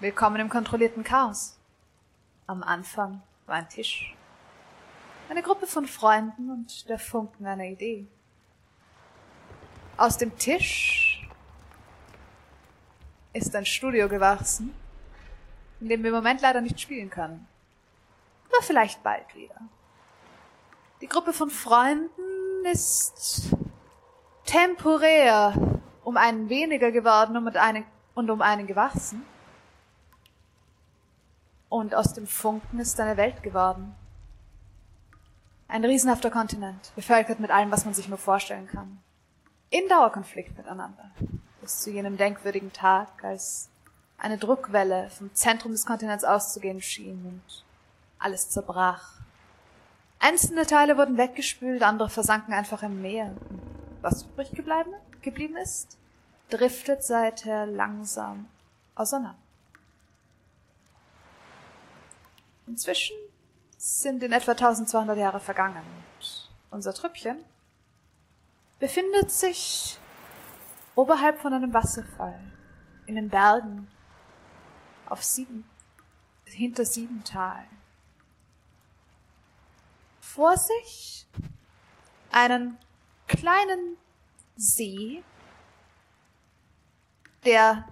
Willkommen im kontrollierten Chaos. Am Anfang war ein Tisch. Eine Gruppe von Freunden und der Funken einer Idee. Aus dem Tisch ist ein Studio gewachsen, in dem wir im Moment leider nicht spielen können. Aber vielleicht bald wieder. Die Gruppe von Freunden ist temporär um einen weniger geworden und, einen, und um einen gewachsen. Und aus dem Funken ist eine Welt geworden. Ein riesenhafter Kontinent, bevölkert mit allem, was man sich nur vorstellen kann. In Dauerkonflikt miteinander. Bis zu jenem denkwürdigen Tag, als eine Druckwelle vom Zentrum des Kontinents auszugehen schien und alles zerbrach. Einzelne Teile wurden weggespült, andere versanken einfach im Meer. Was übrig geblieben, ist, driftet seither langsam auseinander. Inzwischen sind in etwa 1200 Jahre vergangen und unser Trüppchen befindet sich oberhalb von einem Wasserfall in den Bergen auf sieben, hinter Siebental. Vor sich einen kleinen See, der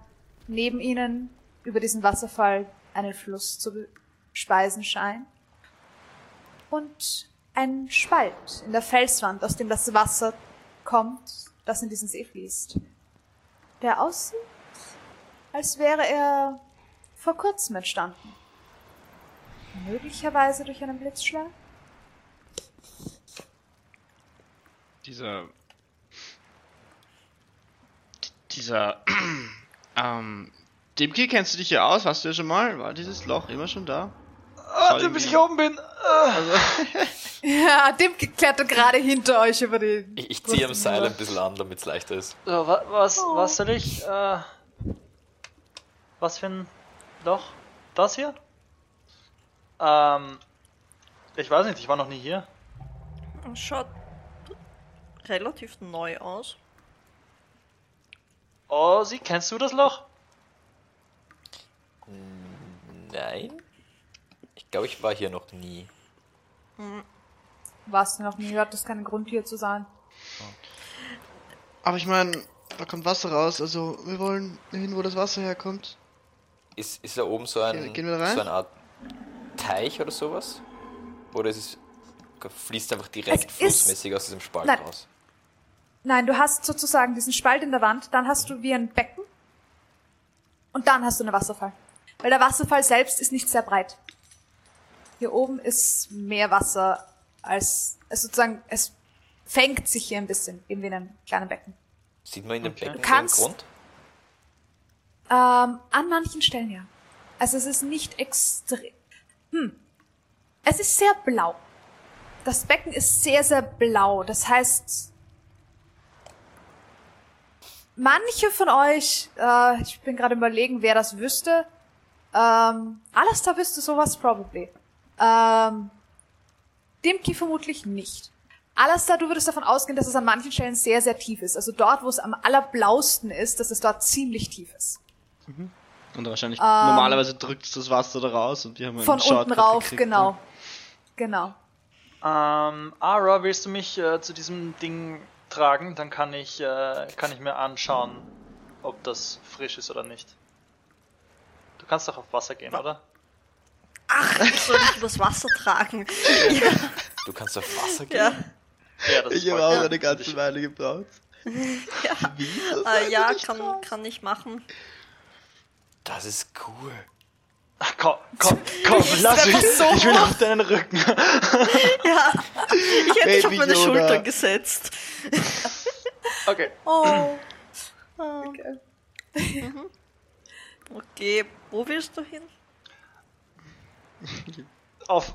neben ihnen über diesen Wasserfall einen Fluss zu speisen scheint. Und ein Spalt in der Felswand, aus dem das Wasser kommt, das in diesen See fließt. Der aussieht, als wäre er vor kurzem entstanden. Möglicherweise durch einen Blitzschlag? Dieser. Dieser. ähm. Dimki, kennst du dich hier aus? Hast du ja schon mal? War dieses Loch immer schon da? Warte, bis ich oben bin. Also, Ja, Dimke klettert gerade hinter euch über die. Ich, ich ziehe am Seil ein bisschen an, damit es leichter ist. so, wa was, was soll ich? Äh, was für ein Loch? Das hier? Ähm, ich weiß nicht, ich war noch nie hier. Schaut relativ neu aus. Oh, sie, kennst du das Loch? Nein? Ich glaube, ich war hier noch nie. Was noch nie hört, das keinen Grund hier zu sein. Aber ich meine, da kommt Wasser raus, also wir wollen hin, wo das Wasser herkommt. Ist, ist da oben so, ein, Gehen- wir da rein? so eine Art Teich oder sowas? Oder ist es fließt einfach direkt Es ist- flussmäßig aus diesem Spalt Nein. raus? Nein, du hast sozusagen diesen Spalt in der Wand, dann hast du wie ein Becken und dann hast du einen Wasserfall. Weil der Wasserfall selbst ist nicht sehr breit. Hier oben ist mehr Wasser als, es sozusagen, es fängt sich hier ein bisschen, eben wie in einem kleinen Becken. Sieht man in dem. Becken kannst- Grund? Ähm, an manchen Stellen ja. Also es ist nicht extrem. Hm. Es ist sehr blau. Das Becken ist sehr, sehr blau. Das heißt, manche von euch, äh, ich bin gerade überlegen, wer das wüsste. Ähm, Alastair wüsste sowas probably. Ähm, Dimki vermutlich nicht. Alastair, du würdest davon ausgehen, dass es an manchen Stellen sehr, sehr tief ist. Also dort, wo es am allerblausten ist, dass es dort ziemlich tief ist. Und wahrscheinlich, normalerweise drückt das Wasser da raus und die haben Ähm, Von einen Shortcut unten rauf, gekriegt, genau. ne? Genau. Ähm, Ara, willst du mich äh, zu diesem Ding tragen? Dann kann ich, äh, kann ich mir anschauen, ob das frisch ist oder nicht. Du kannst doch auf Wasser gehen, oder? Ach, ich soll dich übers Wasser tragen. Du kannst auf Wasser gehen? Ja, Ja, das Ich habe auch eine ganze Weile gebraucht. ja. Wie? Äh, ja kann, nicht. kann ich machen. Das ist cool. Ach, komm, komm, komm, lass mich. Ich will auf deinen Rücken. Ja, ich hätte dich auf meine Yoda. Schulter gesetzt. Okay. Oh. Okay, wo willst du hin? Auf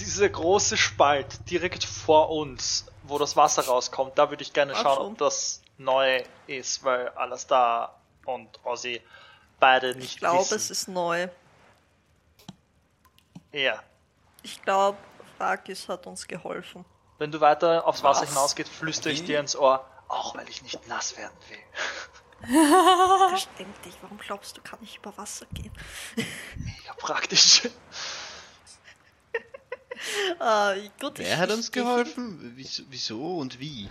diese große Spalt direkt vor uns, wo das Wasser rauskommt, da würde ich gerne schauen, so. ob das neu ist, weil alles da und Ozzy beide nicht Ich glaube, es ist neu. Ja. Ich glaube, Rakis hat uns geholfen. Wenn du weiter aufs Wasser Was? hinausgeht, flüstere ich dir ins Ohr, auch weil ich nicht nass werden will. Verständlich. Warum glaubst du, kann ich über Wasser gehen? Ja, praktisch. Äh, gut, ich- Wer hat ich uns geholfen? Wieso, wieso und wie?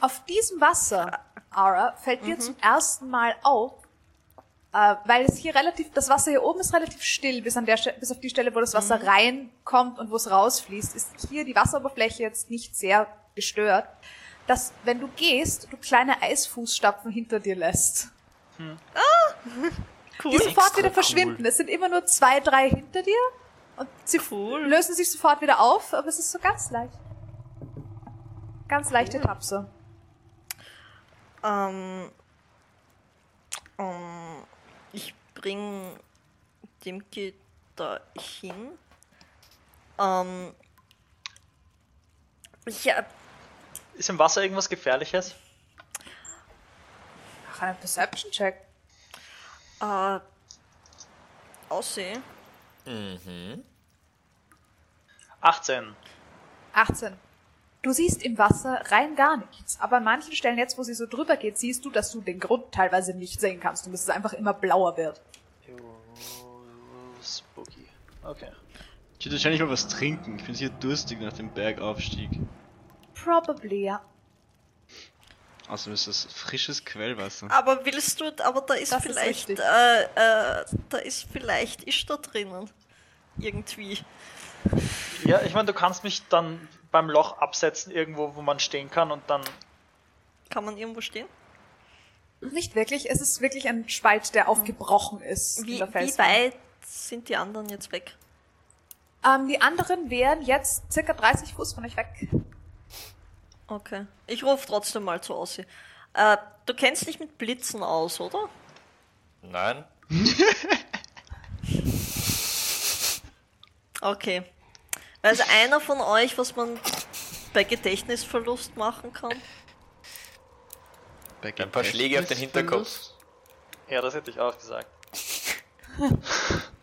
Auf diesem Wasser, Ara, fällt dir zum ersten Mal auf, äh, weil es hier relativ, das Wasser hier oben ist relativ still, bis, an der, bis auf die Stelle, wo das Wasser reinkommt und wo es rausfließt, ist hier die Wasseroberfläche jetzt nicht sehr gestört, dass, wenn du gehst, du kleine Eisfußstapfen hinter dir lässt. Cool. die sofort wieder cool. verschwinden. Es sind immer nur zwei, drei hinter dir und sie Cool. lösen sich sofort wieder auf, aber es ist so ganz leicht. Ganz leichte Tapse. Ähm, ähm, ich bring Dimki da hin. Ähm, ja, Ist im Wasser irgendwas Gefährliches? Ach, ein Perception-Check. äh, aussehen. Mhm. 18. 18. Du siehst im Wasser rein gar nichts, aber an manchen Stellen jetzt, wo sie so drüber geht, siehst du, dass du den Grund teilweise nicht sehen kannst und dass es einfach immer blauer wird. Spooky. Okay. Ich würde wahrscheinlich mal was trinken. Ich bin hier durstig nach dem Bergaufstieg. Probably, ja. Außerdem ist das frisches Quellwasser. Aber willst du, aber da ist Das ist vielleicht, richtig. äh, äh, da ist vielleicht ist da drinnen. Irgendwie. Ja, ich meine, du kannst mich dann beim Loch absetzen, irgendwo, wo man stehen kann und dann. Kann man irgendwo stehen? Nicht wirklich, es ist wirklich ein Spalt, der aufgebrochen ist. Wie, wie weit sind die anderen jetzt weg? Ähm, die anderen wären jetzt circa 30 Fuß von euch weg. Okay. Ich rufe trotzdem mal zu Ossi. Äh, du kennst dich mit Blitzen aus, oder? Nein. Okay. Also einer von euch, was man bei Gedächtnisverlust machen kann? Bei Ein paar Schläge auf den Hinterkopf. Ja, das hätte ich auch gesagt.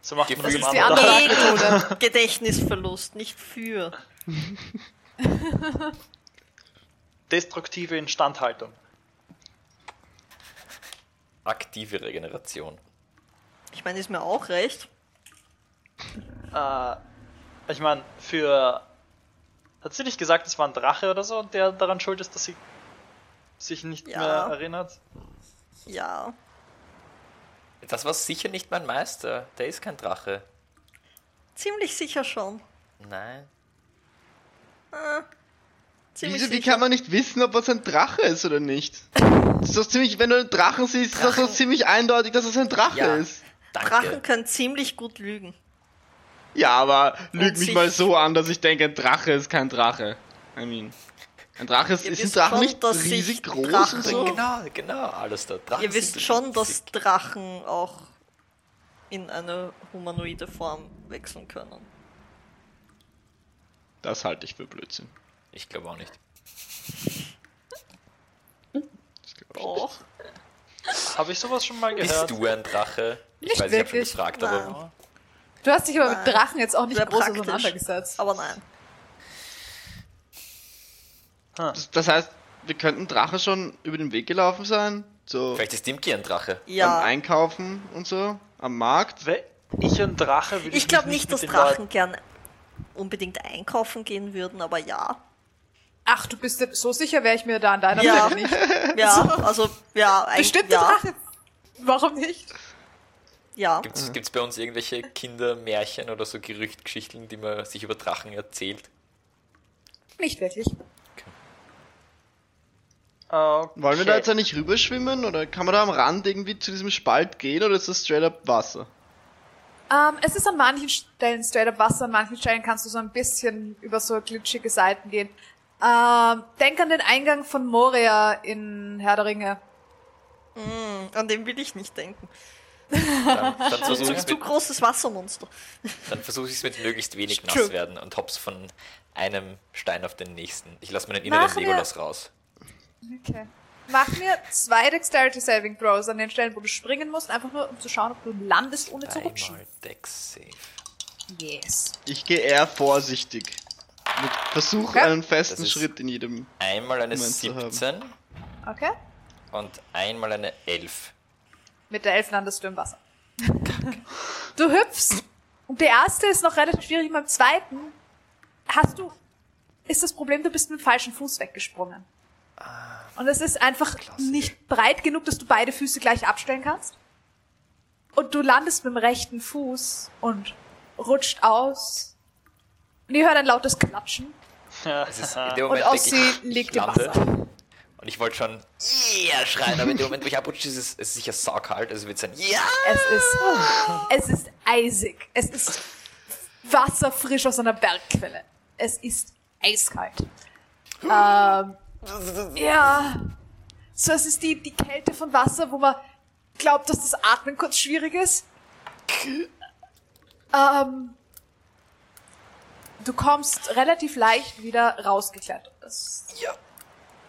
so macht man das Gefühl- im Das andere Methode. Gedächtnisverlust, nicht für. Destruktive Instandhaltung. Aktive Regeneration. Ich meine, ist mir auch recht. Äh, ich meine, für. Hat sie nicht gesagt, es war ein Drache oder so, der daran schuld ist, dass sie sich nicht Ja. mehr erinnert? Ja. Das war sicher nicht mein Meister. Der ist kein Drache. Ziemlich sicher schon. Nein. Ziemlich Wieso, wie kann man nicht wissen, ob was ein Drache ist oder nicht? Das ist doch ziemlich, wenn du einen Drachen siehst, ist das doch Drachen- ziemlich eindeutig, dass es ein Drache Ja. ist. Danke. Drachen können ziemlich gut lügen. Ja, aber lüg Und mich mal so an, dass ich denke, ein Drache ist kein Drache. I mean. Ein Drache ist, ist ein Drache schon, nicht riesig groß Drachen- und so? Genau, genau, alles da. Drachen Ihr wisst schon, dass. Drachen auch in eine humanoide Form wechseln können. Das halte ich für Blödsinn. Ich glaube auch nicht. Ich Oh. Habe ich sowas schon mal gehört? Bist du ein Drache? Ich Nicht weiß, ich habe schon wirklich. gefragt, Nein. aber Du hast dich aber mit Nein. Drachen jetzt auch nicht Sehr groß praktisch. auseinandergesetzt. Aber nein. Das, das heißt, wir könnten Drache schon über den Weg gelaufen sein? So vielleicht ist Dimki ein Drache. beim Ja. Einkaufen und so? Am Markt? Ich und Drache würde Ich glaube mich nicht, dass mit Drachen gern unbedingt einkaufen gehen würden, aber ja. Ach, du bist dir- so sicher wäre ich mir da an deiner Ja. Stelle nicht. Ja, also, ja, ein, Bestimmte ja, Drache. Warum nicht? ja. Gibt es bei uns irgendwelche Kindermärchen oder so Gerüchtgeschichten, die man sich über Drachen erzählt? Nicht wirklich. Okay. Wollen wir da jetzt ja nicht rüberschwimmen oder kann man da am Rand irgendwie zu diesem Spalt gehen oder ist das straight up Wasser? Ähm, es ist an manchen Stellen straight up Wasser, an manchen Stellen kannst du so ein bisschen über so glitschige Seiten gehen. Ähm, denk an den Eingang von Moria in Herr der Ringe. An dem will ich nicht denken. Dann, dann versuche ich Zu, es großes Wassermonster. dann versuch ich's mit möglichst wenig True. nass werden und hops von einem Stein auf den nächsten. Ich lasse meinen inneren Machen wir- Legolas raus. Okay. Mach mir zwei Dexterity Saving Throws an den Stellen, wo du springen musst, einfach nur um zu schauen, ob du landest, ohne zu rutschen. Dex Save. Yes. Ich gehe eher vorsichtig. Versuch, Okay. einen festen Schritt in jedem. Einmal eine Moment zu haben. 17 Okay. Und einmal eine Elf. Mit der Elf landest du im Wasser. du hüpfst. Und der erste ist noch relativ schwierig. Beim zweiten hast du, ist das Problem, du bist mit dem falschen Fuß weggesprungen. Und es ist einfach nicht breit genug, dass du beide Füße gleich abstellen kannst. Und du landest mit dem rechten Fuß und rutscht aus. Und ihr hört ein lautes Klatschen. Ist in dem Und Moment Ossi denke ich, liegt. Wasser. Und ich wollte schon yeah schreien, aber in dem Moment, wo ich abrutsche, ist es, es ist sicher saukalt. Also wird es ein ja. Es ist, es ist eisig. Es ist wasserfrisch aus einer Bergquelle. Es ist eiskalt. Ähm, ja. So, es ist die, die Kälte von Wasser, wo man glaubt, dass das Atmen kurz schwierig ist. Ähm, du kommst relativ leicht wieder rausgeklettert. Ja.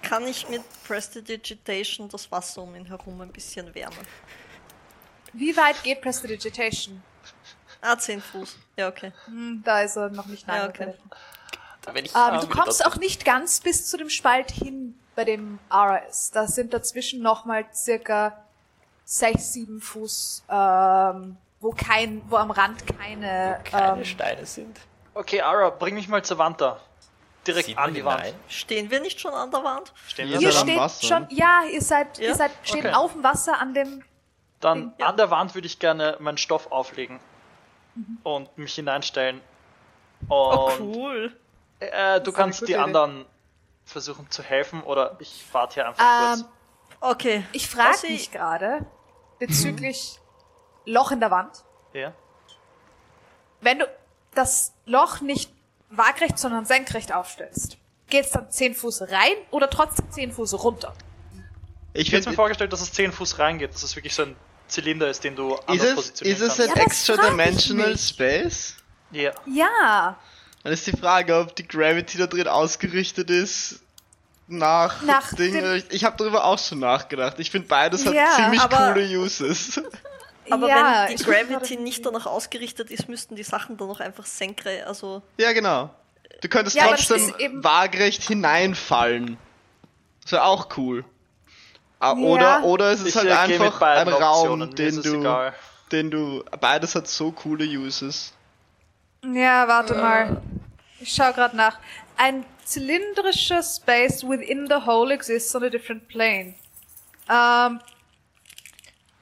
Kann ich mit Prestidigitation das Wasser um ihn herum ein bisschen wärmen? wie weit geht Prestidigitation? Ah, 10 Fuß. Ja, okay. Hm, da ist er noch nicht Ja, nein. okay. Wenn ich, Ähm, du kommst auch nicht ganz bis zu dem Spalt hin, bei dem Ara ist. Da sind dazwischen nochmal circa sechs, sieben Fuß, ähm, wo kein, wo am Rand keine, keine ähm, Steine sind. Okay, Ara, bring mich mal zur Wand da. Direkt Sieht an die Wand. hinein? Stehen wir nicht schon an der Wand? Stehen Ja, wir ihr seid da? am steht Wasser, schon, ja, ihr seid, Ja? ihr seid, steht Okay. auf dem Wasser an dem, Dann Ja. an der Wand würde ich gerne meinen Stoff auflegen und mich hineinstellen. Und Oh, cool. äh, du ist eine kannst die Idee. anderen versuchen zu helfen oder ich warte hier einfach ähm, kurz. Okay. ich frage mich gerade bezüglich Loch in der Wand. Ja. Wenn du das Loch nicht waagrecht, sondern senkrecht aufstellst, geht's dann zehn Fuß rein oder trotzdem zehn Fuß runter? Ich hätte mir vorgestellt, dass es 10 Fuß reingeht, dass es wirklich so ein Zylinder ist, den du ist anders es, positionieren ist es kannst. ein Ja, das extra dimensional space? Ja. Ja, Dann ist die Frage, ob die Gravity da drin ausgerichtet ist nach, Nach Dinge. dem- Ich, ich habe darüber auch schon nachgedacht. Ich finde beides hat Ja, ziemlich coole Uses. Aber ja, wenn die Gravity nicht danach ausgerichtet ist, müssten die Sachen dann noch einfach senkrecht, also ja, genau. Du könntest Ja, trotzdem waagerecht hineinfallen. Das wäre auch cool. Ah, Ja. Oder, oder es ist Ich halt äh, einfach ein Raum, Optionen. Den du, egal. den du, beides hat so coole Uses. Ja, warte mal. Ich schau gerade nach. Ein zylindrischer Space within the hole exists on a different plane. Ähm,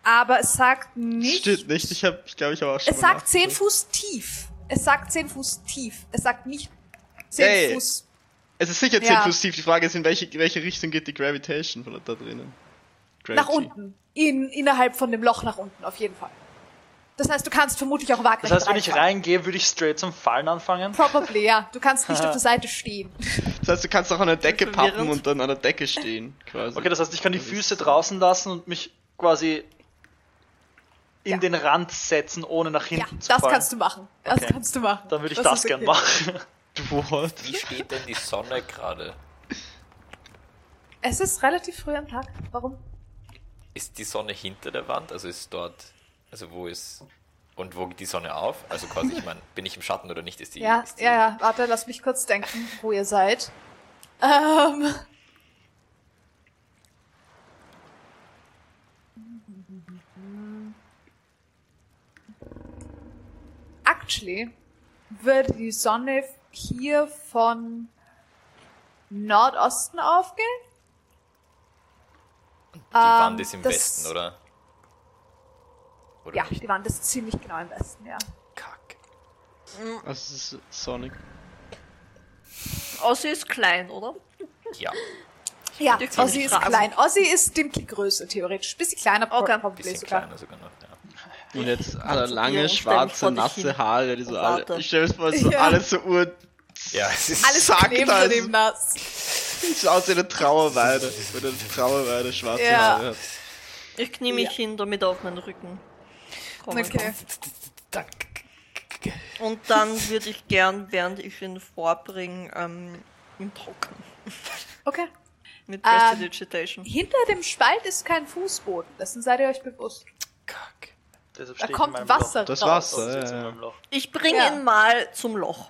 aber es sagt nicht. Stimmt nicht, ich habe, ich glaube, ich habe auch schon Es sagt 10 nachgedacht. Fuß tief. Es sagt 10 Fuß tief. Es sagt nicht 10 Ey. Fuß. Es ist sicher 10 Ja. plus tief. Die Frage ist, in welche, welche Richtung geht die Gravitation von da drinnen? Nach Gravity. unten. In, innerhalb von dem Loch nach unten, auf jeden Fall. Das heißt, du kannst vermutlich auch waagrecht Das heißt, wenn ich reingehe, würde ich straight zum Fallen anfangen. Probably, ja. Du kannst nicht auf der Seite stehen. Das heißt, du kannst auch an der Decke pappen und dann an der Decke stehen, quasi. Okay, das heißt, ich kann die Füße draußen lassen und mich quasi in Ja. den Rand setzen, ohne nach Ja, hinten zu das fallen. kannst du machen. Das Okay. kannst du machen. Dann würde ich das, ist gern okay. machen. What? Wie steht denn die Sonne gerade? Es ist relativ früh am Tag. Warum? Ist die Sonne hinter der Wand? Also ist dort, also wo ist, und wo geht die Sonne auf? Also quasi, ich meine, bin ich im Schatten oder nicht? Ist die, Ja, ist die, ja, ja. Warte, lass mich kurz denken, wo ihr seid. Ähm. Actually würde die Sonne hier von Nordosten aufgehen. Die Wand ist im Ähm, das- Westen, oder? Oder Ja, nicht? die Wand ist ziemlich genau im Westen, ja. Kack. Das ist Sonic. Ossi ist klein, oder? Ja, Ja, Die Ossi ist Fragen. klein. Ossi ist Dimki Größe, theoretisch. Bisschen kleiner, Okay. ein probably bisschen sogar. kleiner sogar noch. Ja. Und jetzt hat er lange, schwarze, nasse. Haare, die so Und alle. Ich stelle mir vor, so Ja. alles so ur. ja, es ist Alles von dem nass. Sieht aus wie eine Trauerweide. Wo eine Trauerweide schwarze Ja. Haare hat. Ich knie mich Ja. hin, damit er auf meinen Rücken kommt. Okay. Und dann würde ich gern, während ich ihn vorbringe, ähm, ihn trocknen. Okay. Mit Ähm, Prestidigitation. Hinter dem Spalt ist kein Fußboden. Dessen seid ihr euch bewusst. Kack. Deshalb Da kommt Wasser Das raus. Wasser, Loch. Das ist jetzt in ja, ja. meinem Loch. Ich bringe Ja. ihn mal zum Loch.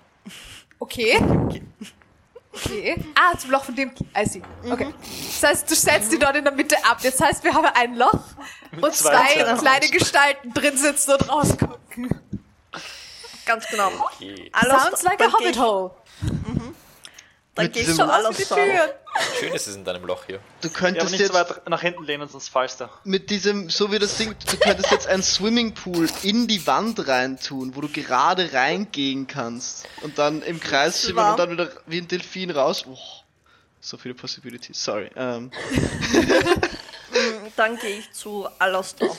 Okay. Okay. Ah, zum Loch von dem. I see. Okay. Das heißt, du stellst die dort in der Mitte ab. Das heißt, wir haben ein Loch und zwei zwei kleine Gestalten drin sitzen und rausgucken. Ganz genau. Okay. Alles, Sounds like a Hobbit Hole. Dann Mit geh ich diesem- schon alles Die. Türen. Schön ist es in deinem Loch hier. Du Ja, aber könntest nicht so jetzt weit nach hinten lehnen, sonst fallst du. mit diesem, so wie das Ding, du könntest jetzt ein Swimmingpool in die Wand reintun, wo du gerade reingehen kannst und dann im Kreis schwimmen und dann wieder wie ein Delfin raus. Oh, so viele Possibilities, sorry. Ähm, Dann gehe ich zu Alastor.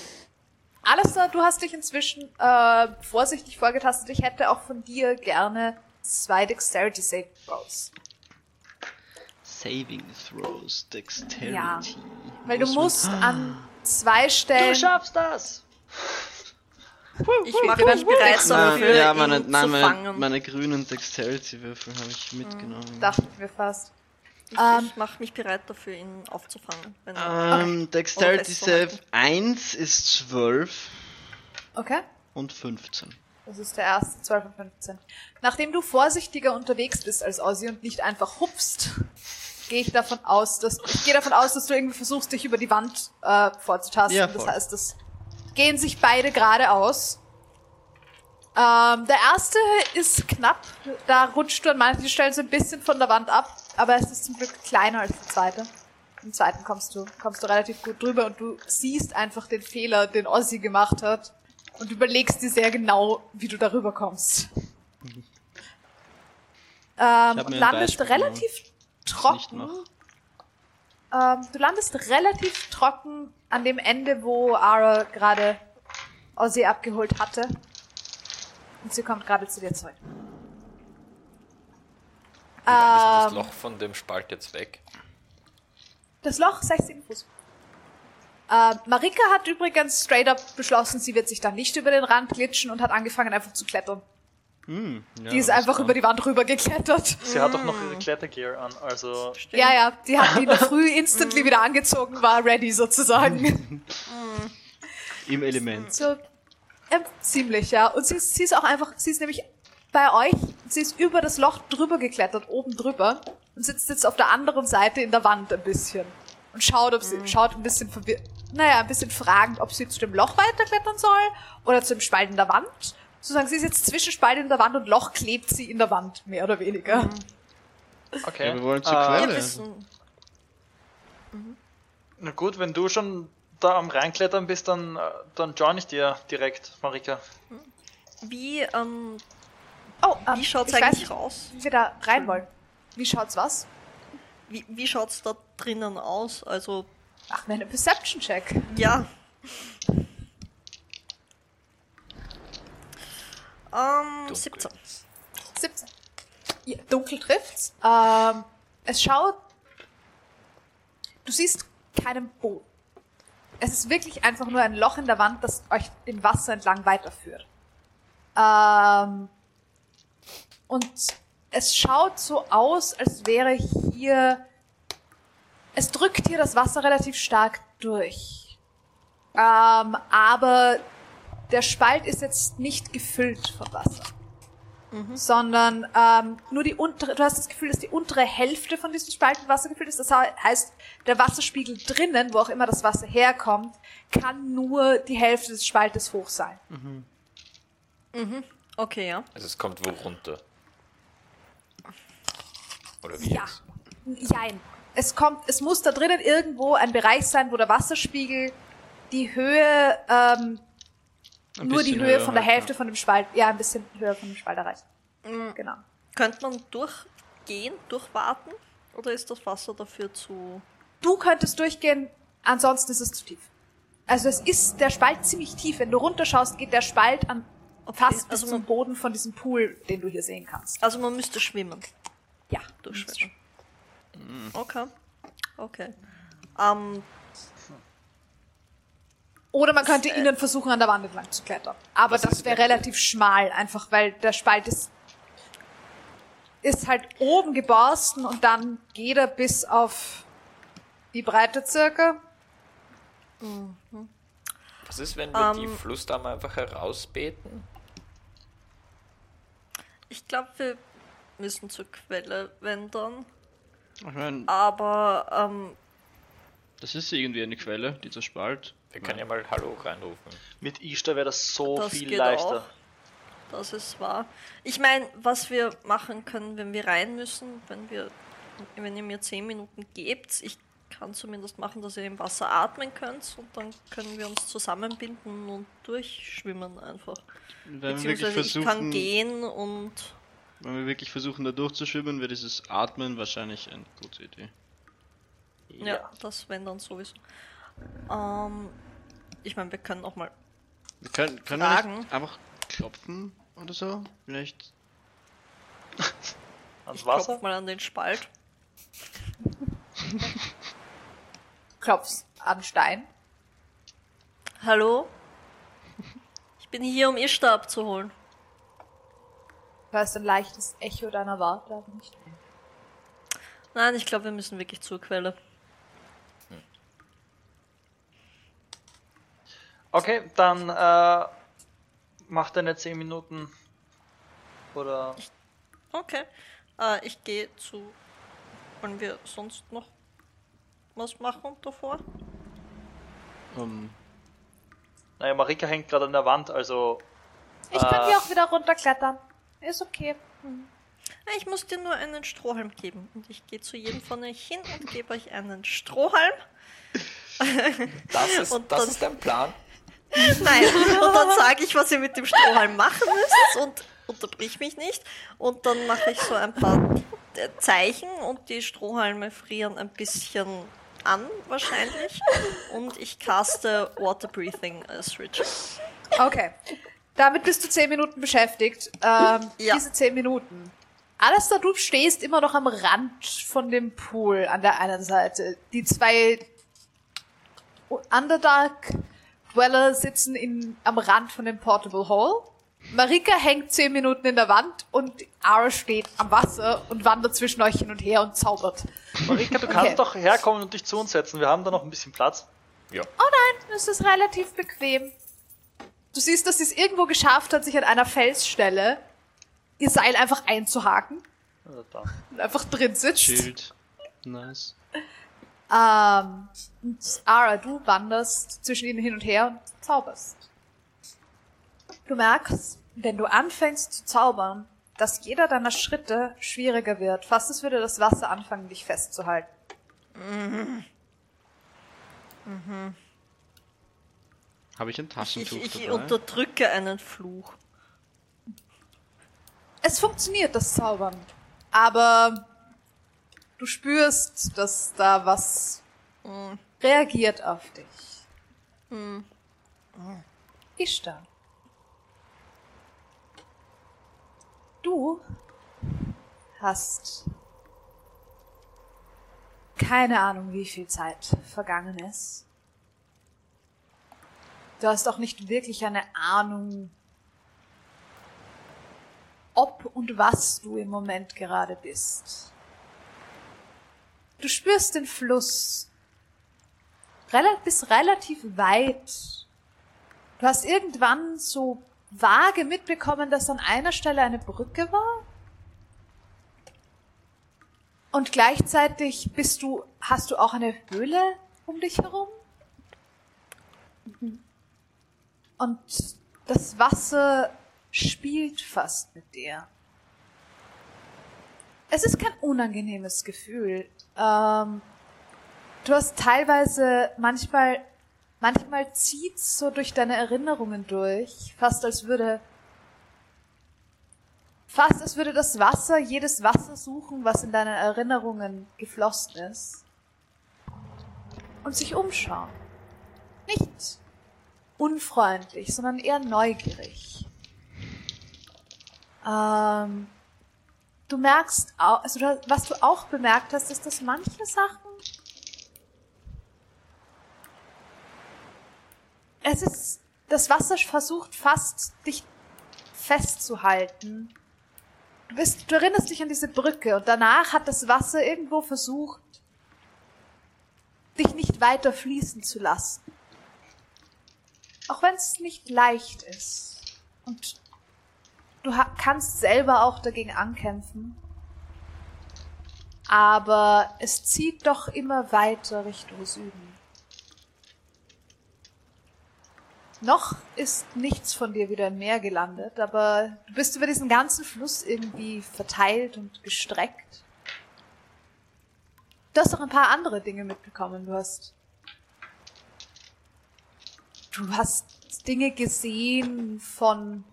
Alistair, du hast dich inzwischen äh, vorsichtig vorgetastet. Ich hätte auch von dir gerne zwei Dexterity Save Throws. Saving Throws, Dexterity. Ja. Weil du Muss musst an zwei Stellen. schaffst das! Ich mache mich bereit dafür, ja, ihn meine, nein, zu meine, fangen. meine grünen Dexterity-Würfel habe ich mitgenommen. Dachte ich mir fast. Ich, Ähm. ich mache mich bereit dafür, ihn aufzufangen. Wenn er Ähm, Dexterity festzuhalten. Save 1 ist 12 Okay. und 15. Das ist der erste, 12 und 15. Nachdem du vorsichtiger unterwegs bist als Ozzy und nicht einfach hupst, gehe ich davon aus, dass ich gehe davon aus, dass du irgendwie versuchst, dich über die Wand äh, vorzutasten. Ja, das heißt, es gehen sich beide geradeaus. Ähm, der erste ist knapp. Da rutscht du an manchen Stellen so ein bisschen von der Wand ab, aber es ist zum Glück kleiner als der zweite. Im zweiten kommst du, kommst du relativ gut drüber und du siehst einfach den Fehler, den Ozzy gemacht hat und überlegst dir sehr genau, wie du darüber kommst. Ähm, und landest relativ nicht trocken. Ähm, du landest relativ trocken an dem Ende, wo Ara gerade Ozzy abgeholt hatte. Und sie kommt gerade zu dir zurück. Wie weit ist das Ähm, Loch von dem Spalt jetzt weg? Das Loch, 16 Fuß. Äh, Marika hat übrigens straight up beschlossen, sie wird sich da nicht über den Rand glitschen und hat angefangen einfach zu klettern. Hm, ja, die ist einfach über die Wand rüber geklettert. Sie hat doch noch ihre Klettergear an, also Ja, ja, die hat die in der Früh instantly wieder angezogen, war ready sozusagen. Im Element. So, ähm, ziemlich, ja. Und sie ist, sie ist auch einfach, sie ist nämlich bei euch, sie ist über das Loch drüber geklettert, oben drüber, und sitzt jetzt auf der anderen Seite in der Wand ein bisschen. Und schaut, ob sie, schaut ein bisschen verwirrt, naja, ein bisschen fragend, ob sie zu dem Loch weiterklettern soll, oder zu dem Spalt in der Wand. Sozusagen, sie ist jetzt zwischen Spalt in der Wand und Loch klebt sie in der Wand, mehr oder weniger. okay. Ja, wir wollen zur Äh, Ja. wissen, Na gut, wenn du schon da am reinklettern bist, dann, äh, dann join ich dir direkt, Marika. wie, ähm, Oh, ähm, wie schaut's ich weiß eigentlich nicht, raus? wie wir da rein wollen. Wie schaut's was? Wie, wie schaut's da drinnen aus? Also, Ach, eine Perception-Check. ja. Ähm, Dunkel. 17. 17. Ja, dunkel trifft's. Ähm, es schaut. Du siehst keinen Boden. Es ist wirklich einfach nur ein Loch in der Wand, das euch im Wasser entlang weiterführt. Ähm, und es schaut so aus, als wäre hier. Es drückt hier das Wasser relativ stark durch. Ähm, aber der Spalt ist jetzt nicht gefüllt von Wasser sondern ähm, nur die untere, du hast das Gefühl, dass die untere Hälfte von diesem Spalt mit Wasser gefüllt ist. Das heißt, der Wasserspiegel drinnen, wo auch immer das Wasser herkommt, kann nur die Hälfte des Spaltes hoch sein. Okay, ja. Also es kommt wo runter. Oder wie Ja. jetzt? Jein. Es kommt, es muss da drinnen irgendwo ein Bereich sein, wo der Wasserspiegel die Höhe, ähm, nur die Höhe höher von der halt, Hälfte von dem Spalt, ja, ein bisschen höher von dem Spalt erreicht. Genau. Könnte man durchgehen, durchwarten? Oder ist das Wasser dafür zu... Du könntest durchgehen, ansonsten ist es zu tief. Also es ist der Spalt ziemlich tief. Wenn du runterschaust, geht der Spalt an fast bis also zum man- Boden von diesem Pool, den du hier sehen kannst. Also man müsste schwimmen. Ja, Durchschwimmen. Okay. Okay. Ähm, Oder man könnte innen versuchen, an der Wand entlang zu klettern. Aber das ist wäre relativ schmal, einfach weil der Spalt ist, ist halt oben geborsten und dann geht er bis auf die Breite circa. Was ist, wenn wir die Ähm, Flussdame einfach herausbeten? ich glaube, wir müssen zur Quelle wandern. Ich meine, Aber ähm, das ist irgendwie eine Quelle, dieser Spalt. Wir können ja mal Hallo reinrufen. Mit Ishtar wäre das so Das viel geht leichter. auch. das ist wahr. Ich meine, was wir machen können, wenn wir rein müssen, wenn wir, wenn ihr mir 10 Minuten gebt, ich kann zumindest machen, dass ihr im Wasser atmen könnt und dann können wir uns zusammenbinden und durchschwimmen einfach. Wenn wir wirklich Beziehungsweise ich kann versuchen, gehen und wenn wir wirklich versuchen, da durchzuschwimmen, wäre dieses Atmen wahrscheinlich eine gute Idee. ja, das wenn dann sowieso. Ähm, ich meine, wir können auch mal Wir können, können wir Fragen. nicht einfach klopfen oder so? Vielleicht. Ans ich Wasser? klopf mal an den Spalt. Klopfst an Stein. Hallo? Ich bin hier, um Ishtar abzuholen. Du hörst ein leichtes Echo deiner Worte, aber nicht. Nein, ich glaube, wir müssen wirklich zur Quelle. Okay, dann äh, mach deine 10 Minuten. Oder. Okay. Äh, ich gehe zu. Wollen wir sonst noch was machen davor? Um, Naja, Marika hängt gerade an der Wand, also. Ich kann Äh. hier auch wieder runterklettern. Ist okay. Ich muss dir nur einen Strohhalm geben. Und ich gehe zu jedem von euch hin und gebe euch einen Strohhalm. Das ist, Und das ist dein Plan. Nein. Und dann sage ich, was ihr mit dem Strohhalm machen müsst und unterbrich mich nicht. Und dann mache ich so ein paar äh, Zeichen und die Strohhalme frieren ein bisschen an, wahrscheinlich. Und ich caste Water Breathing als Ritual. Okay. Damit bist du zehn Minuten beschäftigt. Ähm, Ja. Diese zehn Minuten. Alistair, du stehst immer noch am Rand von dem Pool an der einen Seite. Die zwei Underdark Dweller sitzen in, am Rand von dem Portable Hole. Marika hängt zehn Minuten in der Wand und Ara steht am Wasser und wandert zwischen euch hin und her und zaubert. Marika, du kannst Okay. doch herkommen und dich zu uns setzen. Wir haben da noch ein bisschen Platz. Ja. Es ist relativ bequem. Du siehst, dass sie es irgendwo geschafft hat, sich an einer Felsstelle ihr Seil einfach einzuhaken Also da. und einfach drin sitzt. Schild. Nice. Ähm, und Ara, du wanderst zwischen ihnen hin und her und zauberst. Du merkst, wenn du anfängst zu zaubern, dass jeder deiner Schritte schwieriger wird. Fast als würde das Wasser anfangen, dich festzuhalten. Habe ich ein Ich, Taschentuch ich dabei? unterdrücke einen Fluch. Es funktioniert, das Zaubern. Aber du spürst, dass da was reagiert auf dich. Ishtar. Du hast keine Ahnung, wie viel Zeit vergangen ist. Du hast auch nicht wirklich eine Ahnung, ob und was du im Moment gerade bist. Du spürst den Fluss rela bis relativ weit. Du hast irgendwann so vage mitbekommen, dass an einer Stelle eine Brücke war. Und gleichzeitig bist du, hast du auch eine Höhle um dich herum. Und das Wasser spielt fast mit dir. Es ist kein unangenehmes Gefühl. Ähm, du hast teilweise manchmal, manchmal zieht's so durch deine Erinnerungen durch, fast als würde, fast als würde das Wasser jedes Wasser suchen, was in deine Erinnerungen geflossen ist, und sich umschauen. Nicht unfreundlich, sondern eher neugierig. Ähm, du merkst, au- also was du auch bemerkt hast, ist, dass manche Sachen es ist, das Wasser versucht fast, dich festzuhalten. Du bist, du erinnerst dich an diese Brücke und danach hat das Wasser irgendwo versucht, dich nicht weiter fließen zu lassen. Auch wenn es nicht leicht ist. Und du kannst selber auch dagegen ankämpfen. aber es zieht doch immer weiter Richtung Süden. Noch ist nichts von dir wieder im Meer gelandet, aber du bist über diesen ganzen Fluss irgendwie verteilt und gestreckt. Du hast auch ein paar andere Dinge mitbekommen. Du hast. Du hast Dinge gesehen von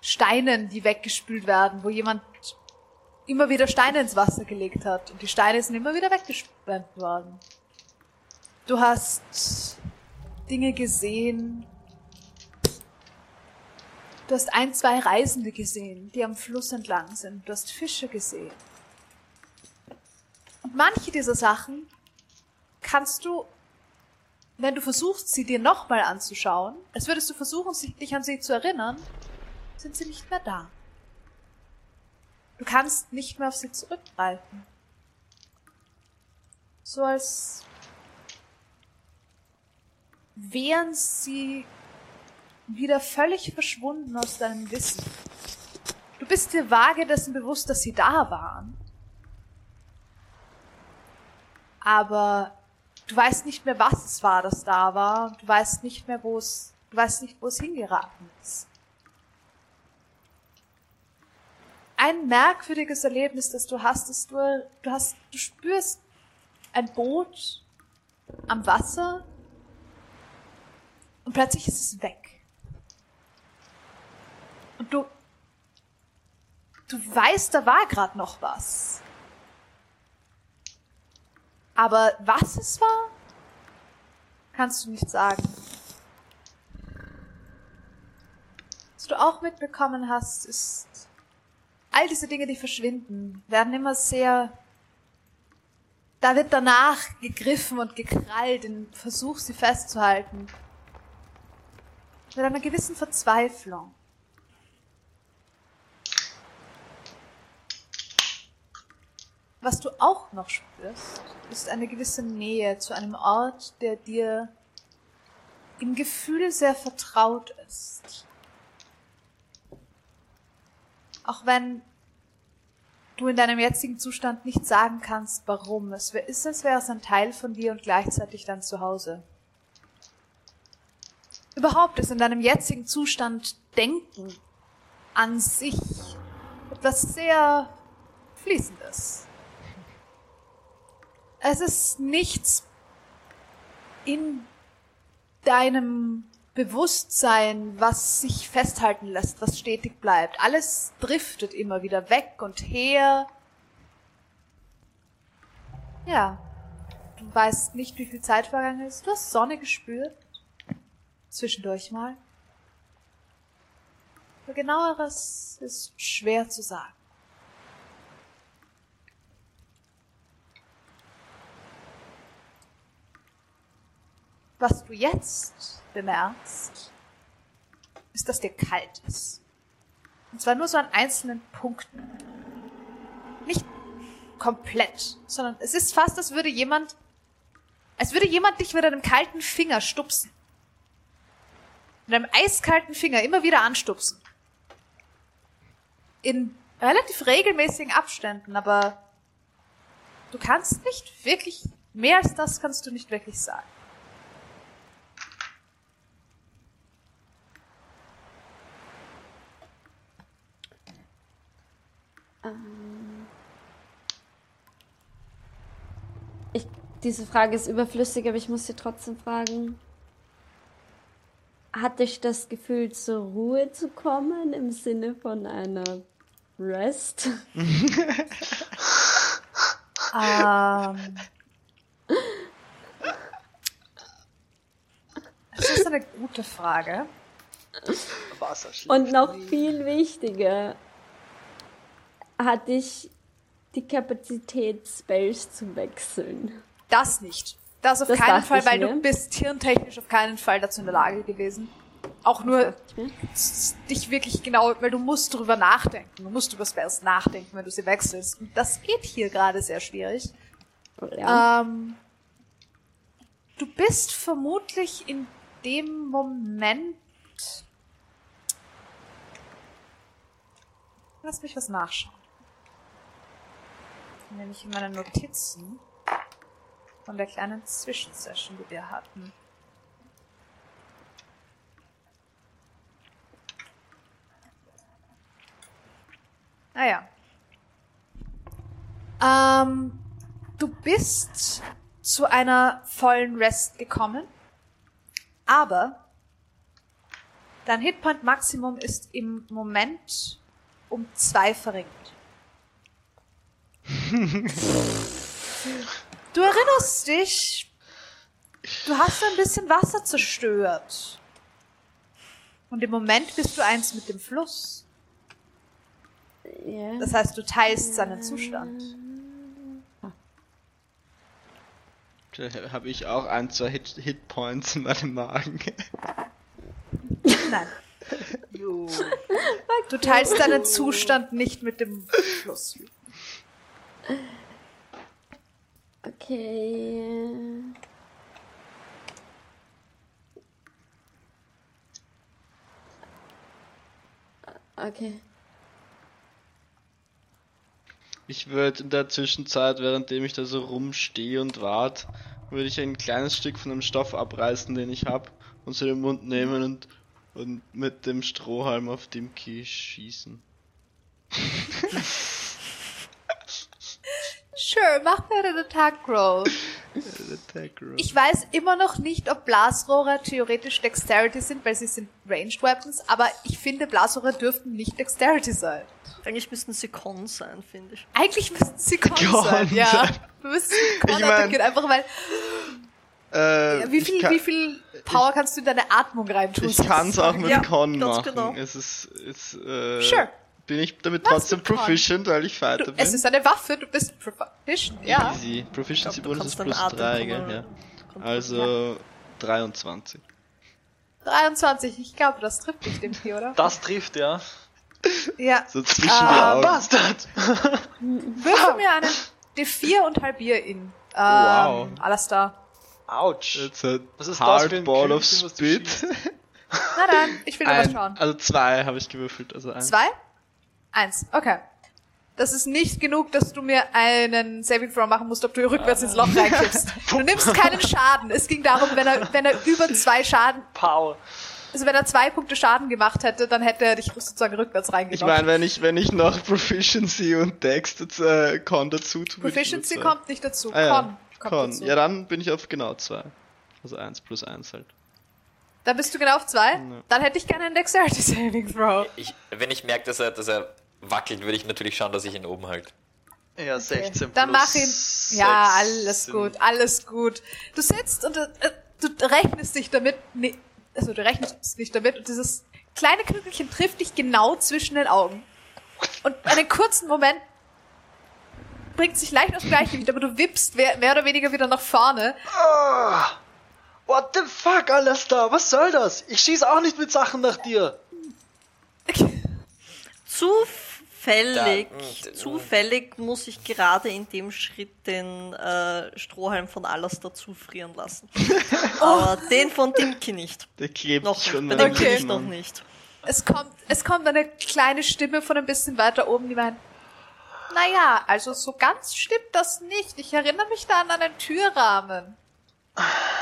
Steinen, die weggespült werden, wo jemand immer wieder Steine ins Wasser gelegt hat und die Steine sind immer wieder weggespült worden. Du hast Dinge gesehen. Du hast ein, zwei Reisende gesehen, die am Fluss entlang sind. Du hast Fische gesehen. Und manche dieser Sachen kannst du, wenn du versuchst, sie dir nochmal anzuschauen, als würdest du versuchen, dich an sie zu erinnern, sind sie nicht mehr da. Du kannst nicht mehr auf sie zurückgreifen. So als wären sie wieder völlig verschwunden aus deinem Wissen. Du bist dir vage dessen bewusst, dass sie da waren. Aber du weißt nicht mehr, was es war, das da war. Du weißt nicht mehr, wo es, du weißt nicht, wo es hingeraten ist. Ein merkwürdiges Erlebnis, das du hast, ist du, du hast, du spürst ein Boot am Wasser und plötzlich ist es weg. Und du, du weißt, da war gerade noch was. Aber was es war, kannst du nicht sagen. Was du auch mitbekommen hast, ist, all diese Dinge, die verschwinden, werden immer sehr, da wird danach gegriffen und gekrallt im Versuch, sie festzuhalten mit einer gewissen Verzweiflung. Was du auch noch spürst, ist eine gewisse Nähe zu einem Ort, der dir im Gefühl sehr vertraut ist. Auch wenn du in deinem jetzigen Zustand nicht sagen kannst, warum. Es ist, als wäre es ein Teil von dir und gleichzeitig dein Zuhause überhaupt ist in deinem jetzigen Zustand Denken an sich etwas sehr Fließendes. Es ist nichts in deinem Bewusstsein, was sich festhalten lässt, was stetig bleibt. Alles driftet immer wieder weg und her. Ja, du weißt nicht, wie viel Zeit vergangen ist. Du hast Sonne gespürt. Zwischendurch mal. Für genaueres ist schwer zu sagen. Was du jetzt bemerkst, ist, dass dir kalt ist. Und zwar nur so an einzelnen Punkten. Nicht komplett, sondern es ist fast, als würde jemand, als würde jemand dich mit einem kalten Finger stupsen mit einem eiskalten Finger immer wieder anstupsen. In relativ regelmäßigen Abständen, aber du kannst nicht wirklich, mehr als das kannst du nicht wirklich sagen. Ähm ich, diese Frage ist überflüssig, aber ich muss sie trotzdem fragen hatte ich das Gefühl, zur Ruhe zu kommen im Sinne von einer Rest? ähm. Das ist eine gute Frage. Und noch viel wichtiger, hatte ich die Kapazität, Spells zu wechseln. Das nicht. Das auf das keinen Fall, weil du bist hirntechnisch auf keinen Fall dazu in der Lage gewesen. Auch nur dich wirklich genau, weil du musst drüber nachdenken. Du musst über Spells nachdenken, wenn du sie wechselst. Und das geht hier gerade sehr schwierig. Ja. Ähm, du bist vermutlich in dem Moment. Lass mich was nachschauen. Nämlich in meinen Notizen von der kleinen Zwischensession, die wir hatten. Naja. Ähm, du bist zu einer vollen Rest gekommen, aber dein Hitpoint Maximum ist im Moment um zwei verringert. Du erinnerst dich, du hast ein bisschen Wasser zerstört. Und im Moment bist du eins mit dem Fluss. Ja. Das heißt, du teilst seinen Zustand. Da habe ich auch ein, zwei Hit Hitpoints in meinem Magen. Nein. Du teilst deinen Zustand nicht mit dem Fluss. Okay. Okay. Ich würde in der Zwischenzeit, währenddem ich da so rumstehe und wart, würde ich ein kleines Stück von dem Stoff abreißen, den ich hab, und in den Mund nehmen und, und mit dem Strohhalm auf Dimki schießen. Sure, mach mir einen Attack Roll. Attack roll. Ich weiß immer noch nicht, ob Blasrohre theoretisch Dexterity sind, weil sie sind Ranged Weapons, aber ich finde, Blasrohre dürften nicht Dexterity sein. Eigentlich müssten sie Con sein, finde ich. Eigentlich müssten sie Con Con sein, ja. sein. Wir müssen Con Ich mein- einfach weil, Äh, ja, wie ich viel, kann, wie viel Power kannst du in deine Atmung reintun? Ich kann's auch mit Ja, Con ganz machen. genau. Es ist, es, äh, Sure. Bin ich damit Mach's trotzdem proficient, weil ich Fighter Du, bin. es ist eine Waffe, du bist proficient, ja. Easy. Proficiency Bonus ist plus deinen Atem 3, kontrollieren. gell? Ja. Also 23. 23, ich glaube, das trifft dich, dem hier, oder? Das trifft, ja. Ja. So zwischen die Ah, Augen. Bastard! Würfel mir einen D4 und halbier ihn. Ähm, Wow. Alastar. Autsch. It's a Was ist das für ein Hardball of was Spit. Na dann, ich will nur was Ein, schauen. also zwei habe ich gewürfelt, also eins. Zwei? Eins, okay. Das ist nicht genug, dass du mir einen Saving Throw machen musst, ob du rückwärts ins Loch reinkippst. Du nimmst keinen Schaden. Es ging darum, wenn er, wenn er über zwei Schaden, Power. also wenn er zwei Punkte Schaden gemacht hätte, dann hätte er dich sozusagen rückwärts Ich reingenommen. meine, wenn ich, wenn ich noch Proficiency und Dex dazu, äh, Con dazu tue. ich Proficiency kommt nicht dazu. Ah, ja. Con kommt Con. dazu. Ja, dann bin ich auf genau zwei. Also eins plus eins halt. Dann bist du genau auf zwei. Dann hätte ich gerne einen Dexterity Saving Throw. Ich, wenn ich merke, dass er, dass er wackelt, würde ich natürlich schauen, dass ich ihn oben halte. Ja, 16 Dann plus mach ihn. Ja, alles gut, alles gut. Du sitzt und äh, du rechnest dich damit, nee, also du rechnest nicht damit und dieses kleine Kügelchen trifft dich genau zwischen den Augen. Und einen kurzen Moment bringt sich leicht dem Gleichgewicht, aber du wippst mehr, mehr oder weniger wieder nach vorne. Ah! What the fuck, Alastair? Was soll das? Ich schieß auch nicht mit Sachen nach dir. Zufällig, Da- mm, zufällig muss ich gerade in dem Schritt den äh, Strohhalm von Alastair zufrieren lassen. Aber den von Dimki nicht. Der klebt Noch nicht. schon Bei Dimki Okay. nicht, noch nicht. Es kommt, es kommt eine kleine Stimme von ein bisschen weiter oben, die meint, naja, also so ganz stimmt das nicht. Ich erinnere mich da an einen Türrahmen.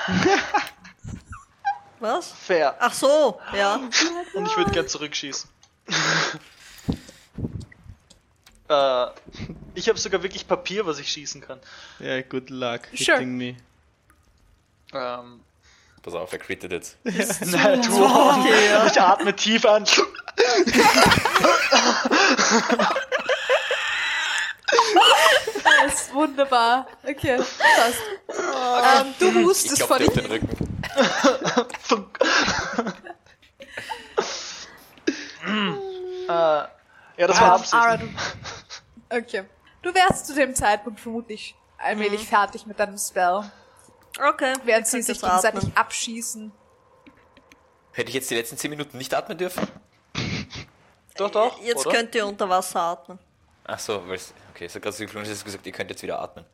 Was? Fair. Ach so, ja. Und ich würde gern zurückschießen. äh, ich habe sogar wirklich Papier, was ich schießen kann. Ja, good luck. Sure. Hitting me. Ähm, Pass auf, er crittet jetzt. nein, du okay, Ich atme tief an. Wunderbar. Okay, passt. Ähm, du Ich hustest glaub, vor dich. den Rücken. äh, ja, das war Ähm, Absicht. Okay. Du wärst zu dem Zeitpunkt vermutlich allmählich fertig mit deinem Spell, Okay. während sie sich gegenseitig atmen. abschießen. Hätte ich jetzt die letzten 10 Minuten nicht atmen dürfen? Doch, doch. Jetzt oder? könnt ihr unter Wasser atmen. Ach so, weil es. Okay, es hat gerade so geklungen, dass gesagt, ihr könnt jetzt wieder atmen.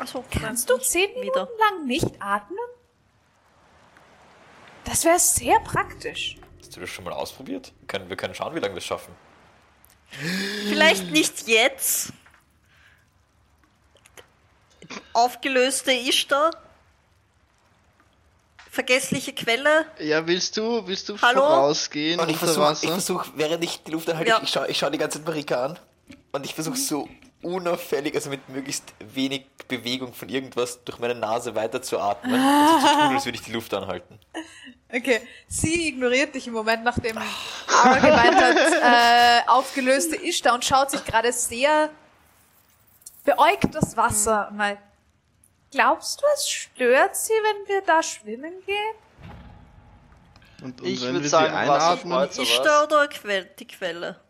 Ach so, kannst du zehn Minuten wieder. lang nicht atmen? Das wäre sehr praktisch. Hast du das schon mal ausprobiert? Wir können, wir können schauen, wie lange wir es schaffen. Vielleicht nicht jetzt. Aufgelöste Ishtar Vergessliche Quelle. Ja, willst du, willst du Hallo? vorausgehen Und ich versuche, versuch, während ich die Luft anhalte, Ja. ich schaue ich schau die ganze Zeit Marika an. Und ich versuche so unauffällig, also mit möglichst wenig Bewegung von irgendwas durch meine Nase weiter zu atmen. Also zu tun, als würde ich die Luft anhalten. Okay, sie ignoriert dich im Moment, nachdem Ara gemeint hat, äh, aufgelöste Ishtar und schaut sich gerade sehr beäugt das Wasser. Meint, glaubst du, es stört sie, wenn wir da schwimmen gehen? Und, und Ich wenn würd wir sagen, einatmen. Ishtar oder Que die Quelle?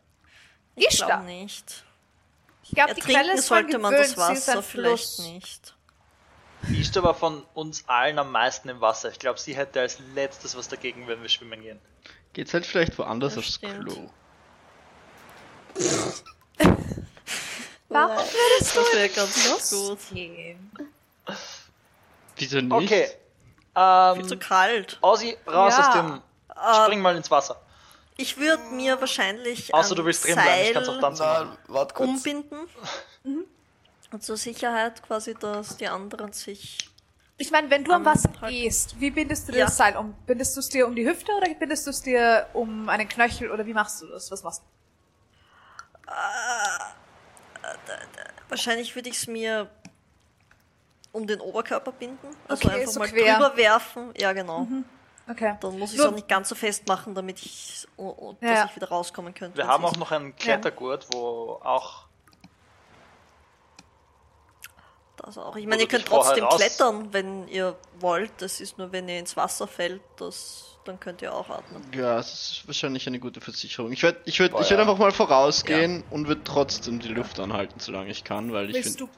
Ich Ishtar. glaube nicht. Ich glaube, die Quelle Ertrinken ist sollte man das ist Wasser vielleicht Fluss. nicht. Ishtar war von uns allen am meisten im Wasser. Ich glaube, sie hätte als letztes was dagegen, wenn wir schwimmen gehen. geht's halt vielleicht woanders Das aufs stimmt. Klo. Warum würdest du Das ganz gut. gehen? Wieso nicht? Okay. Viel zu Ähm, kalt. Aussie, raus Ja. aus dem. Spring mal ins Wasser. Ich würde mir wahrscheinlich Außer du willst drin bleiben, ich Seil kann's auch tanzen. Na, warte kurz. umbinden. Und zur Sicherheit quasi, dass die anderen sich... Ich meine, wenn du am Wasser Halten. gehst, wie bindest du dir Ja. das Seil um? Bindest du es dir um die Hüfte oder bindest du es dir um einen Knöchel oder wie machst du das? Was machst du? Wahrscheinlich würde ich es mir um den Oberkörper binden. Also Okay, einfach so mal quer. drüber werfen. Ja, genau. Okay. Dann muss ich es auch nicht ganz so fest machen, damit ich, oh, oh, dass Ja. ich wieder rauskommen könnte. Wir haben auch noch einen Klettergurt, wo auch. Das auch. Ich meine, ihr könnt vorher trotzdem raus- klettern, wenn ihr wollt. Das ist nur, wenn ihr ins Wasser fällt, das, dann könnt ihr auch atmen. Ja, es ist wahrscheinlich eine gute Versicherung. Ich würde ich würd, Boah, ich würd ja. einfach mal vorausgehen und würde trotzdem die Luft anhalten, solange ich kann, weil ich finde.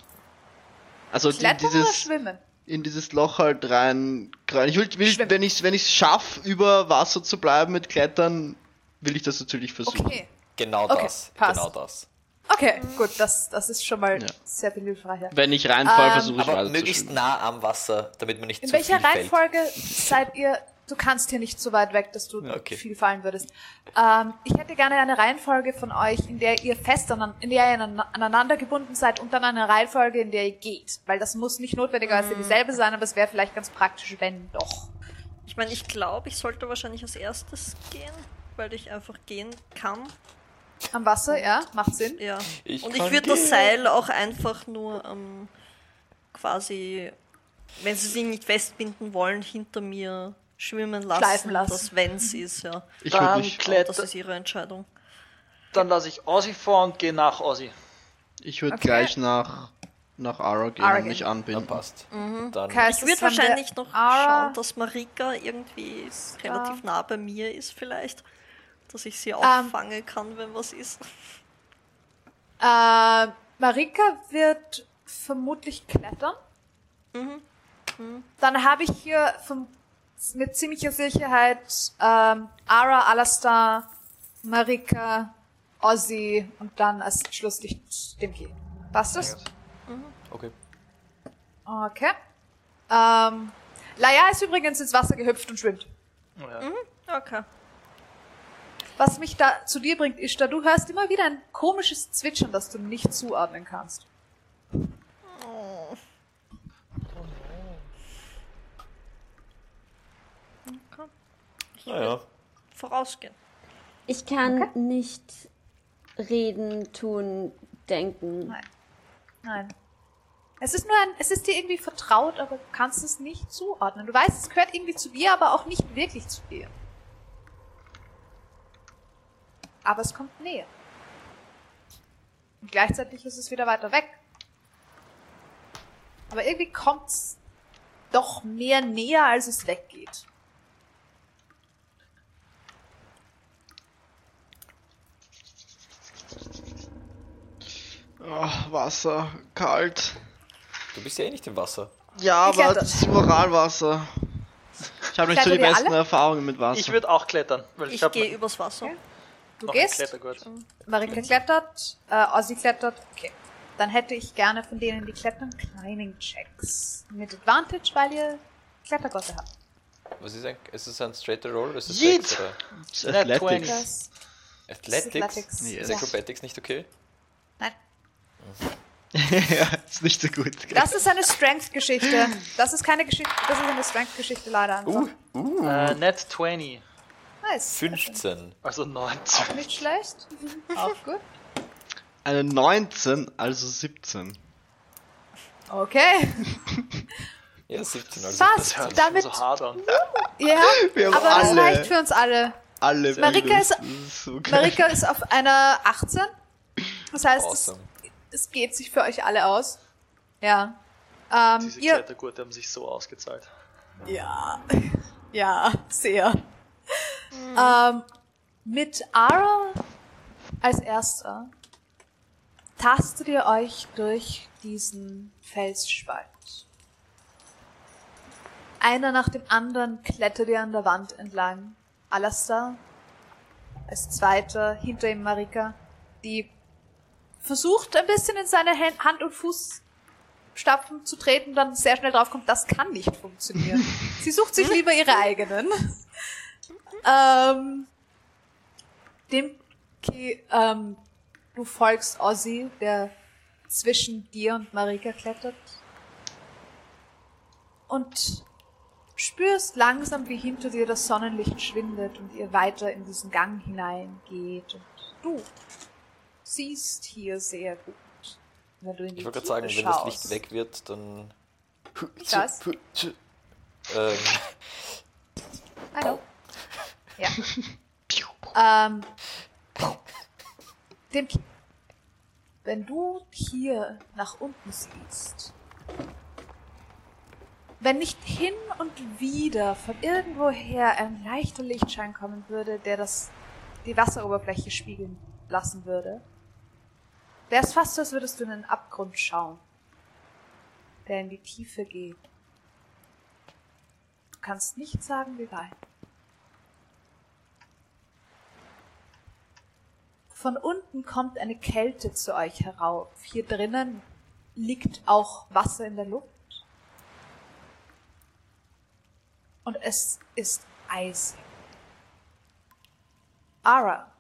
Also die, dieses schwimmen? in dieses Loch halt rein. rein. Ich will, will Schwimmen. wenn ich wenn ich schaffe, über Wasser zu bleiben mit Klettern, will ich das natürlich versuchen. Okay. Genau Okay, das. passt. Genau das. Okay, gut, das, das ist schon mal Ja. sehr hilfreich. Ja. Wenn ich reinfall, Ähm, versuche ich Aber möglichst nah am Wasser, damit man nicht In zu welcher viel fällt. Reihenfolge seid ihr? Du kannst hier nicht so weit weg, dass du Okay. viel fallen würdest. Ähm, ich hätte gerne eine Reihenfolge von euch, in der ihr fest anan in der ihr aneinander gebunden seid und dann eine Reihenfolge, in der ihr geht. Weil das muss nicht notwendigerweise dieselbe sein, aber es wäre vielleicht ganz praktisch, wenn doch. Ich meine, ich glaube, ich sollte wahrscheinlich als erstes gehen, weil ich einfach gehen kann. Am Wasser, ja, macht Sinn. Ja. Ich Und ich würde das. Seil auch einfach nur ähm, quasi, wenn sie sich nicht festbinden wollen, hinter mir schwimmen lassen. Schleifen lassen. Das wenn's ist, ja. Ich würde Dann mich, Das ist ihre Entscheidung. Dann lasse ich Aussie vor und gehe nach Aussie. ich würde Okay. gleich nach nach Ara gehen Ara und mich Dann anbinden. passt. Mhm. Dann Okay, Ich das würde wahrscheinlich noch Ara- schauen, dass Marika irgendwie relativ nah bei mir ist vielleicht. Dass ich Ähm. sie auffangen kann, wenn was ist. Äh, Marika wird vermutlich klettern. Dann habe ich hier vom, mit ziemlicher Sicherheit ähm, Ara, Alastar, Marika, Ozzy und dann als Schlusslicht Dimki. Passt das? okay. Okay. Ähm, Laia ist übrigens ins Wasser gehüpft und schwimmt. Ja. Okay. Was mich da zu dir bringt, ist, da du hörst immer wieder ein komisches Zwitschern, das du nicht zuordnen kannst. Naja. Vorausgehen. Ich kann nicht reden, tun, denken. Nein. Nein. Es ist nur ein, es ist dir irgendwie vertraut, aber du kannst es nicht zuordnen. Du weißt, es gehört irgendwie zu dir, aber auch nicht wirklich zu dir. Aber es kommt näher. Und gleichzeitig ist es wieder weiter weg. Aber irgendwie kommt's doch mehr näher, als es weggeht. Oh, Wasser, kalt. Du bist ja eh nicht im Wasser. Ja, Ich aber kletter. das ist überall Wasser. Ich habe nicht so die besten alle? Erfahrungen mit Wasser. Ich würde auch klettern, weil ich, Ich gehe übers Wasser. Du noch gehst, Klettergurt. Marika klettert, äh, Ozzy klettert, okay. Dann hätte ich gerne von denen, die klettern, Climbing Checks. Mit Advantage, weil ihr Klettergotte habt. Was ist ein, ist es ein straighter Roll oder ist es Yeet! Dex oder Das ist Athletics. 20. Das Athletics? Athletics, Ist ja. Acrobatics nicht okay? Nein. ja, ist nicht so gut. Das ist eine Strength-Geschichte. Das ist keine Geschichte, das ist eine Strength-Geschichte leider. Uh, uh, Äh, Net 20. Nice. 15. Also 19. Nicht schlecht. Auch gut. Eine 19, also 17. Okay. Ja, 17, also Fast. 15. Hört sich Damit- so hart an. Ja, Wir haben aber das alle- reicht für uns alle. Alle Marika ist- Das ist so. Marika ist auf einer 18. Das heißt, Awesome. Es, geht sich für euch alle aus. Ja. Ähm, Diese ihr, Klettergurte haben sich so ausgezahlt. Ja, ja, sehr. Ähm, mit Ara als erster tastet ihr euch durch diesen Felsspalt. Einer nach dem anderen klettert ihr an der Wand entlang. Alastair als zweiter, hinter ihm Marika, die versucht ein bisschen in seine Hand- und Fußstapfen zu treten, dann sehr schnell draufkommt, das kann nicht funktionieren. Sie sucht sich lieber ihre eigenen. ähm, dem, ähm, du folgst Ozzy, der zwischen dir und Marika klettert. Und spürst langsam, wie hinter dir das Sonnenlicht schwindet und ihr weiter in diesen Gang hineingeht. Und du siehst hier sehr gut. Wenn du in die Ich wollte gerade sagen, wenn das schaust. Licht weg wird, dann. Das? Ähm, Hallo. Ja. ähm, dem, wenn du hier nach unten siehst, wenn nicht hin und wieder von irgendwoher ein leichter Lichtschein kommen würde, der das, die Wasseroberfläche spiegeln lassen würde, wäre es fast so, als würdest du in einen Abgrund schauen, der in die Tiefe geht. Du kannst nicht sagen, wie weit. Von unten kommt eine Kälte zu euch herauf. Hier drinnen liegt auch Wasser in der Luft. Und es ist eisig. Ara.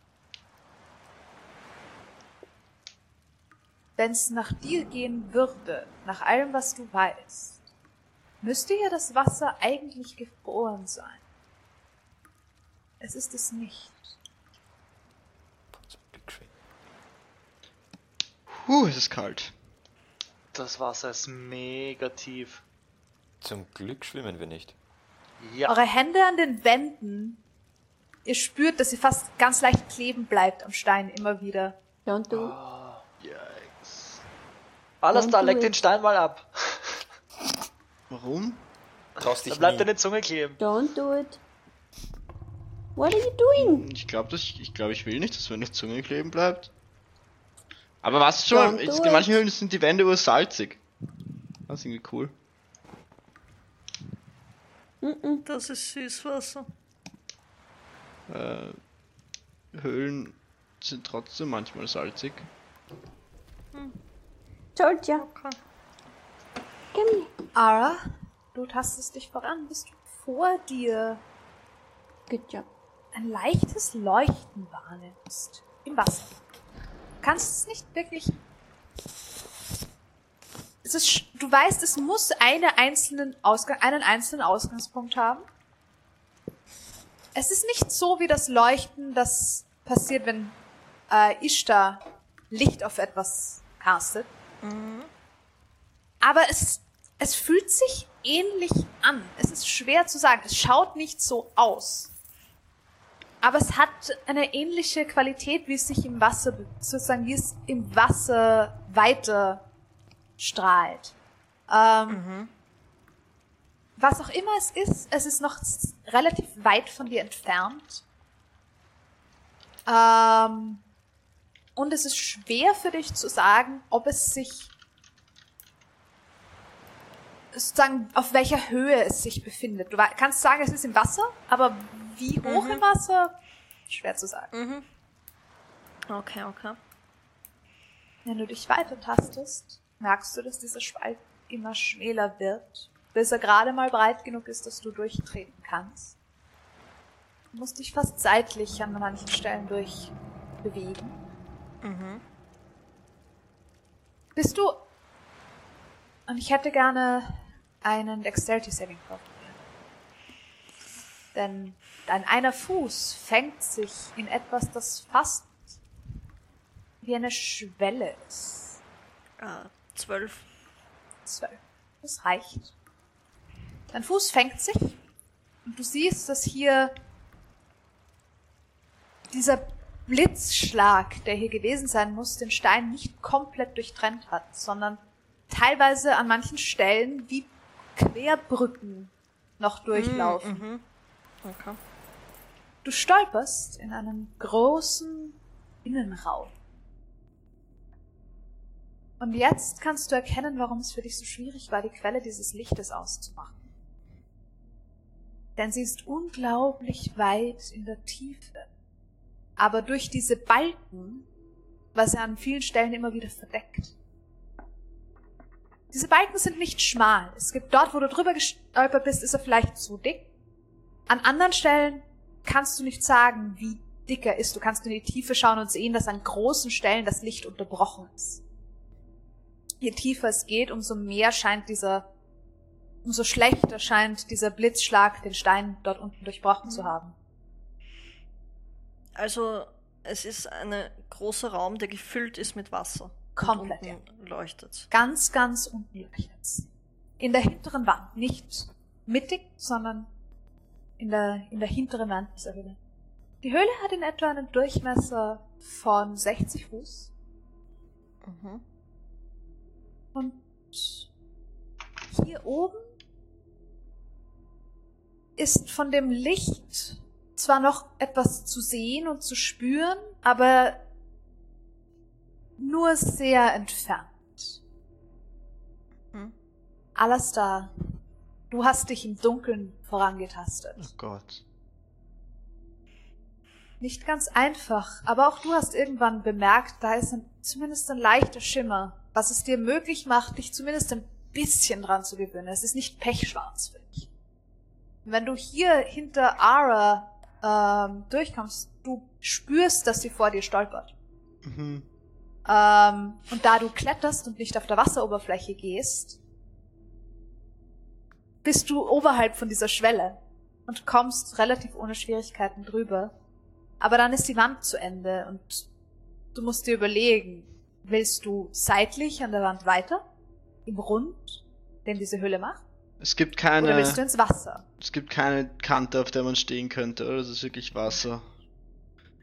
Wenn es nach dir gehen würde, nach allem, was du weißt, müsste ja das Wasser eigentlich gefroren sein. Es ist es nicht. Puh, es ist kalt. Das Wasser ist mega tief. Zum Glück schwimmen wir nicht. Ja. Eure Hände an den Wänden, ihr spürt, dass sie fast ganz leicht kleben bleibt am Stein immer wieder. Don't do. Yikes. Alles da, it. den Stein mal ab. Warum? Traust dich Da bleibt nie. deine Zunge kleben. Don't do it. What are you doing? Ich glaube, ich, ich, glaub, ich will nicht, dass meine Zunge kleben bleibt. Aber was schon, do in manchen Höhlen sind die Wände ursalzig. Das ist irgendwie cool. Das ist Süßwasser. Äh, Höhlen sind trotzdem manchmal salzig. Told ya. Okay. Here. Ara, du tastest dich voran, bis du vor dir Good job. ein leichtes Leuchten wahrnimmst. Im Wasser. Du kannst es nicht wirklich. Ist, du weißt, es muss eine einzelnen Ausgang, einen einzelnen Ausgangspunkt haben. Es ist nicht so wie das Leuchten, das passiert, wenn äh, Ishtar Licht auf etwas castet. Aber es, es fühlt sich ähnlich an. Es ist schwer zu sagen. Es schaut nicht so aus. Aber es hat eine ähnliche Qualität, wie es sich im Wasser, sozusagen, wie es im Wasser weiter strahlt. Ähm, Was auch immer es ist, es ist noch relativ weit von dir entfernt. Ähm, und es ist schwer für dich zu sagen, ob es sich sozusagen auf welcher Höhe es sich befindet. Du kannst sagen, es ist im Wasser, aber wie hoch im Wasser? Schwer zu sagen. Okay, okay. Wenn du dich weiter tastest, merkst du, dass dieser Spalt immer schmäler wird, bis er gerade mal breit genug ist, dass du durchtreten kannst. Du musst dich fast seitlich an manchen Stellen durchbewegen. Bist du. Und ich hätte gerne einen Dexterity Saving Throw. Denn dein einer Fuß fängt sich in etwas, das fast wie eine Schwelle ist. Ah, zwölf. Zwölf. Das reicht. Dein Fuß fängt sich und du siehst, dass hier dieser Blitzschlag, der hier gewesen sein muss, den Stein nicht komplett durchtrennt hat, sondern teilweise an manchen Stellen wie Querbrücken noch durchlaufen. Mhm. Okay. Du stolperst in einen großen Innenraum. Und jetzt kannst du erkennen, warum es für dich so schwierig war, die Quelle dieses Lichtes auszumachen. Denn sie ist unglaublich weit in der Tiefe. Aber durch diese Balken war sie an vielen Stellen immer wieder verdeckt. Diese Balken sind nicht schmal. Es gibt dort, wo du drüber gestolpert bist, ist er vielleicht zu dick. An anderen Stellen kannst du nicht sagen, wie dick er ist. Du kannst in die Tiefe schauen und sehen, dass an großen Stellen das Licht unterbrochen ist. Je tiefer es geht, umso mehr scheint dieser, umso schlechter scheint dieser Blitzschlag den Stein dort unten durchbrochen zu haben. Also, es ist ein großer Raum, der gefüllt ist mit Wasser. Komplett, Und unten leuchtet. Ganz, ganz unten leuchtet's. In der hinteren Wand, nicht mittig, sondern in der, in der hinteren Wand dieser Höhle. Die Höhle hat in etwa einen Durchmesser von 60 Fuß Mhm. und hier oben ist von dem Licht zwar noch etwas zu sehen und zu spüren, aber nur sehr entfernt. Hm. Alastar, du hast dich im Dunkeln vorangetastet. Oh Gott. Nicht ganz einfach, aber auch du hast irgendwann bemerkt, da ist ein, zumindest ein leichter Schimmer, was es dir möglich macht, dich zumindest ein bisschen dran zu gewöhnen. Es ist nicht pechschwarz für dich. Und wenn du hier hinter Ara ähm, durchkommst, du spürst, dass sie vor dir stolpert. Mhm. Ähm, und da du kletterst und nicht auf der Wasseroberfläche gehst, bist du oberhalb von dieser Schwelle und kommst relativ ohne Schwierigkeiten drüber. Aber dann ist die Wand zu Ende und du musst dir überlegen, willst du seitlich an der Wand weiter? Im Rund, den diese Höhle macht? Es gibt Oder keine, willst du ins Wasser? es gibt keine Kante, auf der man stehen könnte, oder? Das ist wirklich Wasser.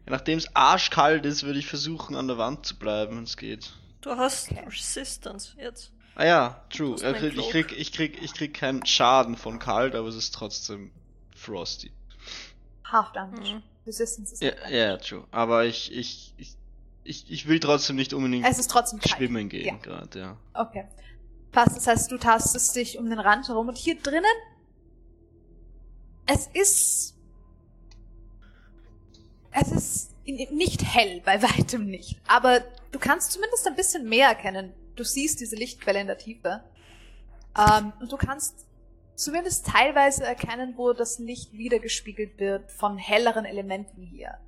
Ja, Nachdem es arschkalt ist, würde ich versuchen, an der Wand zu bleiben, wenn es geht. Du hast Okay. Resistance jetzt. Ah ja, true. Ich krieg, ich krieg, ich krieg, ich krieg keinen Schaden von kalt, aber es ist trotzdem frosty. Half damage. Mhm. Resistance ist Ja, nicht ja, true. Aber ich, ich, ich, ich, ich will trotzdem nicht unbedingt Es ist trotzdem kalt. schwimmen gehen Ja. gerade, ja. Okay. Passt, das heißt, du tastest dich um den Rand herum und hier drinnen, es ist, es ist nicht hell, bei weitem nicht. Aber du kannst zumindest ein bisschen mehr erkennen. Du siehst diese Lichtquelle in der Tiefe. Ähm, und du kannst zumindest teilweise erkennen, wo das Licht wiedergespiegelt wird von helleren Elementen hier.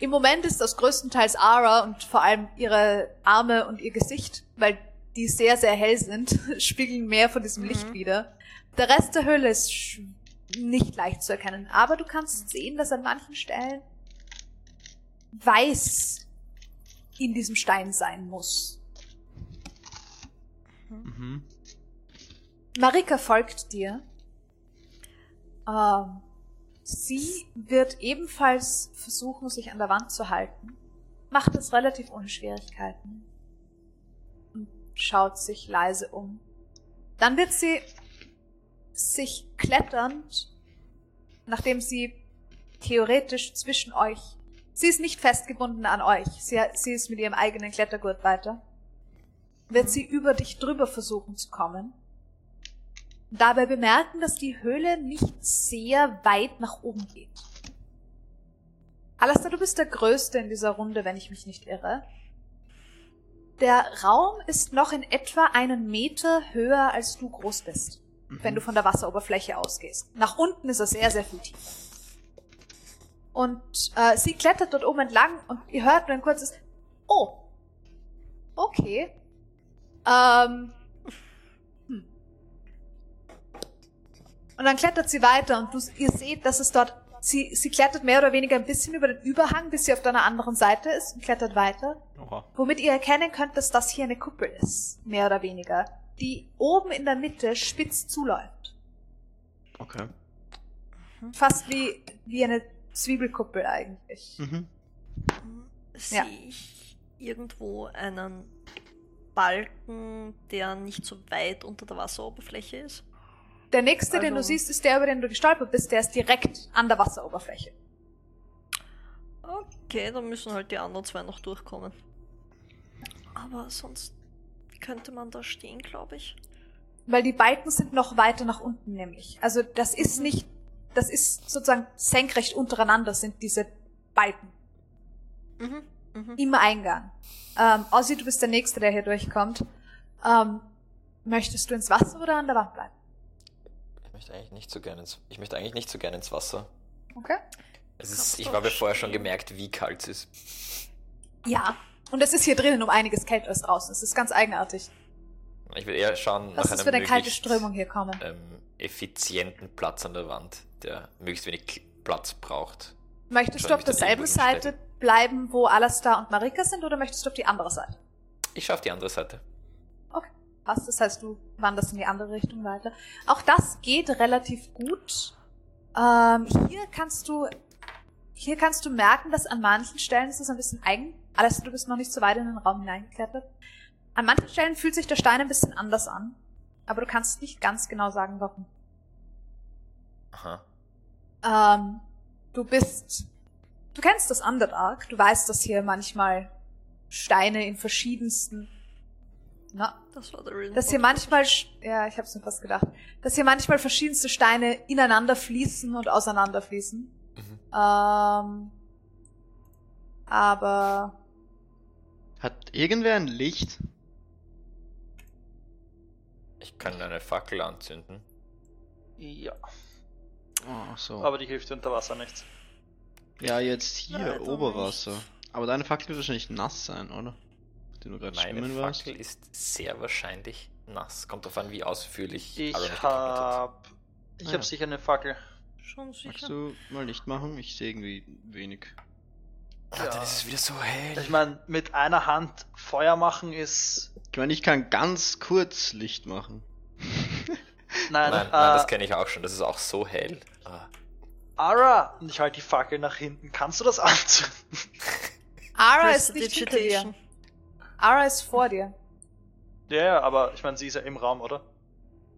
Im Moment ist das größtenteils Ara und vor allem ihre Arme und ihr Gesicht, weil die sehr, sehr hell sind, spiegeln mehr von diesem Licht wieder. Der Rest der Höhle ist nicht leicht zu erkennen, aber du kannst sehen, dass an manchen Stellen weiß in diesem Stein sein muss. Mhm. Marika folgt dir. Ähm, sie wird ebenfalls versuchen, sich an der Wand zu halten. Macht es relativ ohne Schwierigkeiten. Schaut sich leise um. Dann wird sie sich kletternd, nachdem sie theoretisch zwischen euch, sie ist nicht festgebunden an euch, sie, sie ist mit ihrem eigenen Klettergurt weiter, wird sie über dich drüber versuchen zu kommen dabei bemerken, dass die Höhle nicht sehr weit nach oben geht. Alastair, du bist der Größte in dieser Runde, wenn ich mich nicht irre. Der Raum ist noch in etwa einen Meter höher, als du groß bist, wenn du von der Wasseroberfläche ausgehst. Nach unten ist er sehr, sehr viel tiefer. Und äh, sie klettert dort oben entlang und ihr hört nur ein kurzes Oh, okay. Ähm. Hm. Und dann klettert sie weiter und du, ihr seht, dass es dort, sie, sie klettert mehr oder weniger ein bisschen über den Überhang, bis sie auf deiner anderen Seite ist und klettert weiter. Oha. Womit ihr erkennen könnt, dass das hier eine Kuppel ist, mehr oder weniger, die oben in der Mitte spitz zuläuft. Okay. Fast wie, wie eine Zwiebelkuppel eigentlich. Mhm. Sehe Ja. ich irgendwo einen Balken, der nicht so weit unter der Wasseroberfläche ist? Der nächste, den du Also- siehst, ist der, über den du gestolpert bist, der ist direkt an der Wasseroberfläche. Okay, dann müssen halt die anderen zwei noch durchkommen. Aber sonst könnte man da stehen, glaube ich. Weil die Balken sind noch weiter nach unten nämlich. Also das ist nicht, das ist sozusagen senkrecht untereinander sind diese Balken Mhm. Mhm. im Eingang. Ähm, Ozzy, du bist der Nächste, der hier durchkommt. Ähm, möchtest du ins Wasser oder an der Wand bleiben? Ich möchte eigentlich nicht so gerne ins, ich möchte eigentlich nicht so gerne ins Wasser. Okay. Es ist, ich habe vorher schon gemerkt, wie kalt es ist. Ja. Und es ist hier drinnen um einiges kälter als draußen. Es ist ganz eigenartig. Ich will eher schauen Lass nach uns einem für eine kalte Strömung hier kommen. ähm, effizienten Platz an der Wand, der möglichst wenig Platz braucht. Möchtest du auf derselben Seite bleiben, wo Alastar und Marika sind, oder möchtest du auf die andere Seite? Ich schaue auf die andere Seite. Passt, das heißt, du wanderst in die andere Richtung weiter. Auch das geht relativ gut. Ähm, hier kannst du, hier kannst du merken, dass an manchen Stellen ist es ein bisschen eigen. Alles, du bist noch nicht so weit in den Raum hineingeklettert. An manchen Stellen fühlt sich der Stein ein bisschen anders an. Aber du kannst nicht ganz genau sagen, warum. Aha. Ähm, du bist, du kennst das Underdark. Du weißt, dass hier manchmal Steine in verschiedensten, na, Das war der dass hier manchmal, ja, ich hab's mir fast gedacht, dass hier manchmal verschiedenste Steine ineinander fließen und auseinander fließen. Mhm. Ähm, aber Hat irgendwer ein Licht? Ich kann eine Fackel anzünden. Ja, Oh, so. aber die hilft unter Wasser nichts. ja, jetzt hier, Leider Oberwasser. Aber deine Fackel wird wahrscheinlich nass sein, oder? Die du gerade Meine schwimmen warst. Fackel ist sehr wahrscheinlich nass. Kommt darauf an, wie ausführlich Ich Aaron mich getrocknet hat. hab. Ich Ah, hab ja. sicher eine Fackel. Schon Magst sicher. du mal Licht machen? Ich sehe irgendwie wenig. Ah, dann ist es wieder so hell. Ich meine, mit einer Hand Feuer machen ist. Ich meine, ich kann ganz kurz Licht machen. Nein, nein, äh, nein, das kenne ich auch schon. Das ist auch so hell. Ah. Ara! Und ich halte die Fackel nach hinten. Kannst du das anzünden? Ara ist nicht. Prestidigitation. Ara ist vor dir. Ja, ja, aber ich meine, sie ist ja im Raum, oder?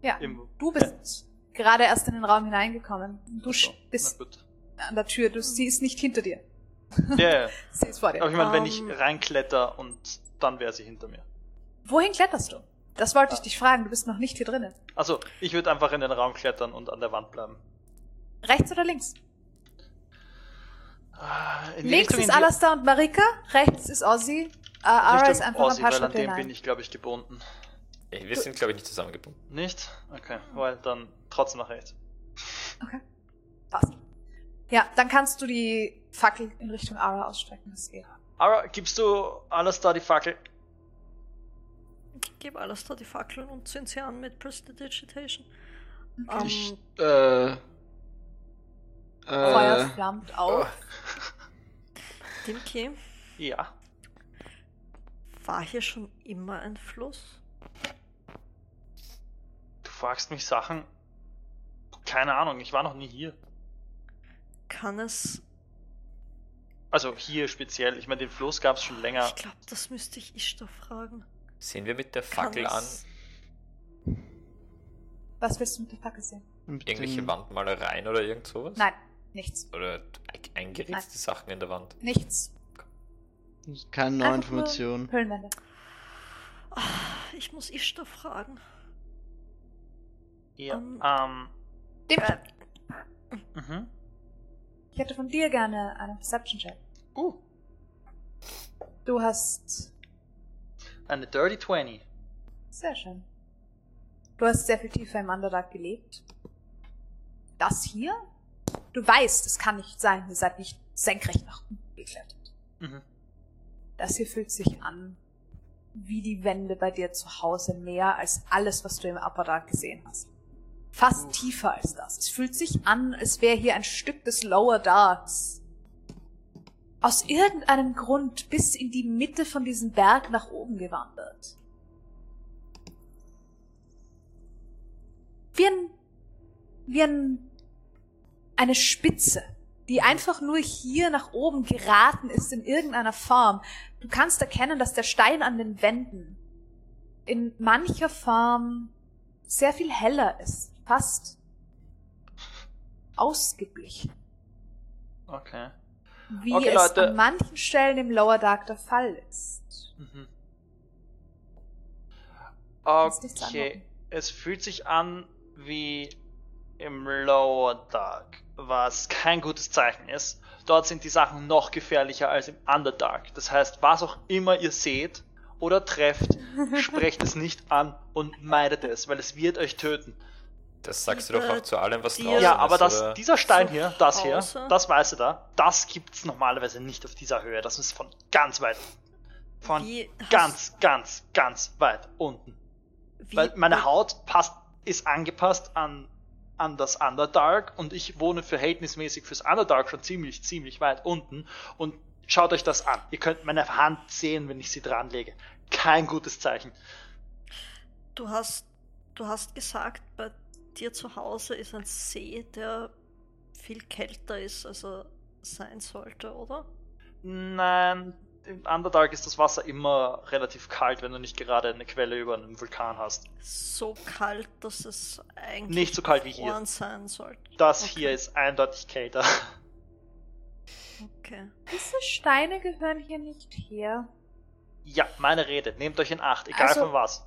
Ja. Im, Du bist gerade erst in den Raum hineingekommen. Du so, bist an der Tür. Du, sie ist nicht hinter dir. Ja, ja. Sie ist vor dir. Aber ich meine, wenn ich Ähm. reinkletter und dann wäre sie hinter mir. Wohin kletterst du? Das wollte ich dich fragen. Du bist noch nicht hier drinnen. Also, ich würde einfach in den Raum klettern und an der Wand bleiben. Rechts oder links? Ah, links Richtung, ist Alastair und Marika. Rechts ist Ozzy. Äh, Ara ist einfach Aussie, ein paar weil an dem bin ich, glaube ich, gebunden. Ey, Wir sind, glaube ich, nicht zusammengebunden. Nicht? Okay, weil dann trotzdem nach rechts. Passt. Ja, dann kannst du die Fackel in Richtung Ara ausstrecken. Das geht. Ara, gibst du alles da die Fackel? Ich gebe alles da die Fackeln und zünd sie an mit Prestidigitation. Ich, Ähm, äh, Feuer äh, flammt auf. Dimki, Ja. War hier schon immer ein Fluss? Du fragst mich Sachen. Keine Ahnung, ich war noch nie hier. Kann es. Also hier speziell. Ich meine, den Fluss gab es schon länger. Ich glaube, das müsste ich Ishtar fragen. Sehen wir mit der Kann Fackel an es- Was willst du mit der Fackel sehen? irgendwelche dem- Wandmalereien oder irgend sowas? Nein, nichts. Oder eingeritzte Sachen in der Wand? Nichts. Keine neue Einfach nur Information. Höhlenwände. Ich muss Ishtar fragen. Ja. Ähm, Ähm. Dem, Äh, Mhm. ich hätte von dir gerne einen Perception-Check. Uh, Du hast eine Dirty 20. Sehr schön. Du hast sehr viel tiefer im Underdark gelebt. Das hier? Du weißt, es kann nicht sein. Ihr seid nicht senkrecht nach unten geklettert. Mhm. Das hier fühlt sich an wie die Wände bei dir zu Hause mehr als alles, was du im Upper Dark gesehen hast. Fast tiefer als das. Es fühlt sich an, als wäre hier ein Stück des Lower Darks aus irgendeinem Grund bis in die Mitte von diesem Berg nach oben gewandert. Wie ein, wie ein, eine Spitze, die einfach nur hier nach oben geraten ist in irgendeiner Form. Du kannst erkennen, dass der Stein an den Wänden in mancher Form sehr viel heller ist, fast ausgeglichen, Okay. wie Okay, es Leute. an manchen Stellen im Lower Dark der Fall ist. Mhm. Okay. Es fühlt sich an wie im Lower Dark, was kein gutes Zeichen ist. Dort sind die Sachen noch gefährlicher als im Underdark. Das heißt, was auch immer ihr seht oder trefft, sprecht es nicht an und meidet es, weil es wird euch töten. Das sagst du doch auch zu allem, was draußen Ja, aber ist, das, oder? dieser Stein hier, das hier, das weißt du da, das gibt's normalerweise nicht auf dieser Höhe. Das ist von ganz weit. Von Wie hast- ganz, ganz, ganz weit unten. Wie, Weil meine Haut passt, ist angepasst an, an das Underdark und ich wohne verhältnismäßig fürs Underdark schon ziemlich, ziemlich weit unten. Und schaut euch das an. Ihr könnt meine Hand sehen, wenn ich sie dran lege. Kein gutes Zeichen. Du hast, du hast gesagt, bei dir zu Hause ist ein See, der viel kälter ist, als er sein sollte, oder? Nein, im Underdark ist das Wasser immer relativ kalt, wenn du nicht gerade eine Quelle über einem Vulkan hast. So kalt, dass es eigentlich Nicht so kalt wie hier. sein sollte. Das Okay. hier ist eindeutig kälter. Okay. Diese Steine gehören hier nicht her. Ja, meine Rede. Nehmt euch in Acht, egal Also- von was.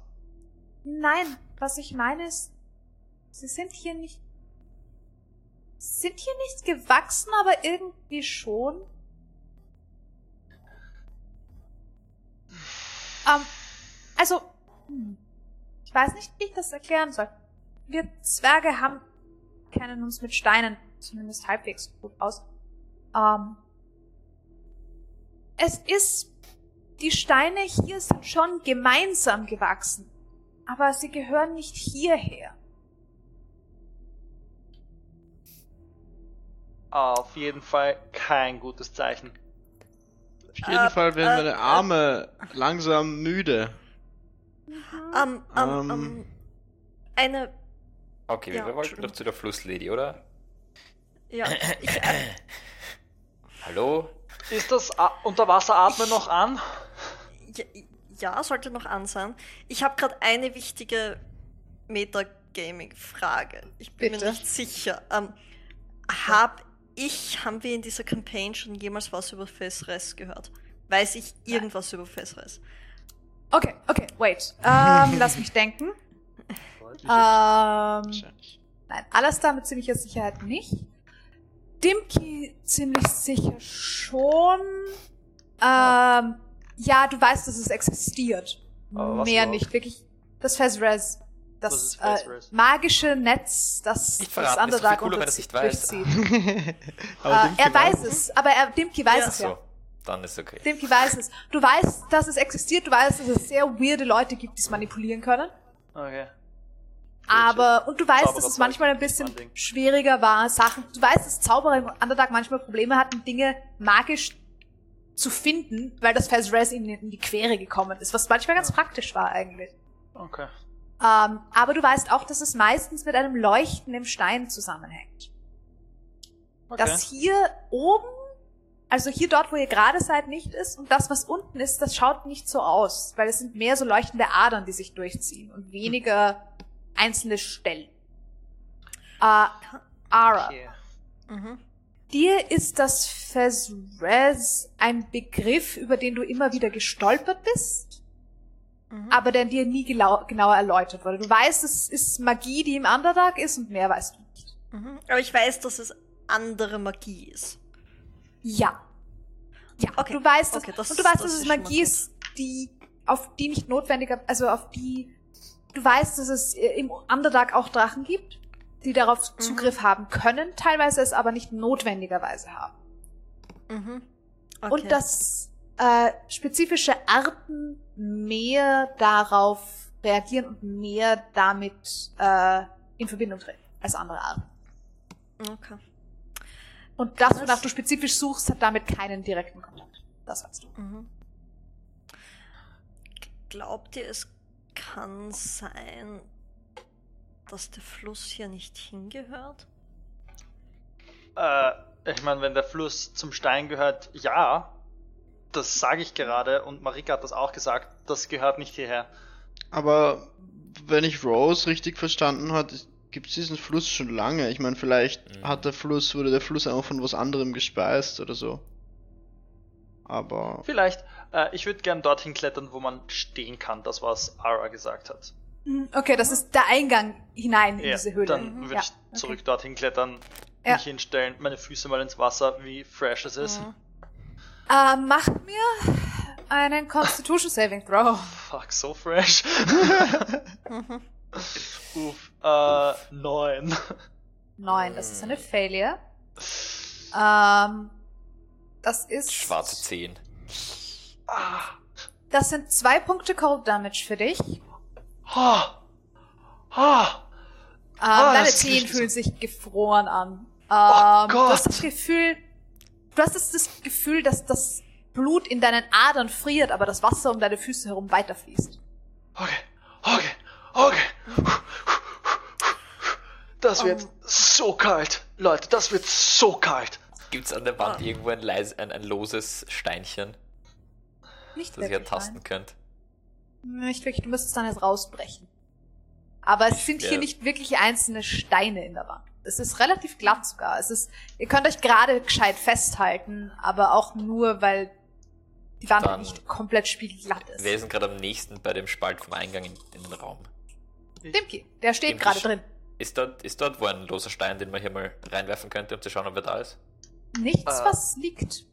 Nein, was ich meine ist, sie sind hier nicht. Sind hier nicht gewachsen, aber irgendwie schon. Ähm, also, ich weiß nicht, wie ich das erklären soll. Wir Zwerge haben, kennen uns mit Steinen zumindest halbwegs gut aus. Ähm, es ist, die Steine hier sind schon gemeinsam gewachsen aber sie gehören nicht hierher. Auf jeden Fall kein gutes Zeichen. Auf jeden Äh, Fall werden äh, meine Arme langsam müde. Ähm, ähm, Ähm. ähm, eine, Okay, Ja, wir wollten doch zu der Flusslady, oder? ja, ich, äh, Hallo? Ist das Unterwasseratmen noch an? ja, ja, sollte noch an sein. Ich habe gerade eine wichtige Metagaming-Frage. Ich bin Bitte. mir nicht sicher. Ähm, hab ich, haben wir in dieser Campaign schon jemals was über Fezres gehört? Weiß ich irgendwas über Fezres? Okay, okay, wait. Ähm, lass mich denken. Ähm, nein, Alastair mit ziemlicher Sicherheit nicht. Dimki ziemlich sicher schon. Ähm, ja, du weißt, dass es existiert. Mehr nicht, wirklich. Das Fezres. Das ist äh, magische Netz, das das ist doch viel Underdark cooler, unter wenn er es sich nicht weiß. durchzieht. Aber Äh, er weiß es, aber er, Dimki weiß Ja. es ja. So, dann ist okay. Dimki weiß es. Du weißt, dass es existiert, du weißt, dass es sehr weirde Leute gibt, die es manipulieren können. Okay. Aber, und du weißt, dass es manchmal ein bisschen Ding. schwieriger war, Sachen, du weißt, dass Zauberer im Underdark manchmal Probleme hatten, Dinge magisch zu finden, weil das Fez Res ihnen in die Quere gekommen ist, was manchmal ganz praktisch war eigentlich. Okay. Ähm, aber du weißt auch, dass es meistens mit einem Leuchten im Stein zusammenhängt. okay. Das hier oben, also hier dort, wo ihr gerade seid, nicht ist und das, was unten ist, das schaut nicht so aus, weil es sind mehr so leuchtende Adern, die sich durchziehen und weniger einzelne Stellen. Äh, Ara, Okay. Mhm. dir ist das Fezres ein Begriff, über den du immer wieder gestolpert bist, Mhm. aber der dir nie genauer erläutert wurde. Du weißt, es ist Magie, die im Underdark ist und mehr weißt du nicht. Mhm. Aber ich weiß, dass es andere Magie ist. Ja. Ja, Okay, du weißt, dass, okay, das- und du weißt, das dass es Magie ist, die, auf die nicht notwendiger, also auf die, du weißt, dass es äh, im Underdark auch Drachen gibt, die darauf Mhm. Zugriff haben können, teilweise es aber nicht notwendigerweise haben. Mhm. Okay. Und das, äh, spezifische Arten mehr darauf reagieren und mehr damit äh, in Verbindung treten als andere Arten. Okay. Und das, wonach du spezifisch suchst, hat damit keinen direkten Kontakt. Das weißt du. Mhm. Glaubt ihr, es kann sein, dass der Fluss hier nicht hingehört? Äh, ich meine, wenn der Fluss zum Stein gehört, ja. Das sage ich gerade und Marika hat das auch gesagt. Das gehört nicht hierher. Aber wenn ich Rose richtig verstanden hat, gibt es diesen Fluss schon lange. Ich meine, vielleicht Mhm. hat der Fluss, wurde der Fluss einfach von was anderem gespeist oder so. Aber Vielleicht. Äh, ich würde gern dorthin klettern, wo man stehen kann. Das, was Ara gesagt hat. Mhm, Okay, das ist der Eingang hinein in Ja, diese Höhle. dann würde Ja, ich okay. zurück dorthin klettern, Ja. mich hinstellen, meine Füße mal ins Wasser, wie fresh es ist. Mhm. Äh, mach mir einen Constitution Saving Throw. Fuck, so fresh. Uff, äh, neun. Neun, das ist eine Failure. Ähm, das ist. Schwarze 10. Ah, Das sind zwei Punkte Cold Damage für dich. Ähm, ah, ah. deine Ah, ist Zehen fühlen so. sich gefroren an. Ähm, Oh du hast Gott. das Gefühl, du hast das, das Gefühl, dass das Blut in deinen Adern friert, aber das Wasser um deine Füße herum weiterfließt. Okay, okay, okay. Das wird Um. so kalt. Leute, das wird so kalt. Gibt's an der Wand irgendwo ein, leis, ein, ein loses Steinchen, Nicht das ihr tasten nein. könnt? Nicht wirklich, du müsstest dann jetzt rausbrechen. Aber es sind Ja. hier nicht wirklich einzelne Steine in der Wand. Es ist relativ glatt sogar. Es ist, ihr könnt euch gerade gescheit festhalten, aber auch nur, weil die Wand Dann- nicht komplett spiegelglatt ist. Ist denn gerade am nächsten bei dem Spalt vom Eingang in, in den Raum? Dimki, der steht Dimki gerade drin. Ist dort, ist dort wo ein loser Stein, den man hier mal reinwerfen könnte, um zu schauen, ob er da ist? Nichts, Äh. was liegt.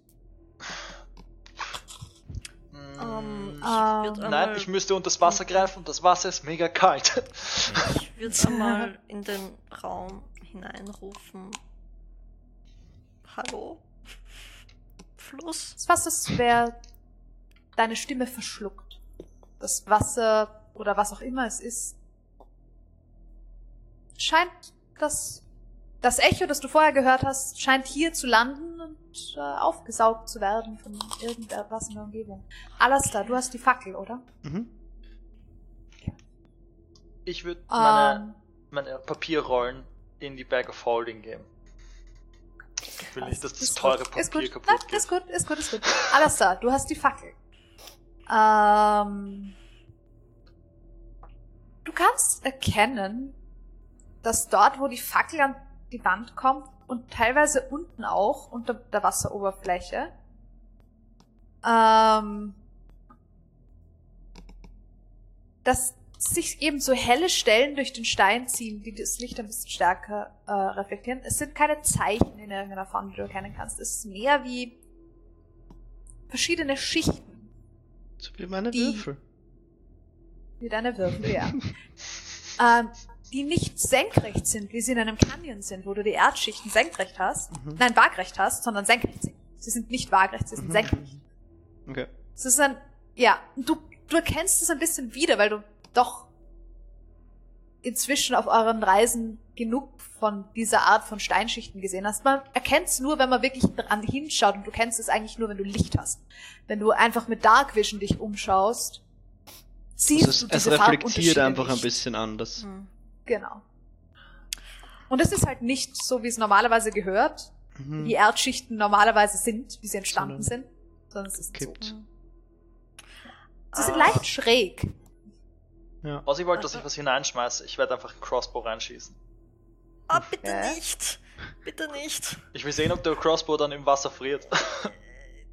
Ähm, ich Ähm, würde Nein, ich müsste unter das Wasser greifen und das Wasser ist mega kalt. ich würd einmal in den Raum hineinrufen. Hallo? Fluss? Es ist fast, als wäre deine Stimme verschluckt. Das Wasser oder was auch immer es ist, scheint das, das Echo, das du vorher gehört hast, scheint hier zu landen und äh, aufgesaugt zu werden von irgendetwas in der Umgebung. Alastair, du hast die Fackel, oder? mhm. Ich würde meine, Ähm, meine Papierrollen in die Bag of Holding geben. Ich will nicht, dass das teure gut, Papier ist gut. kaputt Nein, geht. ist gut, ist gut, ist gut. Alastair, du hast die Fackel. Ähm, du kannst erkennen, dass dort, wo die Fackel an die Wand kommt und teilweise unten auch unter der Wasseroberfläche, ähm, dass sich eben so helle Stellen durch den Stein ziehen, die das Licht ein bisschen stärker äh, reflektieren. Es sind keine Zeichen in irgendeiner Form, die du erkennen kannst. Es ist mehr wie verschiedene Schichten, So wie meine Die- Würfel. wie deine Würfel, ja. ähm, die nicht senkrecht sind, wie sie in einem Canyon sind, wo du die Erdschichten senkrecht hast. Mhm. Nein, waagrecht hast, sondern senkrecht sind. Sie sind nicht waagrecht, sie sind Mhm. senkrecht. Okay. Es ist ein, ja, du, du erkennst es ein bisschen wieder, weil du doch inzwischen auf euren Reisen genug von dieser Art von Steinschichten gesehen hast. Man erkennt es nur, wenn man wirklich dran hinschaut und du kennst es eigentlich nur, wenn du Licht hast. Wenn du einfach mit Dark Vision dich umschaust, siehst Also du es, es diese reflektiert einfach ein bisschen anders. Hm. Genau. Und es ist halt nicht so, wie es normalerweise gehört, Mhm. wie Erdschichten normalerweise sind, wie sie entstanden Sondern sind, sondern es ist Kippt. so. Sie sind Ah. leicht schräg. Ja. Was ich wollte, dass ich was hineinschmeiße, ich werde einfach einen Crossbow reinschießen. Ah, bitte Okay. nicht! Bitte nicht! Ich will sehen, ob der Crossbow dann im Wasser friert.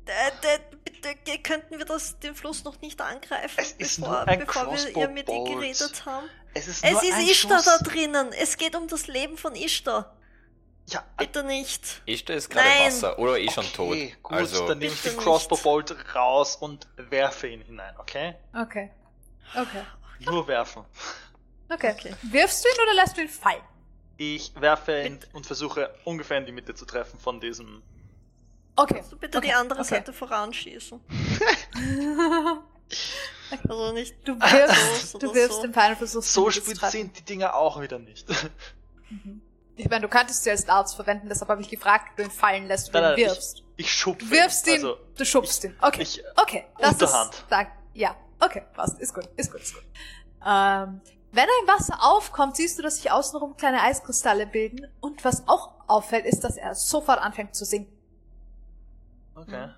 Äh, äh, bitte ge- könnten wir das, den Fluss noch nicht angreifen, Es ist bevor, nur ein bevor wir ihr mit ihr Crossbow-Bolt. geredet haben. Es ist, Es nur ist ein Ishtar Schuss. da drinnen. Es geht um das Leben von Ishtar. Ja, Bitte nicht. Ishtar ist gerade Nein. Wasser oder eh schon tot. okay, gut, also, dann nehme ich Bitte den. Crossbow Bolt raus und werfe ihn hinein, okay? Okay. Okay. Nur werfen. Okay. Okay. Wirfst du ihn oder lässt du ihn fallen? Ich werfe ihn und versuche ungefähr in die Mitte zu treffen von diesem Okay. Kannst du bitte okay, die andere okay. Seite voranschießen? Also nicht Du wirfst, so du wirfst so. den Pfeil und versuchst So spitz sind die Dinger auch wieder nicht. Ich meine, du könntest sie als Darts verwenden, deshalb habe ich gefragt, ob du ihn fallen lässt oder Nein, ihn wirfst. Ich schub Du wirfst ihn, Also, du schubst ihn. Okay, ich- okay. Das Unterhand. ist, da, ja, okay, passt, ist gut, ist gut, ist gut. Ähm, wenn er im Wasser aufkommt, siehst du, dass sich außenrum kleine Eiskristalle bilden und was auch auffällt, ist, dass er sofort anfängt zu sinken. okay.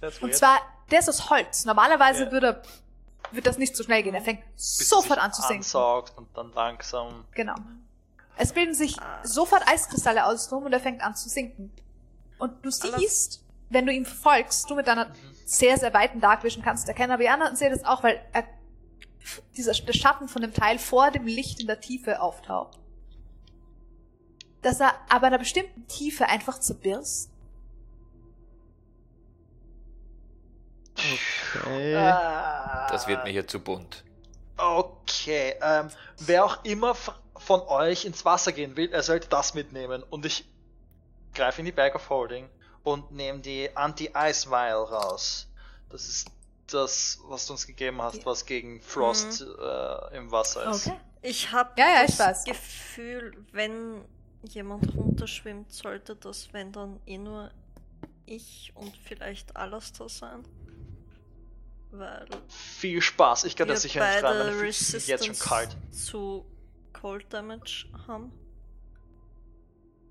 That's Und weird. zwar, der ist aus Holz. Normalerweise Ja. würde, wird das nicht so schnell gehen. Er fängt Bis sofort an zu sinken. ansaugt und dann langsam. Genau. Es bilden sich Ah. sofort Eiskristalle außenrum und er fängt an zu sinken. Und du siehst, wenn du ihn verfolgst, du mit deiner sehr, sehr weiten Dark Vision kannst erkennen, aber die anderen sehen das auch, weil er, dieser, der Schatten von dem Teil vor dem Licht in der Tiefe auftaucht. Dass er aber in einer bestimmten Tiefe einfach zerbirst. Okay. Das wird mir hier zu bunt. Okay, ähm, wer auch immer von euch ins Wasser gehen will, er sollte das mitnehmen. Und ich greife in die Bag of Holding und nehme die Anti-Ice Vial raus. Das ist das, was du uns gegeben hast, was gegen Frost äh, im Wasser ist. Ich habe Ja, ja, das weiß. Gefühl, wenn jemand runterschwimmt, sollte das, wenn dann eh nur ich und vielleicht Alastair sein. Weil Viel Spaß, ich kann das sicher nicht rein, sind jetzt schon kalt. zu Cold Damage haben.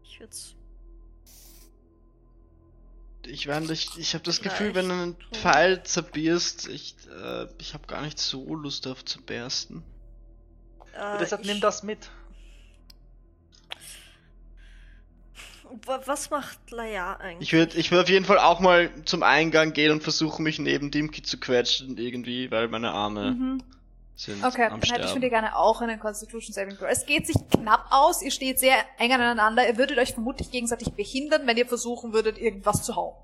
Ich würde Ich, werd nicht- ich habe das Gefühl, Vielleicht wenn du einen tun. Pfeil zerbierst, ich, äh, ich habe gar nicht so Lust auf zu bersten. äh, Deshalb ich- nimm das mit. Wa- Was macht Laia eigentlich? Ich würde ich würd auf jeden Fall auch mal zum Eingang gehen und versuchen, mich neben Dimki zu quetschen irgendwie, weil meine Arme Mhm. Sind Okay, am dann hätte ich von Sterben. dir gerne auch einen Constitution Saving Throw. Es geht sich knapp aus, ihr steht sehr eng aneinander, ihr würdet euch vermutlich gegenseitig behindern, wenn ihr versuchen würdet, irgendwas zu hauen.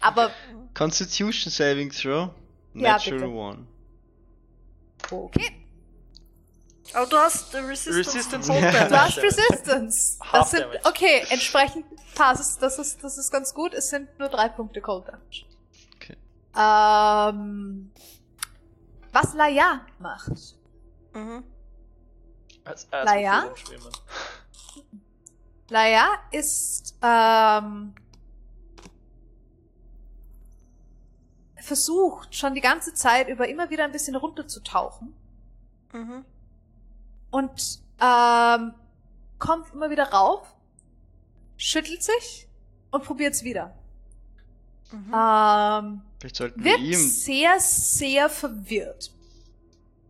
Aber, Constitution Saving Throw? Ja, Natural bitte. One. okay. Aber du hast Resistance. Resistance Cold Ja. Damage. Du hast Resistance. Das sind, okay, entsprechend passt es, das ist, das ist ganz gut, es sind nur drei Punkte Cold Damage. Okay. Ähm, was Laia macht. Mhm. Als Laia? Laia ist ähm, versucht schon die ganze Zeit über immer wieder ein bisschen runterzutauchen Mhm. und ähm, kommt immer wieder rauf, schüttelt sich und probiert's wieder. Mhm. Ähm, Vielleicht sollten wir wird ihm sehr, sehr verwirrt.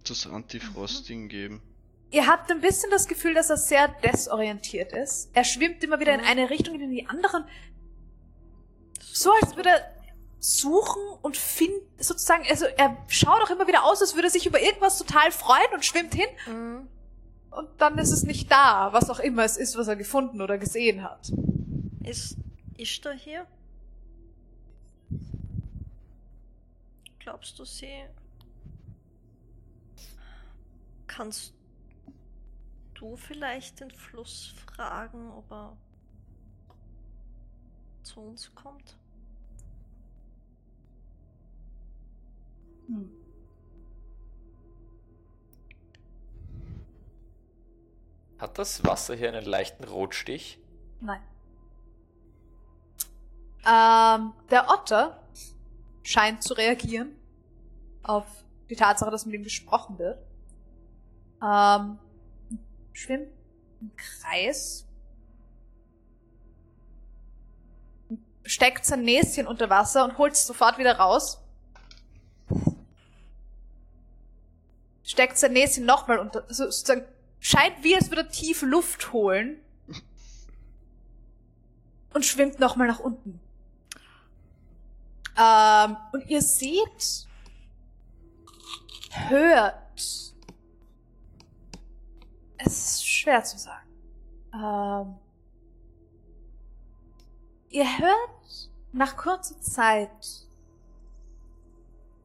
das Antifrost-Ding geben. Ihr habt ein bisschen das Gefühl, dass er sehr desorientiert ist. Er schwimmt immer wieder in Mhm. eine Richtung und in die anderen. So als würde er suchen und finden, sozusagen, also er schaut auch immer wieder aus, als würde er sich über irgendwas total freuen und schwimmt hin Mhm. und dann ist es nicht da, was auch immer es ist, was er gefunden oder gesehen hat. Ist Ishtar hier? Glaubst du sie? Kannst du vielleicht den Fluss fragen, ob er zu uns kommt? Hm. Hat das Wasser hier einen leichten Rotstich? Nein. Ähm, der Otter scheint zu reagieren auf die Tatsache, dass mit ihm gesprochen wird. Ähm, schwimmt im Kreis, steckt sein Näschen unter Wasser und holt es sofort wieder raus. Steckt sein Näschen nochmal unter, also sozusagen, scheint wie als würde er tiefe Luft holen und schwimmt nochmal nach unten. Ähm, und ihr seht, hört, es ist schwer zu sagen. Ähm, ihr hört nach kurzer Zeit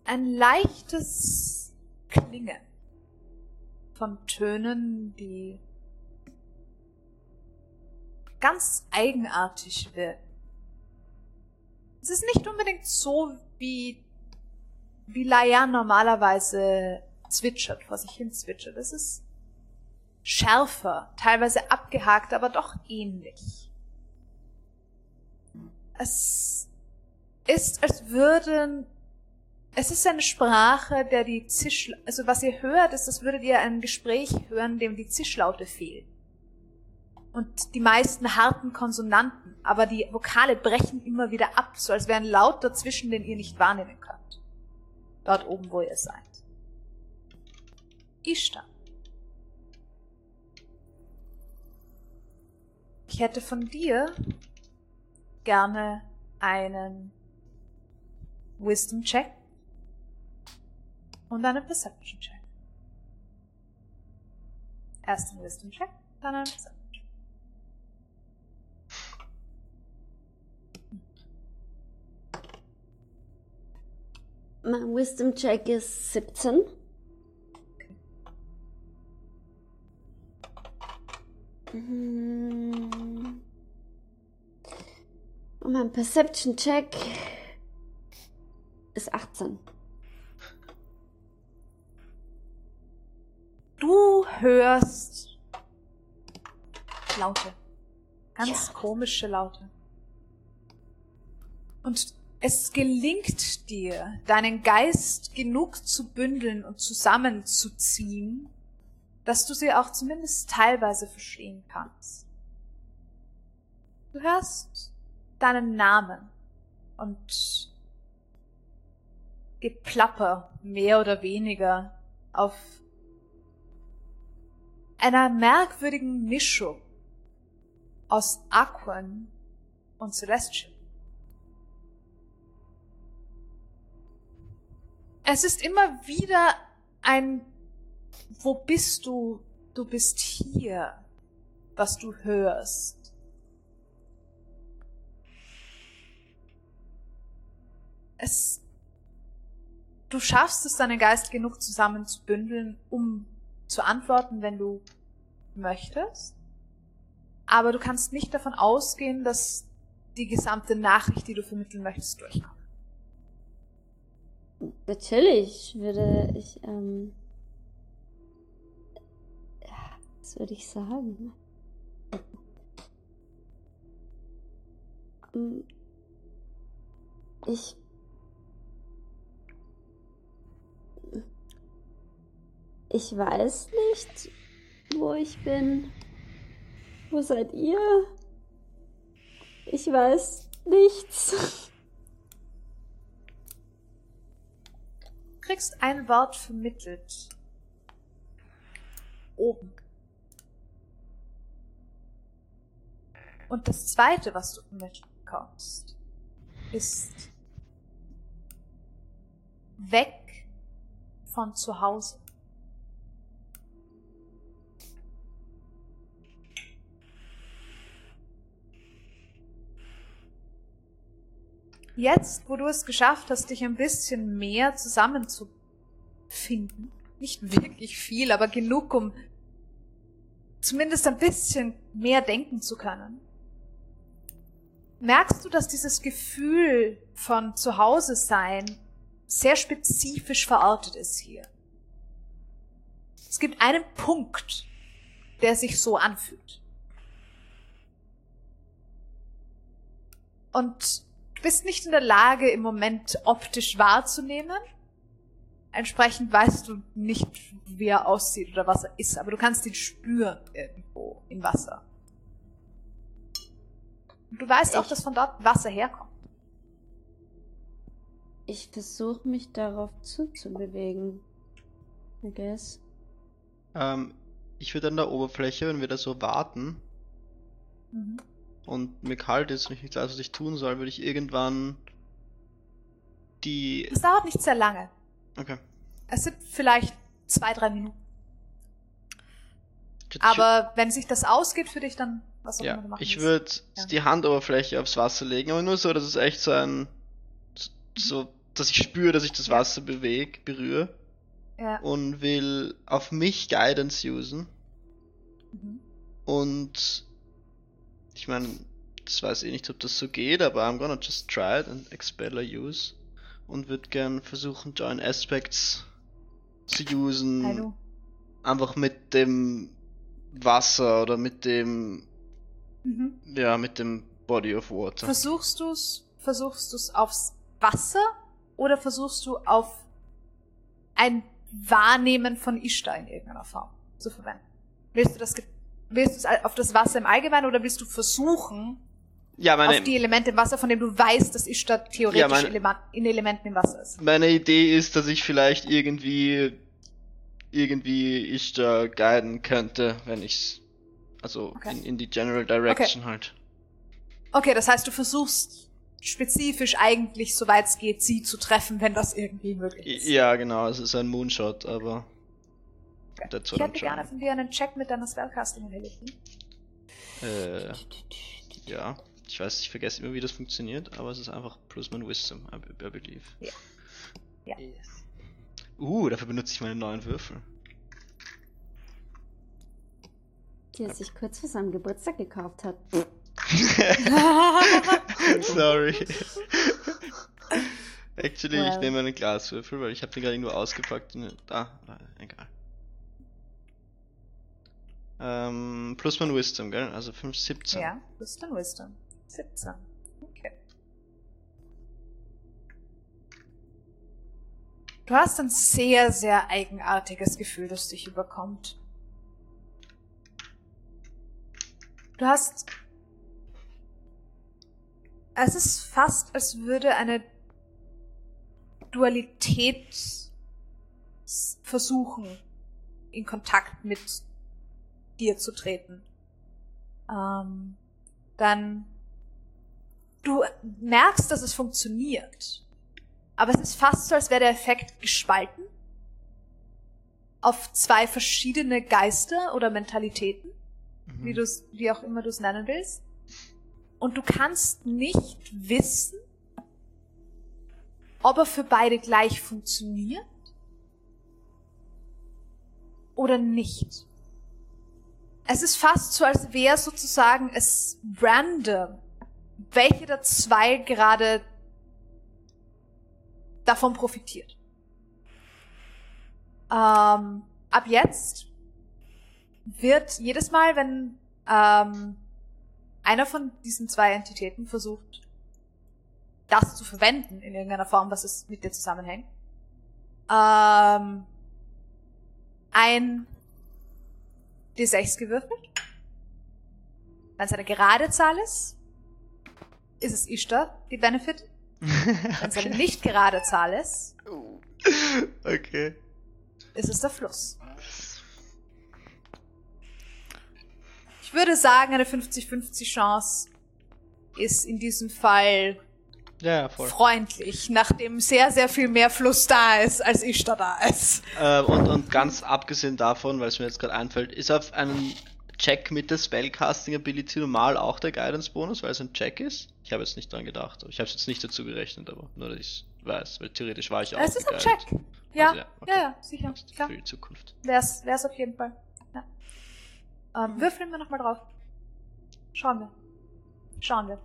ein leichtes Klingen von Tönen, die ganz eigenartig wirken. Es ist nicht unbedingt so, wie, wie Laia normalerweise zwitschert, vor sich hin zwitschert. Es ist schärfer, teilweise abgehakt, aber doch ähnlich. Es ist, als würden, es ist eine Sprache, der die Zisch, also was ihr hört, ist, als würdet ihr ein Gespräch hören, dem die Zischlaute fehlen. Und die meisten harten Konsonanten, aber die Vokale brechen immer wieder ab, so als wären Laut dazwischen, den ihr nicht wahrnehmen könnt. Dort oben, wo ihr seid. Ishtar. Ich hätte von dir gerne einen Wisdom Check und einen Perception Check. Erst einen Wisdom Check, dann einen Perception Check. Mein Wisdom Check ist 17. Mm. Und mein Perception Check ist 18. Du hörst Laute. Ganz komische Laute. Und es gelingt dir, deinen Geist genug zu bündeln und zusammenzuziehen, dass du sie auch zumindest teilweise verstehen kannst. Du hörst deinen Namen und Geplapper mehr oder weniger auf einer merkwürdigen Mischung aus Aquan und Celestial. Es ist immer wieder ein Wo bist du? Du bist hier, was du hörst. Es du schaffst es, deinen Geist genug zusammenzubündeln, um zu antworten, wenn du möchtest. Aber du kannst nicht davon ausgehen, dass die gesamte Nachricht, die du vermitteln möchtest, durchkommt. Natürlich würde ich, ähm, ja, was würde ich sagen? Ähm, Ich Ich weiß nicht, wo ich bin. Wo seid ihr? Ich weiß nichts. kriegst ein Wort vermittelt. Oben. Und das zweite, was du vermittelt bekommst, ist weg von zu Hause. Jetzt, wo du es geschafft hast, dich ein bisschen mehr zusammenzufinden, nicht wirklich viel, aber genug, um zumindest ein bisschen mehr denken zu können, merkst du, dass dieses Gefühl von Zuhause sein sehr spezifisch verortet ist hier. Es gibt einen Punkt, der sich so anfühlt. Und bist nicht in der Lage, im Moment optisch wahrzunehmen. Entsprechend weißt du nicht, wie er aussieht oder was er ist, aber du kannst ihn spüren irgendwo im Wasser. Und du weißt auch, Ich- dass von dort Wasser herkommt. Ich versuche mich darauf zuzubewegen. I guess. Ähm, ich würde an der Oberfläche, wenn wir da so warten Mhm. Und mir kalt ist und ich nicht weiß, was ich tun soll, würde ich irgendwann die. Es dauert nicht sehr lange. Okay. Es sind vielleicht zwei, drei Minuten. Aber wenn sich das ausgeht für dich, dann was auch immer Ja, du machen ich würde Ja. die Handoberfläche aufs Wasser legen, aber nur so, dass es echt so ein. so, dass ich spüre, dass ich das Ja. Wasser bewege, berühre Ja. und will auf mich Guidance usen. Mhm. Und ich meine, das weiß eh nicht, ob das so geht, aber I'm gonna just try it and Expeller use. Und würde gern versuchen, Join Aspects zu usen. Hallo. Einfach mit dem Wasser oder mit dem, Mhm. ja, mit dem Body of Water. Versuchst du's, versuchst du's aufs Wasser oder versuchst du auf ein Wahrnehmen von Ishtar in irgendeiner Form zu verwenden? Willst du das, willst du es auf das Wasser im Allgemeinen oder willst du versuchen, Ja, meine, auf die Elemente im Wasser, von dem du weißt, dass Ishtar theoretisch Ja, meine- Eleman- in Elementen im Wasser ist? meine Idee ist, dass ich vielleicht irgendwie, irgendwie ich da guiden könnte, wenn ich's, also Okay. in, in die General Direction halt. Okay, das heißt, du versuchst spezifisch eigentlich, soweit es geht, sie zu treffen, wenn das irgendwie möglich ist. Ja, genau, es ist ein Moonshot, aber Okay. that's Ich what I'm hätte gerne von dir einen Check mit deiner Spellcasting Ability. Äh, ja, ich weiß, ich vergesse immer, wie das funktioniert, aber es ist einfach plus mein Wisdom, I, I believe. Ja. Yes. Uh, dafür benutze ich meine neuen Würfel. Die er sich kurz vor seinem Geburtstag gekauft hat. Sorry. Actually, ich Well. nehme einen Glaswürfel, weil ich habe den gerade nur ausgepackt. Und, ah, egal. Ähm, plus mein Wisdom, gell? Also 5, 17. Ja, Wisdom, Wisdom. 17. Okay. Du hast ein sehr, sehr eigenartiges Gefühl, das dich überkommt. Du hast... Es ist fast, als würde eine Dualität versuchen, in Kontakt mit dir zu treten. Ähm, dann du merkst, dass es funktioniert. Aber es ist fast so, als wäre der Effekt gespalten auf zwei verschiedene Geister oder Mentalitäten, Mhm. wie du es, wie auch immer du es nennen willst. Und du kannst nicht wissen, ob er für beide gleich funktioniert oder nicht. Es ist fast so, als wäre sozusagen es random, welche der zwei gerade davon profitiert. Ähm, ab jetzt wird jedes Mal, wenn ähm, einer von diesen zwei Entitäten versucht, das zu verwenden in irgendeiner Form, was es mit dir zusammenhängt, ähm, ein D6 gewürfelt. Wenn es eine gerade Zahl ist, ist es Ishtar, die Benefit. Wenn es eine nicht gerade Zahl ist, okay. ist es der Fluss. Ich würde sagen, eine 50-50 Chance ist in diesem Fall Ja, ja, voll. freundlich, nachdem sehr, sehr viel mehr Fluss da ist, als Ishtar da ist. Äh, und, und ganz abgesehen davon, weil es mir jetzt gerade einfällt, ist auf einen Check mit der Spellcasting Ability normal auch der Guidance Bonus, weil es ein Check ist? Ich habe jetzt nicht dran gedacht. aber Ich habe es jetzt nicht dazu gerechnet, aber nur, dass ich weiß, weil theoretisch war ich auch Es ist ein. Check. Ja, Also ja, okay. ja, ja, sicher. Klar. Für die Zukunft. Wär's, wär's auf jeden Fall. Ja. Ähm, würfeln wir nochmal drauf. Schauen wir. Schauen wir.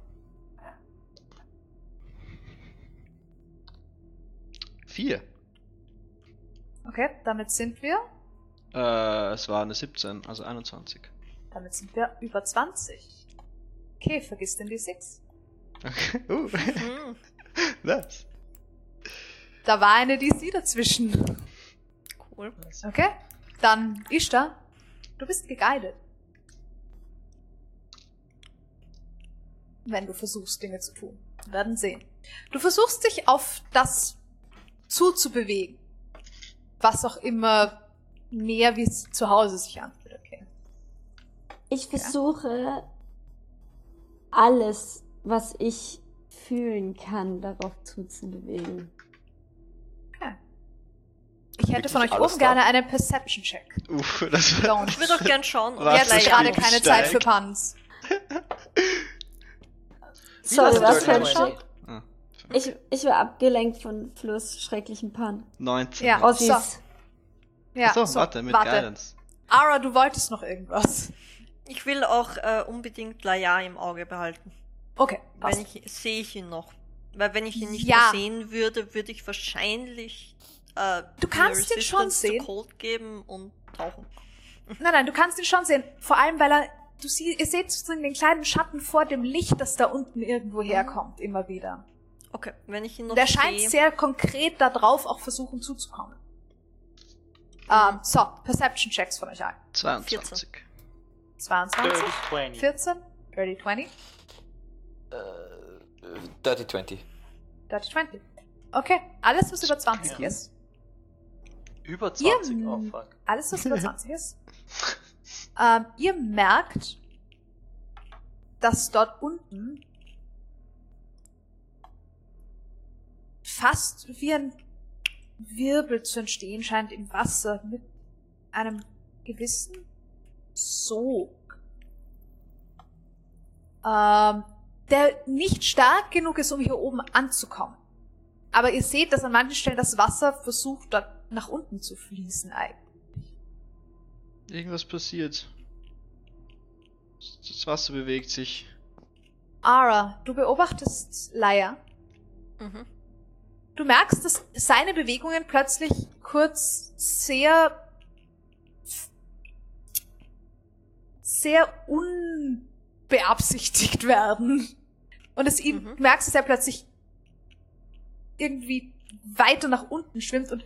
Vier. Okay, damit sind wir, Äh, es war eine 17, also 21. damit sind wir über 20. Okay, vergiss den D6. Okay. Uh. Hm. nice. Da war eine DC dazwischen. Cool. Okay, dann Ishtar, du bist geguidet. Wenn du versuchst, Dinge zu tun. Wir werden sehen. Du versuchst dich auf das zuzubewegen. Was auch immer mehr wie es zu Hause sich anfühlt. Okay. Ich versuche alles, was ich fühlen kann, darauf zuzubewegen. okay. Ich hätte von euch Wirklich oben gerne einen Perception-Check. Uff, das. Ich würde auch gern schauen. Jetzt ist gerade keine Zeit für. Puns. Sorry, das was für ein? Schock? Ich, ich war abgelenkt von Fluss schrecklichen Pan. 19. Ja. Ossis. So. Ja, Achso, so, warte, mit warte. Guidance. Ara, du wolltest noch irgendwas. Ich will auch äh, unbedingt Laia im Auge behalten. Okay, passt. Wenn ich, sehe ich ihn noch. Weil wenn ich ihn nicht Ja. mehr sehen würde, würde ich wahrscheinlich äh, Du kannst ihn schon sehen. Cold geben und tauchen. Nein, nein, du kannst ihn schon sehen. Vor allem, weil er, du sie, ihr seht sozusagen den kleinen Schatten vor dem Licht, das da unten irgendwo herkommt, immer wieder. Okay, wenn ich ihn noch Und er scheint sehe. sehr konkret darauf auch versuchen zuzukommen. Ähm, so, Perception Checks von euch allen. 22. 22, 30, 20. 14, 30, 20, Äh, Dirty 20. 30, 20. Okay, alles was über 20 Ja. ist. Über 20, Ihr- oh fuck. Alles was über 20 ist. Ähm, ihr merkt, dass dort unten fast wie ein Wirbel zu entstehen scheint im Wasser mit einem gewissen Sog. Ähm, der nicht stark genug ist, um hier oben anzukommen. Aber ihr seht, dass an manchen Stellen das Wasser versucht, dort nach unten zu fließen eigentlich. Irgendwas passiert. Das Wasser bewegt sich. Ara, du beobachtest Laia. Mhm. Du merkst, dass seine Bewegungen plötzlich kurz sehr sehr unbeabsichtigt werden. Und es ihm Mhm. du merkst, dass er plötzlich irgendwie weiter nach unten schwimmt und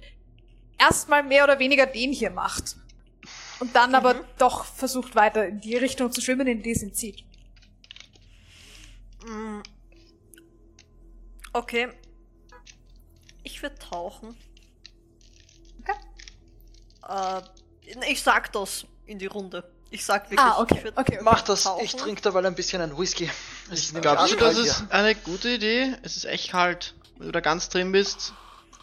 erstmal mehr oder weniger den hier macht. Und dann aber Mhm. doch versucht weiter in die Richtung zu schwimmen, in die es ihn zieht. Mm. Okay. Ich würde tauchen. Okay. Äh, ich sag das in die Runde. Ich sag wirklich, Ah, okay, ich würd okay, okay. Mach das, tauchen. ich trinke dabei ein bisschen ein Whisky. Es ist nämlich Glaubst du, das hier. ist eine gute Idee? Es ist echt kalt. Wenn du da ganz drin bist,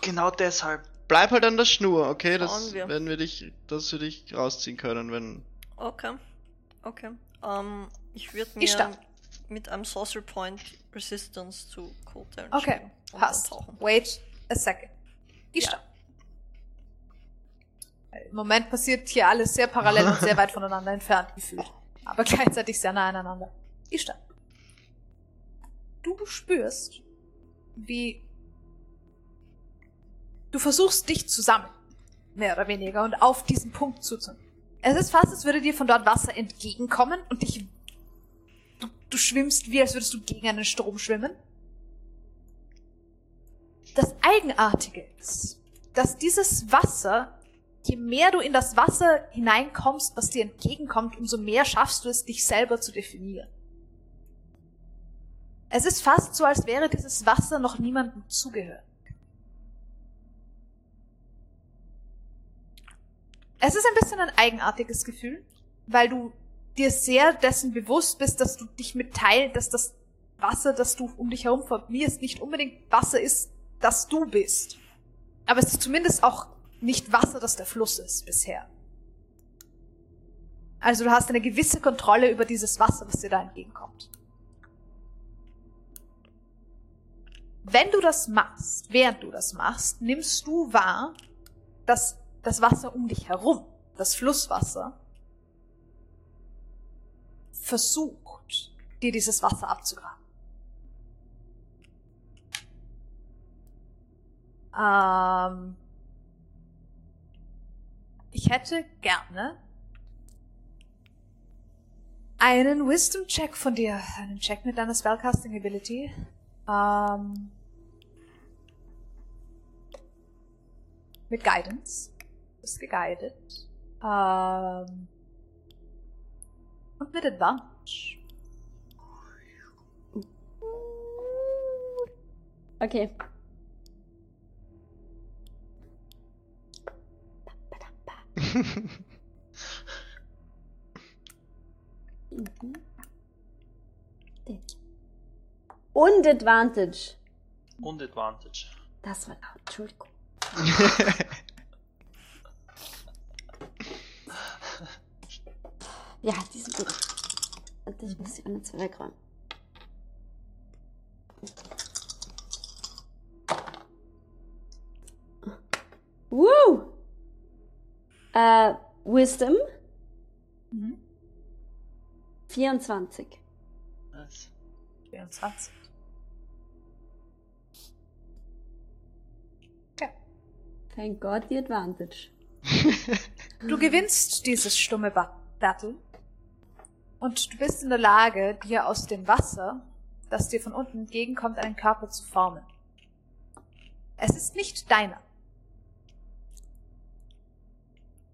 Genau deshalb. bleib halt an der Schnur, okay? Das wir. werden wir dich, dass wir dich rausziehen können, wenn. Okay. Okay. Ähm, ich würde Ich mir start. mit einem Saucer Point Resistance zu Cold Damage Okay, passt. tauchen. Wait a second. Ich Ja. stopp. Im Moment passiert hier alles sehr parallel und sehr weit voneinander entfernt gefühlt. Aber gleichzeitig sehr nah aneinander. Ich stopp. Du spürst, wie du versuchst, dich zu sammeln. Mehr oder weniger. Und auf diesen Punkt zuzunehmen. Es ist fast, als würde dir von dort Wasser entgegenkommen und dich du, du schwimmst wie, als würdest du gegen einen Strom schwimmen. Das Eigenartige ist, dass dieses Wasser, je mehr du in das Wasser hineinkommst, was dir entgegenkommt, umso mehr schaffst du es, dich selber zu definieren. Es ist fast so, als wäre dieses Wasser noch niemandem zugehört. Es ist ein bisschen ein eigenartiges Gefühl, weil du dir sehr dessen bewusst bist, dass du dich mitteilt, dass das Wasser, das du um dich herum formierst, nicht unbedingt Wasser ist, das du bist. Aber es ist zumindest auch nicht Wasser, das der Fluss ist bisher. Also du hast eine gewisse Kontrolle über dieses Wasser, was dir da entgegenkommt. Wenn du das machst, während du das machst, nimmst du wahr, dass das Wasser um dich herum, das Flusswasser, versucht, dir dieses Wasser abzugraben. Ähm, ich hätte gerne einen Wisdom-Check von dir. Einen Check mit deiner Spellcasting-Ability. Ähm, mit Guidance. Du bist geguided. Ähm, und mit Advantage. Okay. Mhm. Und Advantage. Und Advantage. Das war laut. Entschuldigung. Ja, die sind gut. Und ich muss die anderen zwei wegräumen. Woo! Äh, Wisdom Mhm. 24. Was? 24. Okay. Thank God the advantage. Du gewinnst dieses stumme Ba- Battle und du bist in der Lage, dir aus dem Wasser, das dir von unten entgegenkommt, einen Körper zu formen. Es ist nicht deiner.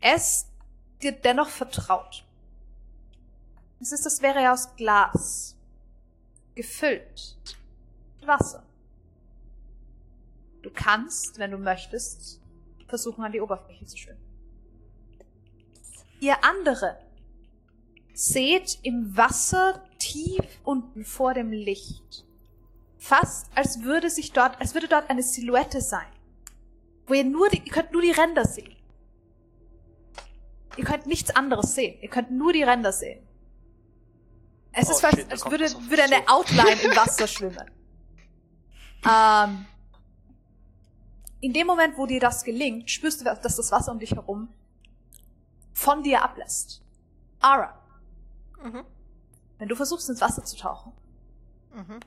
Ist dir dennoch vertraut. Es ist, das wäre aus Glas, gefüllt mit Wasser. Du kannst, wenn du möchtest, versuchen, an die Oberfläche zu schwimmen. Ihr andere seht im Wasser tief unten vor dem Licht. Fast als würde sich dort, als würde dort eine Silhouette sein. Wo ihr nur die, ihr könnt nur die Ränder sehen. Ihr könnt nichts anderes sehen. Ihr könnt nur die Ränder sehen. Es Oh ist fast, als würde, würde eine zu. Outline im Wasser schwimmen. Ähm, in dem Moment, wo dir das gelingt, spürst du, dass das Wasser um dich herum von dir ablässt. Ara, Mhm. wenn du versuchst, ins Wasser zu tauchen, Mhm.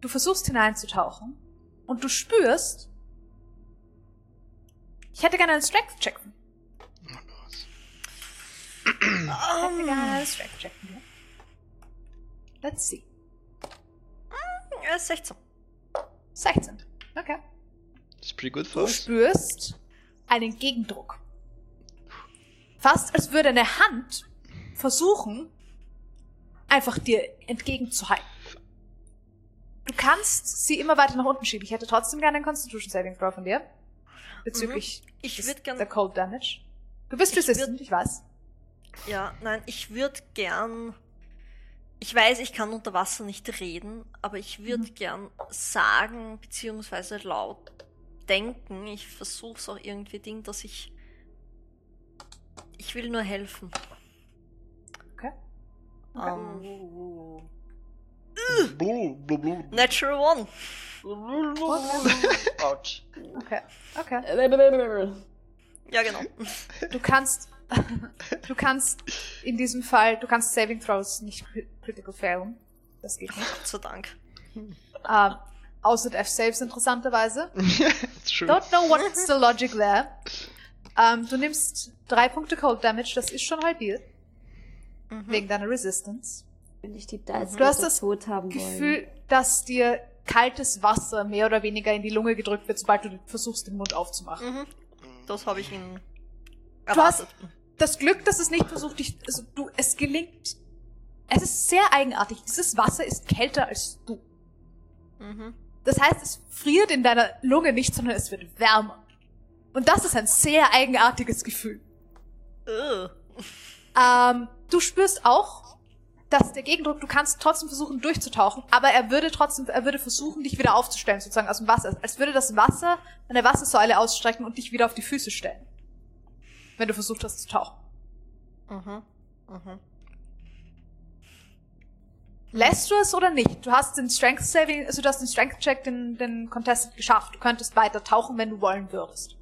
du versuchst hineinzutauchen und du spürst, ich hätte gerne einen Strength-Check. Ich hätte gerne einen Strength-Check. von dir. Let's see. Ja, 16. 16. Okay. It's pretty good Du for us. spürst einen Gegendruck. Fast als würde eine Hand versuchen, einfach dir entgegenzuhalten. Du kannst sie immer weiter nach unten schieben. Ich hätte trotzdem gerne einen Constitution Saving Throw von dir. Bezüglich Ich des- gern- der Cold Damage. Du bist Ich resistant, würd- ich weiß. Ja, nein, ich würde gern. Ich weiß, ich kann unter Wasser nicht reden, aber ich würde gern sagen, beziehungsweise laut denken. Ich versuche es auch irgendwie Ding, dass ich. Ich will nur helfen. Okay. Ähm, Blue, blue, blue. Natural One. Autsch. Okay. Okay. Ja, genau. Du kannst, du kannst in diesem Fall, du kannst Saving Throws nicht cri- critical failen. Das geht nicht. Gott sei Dank. Ähm, außer Death Saves interessanterweise. It's true. Don't know what's the logic there. Ähm, du nimmst drei Punkte Cold Damage, das ist schon halbiert. Wegen deiner Resistance. Wenn ich die Dice Du hast das. Gefühl, dass dir kaltes Wasser mehr oder weniger in die Lunge gedrückt wird, sobald du versuchst, den Mund aufzumachen. Mhm. Das habe ich ihn Du hast das Glück, dass es nicht versucht, dich, also du, es gelingt. Es ist sehr eigenartig. Dieses Wasser ist kälter als du. Mhm. Das heißt, es friert in deiner Lunge nicht, sondern es wird wärmer. Und das ist ein sehr eigenartiges Gefühl. Ugh. Ähm, du spürst auch, dass der Gegendruck, du kannst trotzdem versuchen durchzutauchen, aber er würde trotzdem, er würde versuchen, dich wieder aufzustellen, sozusagen aus dem Wasser. Als würde das Wasser eine Wassersäule ausstrecken und dich wieder auf die Füße stellen. Wenn du versucht hast zu tauchen. Mhm. Mhm. Lässt du es oder nicht? Du hast den Strength Saving, also du hast den Strength Check, den, den Contested geschafft. Du könntest weiter tauchen, wenn du wollen würdest.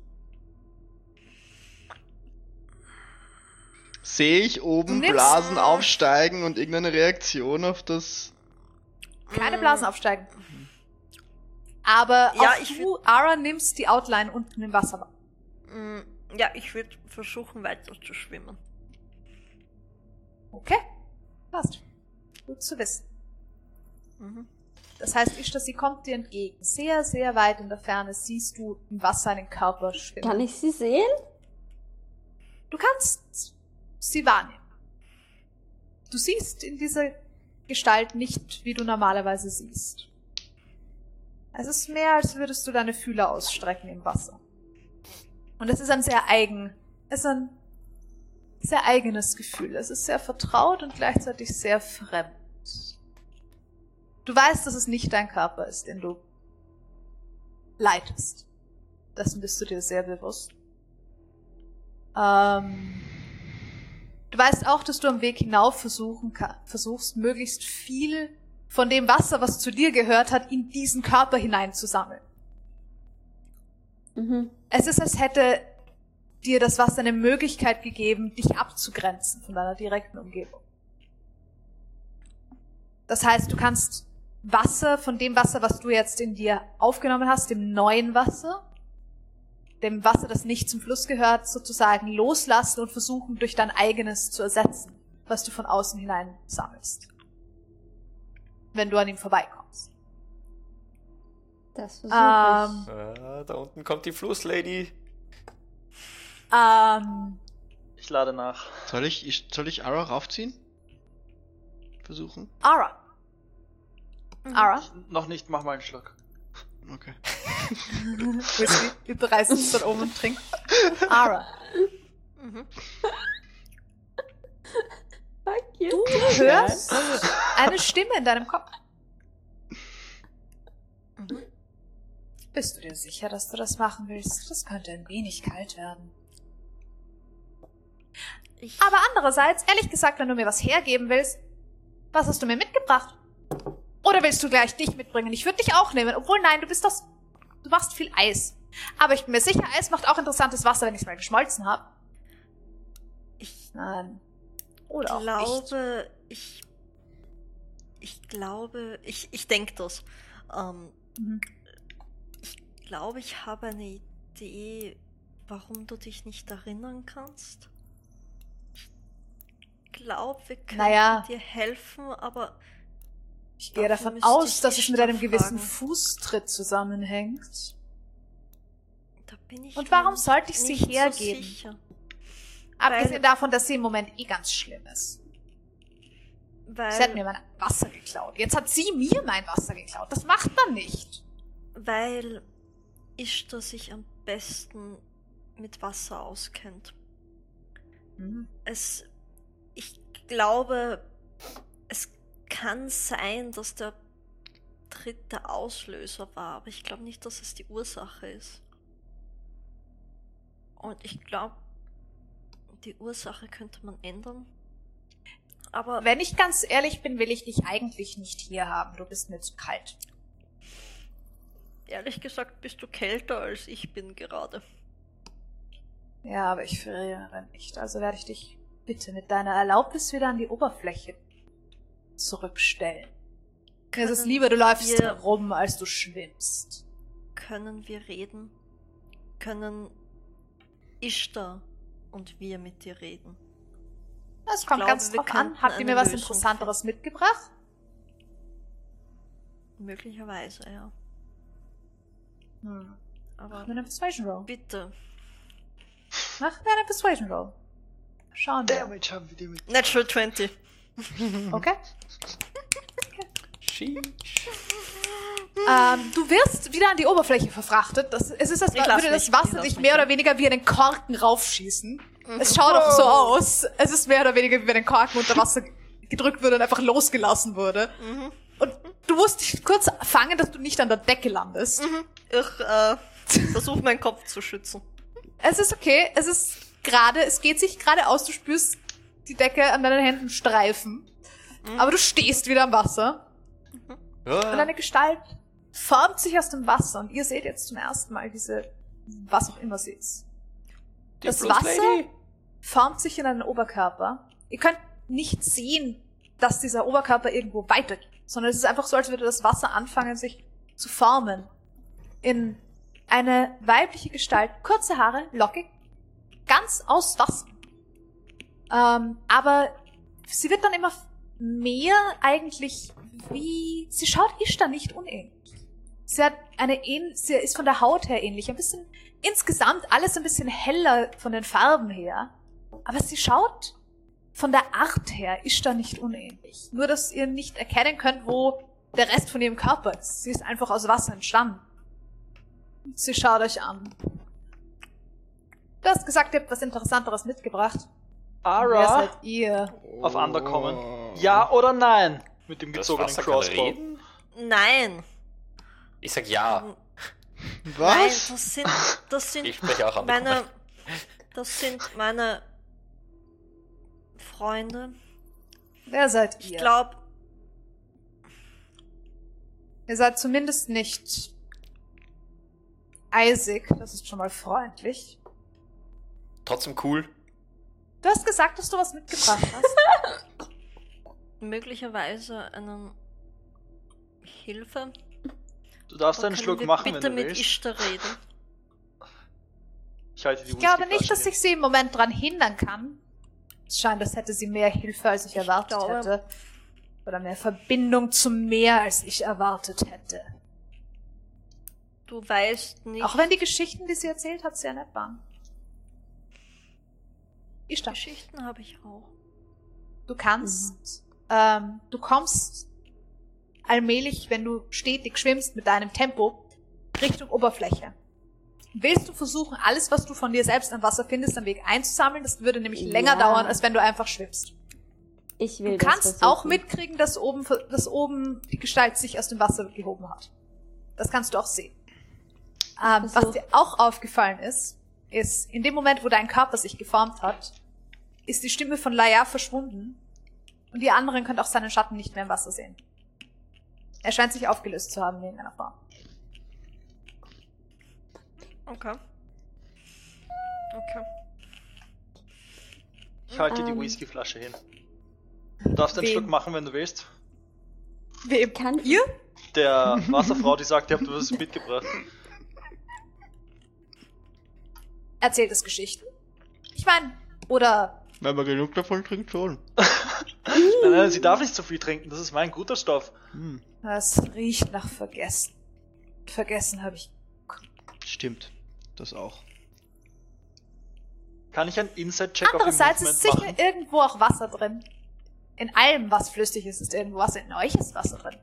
Sehe ich oben nimmst- Blasen aufsteigen und irgendeine Reaktion auf das. Keine Blasen aufsteigen. Aber Ja, auch ich du, Ara, nimmst die Outline unten im Wasser wahr. Mm, Ja, ich würde versuchen weiter zu schwimmen. Okay. Passt. Gut zu wissen. Mhm. Das heißt, Ishtar, sie kommt dir entgegen. Sehr, sehr weit in der Ferne siehst du im Wasser einen Körper schwimmen. Kann ich sie sehen? Du kannst sie wahrnehmen. Du siehst in dieser Gestalt nicht, wie du normalerweise siehst. Es ist mehr, als würdest du deine Fühler ausstrecken im Wasser. Und es ist ein sehr eigen, es ist ein sehr eigenes Gefühl. Es ist sehr vertraut und gleichzeitig sehr fremd. Du weißt, dass es nicht dein Körper ist, den du leitest. Dessen bist du dir sehr bewusst. Ähm, du weißt auch, dass du am Weg hinauf versuchen ka- versuchst, möglichst viel von dem Wasser, was zu dir gehört hat, in diesen Körper hineinzusammeln. Mhm. Es ist, als hätte dir das Wasser eine Möglichkeit gegeben, dich abzugrenzen von deiner direkten Umgebung. Das heißt, du kannst Wasser von dem Wasser, was du jetzt in dir aufgenommen hast, dem neuen Wasser, dem Wasser, das nicht zum Fluss gehört, sozusagen loslassen und versuchen, durch dein eigenes zu ersetzen, was du von außen hinein sammelst. Wenn du an ihm vorbeikommst. Das versuche Ähm, Ah, da unten kommt die Flusslady. ähm, Ich lade nach. Soll ich, ich soll ich Ara raufziehen? Versuchen? Ara. Ara, Noch nicht, mach mal einen Schluck. Okay. Whisky, überreißt es dann oben und trinkt. Ara, Mhm. Fuck you. du hörst eine Stimme in deinem Kopf. Mhm. Bist du dir sicher, dass du das machen willst? Das könnte ein wenig kalt werden. Ich, Aber andererseits, ehrlich gesagt, wenn du mir was hergeben willst, was hast du mir mitgebracht? Oder willst du gleich dich mitbringen? Ich würde dich auch nehmen. Obwohl, nein, du bist das. Du machst viel Eis. Aber ich bin mir sicher, Eis macht auch interessantes Wasser, wenn ich es mal geschmolzen habe. ich Nein. Oder auch nicht. glaube, ich. Ich glaube, ich, ich denke das. Ähm, Mhm. ich glaube, ich habe eine Idee, warum du dich nicht erinnern kannst. Ich glaube, wir können Naja. dir helfen, aber Ich gehe davon aus, dass es mit einem gewissen. Fußtritt zusammenhängt. da bin ich. Und warum sollte ich sie so hergeben? sicher. Abgesehen davon, dass sie im Moment eh ganz schlimm ist. Weil, Sie hat mir mein Wasser geklaut. Jetzt hat sie mir mein Wasser geklaut. Das macht man nicht. weil Ishtar sich am besten mit Wasser auskennt. Mhm. Es, ich glaube, kann sein, dass der dritte Auslöser war, aber ich glaube nicht, dass es die Ursache ist. Und ich glaube, die Ursache könnte man ändern. Aber Wenn ich ganz ehrlich bin, will ich dich eigentlich nicht hier haben. Du bist mir zu kalt. ehrlich gesagt bist du kälter als ich bin gerade. Ja, aber ich friere nicht. Also werde ich dich bitte mit deiner Erlaubnis wieder an die Oberfläche zurückstellen. Es ist Können lieber, du läufst wir- herum, als du schwimmst. Können wir reden? Können Ishtar und wir mit dir reden? Das Ich kommt glaube, ganz drauf an. Habt ihr mir was Lösung Interessanteres mitgebracht? Möglicherweise, ja. Hm. Aber Mach mir eine Persuasion Roll. bitte. Mach mir eine Persuasion Roll. Schauen wir. Damage haben wir die mit. Natural 20. Okay. Ähm, du wirst wieder an die Oberfläche verfrachtet. Das, es ist, als Ich lass würde das mich, ich Wasser lass dich mich, mehr oder weniger wie einen Korken raufschießen. Es schaut auch so aus. Es ist mehr oder weniger wie wenn ein Korken unter Wasser gedrückt wurde und einfach losgelassen wurde. Mhm. Und du musst dich kurz fangen, dass du nicht an der Decke landest. Ich äh, versuche meinen Kopf zu schützen. Es ist okay. Es ist gerade, es geht sich gerade aus. Du spürst die Decke an deinen Händen streifen. Aber du stehst wieder am Wasser. Und Ah, eine Gestalt formt sich aus dem Wasser. Und ihr seht jetzt zum ersten Mal diese, was auch immer sie ist. die das Flusslady. Wasser formt sich in einen Oberkörper. Ihr könnt nicht sehen, dass dieser Oberkörper irgendwo weitergeht, sondern es ist einfach so, als würde das Wasser anfangen, sich zu formen. In eine weibliche Gestalt, kurze Haare, lockig, ganz aus Wasser. Ähm, aber sie wird dann immer mehr eigentlich wie, sie schaut Ishtar nicht unähnlich. Sie hat eine sie ist von der Haut her ähnlich, ein bisschen insgesamt alles ein bisschen heller von den Farben her. Aber sie schaut von der Art her Ishtar nicht unähnlich. Nur, dass ihr nicht erkennen könnt, wo der Rest von ihrem Körper ist. Sie ist einfach aus Wasser entstanden. Sie schaut euch an. Du hast gesagt, ihr habt was Interessanteres mitgebracht. Wer Ara seid ihr? auf Underkommen. Ja oder nein? Mit dem gezogenen Crossbow. Nein. Ich sag ja. Nein, Was? das sind, das sind Ich spreche auch meine, Underkommen. das sind meine Freunde. Wer seid Ich ihr? glaube, Ihr seid zumindest nicht eisig, das ist schon mal freundlich. Trotzdem cool. Du hast gesagt, dass du was mitgebracht hast. möglicherweise einen Hilfe. Du darfst Oder einen Schluck wir machen, bitte wenn du mit willst. Ishtar reden. Ich halte die Ich glaube nicht, dass ich sie im Moment dran hindern kann. Es scheint, als hätte sie mehr Hilfe, als ich, Ich erwartet glaube- hätte. Oder mehr Verbindung zum Meer, als ich erwartet hätte. Du weißt nicht. Auch wenn die Geschichten, die sie erzählt hat, sehr nett waren. Ich. Geschichten habe ich auch. Du kannst, ähm, du kommst allmählich, wenn du stetig schwimmst mit deinem Tempo, Richtung Oberfläche. Willst du versuchen, alles, was du von dir selbst an Wasser findest, am Weg einzusammeln? Das würde nämlich länger Ja. dauern, als wenn du einfach schwimmst. Ich will Du kannst auch mitkriegen, dass oben, dass oben die Gestalt sich aus dem Wasser gehoben hat. Das kannst du auch sehen. Ähm, was dir auch aufgefallen ist, ist, in dem Moment, wo dein Körper sich geformt hat, ist die Stimme von Laia verschwunden und die anderen können auch seinen Schatten nicht mehr im Wasser sehen. Er scheint sich aufgelöst zu haben in irgendeiner Form. Okay. Okay. Ich halte die Ähm. Whiskyflasche hin. Du darfst einen Wem? Schluck machen, wenn du willst. Wem? Kann Ihr? Der Wasserfrau, die sagt, ihr habt was mitgebracht. Erzählt es Geschichten? Ich meine, oder Wenn man genug davon trinkt, schon. Nein, nein, sie darf nicht so viel trinken, das ist mein guter Stoff. Hm, es riecht nach Vergessen. Vergessen habe ich. stimmt. Das auch. Kann ich einen Inside-Check auf Andererseits ist sicher machen? irgendwo auch Wasser drin. In allem, was flüssig ist, ist irgendwo Wasser. In euch ist Wasser drin.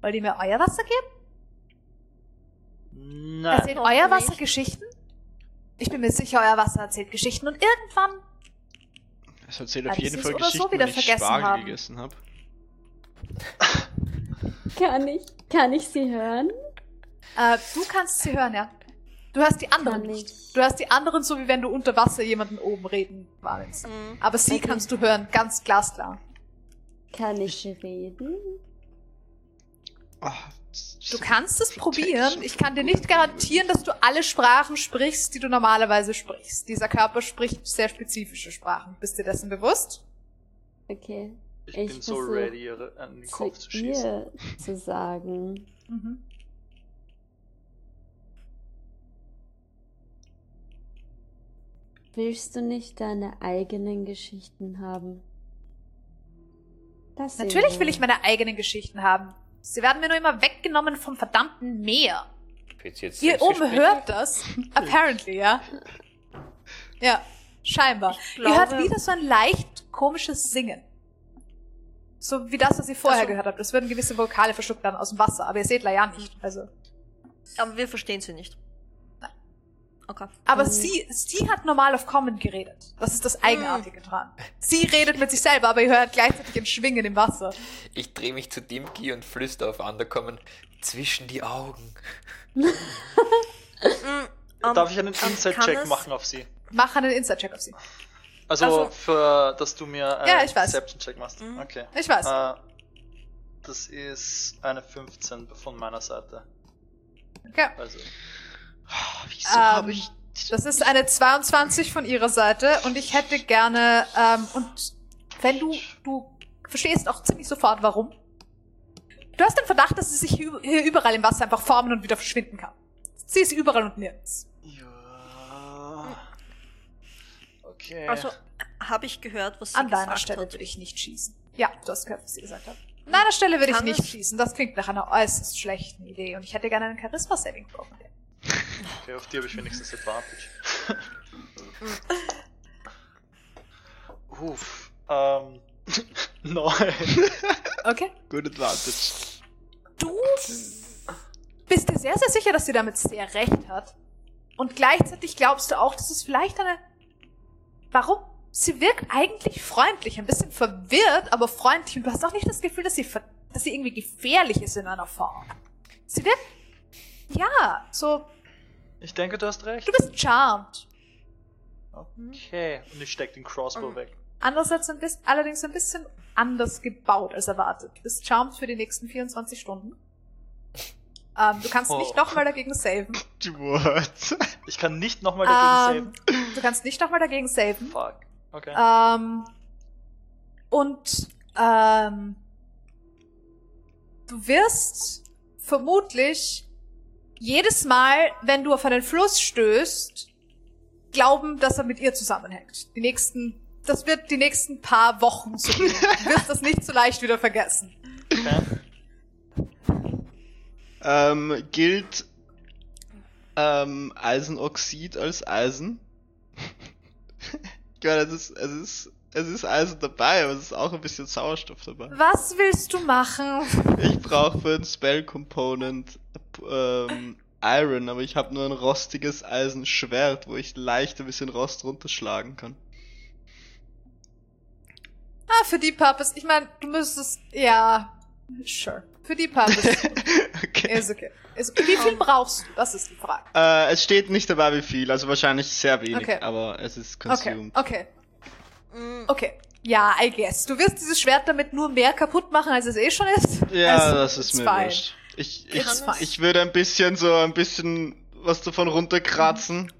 Wollt ihr mir euer Wasser geben? Nein. Erzählt euer nicht. Wasser Geschichten? Ich bin mir sicher, euer Wasser erzählt Geschichten und irgendwann. Es erzählt auf das jeden Fall so Geschichten, wieder wenn ich vergessen Spargel haben. gegessen habe. Kann ich, kann ich sie hören? Äh, du kannst sie hören, ja. Du hörst die anderen Kann nicht. ich. Du hörst die anderen so, wie wenn du unter Wasser jemanden oben reden wahrnimmst. Mhm. Aber sie Okay. kannst du hören, ganz glasklar. Kann ich reden? Ah, Du kannst es probieren. Ich kann dir nicht garantieren, dass du alle Sprachen sprichst, die du normalerweise sprichst. Dieser Körper spricht sehr spezifische Sprachen. Bist dir dessen bewusst? Okay. Ich, Ich bin so ready, ihr an den Kopf zu Zu schießen. ihr zu sagen. Mhm. Willst du nicht deine eigenen Geschichten haben? Das Natürlich will ich meine eigenen Geschichten haben. Sie werden mir nur immer weggenommen vom verdammten Meer. Ihr oben Selbstgespräch? hört das. Apparently, ja. Ja, scheinbar. Ich ihr hört glaube- wieder so ein leicht komisches Singen. So wie das, was ihr vorher Ach so. gehört habt. Es würden gewisse Vokale verschluckt werden aus dem Wasser, aber ihr seht Laia nicht. Also. Aber wir verstehen sie nicht. Okay. Aber Mhm. sie, sie hat normal auf Common geredet. Das ist das Eigenartige dran. Sie redet mit sich selber, aber ihr hört gleichzeitig ein Schwingen im Wasser. Ich drehe mich zu Dimki und flüster auf Underkommen zwischen die Augen. Mhm, ähm, Darf ich einen Inside-Check machen auf sie? Mach einen Inside-Check auf sie. Also, Also- für, dass du mir einen Ja, ich weiß. Perception-Check machst. Mhm. Okay. Ich weiß. Äh, das ist eine 15 von meiner Seite. Okay. Also, Ah, Wieso Ähm, habe ich. Das ist eine 22 von ihrer Seite und ich hätte gerne, ähm, und wenn du, du verstehst auch ziemlich sofort, warum. Du hast den Verdacht, dass sie sich hier überall im Wasser einfach formen und wieder verschwinden kann. Sie ist überall und nirgends. ja. Okay. Also, habe ich gehört, was sie An deiner gesagt Stelle hat. würde ich nicht schießen. Ja, du hast gehört, was sie gesagt hat. An deiner Stelle würde ich nicht es- schießen. Das klingt nach einer äußerst schlechten Idee und ich hätte gerne einen Charisma-Saving Throw von dir. Okay, auf die habe ich wenigstens Advantage. Uff. Ähm. Nein. Okay. Good advantage. Du bist dir sehr, sehr sicher, dass sie damit sehr recht hat. Und gleichzeitig glaubst du auch, dass es vielleicht eine... Warum? Sie wirkt eigentlich freundlich, ein bisschen verwirrt, aber freundlich. Und du hast auch nicht das Gefühl, dass sie, ver dass sie irgendwie gefährlich ist in einer Form. Sie wirkt... Ja, so... Ich denke, du hast recht. Du bist charmed. Okay. Und ich steck den Crossbow Mhm. weg. Andererseits ein bisschen, allerdings ein bisschen anders gebaut als erwartet. Du bist charmed für die nächsten 24 Stunden. Ähm, du kannst Oh. nicht nochmal dagegen saven. What? Ich kann nicht nochmal dagegen Ähm, du kannst nicht nochmal dagegen saven. saven. Fuck. Okay. Ähm, und ähm, du wirst vermutlich jedes Mal, wenn du auf einen Fluss stößt, glauben, dass er mit ihr zusammenhängt. Die nächsten, das wird die nächsten paar Wochen so gehen. Du wirst das nicht so leicht wieder vergessen. Okay. Ähm, gilt ähm, Eisenoxid als Eisen? ich meine, es ist, es ist, es ist Eisen dabei, aber es ist auch ein bisschen Sauerstoff dabei. Was willst du machen? Ich brauche für ein Spell Component ähm, Iron, aber ich habe nur ein rostiges Eisenschwert, wo ich leicht ein bisschen Rost runterschlagen kann. Ah, für die Purpose. Ich meine, du müsstest, ja, sure. Für die Purpose. okay. ist okay. Ist okay. Wie viel brauchst du? Das ist die Frage. Äh, es steht nicht dabei, wie viel, also wahrscheinlich sehr wenig, Okay. aber es ist Okay, consumed. okay, Mm, okay. Ja, I guess. Du wirst dieses Schwert damit nur mehr kaputt machen, als es eh schon ist. Ja, Also, das ist mir wurscht. Ich, ich, ich würde ein bisschen so ein bisschen was davon runterkratzen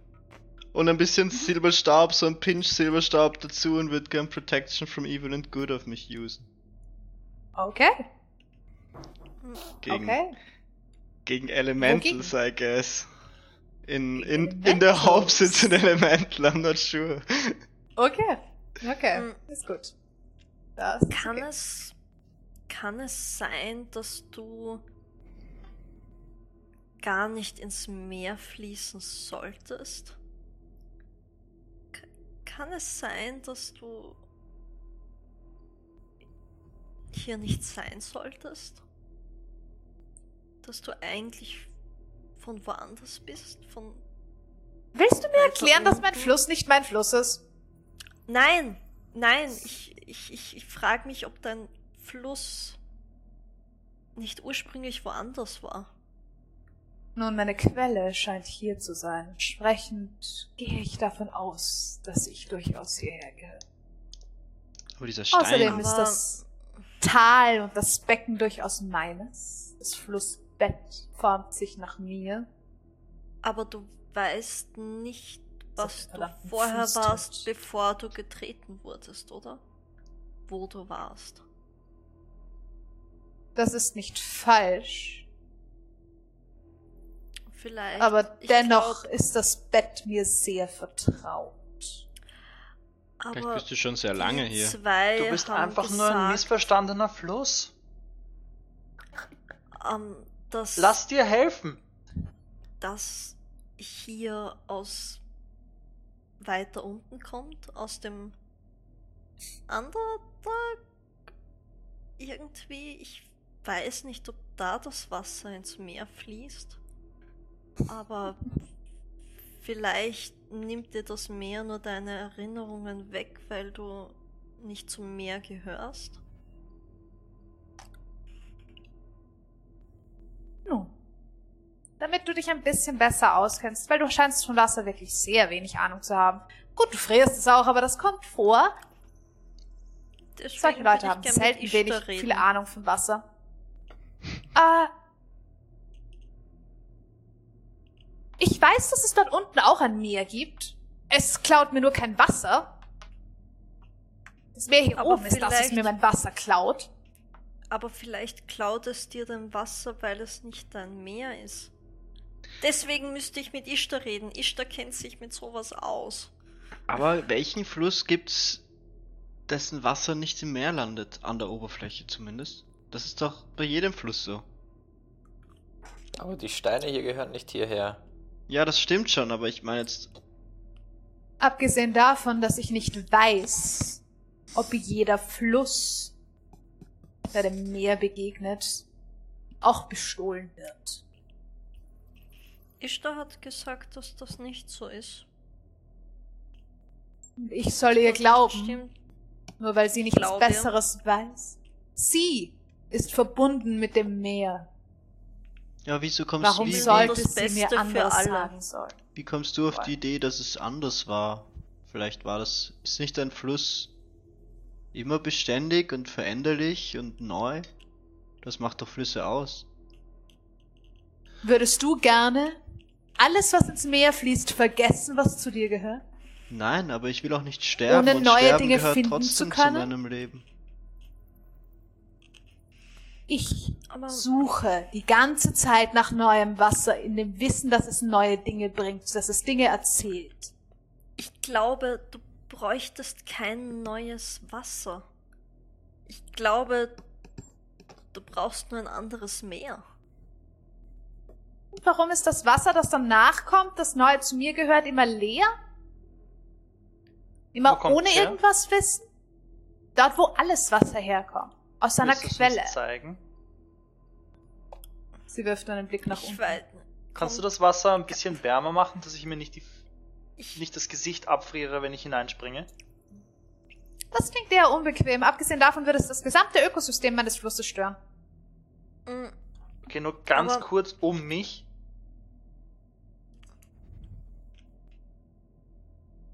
und ein bisschen Silberstaub, so ein Pinch Silberstaub dazu und würde gern Protection from Evil and Good auf mich usen. Okay, Gegen, okay. gegen Elementals, I guess. In, in, Gegen in der Hope Elementals. it's an Elemental, I'm not sure. Okay, okay. Mm. Ist gut. Das Kann okay. es, kann es sein, dass du gar nicht ins Meer fließen solltest? K- Kann es sein, dass du hier nicht sein solltest? Dass du eigentlich von woanders bist? Von Willst du mir erklären, dass mein? Fluss nicht mein Fluss ist? Nein, nein, ich, ich, ich, ich frage mich, ob dein Fluss nicht ursprünglich woanders war. Nun, meine Quelle scheint hier zu sein. Entsprechend gehe ich davon aus, dass ich durchaus hierher gehöre. Aber dieser Stein. Außerdem ist das Tal und das Becken durchaus meines. Das Flussbett formt sich nach mir. Aber du weißt nicht, was du vorher Fußtritt. warst, bevor du getreten wurdest, oder? Wo du warst. Das ist nicht falsch. Vielleicht. Aber ich dennoch glaub, ist das Bett mir sehr vertraut. Vielleicht aber bist du schon sehr lange hier. Zwei Du bist einfach nur ein gesagt, missverstandener Fluss. ähm, dass, Lass dir helfen. dass hier aus weiter unten kommt, aus dem Underdark. Irgendwie, ich weiß nicht, ob da das Wasser ins Meer fließt. Aber vielleicht nimmt dir das Meer nur deine Erinnerungen weg, weil du nicht zum Meer gehörst. Nun, damit du dich ein bisschen besser auskennst, weil du scheinst von Wasser wirklich sehr wenig Ahnung zu haben. Gut, du frierst es auch, aber das kommt vor. Deswegen Solche Leute haben selten wenig reden. viele Ahnung von Wasser. Äh, ich weiß, dass es dort unten auch ein Meer gibt. Es klaut mir nur kein Wasser. Das Meer hier Aber oben ist das, was vielleicht- mir mein Wasser klaut. Aber vielleicht klaut es dir dein Wasser, weil es nicht dein Meer ist. Deswegen müsste ich mit Ishtar reden. Ishtar kennt sich mit sowas aus. Aber welchen Fluss gibt's, dessen Wasser nicht im Meer landet? An der Oberfläche zumindest. Das ist doch bei jedem Fluss so. Aber die Steine hier gehören nicht hierher. Ja, das stimmt schon, aber ich meine jetzt. Abgesehen davon, dass ich nicht weiß, ob jeder Fluss, der dem Meer begegnet, auch bestohlen wird. Ishtar hat gesagt, dass das nicht so ist. Und ich soll ihr glauben, Stimmt. nur weil sie nichts Glaub ihr? Besseres weiß. Sie ist verbunden mit dem Meer. Ja, wieso kommst Warum wie, sollte das sie Beste mir für anderes alle. sagen sollen? wie, kommst du auf die Idee, dass es anders war? Vielleicht war das. Ist nicht ein Fluss immer beständig und veränderlich und neu? Das macht doch Flüsse aus. Würdest du gerne alles, was ins Meer fließt, vergessen, was zu dir gehört? Nein, aber ich will auch nicht sterben Ohne und neue sterben Dinge gehört finden trotzdem zu können? meinem Leben. Ich Aber suche die ganze Zeit nach neuem Wasser in dem Wissen, dass es neue Dinge bringt, dass es Dinge erzählt. ich glaube, du bräuchtest kein neues Wasser. Ich glaube, du brauchst nur ein anderes Meer. Und warum ist das Wasser, das danach kommt, das neu zu mir gehört, immer leer? Immer ohne her? irgendwas wissen? Dort, wo alles Wasser herkommt. Aus seiner Quelle. zeigen? Sie wirft einen Blick nach Ich unten. weiß. Kannst du das Wasser ein bisschen wärmer machen, dass ich mir nicht, die, Ich, nicht das Gesicht abfriere, wenn ich hineinspringe? Das klingt eher unbequem. Abgesehen davon würde es das gesamte Ökosystem meines Flusses stören. Mm, Okay, nur ganz Aber- kurz um mich.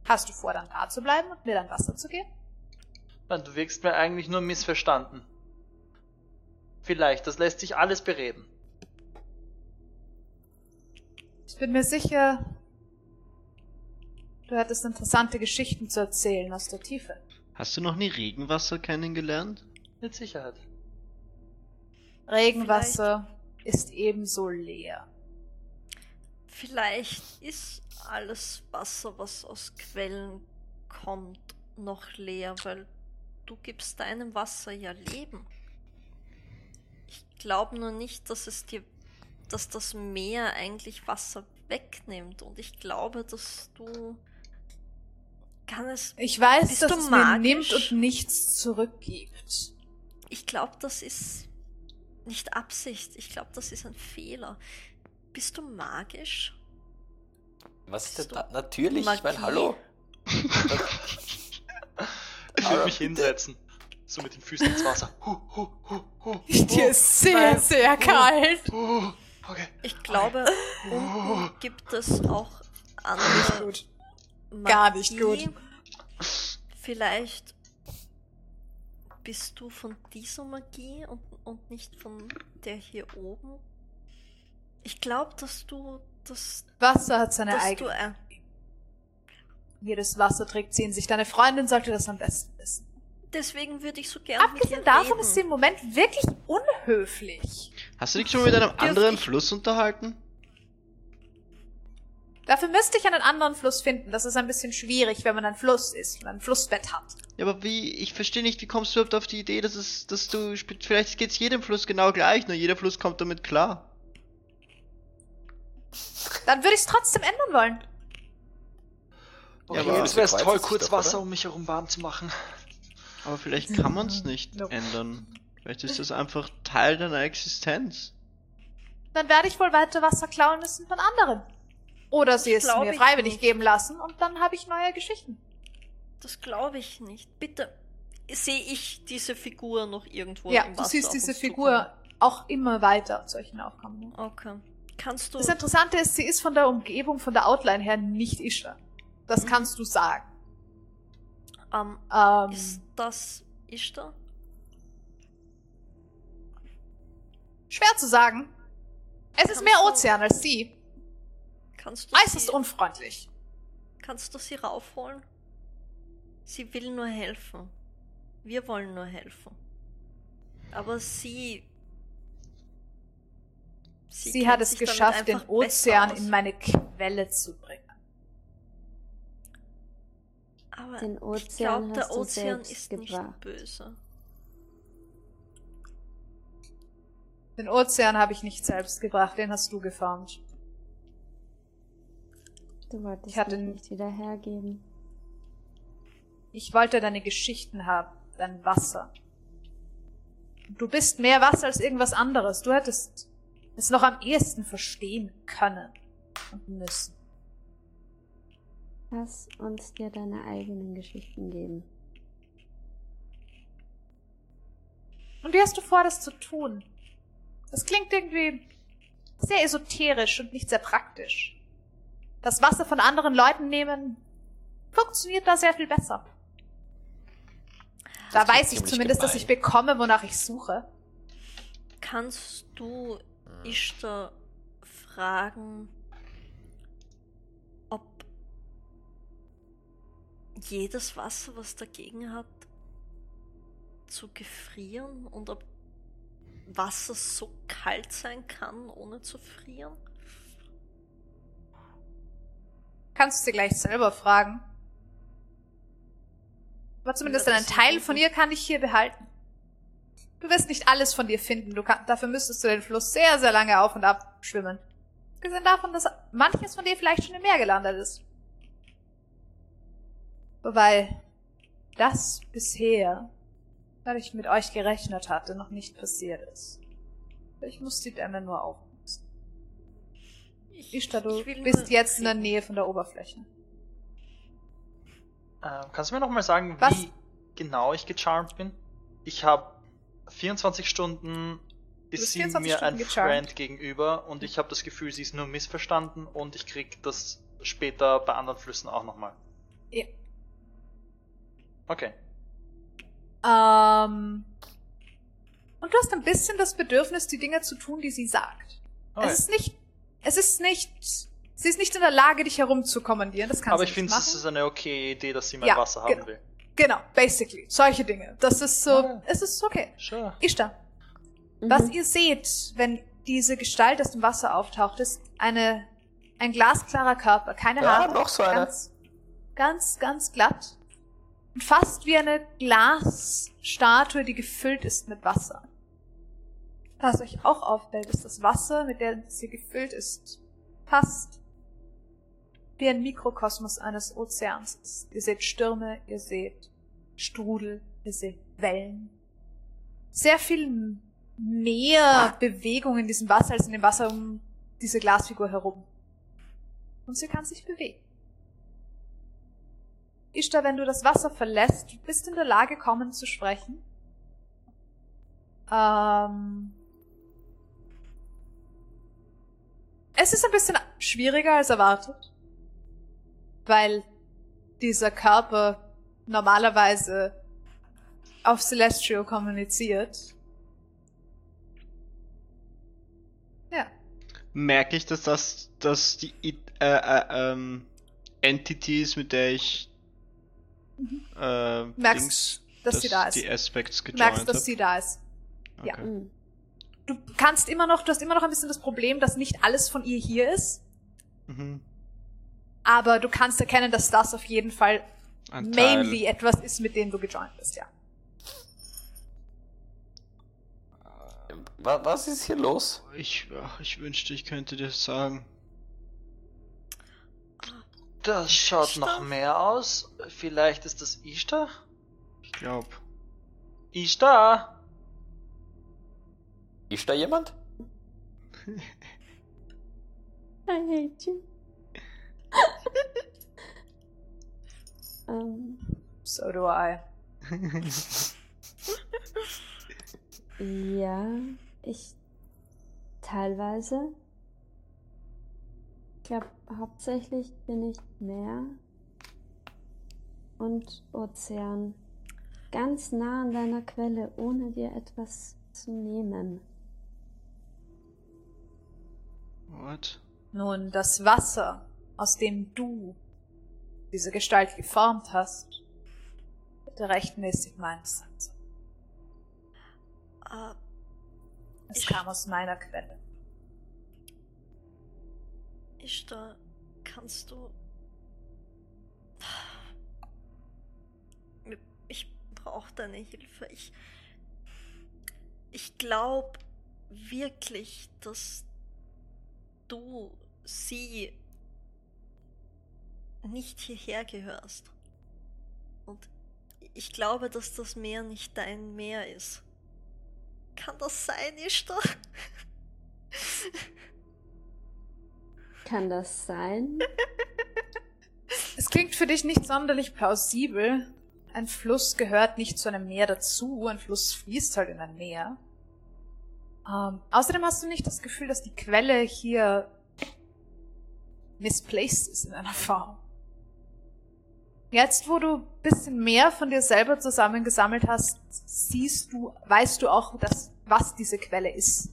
Hast du vor, dann da zu bleiben und mir dann Wasser zu geben? Nein, du wirkst mir eigentlich nur missverstanden. Vielleicht, das lässt sich alles bereden. Ich bin mir sicher, du hättest interessante Geschichten zu erzählen aus der Tiefe. Hast du noch nie Regenwasser kennengelernt? Mit Sicherheit. Regenwasser ist ebenso leer. vielleicht ist alles Wasser, was aus Quellen kommt, noch leer, weil du gibst deinem Wasser ja Leben. Ich glaube nur nicht, dass es dir, dass das Meer eigentlich Wasser wegnimmt. Und ich glaube, dass du kann es. Ich weiß, Bist dass du es mir magisch? nimmt und nichts zurückgibt. Ich glaube, das ist nicht Absicht. Ich glaube, das ist ein Fehler. Bist du magisch? Was ist denn? Natürlich, ich Magie? meine, hallo. Ich will mich hinsetzen. So mit den Füßen ins Wasser. Huh, huh, huh, huh, Dir huh, ist sehr, nein, sehr kalt. huh. Okay. Ich glaube, unten gibt es auch andere Gut. Gar nicht Magie. gut. Vielleicht bist du von dieser Magie und, und nicht von der hier oben. Ich glaube, dass du, dass, Wasser hat seine eigene. äh, Jedes Wasser trägt sie in sich. Deine Freundin sollte das am besten wissen. Deswegen würde ich so gerne Abgesehen davon reden. ist sie im Moment wirklich unhöflich. Hast du dich schon mal mit einem anderen ich- Fluss unterhalten? Dafür müsste ich einen anderen Fluss finden. Das ist ein bisschen schwierig, wenn man ein Fluss ist und ein Flussbett hat. Ja, aber wie, ich verstehe nicht, wie kommst du überhaupt auf die Idee, dass es, dass du, vielleicht geht's jedem Fluss genau gleich, nur jeder Fluss kommt damit klar. Dann würde ich es trotzdem ändern wollen. Okay, aber jetzt wäre es das toll, kurz oder? Wasser um mich herum warm zu machen. Aber vielleicht kann man es nicht Nope. ändern. Vielleicht ist das einfach Teil deiner Existenz. Dann werde ich wohl weiter Wasser klauen müssen von anderen. Oder sie es mir freiwillig nicht. geben lassen und dann habe ich neue Geschichten. Das glaube ich nicht. Bitte, sehe ich diese Figur noch irgendwo ja, im du Wasser siehst auf diese uns Figur auch immer weiter zu solchen Aufgaben. zukommen? Okay. Kannst du. Das Interessante ist, sie ist von der Umgebung, von der Outline her nicht Ishtar. Das Mhm. kannst du sagen. Ähm, Ähm, ist das Ishtar? schwer zu sagen. Es ist Kannst mehr du- Ozean als sie. Kannst du Äußerst sie, unfreundlich. kannst du sie raufholen? Sie will nur helfen. Wir wollen nur helfen. Aber sie. Sie, hat kennt es geschafft, den Ozean in meine Quelle zu bringen. Aber Den ich Ozean glaube, der hast du Ozean selbst ist gebracht. nicht böse. Den Ozean habe ich nicht selbst gebracht, den hast du geformt. Du wolltest Ich hatte nicht wieder hergeben. Ich wollte deine Geschichten haben, dein Wasser. Du bist mehr Wasser als irgendwas anderes. Du hättest es noch am ehesten verstehen können und müssen. Lass uns dir deine eigenen Geschichten geben. Und wie hast du vor, das zu tun? Das klingt irgendwie sehr esoterisch und nicht sehr praktisch. Das Wasser von anderen Leuten nehmen funktioniert da sehr viel besser. Da weiß ich zumindest, dass ich gemein. bekomme, wonach ich suche. Kannst du Ishtar fragen, jedes Wasser, was dagegen hat, zu gefrieren und ob Wasser so kalt sein kann, ohne zu frieren? Kannst du sie gleich selber fragen. Aber zumindest einen Teil von ihr kann ich hier behalten. Du wirst nicht alles von dir finden. Du kann, dafür müsstest du den Fluss sehr, sehr lange auf und ab schwimmen. Gesehen davon, dass manches von dir vielleicht schon im Meer gelandet ist. Wobei das bisher, weil ich mit euch gerechnet hatte, noch nicht passiert ist. Ich muss die Dämme nur. Ich, Ishtar, du ich bist jetzt in der. Nähe von der Oberfläche. Ähm, kannst du mir noch mal sagen, Was? wie genau ich gecharmt bin? Ich habe 24 Stunden ist sie 24 mir Stunden ein gecharmt. Friend gegenüber und ich habe das Gefühl, sie ist nur missverstanden und ich krieg das später bei anderen Flüssen auch nochmal. Ja. Okay. Ähm, und du hast ein bisschen das Bedürfnis, die Dinge zu tun, die sie sagt. Okay. Es ist nicht, es ist nicht, sie ist nicht in der Lage, dich herumzukommandieren. Das kann Aber sie ich finde, es ist eine okay Idee, dass sie mein Ja, Wasser haben genau. will. Genau, basically. Solche Dinge. Das ist so, Ah. es ist okay. Sure. Ishtar, Mhm. was ihr seht, wenn diese Gestalt aus dem Wasser auftaucht, ist eine, ein glasklarer Körper, keine Ja, Haare. noch so eine. Ganz, ganz, ganz glatt. Und fast wie eine Glasstatue, die gefüllt ist mit Wasser. Was euch auch auffällt, ist das Wasser, mit dem sie gefüllt ist, fast wie ein Mikrokosmos eines Ozeans. Ihr seht Stürme, ihr seht Strudel, ihr seht Wellen. Sehr viel mehr Bewegung in diesem Wasser als in dem Wasser um diese Glasfigur herum. Und sie kann sich bewegen. Ishtar, wenn du das Wasser verlässt, du bist in der Lage, kommen zu sprechen. Ähm es ist ein bisschen schwieriger als erwartet, weil dieser Körper normalerweise auf Celestial kommuniziert. Ja. Merke ich, dass das, dass die äh, äh, ähm, Entity ist, mit der ich äh, Merkst, Dings, dass sie da ist. die Aspects merkst, dass hab? sie da ist. ja. Okay. Mhm. Du kannst immer noch, du hast immer noch ein bisschen das Problem, dass nicht alles von ihr hier ist, Mhm. aber du kannst erkennen, dass das auf jeden Fall Ein Teil. mainly etwas ist, mit dem du gejoint bist, ja. Wa- Was ist hier los? Ich, ach, ich wünschte, ich könnte dir sagen. Das schaut Ishtar? noch mehr aus. Vielleicht ist das Ishtar? Ich glaube. Ishtar! Ist da jemand? I hate you. ähm, So do I. ja, ich teilweise. Ich glaube, hauptsächlich bin ich Meer und Ozean. Ganz nah an deiner Quelle, ohne dir etwas zu nehmen. What? Nun, das Wasser, aus dem du diese Gestalt geformt hast, bitte rechtmäßig meines Erachtens. Äh, Es Ich- kam aus meiner Quelle. Ishtar, kannst du. Ich brauche deine Hilfe. Ich. Ich glaube wirklich, dass du sie nicht hierher gehörst. Und ich glaube, dass das Meer nicht dein Meer ist. Kann das sein, Ishtar? Kann das sein? Es klingt für dich nicht sonderlich plausibel. Ein Fluss gehört nicht zu einem Meer dazu. Ein Fluss fließt halt in ein Meer. Ähm, außerdem hast du nicht das Gefühl, dass die Quelle hier misplaced ist in einer Form. Jetzt, wo du ein bisschen mehr von dir selber zusammengesammelt hast, siehst du, weißt du auch, dass, was diese Quelle ist.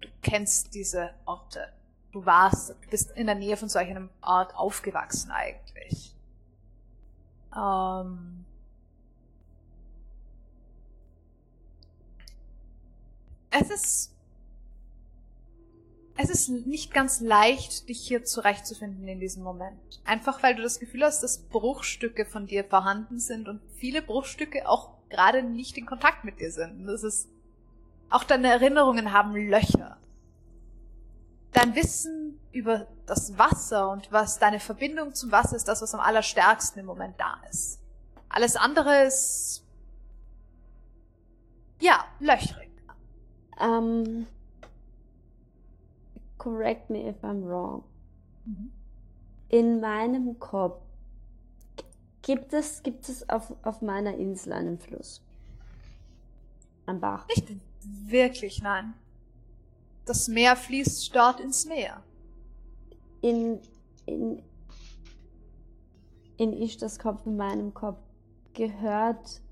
Du kennst diese Orte. Du warst, bist in der Nähe von solch einem Ort aufgewachsen eigentlich. Ähm Es ist. Es ist nicht ganz leicht, dich hier zurechtzufinden in diesem Moment. Einfach weil du das Gefühl hast, dass Bruchstücke von dir vorhanden sind und viele Bruchstücke auch gerade nicht in Kontakt mit dir sind. Das ist. Auch deine Erinnerungen haben Löcher. Dein Wissen über das Wasser und was deine Verbindung zum Wasser ist, das, was am allerstärksten im Moment da ist. Alles andere ist. Ja, löchrig. Ähm, correct me if I'm wrong. Mhm. In meinem Kopf gibt es, gibt es auf, auf meiner Insel einen Fluss. Ein Bach. Nicht wirklich, nein. Das Meer fließt dort ins Meer. In, in, in Ishtas Kopf, in meinem Kopf, gehört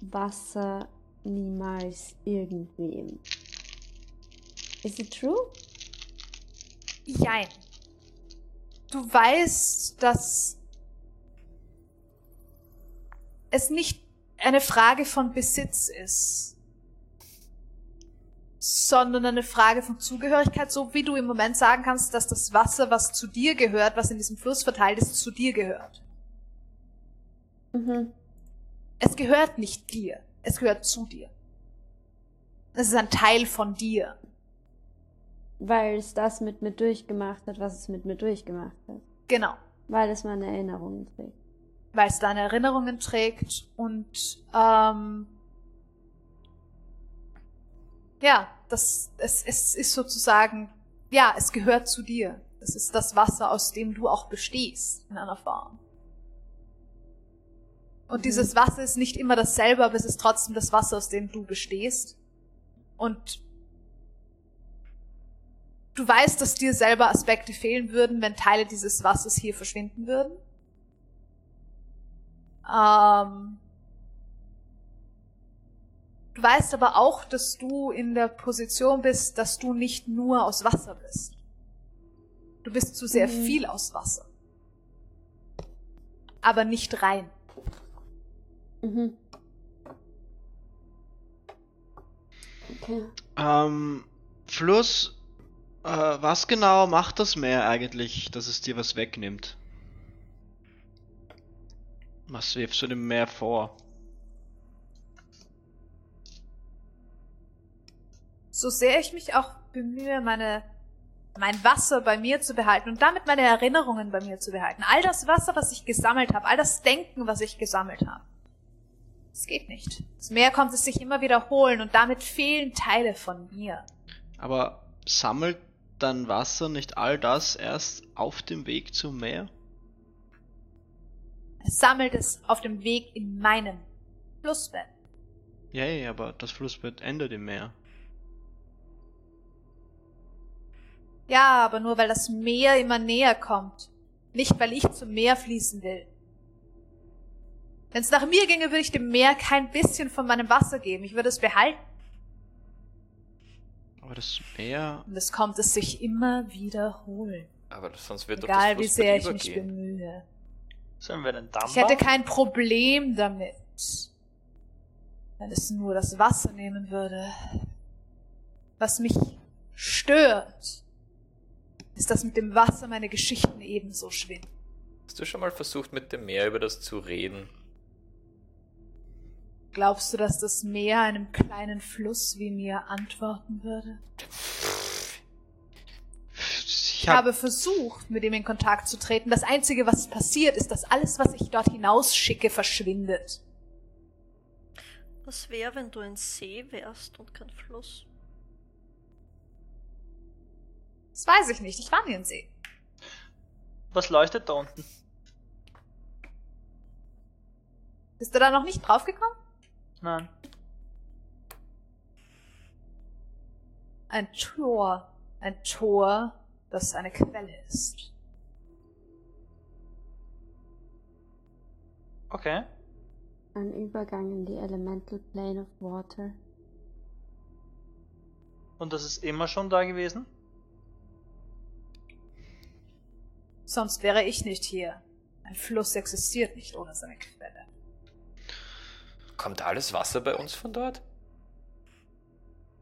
Wasser niemals irgendwem. Is it true? Jein. Du weißt, dass es nicht eine Frage von Besitz ist, sondern eine Frage von Zugehörigkeit, so wie du im Moment sagen kannst, dass das Wasser, was zu dir gehört, was in diesem Fluss verteilt ist, zu dir gehört. Mhm. Es gehört nicht dir, es gehört zu dir. Es ist ein Teil von dir. Weil es das mit mir durchgemacht hat, was es mit mir durchgemacht hat. Genau. Weil es meine Erinnerungen trägt. weil es deine Erinnerungen trägt und ähm, ja, das es, es ist sozusagen ja, es gehört zu dir. Es ist das Wasser, aus dem du auch bestehst in einer Form. Und dieses Wasser ist nicht immer dasselbe, aber es ist trotzdem das Wasser, aus dem du bestehst. Und du weißt, dass dir selber Aspekte fehlen würden, wenn Teile dieses Wassers hier verschwinden würden. Ähm, du weißt aber auch, dass du in der Position bist, dass du nicht nur aus Wasser bist. Du bist zu sehr Mhm. viel aus Wasser. Aber nicht rein. Mhm. Okay. Ähm, Fluss, äh, was genau macht das Meer eigentlich, dass es dir was wegnimmt? Was wirfst du dem Meer vor? So sehr ich mich auch bemühe, meine, mein Wasser bei mir zu behalten und damit meine Erinnerungen bei mir zu behalten. All das Wasser, was ich gesammelt habe, all das Denken, was ich gesammelt habe. Es geht nicht. Das Meer kommt es sich immer wiederholen und damit fehlen Teile von mir. Aber sammelt dann Wasser nicht all das erst auf dem Weg zum Meer? Es sammelt es auf dem Weg in meinem Flussbett. Ja, ja, aber das Flussbett endet im Meer. Ja, aber nur weil das Meer immer näher kommt. Nicht weil ich zum Meer fließen will. Wenn es nach mir ginge, würde ich dem Meer kein bisschen von meinem Wasser geben. Ich würde es behalten. Aber das Meer. Und es kommt es sich immer wiederholen. Aber sonst wird doch Egal das wie Flussbett sehr ich mich bemühe. Sollen wir einen Damm Ich hätte kein Problem damit, wenn es nur das Wasser nehmen würde. Was mich stört, ist, dass mit dem Wasser meine Geschichten ebenso schwimmen. Hast du schon mal versucht, mit dem Meer über das zu reden? Glaubst du, dass das Meer einem kleinen Fluss wie mir antworten würde? Ich Ich hab, habe versucht, mit ihm in Kontakt zu treten. Das Einzige, was passiert, ist, dass alles, was ich dort hinausschicke, verschwindet. Was wäre, wenn du ein See wärst und kein Fluss? Das weiß ich nicht. Ich war nie in See. Was leuchtet da unten? Bist du da noch nicht draufgekommen? Nein. Ein Tor. Ein Tor, das eine Quelle ist. Okay. Ein Übergang in die Elemental Plane of Water. Und das ist immer schon da gewesen? Sonst wäre ich nicht hier. Ein Fluss existiert nicht ohne seine Quelle. Kommt alles Wasser bei uns von dort?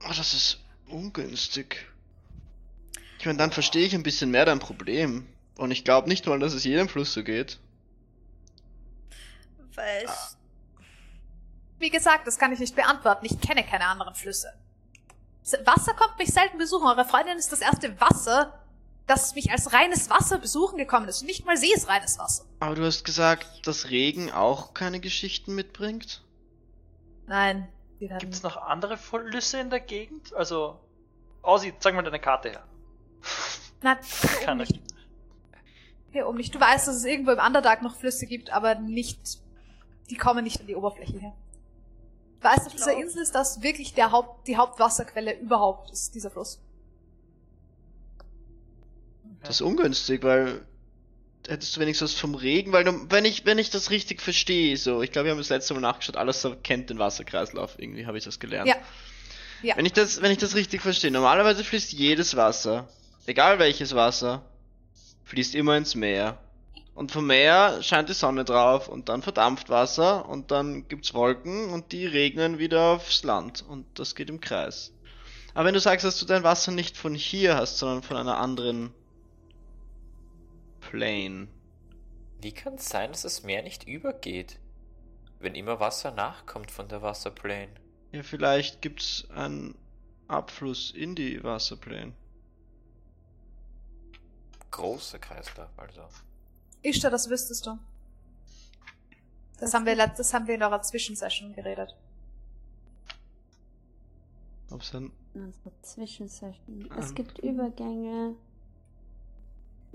Oh, das ist ungünstig. Ich meine, dann verstehe ich ein bisschen mehr dein Problem. Und ich glaube nicht mal, dass es jedem Fluss so geht. Weil Ah. Wie gesagt, das kann ich nicht beantworten. Ich kenne keine anderen Flüsse. Wasser kommt mich selten besuchen. Eure Freundin ist das erste Wasser, das mich als reines Wasser besuchen gekommen ist. Und nicht mal sie ist reines Wasser. Aber du hast gesagt, dass Regen auch keine Geschichten mitbringt? Nein. Gibt es noch andere Flüsse in der Gegend? Also, Ozzy, zeig mal deine Karte her. Nein, hier oben Keine. nicht. Hier oben nicht. Du weißt, dass es irgendwo im Underdark noch Flüsse gibt, aber nicht. Die kommen nicht an die Oberfläche her. Du weißt, auf dieser Insel ist das wirklich der Haupt, die Hauptwasserquelle überhaupt, ist dieser Fluss. Das ist ungünstig, weil hättest du wenigstens was vom Regen, weil du, wenn ich, wenn ich das richtig verstehe, so, ich glaube, wir haben das letzte Mal nachgeschaut, alles kennt den Wasserkreislauf, irgendwie habe ich das gelernt. Ja. Ja. Wenn ich das, wenn ich das richtig verstehe, normalerweise fließt jedes Wasser, egal welches Wasser, fließt immer ins Meer. Und vom Meer scheint die Sonne drauf und dann verdampft Wasser und dann gibt's Wolken und die regnen wieder aufs Land und das geht im Kreis. Aber wenn du sagst, dass du dein Wasser nicht von hier hast, sondern von einer anderen Plane. Wie kann es sein, dass das Meer nicht übergeht? Wenn immer Wasser nachkommt von der Wasserplane. Ja, vielleicht gibt's einen Abfluss in die Wasserplane. Großer Kreislauf, also. Ishtar, das wüsstest du. Das haben wir, das haben wir in eurer Zwischensession geredet. Ob's dann. Unserer Zwischensession. Es Ähm. gibt Übergänge,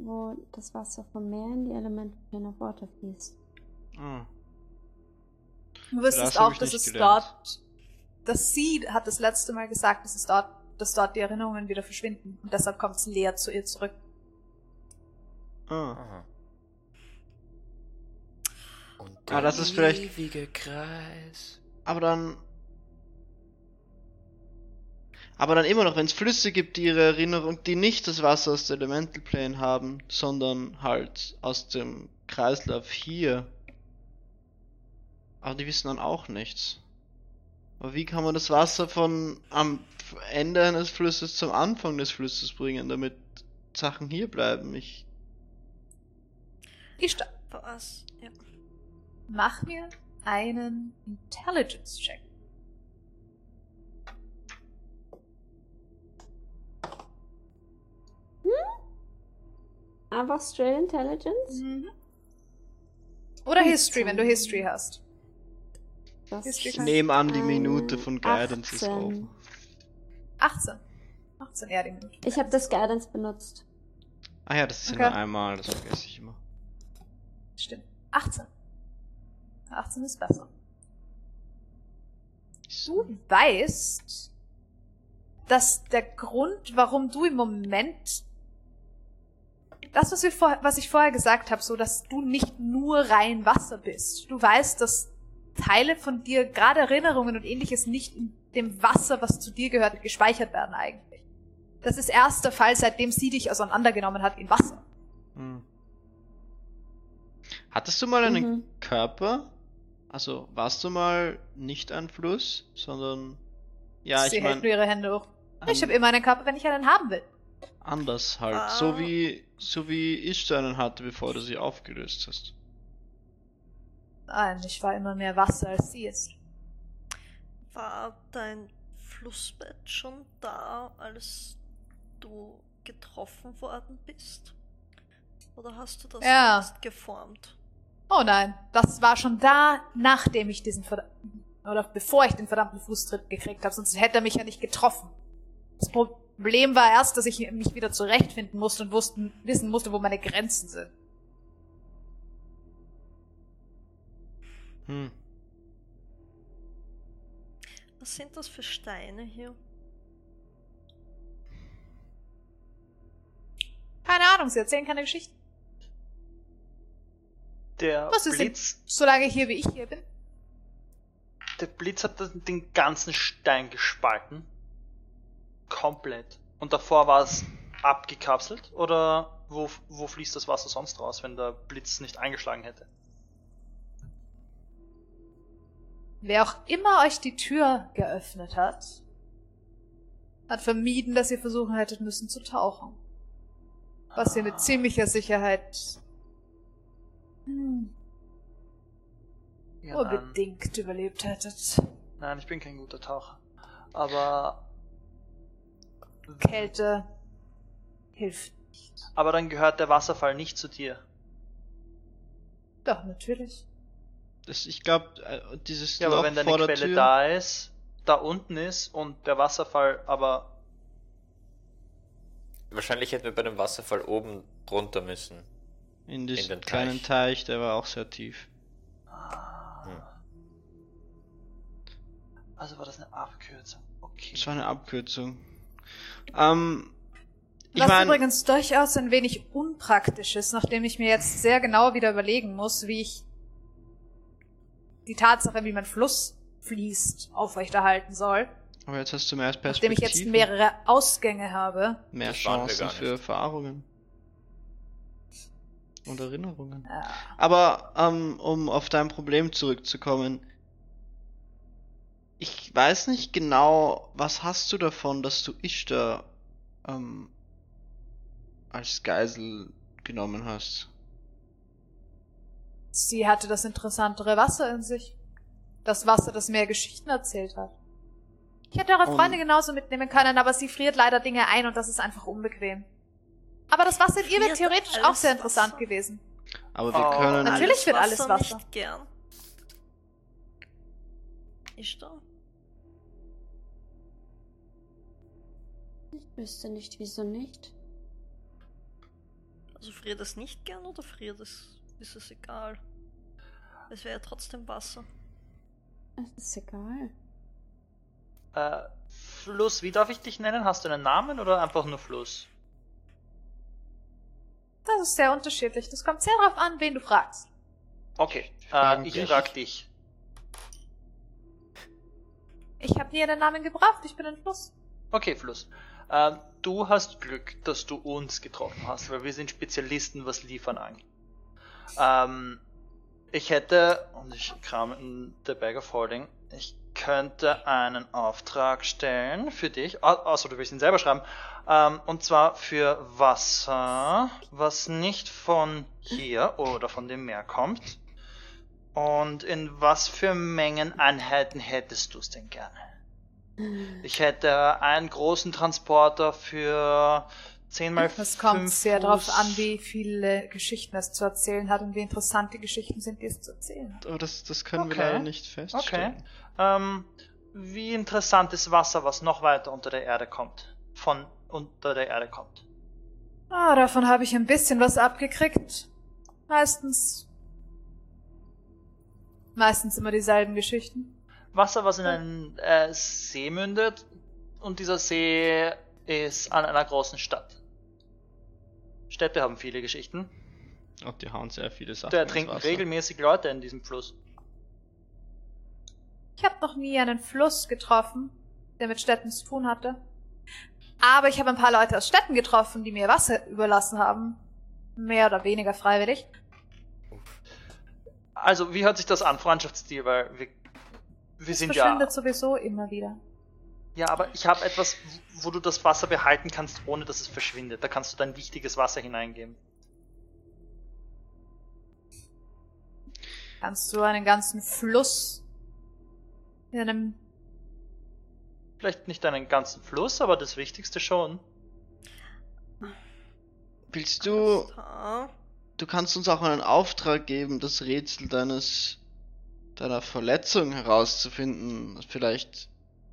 wo das Wasser vom Meer in die Elemente of Water fließt. Ah. Du wüsstest Das auch, dass es gelernt. dort, dass sie hat das letzte Mal gesagt, dass es dort, dass dort die Erinnerungen wieder verschwinden. Und deshalb kommt es leer zu ihr zurück. Ah. Aha. Und Ah, das ist vielleicht- ewige Kreis. Aber dann. Aber dann immer noch, wenn es Flüsse gibt, die ihre Erinnerung, die nicht das Wasser aus der Elemental Plane haben, sondern halt aus dem Kreislauf hier. Aber die wissen dann auch nichts. Aber wie kann man das Wasser von am Ende eines Flusses zum Anfang des Flusses bringen, damit Sachen hier bleiben? Ich. Ishtar, was? Ja. mach mir einen Intelligence-Check. Einfach straight Intelligence? Mhm. Oder History, wenn du History hast. Das History Ich nehme an, die Minute von Guidance ist 18. offen. 18. 18, ja, die Minute. Ich habe das Guidance benutzt. Ah ja, das ist Okay. ja nur einmal, das vergesse ich immer. Stimmt. 18. 18 ist besser. Du weißt, dass der Grund, warum du im Moment das, was, wir vor, was ich vorher gesagt habe, so dass du nicht nur rein Wasser bist. Du weißt, dass Teile von dir, gerade Erinnerungen und ähnliches, nicht in dem Wasser, was zu dir gehört, gespeichert werden eigentlich. Das ist erst der Fall, seitdem sie dich auseinandergenommen hat in Wasser. Hm. Hattest du mal einen Mhm. Körper? Also warst du mal nicht ein Fluss, sondern ja, sie ich hält nur meine ihre Hände hoch. Ich an- habe immer einen Körper, wenn ich einen haben will. anders halt, Ah. so wie so wie ich so einen hatte, bevor du sie aufgelöst hast. Nein, ich war immer mehr Wasser, als sie ist. War dein Flussbett schon da, als du getroffen worden bist? Oder hast du das Ja. erst geformt? Oh nein, das war schon da, nachdem ich diesen verdammten, oder bevor ich den verdammten Fußtritt gekriegt habe, sonst hätte er mich ja nicht getroffen. Das Problem war erst, dass ich mich wieder zurechtfinden musste und wussten, wissen musste, wo meine Grenzen sind. Hm. Was sind das für Steine hier? Keine Ahnung, sie erzählen keine Geschichten. Der Was ist denn? Blitz, Solange hier wie ich hier bin. der Blitz hat den ganzen Stein gespalten. Komplett. Und davor war es abgekapselt? Oder wo, wo fließt das Wasser sonst raus, wenn der Blitz nicht eingeschlagen hätte? Wer auch immer euch die Tür geöffnet hat, hat vermieden, dass ihr versuchen hättet müssen zu tauchen. Was ihr mit ziemlicher Sicherheit hm, Ja, nur bedingt überlebt hättet. nein, ich bin kein guter Taucher. Aber, Kälte hilft nicht. aber dann gehört der Wasserfall nicht zu dir. Doch, natürlich. Das, ich glaube, dieses Ja, aber Loch wenn deine Quelle Tür, da ist, da unten ist und der Wasserfall aber Wahrscheinlich hätten wir bei dem Wasserfall oben drunter müssen. in diesem den kleinen Teich. Teich, der war auch sehr tief. Hm. Also war das eine Abkürzung. Okay. Das war eine Abkürzung. Ähm, ich Was meine, übrigens durchaus ein wenig unpraktisch ist, nachdem ich mir jetzt sehr genau wieder überlegen muss, wie ich die Tatsache, wie mein Fluss fließt, aufrechterhalten soll. aber jetzt hast du mehr Nachdem Perspektive. ich jetzt mehrere Ausgänge habe. mehr Chancen für. Erfahrungen. Und Erinnerungen. Ja. Aber ähm, um auf dein Problem zurückzukommen, ich weiß nicht genau, was hast du davon, dass du Ishtar ähm, als Geisel genommen hast? Sie hatte das interessantere Wasser in sich. Das Wasser, das mehr Geschichten erzählt hat. Ich hätte eure Und- Freunde genauso mitnehmen können, aber sie friert leider Dinge ein und das ist einfach unbequem. Aber das Wasser in ihr wäre theoretisch alles auch sehr interessant Wasser? gewesen. Aber wir Oh. können. Natürlich wird alles Wasser. nicht gern. Ist da? Ich wüsste nicht, wieso nicht. Also friert es nicht gern oder friert es? Ist es egal? Es wäre ja trotzdem Wasser. Es ist egal. Äh, Fluss, wie darf ich dich nennen? Hast du einen Namen oder einfach nur Fluss? Das ist sehr unterschiedlich. Das kommt sehr darauf an, wen du fragst. Okay, äh, ich frag dich. Ich habe nie einen Namen gebraucht, ich bin ein Fluss. Okay, Fluss. Ähm, du hast Glück, dass du uns getroffen hast, weil wir sind Spezialisten, was Liefern angeht. Ähm, ich hätte, und ich kram in The Bag of Holding, ich könnte einen Auftrag stellen für dich, au- außer du willst ihn selber schreiben, ähm, und zwar für Wasser, was nicht von hier oder von dem Meer kommt. Und in was für Mengeneinheiten hättest du es denn gerne? Ich hätte einen großen Transporter für 10 mal Es kommt 5 sehr darauf an, wie viele Geschichten es zu erzählen hat und wie interessant die Geschichten sind, die es zu erzählen hat. Aber das, das können wir Okay. leider nicht feststellen. Okay. Ähm, wie interessant ist Wasser, was noch weiter unter der Erde kommt? Von unter der Erde kommt. Ah, davon habe ich ein bisschen was abgekriegt. Meistens. Meistens immer dieselben Geschichten. Wasser, was in einen äh, See mündet und dieser See ist an einer großen Stadt. Städte haben viele Geschichten. Oh, die hauen sehr viele Sachen. Da trinken regelmäßig Leute in diesem Fluss. Ich habe noch nie einen Fluss getroffen, der mit Städten zu tun hatte. Aber ich habe ein paar Leute aus Städten getroffen, die mir Wasser überlassen haben. Mehr oder weniger freiwillig. Also, wie hört sich das an, Freundschaftsstil? Weil wir, wir sind ja. verschwindet sowieso immer wieder. Ja, aber ich habe etwas, wo du das Wasser behalten kannst, ohne dass es verschwindet. Da kannst du dein wichtiges Wasser hineingeben. Kannst du einen ganzen Fluss in einem Vielleicht nicht einen ganzen Fluss, aber das Wichtigste schon. Willst du. Du kannst uns auch einen Auftrag geben, das Rätsel deines. Deiner Verletzung herauszufinden. Vielleicht.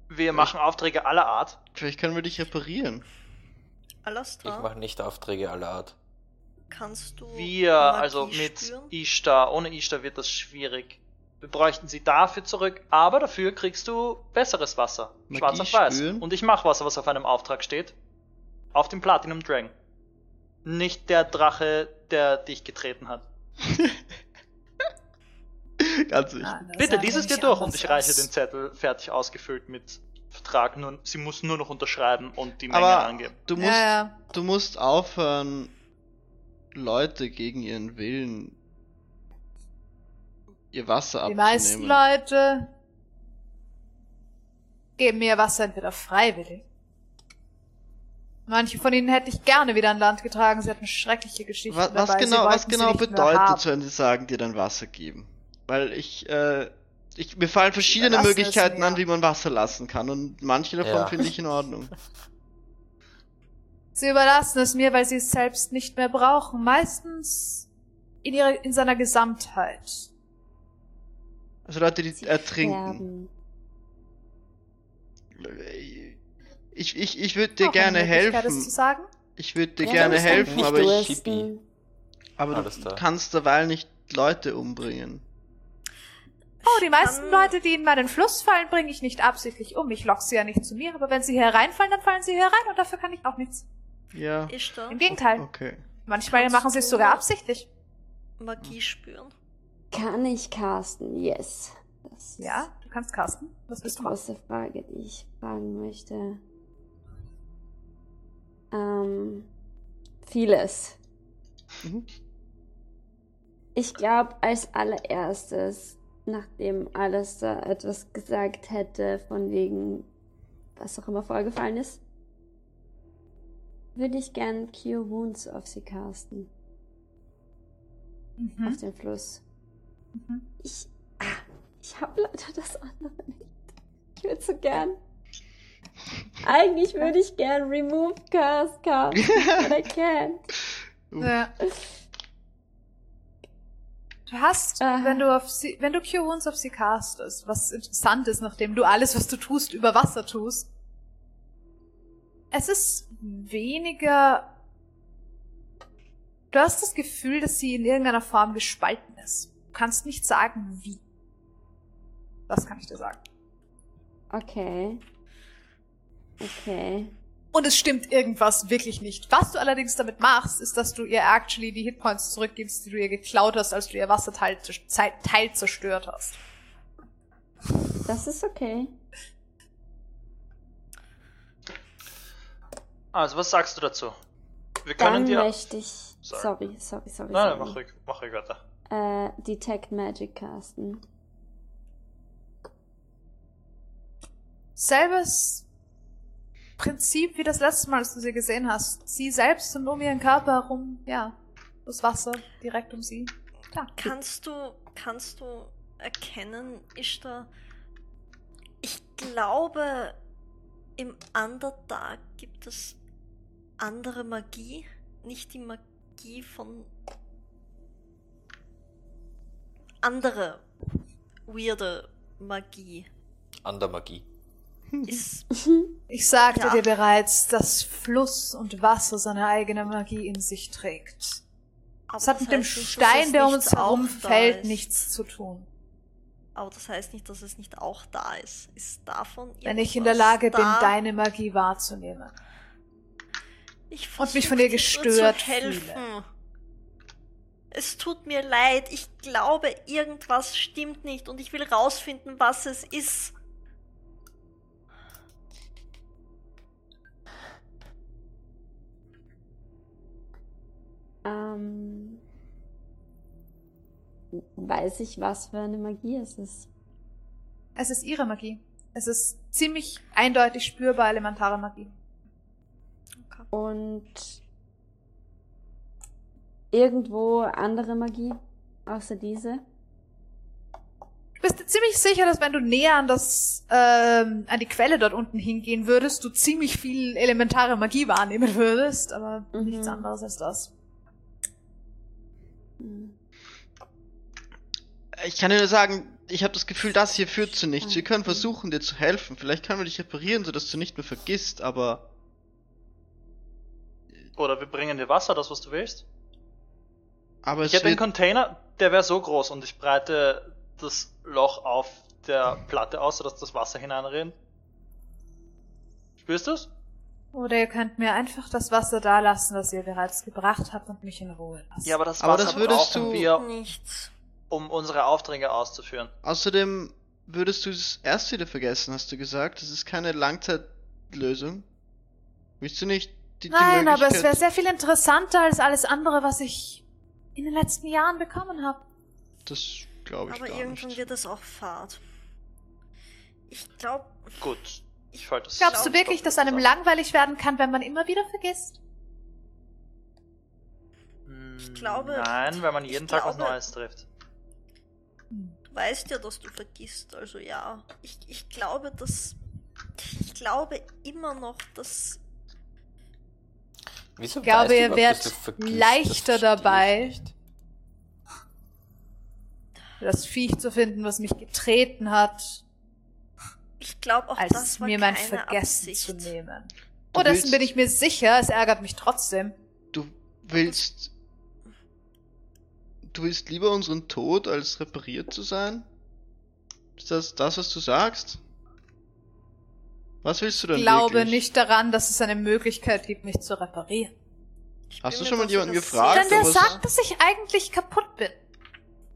Wir machen Aufträge aller Art. Vielleicht können wir dich reparieren. Ich Alastar, mache nicht Aufträge aller Art. kannst du Wir, Magie also mit spüren? Ishtar, ohne Ishtar wird das schwierig. Wir bräuchten sie dafür zurück, aber dafür kriegst du besseres Wasser. Magie Schwarz auf weiß. spüren? Und ich mach Wasser, was auf einem Auftrag steht. Auf dem Platinum Dragon. Nicht der Drache, der dich getreten hat. Ganz wichtig. Ah, Bitte, lies es dir durch und ich reiche aus. den Zettel fertig ausgefüllt mit Vertrag. Nur, sie muss nur noch unterschreiben und die Menge Aber angeben. du musst, Ja, ja. du musst aufhören, Leute gegen ihren Willen ihr Wasser Die meisten abzunehmen. Leute geben mir Wasser entweder freiwillig Manche von ihnen hätte ich gerne wieder an Land getragen. Sie hatten schreckliche Geschichten Was, was dabei. Genau, was genau bedeutet wenn sie sagen, dir dann Wasser geben? Weil ich, äh, ich, mir fallen verschiedene Überlassen es Möglichkeiten an, wie man Wasser lassen kann und manche davon Ja. finde ich in Ordnung. Sie überlassen es mir, weil sie es selbst nicht mehr brauchen. Meistens in ihrer, in seiner Gesamtheit. Also Leute, die Sie ertrinken. sterben. Ich, ich, ich würde dir Auch gerne helfen. sagen. Ich würde dir Ja, gerne helfen, aber ich, dursten. aber Alles du kannst derweil nicht Leute umbringen. Oh, die meisten Kann- Leute, die in meinen Fluss fallen, bringe ich nicht absichtlich um. Ich lock sie ja nicht zu mir, aber wenn sie hier reinfallen, dann fallen sie hier rein und dafür kann ich auch nichts. Ja. Ist da Im Gegenteil. Okay. Manchmal Kannst machen sie es sogar absichtlich. Magie spüren? Kann ich casten? Yes. Das Ja, du kannst casten. Was die willst du machen? große Frage, die ich fragen möchte. Ähm, vieles. Mhm. Ich glaube, als allererstes, nachdem Alistair etwas gesagt hätte, von wegen, was auch immer vorgefallen ist, würde ich gern Cure Wounds auf sie casten. Auf Mhm. den Fluss. Mhm. Ich, ah, ich habe leider das andere nicht. Ich würde so gern. Eigentlich würde ich gern Remove Cast casten, but I can't. Ja. Du hast, Aha. wenn du auf sie, wenn du Cure Wounds auf sie castest, was interessant ist, nachdem du alles, was du tust, über Wasser tust, es ist weniger, du hast das Gefühl, dass sie in irgendeiner Form gespalten ist. Du kannst nicht sagen, wie. Das kann ich dir sagen. Okay. Okay. Und es stimmt irgendwas wirklich nicht. Was du allerdings damit machst, ist, dass du ihr actually die Hitpoints zurückgibst, die du ihr geklaut hast, als du ihr Wasserteil Teil zerstört hast. Das ist okay. Also, was sagst du dazu? Wir können Dann dir. möchte ich. Sorry. Sorry, sorry, sorry. Nein, sorry. nein, mach ruhig, mach ruhig weiter. Äh, Detect Magic casten. Selbes Prinzip wie das letzte Mal, als du sie gesehen hast. Sie selbst und um ihren Körper herum, ja, das Wasser direkt um sie. Klar. Kannst du, kannst du erkennen, ist da. Ich glaube, im Underdark gibt es andere Magie, nicht die Magie von. andere weirde Magie. Andermagie. Ist, Ich sagte Ja. dir bereits, dass Fluss und Wasser seine eigene Magie in sich trägt. aber Es hat das mit dem Stein, der um uns herum auch da fällt, ist. nichts zu tun. Aber das heißt nicht, dass es nicht auch da ist. Ist davon Wenn ich in der Lage bin, deine Magie wahrzunehmen. Ich und mich von dir gestört zu helfen. fühle. Es tut mir leid, ich glaube, irgendwas stimmt nicht und ich will rausfinden, was es ist. Ähm, weiß ich, was für eine Magie es ist. Es ist ihre Magie. Es ist ziemlich eindeutig spürbar elementare Magie. Und irgendwo andere Magie, außer diese. Du bist dir ziemlich sicher, dass wenn du näher an das, ähm, an die Quelle dort unten hingehen würdest, du ziemlich viel elementare Magie wahrnehmen würdest, aber Mhm. nichts anderes als das. Ich kann dir nur sagen, ich habe das Gefühl, das hier führt zu nichts. Wir können versuchen, dir zu helfen. Vielleicht können wir dich reparieren, sodass du nicht mehr vergisst, aber Oder wir bringen dir Wasser, das was du willst. aber Ich hätte einen Container, der wäre so groß und ich breite das Loch auf der Platte aus, sodass das Wasser hineinrinnt. Spürst du's? Oder ihr könnt mir einfach das Wasser da lassen, das ihr bereits gebracht habt und mich in Ruhe lassen. Ja, aber das Aber Wasser das würdest brauchen du- wir, Nichts. Um unsere Aufträge auszuführen. außerdem würdest du es erst wieder vergessen, hast du gesagt. Das ist keine Langzeitlösung. Willst du nicht die, die Nein, aber es wäre sehr viel interessanter als alles andere, was ich in den letzten Jahren bekommen habe. Das glaube ich Aber gar irgendwann nicht. wird es auch Fahrt. Ich glaube, Gut. Ich wollte das. Glaubst du wirklich, dass einem langweilig werden kann, wenn man immer wieder vergisst? Ich glaube- Nein, weil man jeden Tag was glaube- Neues trifft. Weißt ja, dass du vergisst, also ja. Ich, ich glaube, dass. Ich glaube immer noch, dass. Wieso Ich glaube, ihr werdet leichter dabei. Das Viech zu finden, was mich getreten hat, Ich glaube auch, als das war mir mein keine Vergessen Absicht. zu nehmen. Du Oh, dessen bin ich mir sicher, es ärgert mich trotzdem. Du willst. Du willst lieber unseren Tod, als repariert zu sein? Ist das das, was du sagst? Was willst du denn Ich glaube wirklich? nicht daran, dass es eine Möglichkeit gibt, mich zu reparieren. Ich Hast bin du schon mal jemanden gefragt, Denn wer sagt, dass ich eigentlich kaputt bin?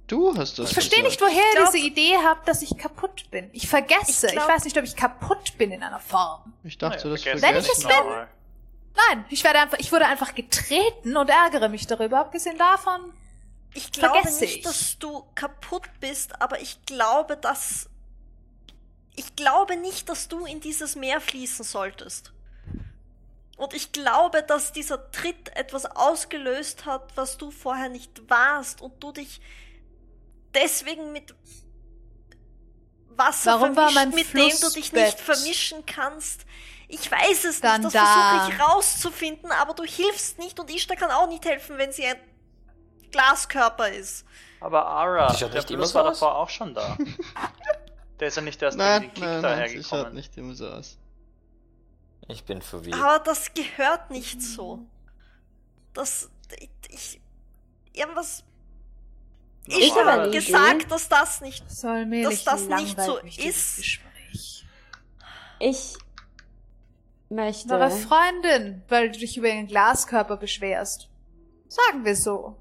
Du hast das Ich verstehe nicht, woher ihr diese Idee habt, dass ich kaputt bin. Ich vergesse. Ich Ich, weiß nicht, ob ich kaputt bin in einer Form. Ich dachte, Naja, das vergessen Wenn ich es normal. Nein, ich werde einfach, ich wurde einfach getreten und ärgere mich darüber. Abgesehen davon, Ich glaube Vergesse nicht, ich. dass du kaputt bist, aber ich glaube, dass. Ich glaube nicht, dass du in dieses Meer fließen solltest. Und ich glaube, dass dieser Tritt etwas ausgelöst hat, was du vorher nicht warst und du dich deswegen mit Wasser Warum war vermischt, mit dem du dich nicht Flussbett vermischen kannst. Ich weiß es Dann nicht, das da. versuche ich rauszufinden, aber du hilfst nicht und Ishtar kann auch nicht helfen, wenn sie ein Glaskörper ist. Aber Ara, der nicht so war davor auch schon da. der ist ja nicht erst Nein, in den Kick nein, nein, sie schaut dahergekommen. nicht immer so aus. Ich bin verwirrt. Aber das gehört nicht so. Das. Ich. ich irgendwas. Ich habe gesagt, dass das nicht. soll mir Dass das nicht so ist. Ich möchte. Eure Freundin, weil du dich über ihren Glaskörper beschwerst. Sagen wir so.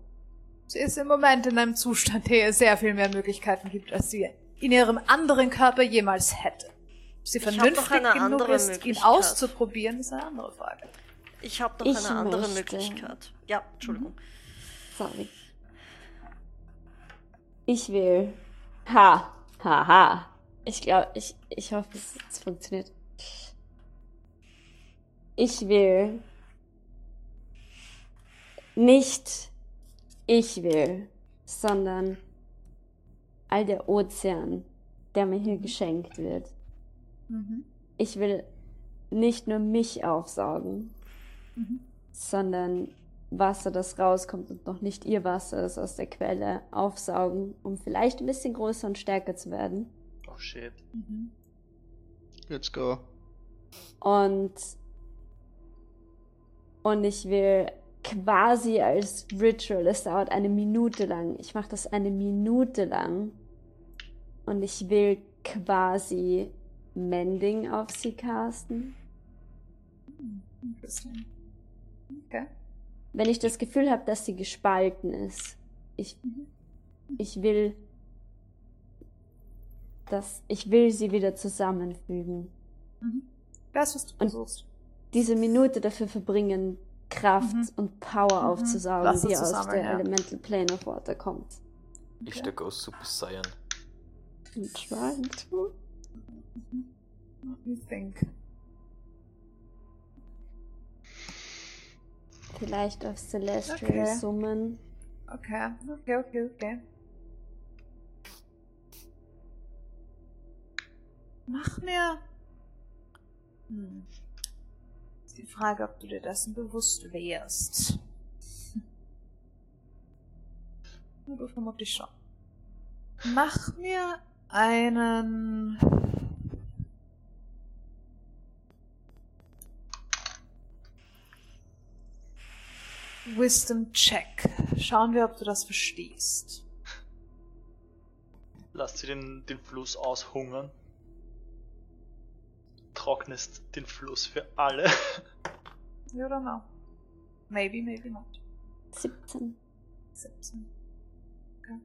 Sie ist im Moment in einem Zustand, der ihr sehr viel mehr Möglichkeiten gibt, als sie in ihrem anderen Körper jemals hätte. Ob sie vernünftig genug ist, ihn auszuprobieren, ist eine andere Frage. Ich habe noch Ich eine andere möchte. Möglichkeit. Ja, Entschuldigung. Sorry. Ich will. Ha. Ha, ha. Ich glaube, ich, ich hoffe, es, es funktioniert. Ich will. Nicht ich will, sondern all der Ozean, der mir hier geschenkt wird. Mhm. Ich will nicht nur mich aufsaugen, sondern Wasser, das rauskommt und noch nicht ihr Wasser ist aus der Quelle, aufsaugen, um vielleicht ein bisschen größer und stärker zu werden. Oh shit. Mhm. Let's go. Und, und ich will quasi als Ritual, es dauert eine Minute lang. Ich mache das eine Minute lang. Und ich will quasi Mending auf sie casten. Okay. wenn ich das Gefühl habe, dass sie gespalten ist. Ich, ich will, dass ich will sie wieder zusammenfügen. Mhm. Das, was du versuchst. Diese Minute dafür verbringen, Kraft Mhm. und Power Mhm. aufzusaugen, die zu aus der ja. Elemental Plane of Water kommt. Ich stecke aus Super Saiyan. I'm trying to. What do you think? Vielleicht auf Celestial Okay. summen. Okay, okay, okay, okay. Mach mir. Hm. Die Frage, ob du dir dessen bewusst wärst. Du vermutlich schon. Mach mir einen. Wisdom Check. Schauen wir, ob du das verstehst. Lasst sie den, den Fluss aushungern. Trocknest den Fluss für alle. You don't know. Maybe, maybe not. 17. 17. Okay.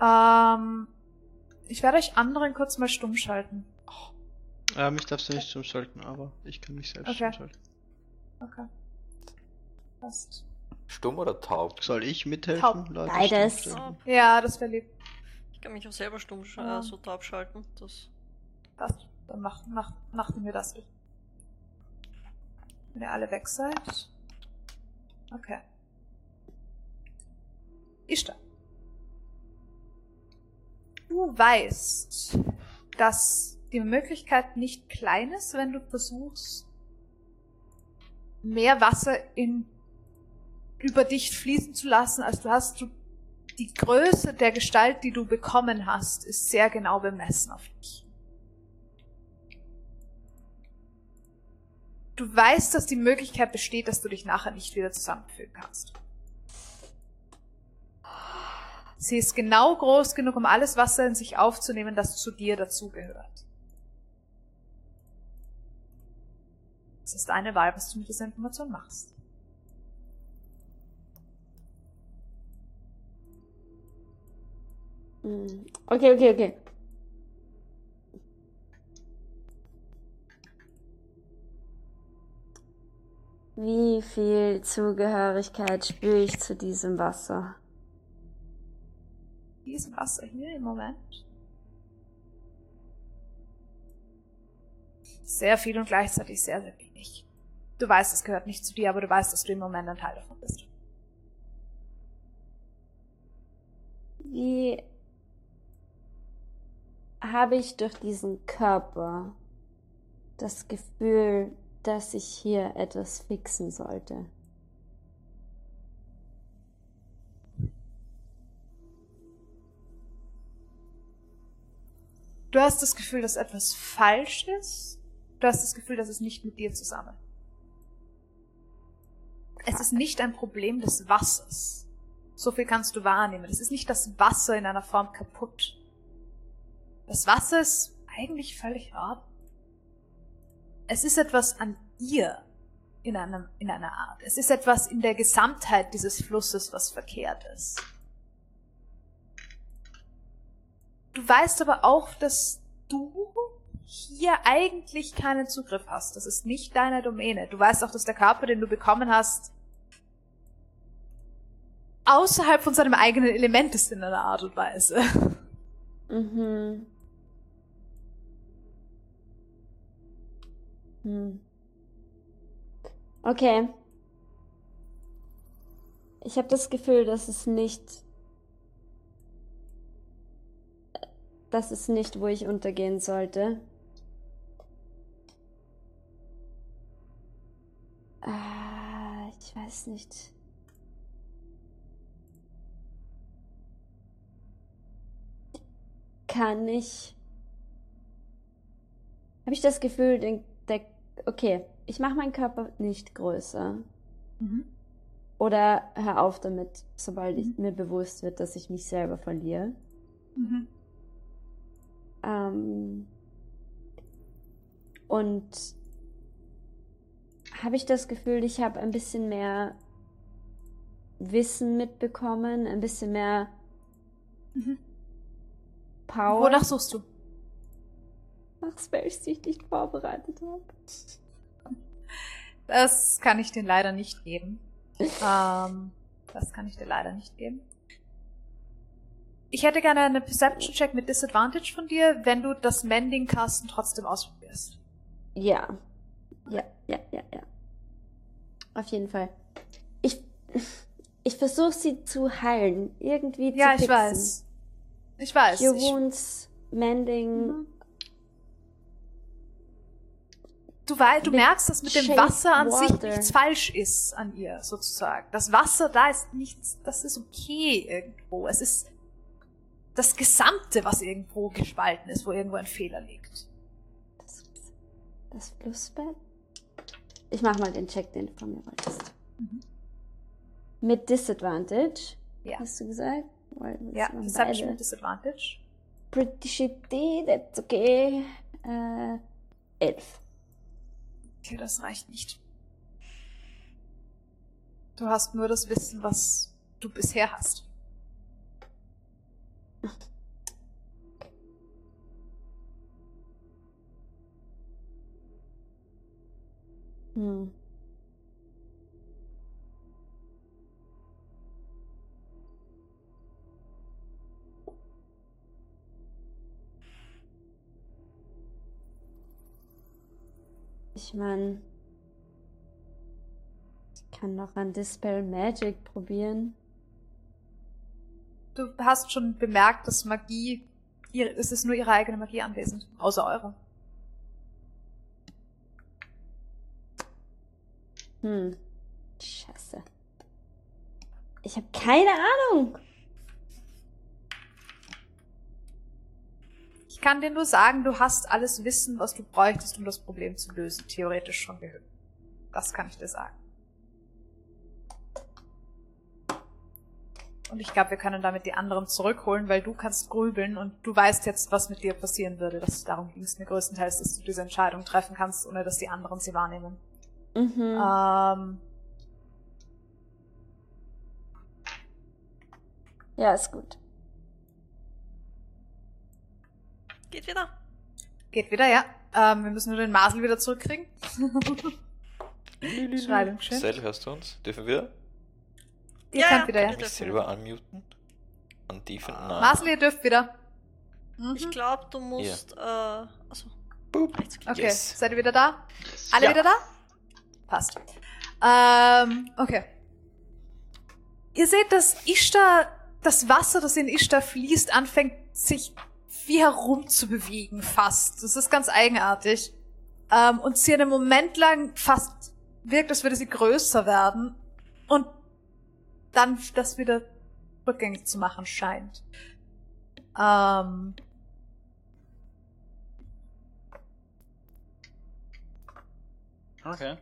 Ähm, ich werde euch anderen kurz mal stumm schalten. Ja, mich darfst du nicht stumm schalten, aber ich kann mich selbst Okay. stumm schalten. Okay. Passt. Stumm oder taub? Soll ich mithelfen, Taub. Leute? Beides. Ja, das wäre lieb. Ich kann mich auch selber stumm sch äh, so taub schalten. Das Passt. Dann macht, macht, macht mir das. Wenn ihr alle weg seid. Okay. Ishtar. Du weißt, dass die Möglichkeit nicht klein ist, wenn du versuchst, mehr Wasser in über dich fließen zu lassen, als du hast. Du, die Größe der Gestalt, die du bekommen hast, ist sehr genau bemessen auf dich. Du weißt, dass die Möglichkeit besteht, dass du dich nachher nicht wieder zusammenfügen kannst. Sie ist genau groß genug, um alles Wasser in sich aufzunehmen, das zu dir dazugehört. Es ist deine Wahl, was du mit dieser Information machst. Hm. Okay, okay, okay. Wie viel Zugehörigkeit spüre ich zu diesem Wasser? Diesem Wasser hier im Moment. Sehr viel und gleichzeitig sehr, sehr wenig. Du weißt, es gehört nicht zu dir, aber du weißt, dass du im Moment ein Teil davon bist. Wie habe ich durch diesen Körper das Gefühl, dass ich hier etwas fixen sollte? Du hast das Gefühl, dass etwas falsch ist. Du hast das Gefühl, dass es nicht mit dir zusammen. Es ist nicht ein Problem des Wassers. So viel kannst du wahrnehmen. Es ist nicht das Wasser in einer Form kaputt. Das Wasser ist eigentlich völlig Ordnung. Es ist etwas an ihr in, einem, in einer Art. Es ist etwas in der Gesamtheit dieses Flusses, was verkehrt ist. Du weißt aber auch, dass du hier eigentlich keinen Zugriff hast. Das ist nicht deine Domäne. Du weißt auch, dass der Körper, den du bekommen hast, außerhalb von seinem eigenen Element ist in einer Art und Weise. Mhm. Hm. Okay. Ich habe das Gefühl, dass es nicht. Das ist nicht, wo ich untergehen sollte. Ah, ich weiß nicht. Kann ich. Habe ich das Gefühl, den. Okay, ich mache meinen Körper nicht größer. Mhm. Oder hör auf damit, sobald ich, mir bewusst wird, dass ich mich selber verliere. Mhm. Ähm, und habe ich das Gefühl, ich habe ein bisschen mehr Wissen mitbekommen, ein bisschen mehr Mhm. Power. Wonach suchst du? Spells, die ich nicht vorbereitet habe. Das kann ich dir leider nicht geben. ähm, das kann ich dir leider nicht geben. Ich hätte gerne einen Perception-Check mit Disadvantage von dir, wenn du das Mending-Casten trotzdem ausprobierst. Ja. Ja, ja, ja, ja. Auf jeden Fall. Ich, ich versuche sie zu heilen. Irgendwie Ja, zu ich fixen. weiß. Ich weiß. Ich, Wounds, Mending. Mhm. Du, wei du merkst, dass mit dem Wasser an sich Water. nichts falsch ist an ihr, sozusagen. Das Wasser da ist nichts, das ist okay irgendwo. Es ist das Gesamte, was irgendwo gespalten ist, wo irgendwo ein Fehler liegt. Das, das Flussbett? Ich mach mal den Check, den du von mir wolltest. Mhm. Mit Disadvantage, Ja. hast du gesagt? Ja, sind Perception beide. mit Disadvantage. Pretty shitty, that's okay. Äh, elf. Okay, das reicht nicht. Du hast nur das Wissen, was du bisher hast. Hm. Ich meine, ich kann noch an Dispel Magic probieren. Du hast schon bemerkt, dass Magie, ihr, es ist nur ihre eigene Magie anwesend, außer eure. Hm. Scheiße. Ich habe keine Ahnung. Kann dir nur sagen, du hast alles Wissen, was du bräuchtest, um das Problem zu lösen, theoretisch schon gehört. Das kann ich dir sagen. Und ich glaube, wir können damit die anderen zurückholen, weil du kannst grübeln und du weißt jetzt, was mit dir passieren würde. Das, darum ging es mir größtenteils, dass du diese Entscheidung treffen kannst, ohne dass die anderen sie wahrnehmen. Mhm. Ähm, Ja, ist gut. Geht wieder. geht wieder, ja. Ähm, wir müssen nur den Masel wieder zurückkriegen. Schreibung schön. Sel, hörst du uns? Dürfen wir? Ihr Ja, könnt ja, wieder, ja. bitte. Mich selber unmuten? Und die von nein. Masel, ihr dürft wieder. Mhm. Ich glaube, du musst. Äh, also, Boop. Okay, Yes. seid ihr wieder da? Alle Ja. wieder da? Passt. Ähm, okay. Ihr seht, dass Ishtar, das Wasser, das in Ishtar fließt, anfängt sich wie herum zu bewegen, fast. Das ist ganz eigenartig. Ähm, und sie einen Moment lang fast wirkt, als würde sie größer werden. Und dann das wieder rückgängig zu machen scheint. Ähm, Okay.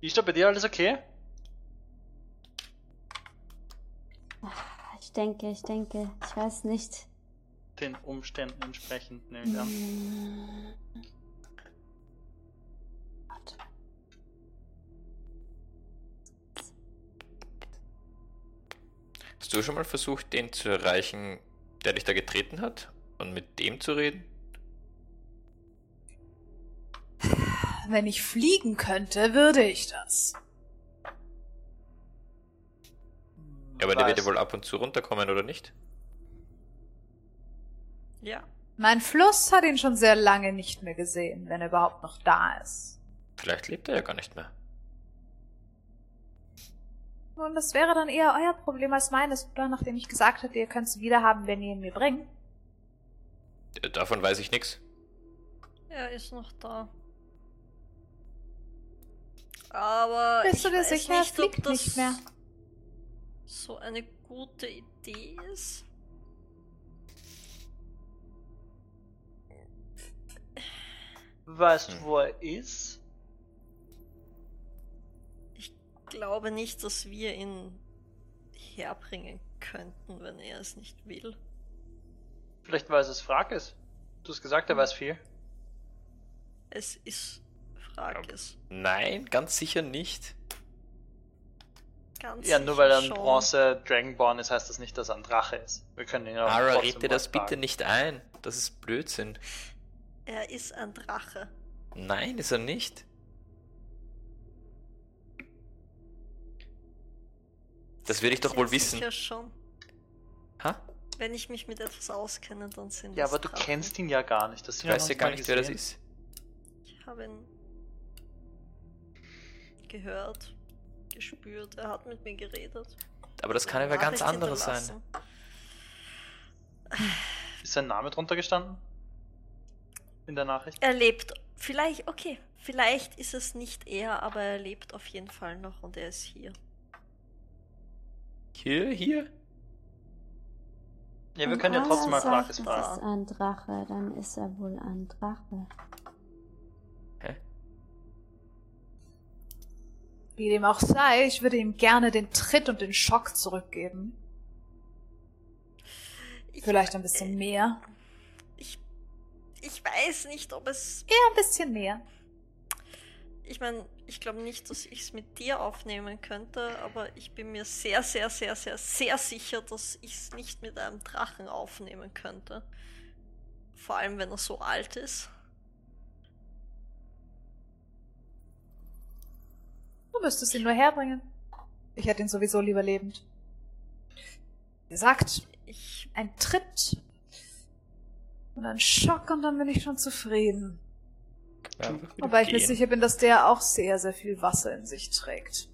Ist da bei dir alles okay? Ich denke, ich denke, ich weiß nicht. Den Umständen entsprechend, nehme ich an. Warte. Hast du schon mal versucht, den zu erreichen, der dich da getreten hat? Und mit dem zu reden? wenn ich fliegen könnte, würde ich das. Ja, aber der wird ja Weiß. wohl ab und zu runterkommen, oder nicht? Ja. Mein Fluss hat ihn schon sehr lange nicht mehr gesehen, wenn er überhaupt noch da ist. Vielleicht lebt er ja gar nicht mehr. Und das wäre dann eher euer Problem als meines, oder? Nachdem ich gesagt hatte, ihr könnt es wiederhaben, wenn ihr ihn mir bringt. Äh, Davon weiß ich nichts. Er ist noch da. Aber Bist ich du dir weiß sicher, er nicht, ob fliegt das nicht mehr? so eine gute Idee ist. Weißt du, Hm. wo er ist? Ich glaube nicht, dass wir ihn herbringen könnten, wenn er es nicht will. Vielleicht weiß es Fragis. Du hast gesagt, er weiß viel. Es ist Fragis. Nein, ganz sicher nicht. Ganz Ja, nur weil er ein. Bronze Dragonborn ist, heißt das nicht, dass er ein Drache ist. Wir können ihn ja Ara, red dir das bitte nicht ein. Das ist Blödsinn. Er ist ein Drache. Nein, ist er nicht. Das will ich doch wohl wissen. Sicher schon. Ha? Wenn ich mich mit etwas auskenne, dann sind Ja, aber du Drachen. kennst ihn ja gar nicht. Das Ich weiß ja gar nicht, wer das ist. Ich habe ihn gehört, gespürt. Er hat mit mir geredet. Aber das kann ja wer ganz anderes sein. Ist sein Name drunter gestanden? In der Nachricht? Er lebt. Vielleicht, okay. Vielleicht ist es nicht er, aber er lebt auf jeden Fall noch und er ist hier. Hier, hier? Ja, wir Wenn können ja trotzdem mal Es fragen. ist ein Drache, dann ist er wohl ein Drache. Hä? Wie dem auch sei, ich würde ihm gerne den Tritt und den Schock zurückgeben. Ich, Vielleicht ein bisschen mehr. Ich, weiß nicht, ob es. Eher ein bisschen mehr. Ich meine, ich glaube nicht, dass ich es mit dir aufnehmen könnte, aber ich bin mir sehr, sehr, sehr, sehr, sehr sicher, dass ich es nicht mit einem Drachen aufnehmen könnte. Vor allem, wenn er so alt ist. Du müsstest ihn nur herbringen. Ich hätte ihn sowieso lieber lebend. Wie gesagt, Ich. ein Tritt und ein Schock und dann bin ich schon zufrieden. Wieder Wobei ich mir sicher bin, dass der auch sehr, sehr viel Wasser in sich trägt.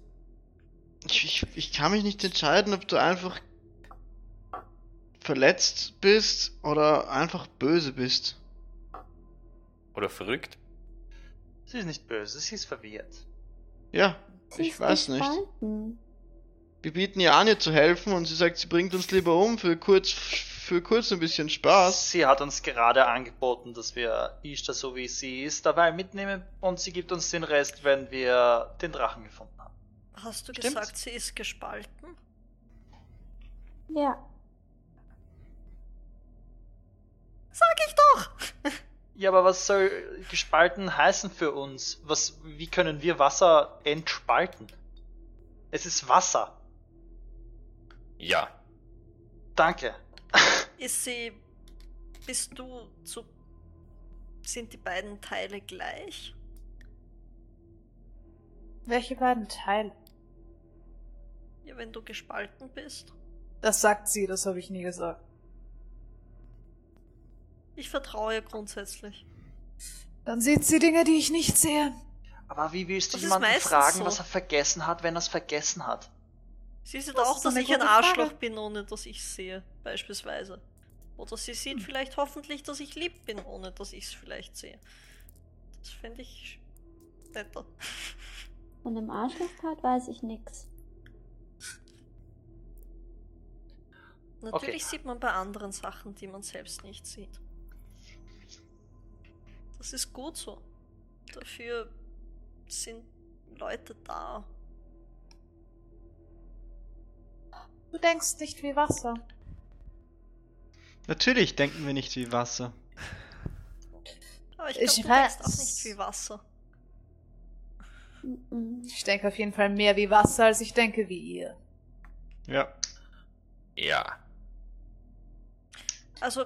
Ich, ich, ich kann mich nicht entscheiden, ob du einfach verletzt bist oder einfach böse bist. Oder verrückt. Sie ist nicht böse, sie ist verwirrt. Ja, Sie ich weiß nicht. Wir bieten ihr an, ihr zu helfen und sie sagt, sie bringt uns lieber um für kurz, für kurz ein bisschen Spaß. Sie hat uns gerade angeboten, dass wir Ishtar so wie sie ist dabei mitnehmen und sie gibt uns den Rest, wenn wir den Drachen gefunden haben. Hast du Stimmt's? gesagt, sie ist gespalten? Ja. Sag ich doch! Ja, aber was soll gespalten heißen für uns? Was, wie können wir Wasser entspalten? Es ist Wasser. Ja. Danke. Ist sie. Bist du zu. Sind die beiden Teile gleich? Welche beiden Teile? Ja, wenn du gespalten bist. Das sagt sie, das habe ich nie gesagt. Ich vertraue ihr grundsätzlich. Dann sieht sie Dinge, die ich nicht sehe. Aber wie willst du Das jemanden fragen, so. was er vergessen hat, wenn er es vergessen hat? Sie sieht Das auch, dass ich ein Arschloch Frage. bin, ohne dass ich sehe, beispielsweise. Oder sie Hm. sieht vielleicht hoffentlich, dass ich lieb bin, ohne dass ich es vielleicht sehe. Das fände ich netter. Von dem Arschloch-Part weiß ich nix. Natürlich sieht man bei anderen Sachen, die man selbst nicht sieht. Das ist gut so. Dafür sind Leute da. Du denkst nicht wie Wasser. Natürlich denken wir nicht wie Wasser. Aber ich Ich glaube, du denkst auch weiß. nicht wie Wasser. Ich denke auf jeden Fall mehr wie Wasser, als ich denke wie ihr. Ja. Ja. Also,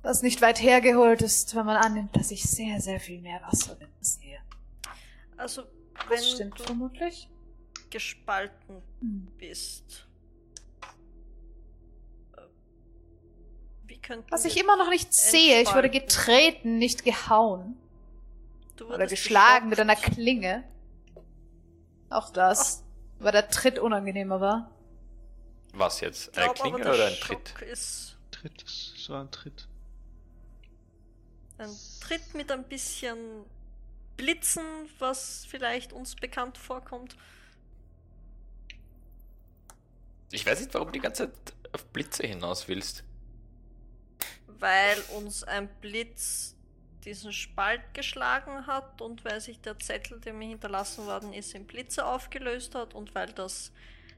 Was nicht weit hergeholt ist, wenn man annimmt, dass ich sehr, sehr viel mehr Wasser bin als ihr. also Das wenn stimmt du vermutlich. gespalten Hm. bist. Was ich immer noch nicht sehe, ich wurde getreten, nicht gehauen. du Oder geschlagen mit einer. Klinge. Auch das. Weil der Tritt unangenehmer war. Was jetzt? Eine glaub Klinge der oder ein Schock Tritt? Ist Tritt, so ein Tritt. ein Tritt mit ein bisschen Blitzen, was vielleicht uns bekannt vorkommt. Ich weiß nicht, warum du die ganze Zeit auf Blitze hinaus willst. Weil uns ein Blitz diesen Spalt geschlagen hat und weil sich der Zettel, der mir hinterlassen worden ist, in Blitze aufgelöst hat und weil das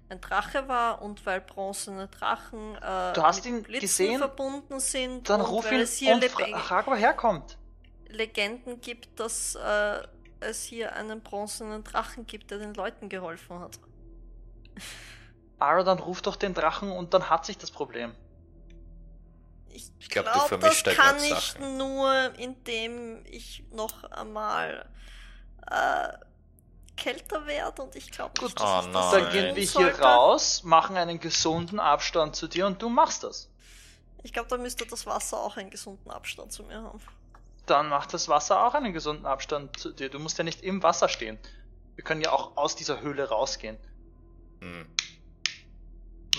ein Drache war und weil bronzene Drachen äh, Du hast mit ihn Blitzen gesehen? verbunden sind Dann ruf weil ihn es hier und fra frag, wo er herkommt. Legenden gibt, dass äh, es hier einen bronzenen Drachen gibt, der den Leuten geholfen hat. Ara, dann ruf doch den Drachen und dann hat sich das Problem. Ich, Ich glaub, du glaub, das da kann ich Sachen. nur, indem ich noch einmal äh, kälter werde und ich glaube Gut, dass Oh das Dann gehen wir hier raus, machen einen gesunden Abstand zu dir und du machst das. Ich glaube, da müsste das Wasser auch einen gesunden Abstand zu mir haben. Dann macht das Wasser auch einen gesunden Abstand zu dir. Du musst ja nicht im Wasser stehen. Wir können ja auch aus dieser Höhle rausgehen. Hm.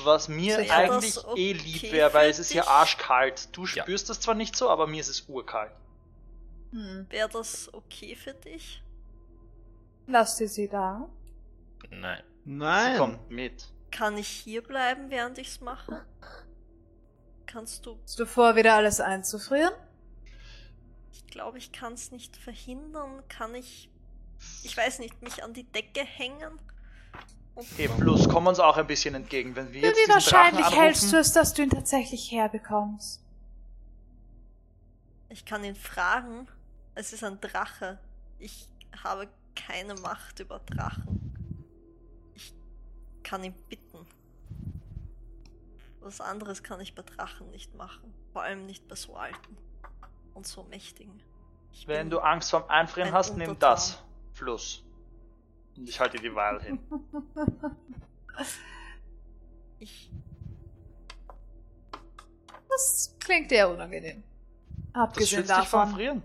Was mir das eigentlich eh okay lieb wäre, weil es ist hier dich? arschkalt. Du Ja. spürst es zwar nicht so, aber mir ist es urkalt. Hm. Wäre das okay für dich? Lasst ihr sie da? Nein. Sie Nein. kommt mit. Kann ich hier bleiben, während ich's mache? Kannst du. Hast du vor, wieder alles einzufrieren? Ich glaube, ich kann es nicht verhindern. Kann ich. Ich weiß nicht, mich an die Decke hängen? Hey, plus, komm uns auch ein bisschen entgegen, wenn wir jetzt Wie wahrscheinlich Drachen hältst du anrufen. es, dass du ihn tatsächlich herbekommst? Ich kann ihn fragen. Es ist ein Drache. Ich habe keine Macht über Drachen. Ich kann ihn bitten. Was anderes kann ich bei Drachen nicht machen. Vor allem nicht bei so alten und so mächtigen. Ich Wenn du Angst vorm Einfrieren ein hast, nimm Untertan. das. Fluss. Und ich halte die Wahl hin. Ich, Das klingt eher unangenehm. Das Abgesehen schützt dich vor davon. Frieren.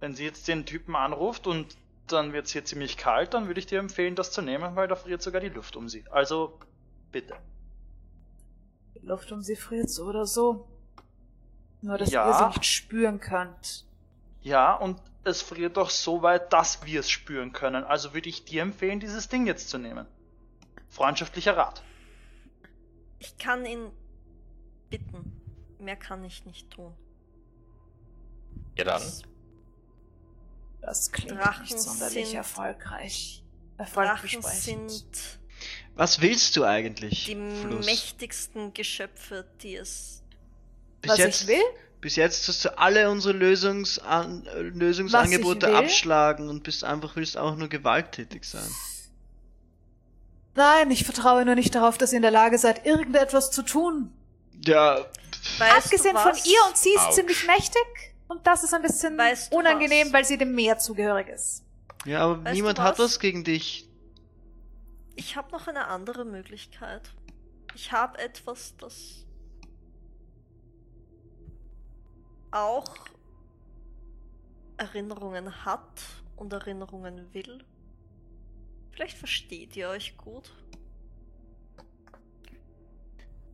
wenn sie jetzt den Typen anruft und dann wird es hier ziemlich kalt, dann würde ich dir empfehlen, das zu nehmen, weil da friert sogar die Luft um sie. Also, bitte. Die Luft um sie friert so oder so. Nur, dass Ja. ihr sie nicht spüren könnt. Ja, und es friert doch so weit, dass wir es spüren können. Also würde ich dir empfehlen, dieses Ding jetzt zu nehmen. Freundschaftlicher Rat. Ich kann ihn bitten. Mehr kann ich nicht tun. Ja dann. Das klingt Drachen nicht sonderlich sind- erfolgreich. Drachen sind Was willst du eigentlich? die Fluss? mächtigsten Geschöpfe, die es. Bis Was jetzt, ich will? Bis jetzt hast du alle unsere Lösungsan äh, Lösungsangebote abschlagen und bist einfach, willst auch nur gewalttätig sein. Nein, ich vertraue nur nicht darauf, dass ihr in der Lage seid, irgendetwas zu tun. Ja, Weißt Abgesehen von was? ihr und sie ist Autsch. ziemlich mächtig. Und das ist ein bisschen Weißt unangenehm, was? weil sie dem Meer zugehörig ist. ja, aber Weißt niemand du hat was? was gegen dich. Ich habe noch eine andere Möglichkeit. Ich habe etwas, das auch Erinnerungen hat und Erinnerungen will. Vielleicht versteht ihr euch gut.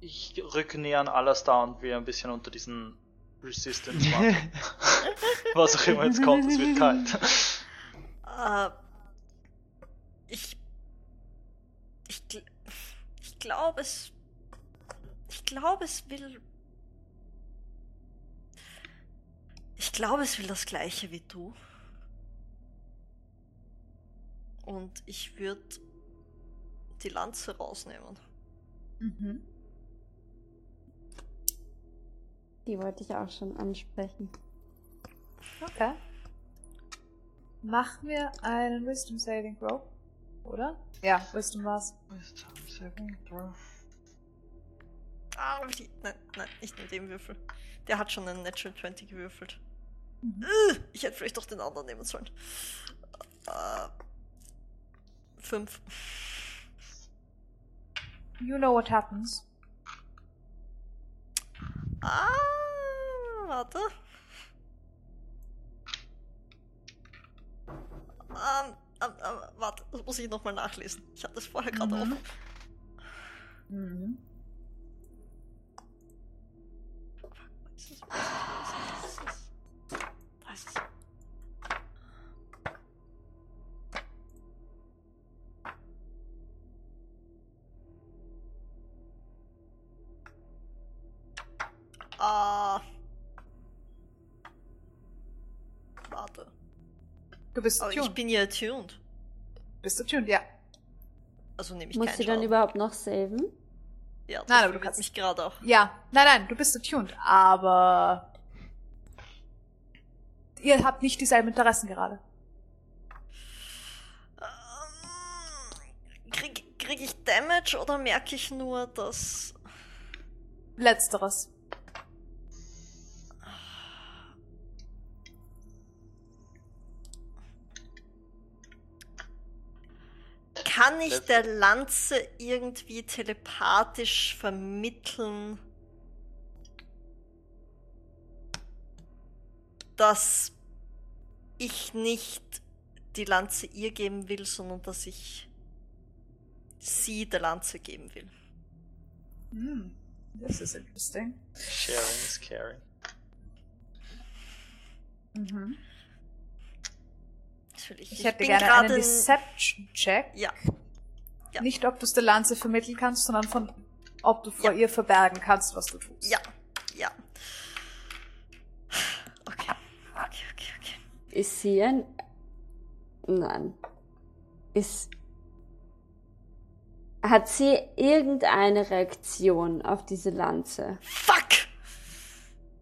Ich rücke näher an Alastar und wir ein bisschen unter diesen Resistance machen. Was auch immer jetzt kommt, es wird kalt. Äh, ich. Ich, ich glaube, es. Ich glaube, es will. Ich glaube, es will das Gleiche wie du. Und ich würde die Lanze rausnehmen. Mhm. Die wollte ich auch schon ansprechen. Okay. Mach mir einen Wisdom Saving Throw. Oder? Ja, Wisdom war's. Ah, wie, nein, nein, nicht mit dem Würfel. Der hat schon einen Natural 20 gewürfelt. Mhm. Äh, Ich hätte vielleicht doch den anderen nehmen sollen. Äh, fünf. You know what happens. Ah, warte. Ähm, ähm, ähm, warte, das muss ich nochmal nachlesen. Ich hatte es vorher gerade Mhm. offen. Mhm. Was ist es? Bist Aber ich attuned. bin ja attuned. Bist attuned, ja. Also nehme ich Muss keinen sie dann Schaden. überhaupt noch saven? Ja, das Nein, aber du kannst- mich gerade auch. Ja. Nein, nein, du bist attuned. Aber... Ihr habt nicht dieselben Interessen gerade. Ähm, Krieg, krieg ich Damage oder merke ich nur, dass. Letzteres. Kann ich Das- der Lanze irgendwie telepathisch vermitteln, dass ich nicht die Lanze ihr geben will, sondern dass ich sie der Lanze geben will? Hm. This is interesting. Sharing is caring. Mhm. Natürlich. Ich hätte bin gerne gerade einen in- Deception-Check. Ja. Ja. Nicht, ob du es der Lanze vermitteln kannst, sondern von, ob du vor Ja. ihr verbergen kannst, was du tust. Ja, ja. Okay, okay, okay, okay. Ist sie ein. Nein. Ist. Hat sie irgendeine Reaktion auf diese Lanze? Fuck!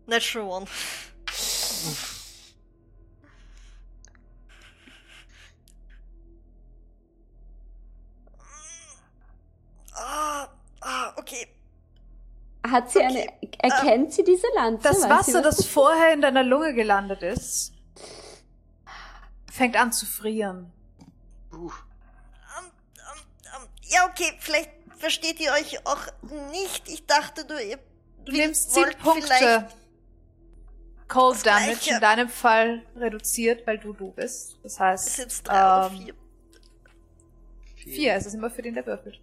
Natural One. Hat sie eine. Erkennt sie diese Lanze? Das Wasser, was das vorher in deiner Lunge gelandet ist, fängt an zu frieren. Uh, Ähm, ähm, ähm, ja, okay, vielleicht versteht ihr euch auch nicht. Ich dachte nur, ihr Du nimmst sieben Punkte. Cold Damage in deinem Fall reduziert, weil du du bist. Das heißt, Ist jetzt drei oder ähm, vier? vier ist es immer für den, der würfelt.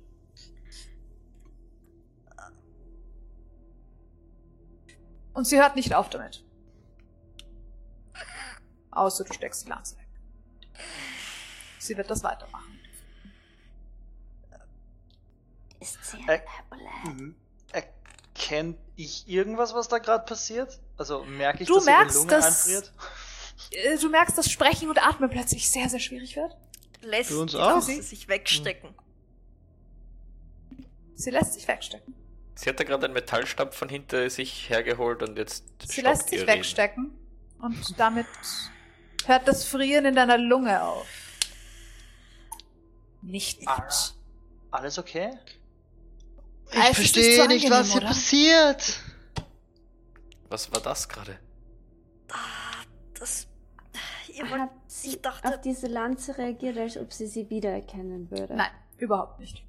Und sie hört nicht auf damit. Außer du steckst die Lanze weg. Sie wird das weitermachen. Ist sie ein Mhm. Erkennt ich irgendwas, was da gerade passiert? Also merke ich, Du dass merkst, ihre Lunge dass- einfriert? Äh, Du merkst, dass Sprechen und Atmen plötzlich sehr, sehr schwierig wird. Lässt. Lanze sich wegstecken. Sie lässt sich wegstecken. Sie hat da gerade einen Metallstab von hinter sich hergeholt und jetzt Sie lässt sich wegstecken. Und damit hört das Frieren in deiner Lunge auf. Nicht Ara. gut. Alles okay? Ich ist verstehe nicht so nicht, angenehm, was hier oder? passiert. Was war das gerade? Ah, das. Ihr wollt, Hat sie ich dachte, auf diese Lanze reagiert, als ob sie sie wiedererkennen würde? Nein, überhaupt nicht.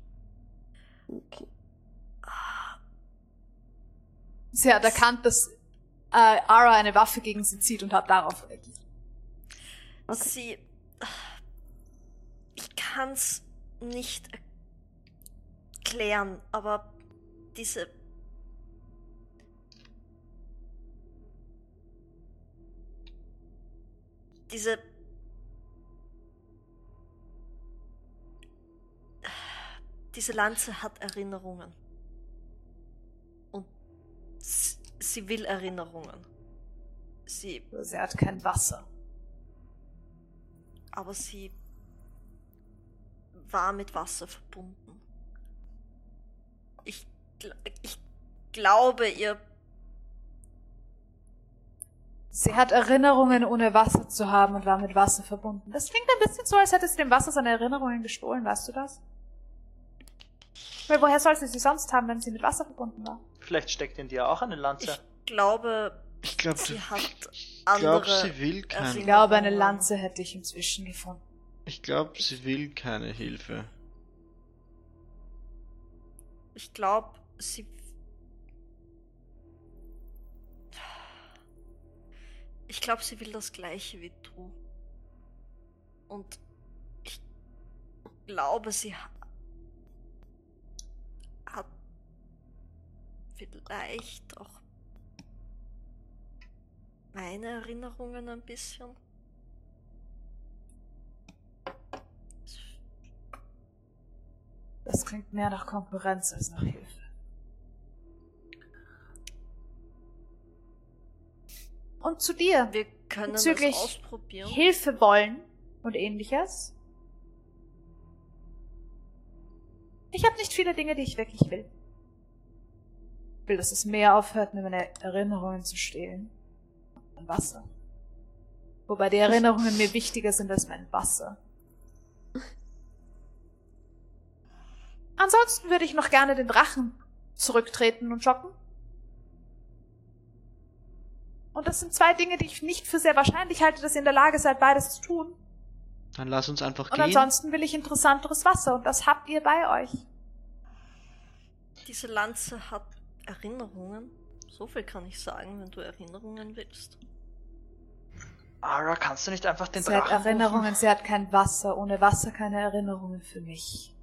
Okay. Sie hat erkannt, dass äh, Ara eine Waffe gegen sie zieht und hat darauf reagiert. Okay. sie. Ich kann's nicht erklären, aber diese. Diese. Diese Lanze hat Erinnerungen. Sie will Erinnerungen. Sie Sie hat kein Wasser. aber sie war mit Wasser verbunden. Ich, ich glaube, ihr Sie hat Erinnerungen, ohne Wasser zu haben und war mit Wasser verbunden. Das klingt ein bisschen so, als hätte sie dem Wasser seine Erinnerungen gestohlen, weißt du das? Weil woher soll sie sie sonst haben, wenn sie mit Wasser verbunden war? Vielleicht steckt in dir auch eine Lanze. ich glaube, Ich glaube, sie hat ich andere. glaub, sie will Ich keine. glaube, eine Lanze hätte ich inzwischen gefunden. Ich glaube, sie will keine Hilfe. Ich glaube, sie. Ich glaube, sie will das Gleiche wie du. Und ich glaube, sie vielleicht auch meine Erinnerungen ein bisschen. Das klingt mehr nach Konkurrenz als nach Hilfe. Und zu dir. Wir können Bezüglich das ausprobieren. Hilfe wollen und ähnliches. Ich habe nicht viele Dinge, die ich wirklich will. Ich will, dass es mehr aufhört, mir meine Erinnerungen zu stehlen. Mein Wasser. Wobei die Erinnerungen mir wichtiger sind als mein Wasser. Ansonsten würde ich noch gerne den Drachen zurücktreten und schocken. Und das sind zwei Dinge, die ich nicht für sehr wahrscheinlich halte, dass ihr in der Lage seid, beides zu tun. Dann lass uns einfach Und gehen. ansonsten will ich interessanteres Wasser und das habt ihr bei euch. Diese Lanze hat Erinnerungen. So viel kann ich sagen, wenn du Erinnerungen willst. Ara, kannst du nicht einfach den sie hat Drachen Erinnerungen, rufen? sie hat kein Wasser. Ohne Wasser keine Erinnerungen für mich.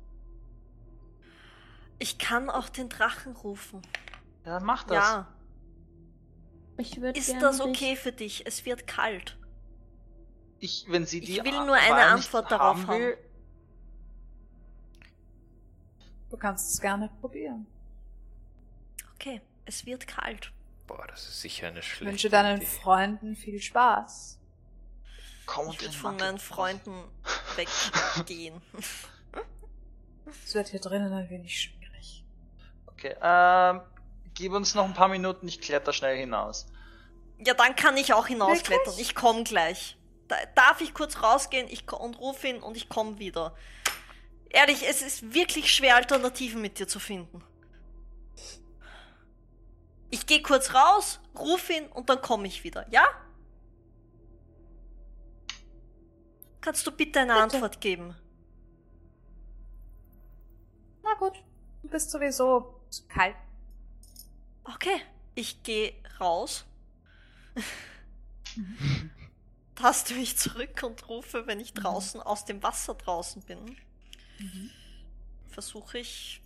Ich kann auch den Drachen rufen. Ja, dann mach das. Ja. Ich Ist das dich- okay für dich? Es wird kalt. Ich, wenn sie Ich die will A- nur eine Antwort darauf haben haben. will, Du kannst es gerne probieren. Okay, es wird kalt. Boah, das ist sicher eine Ich schlechte wünsche deinen Idee. Freunden viel Spaß. Komm Ich und würde den von meinen. Freunden weggehen. Es wird hier drinnen ein wenig schwierig. Okay, ähm, gib uns noch ein paar Minuten, ich kletter schnell hinaus. Ja, dann kann ich auch hinausklettern. Ich komme gleich. Da, darf ich kurz rausgehen ich, und rufe ihn und ich komme wieder. Ehrlich, es ist wirklich schwer, Alternativen mit dir zu finden. Ich gehe kurz raus, ruf ihn und dann komme ich wieder, ja? Kannst du bitte eine Bitte. Antwort geben? Na gut, du bist sowieso zu kalt. Okay, ich gehe raus. taste mich zurück und rufe, wenn ich draußen aus dem Wasser draußen bin. Versuche ich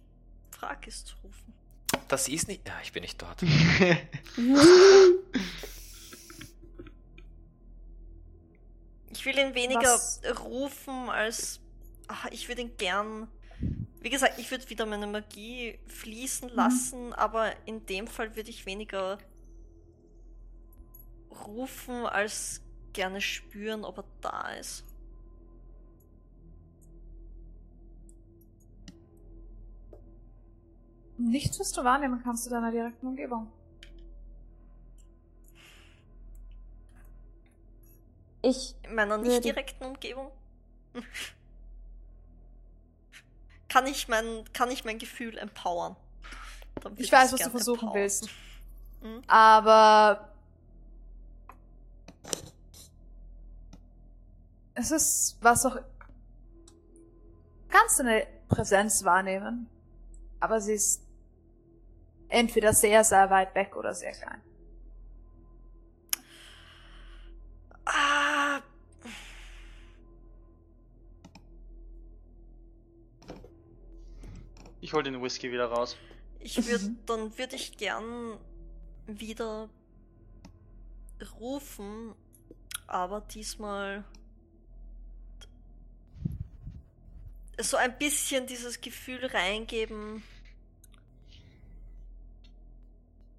Frakis zu rufen. Das ist nicht. Ja, ich bin nicht dort. Ich will ihn weniger Was? rufen als. Ach, ich würde ihn gern. Wie gesagt, ich würde wieder meine Magie fließen lassen, aber in dem Fall würde ich weniger rufen als gerne spüren, ob er da ist. Nichts, was du wahrnehmen kannst in deiner direkten Umgebung. Ich In meiner nicht direkten Umgebung. kann, ich mein, kann ich mein Gefühl empowern? Ich weiß, was du versuchen empowern. willst. Mhm. Aber es ist was auch. Kannst du eine Präsenz wahrnehmen, aber sie ist entweder sehr, sehr weit weg oder sehr klein. Ah. Ich hol den Whisky wieder raus. Ich würde, dann würde ich gern wieder rufen, aber diesmal so ein bisschen dieses Gefühl reingeben.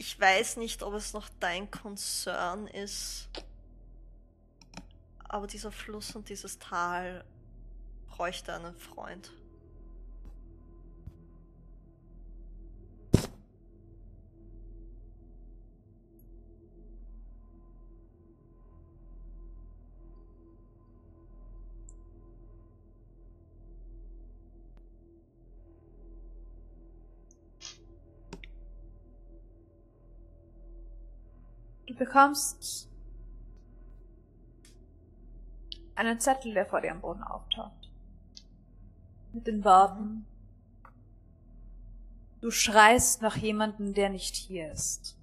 Ich weiß nicht, ob es noch dein Konzern ist, aber dieser Fluss und dieses Tal bräuchte einen Freund. Bekommst einen Zettel, der vor dir am Boden auftaucht. Mit den Worten. Du schreist nach jemandem, der nicht hier ist.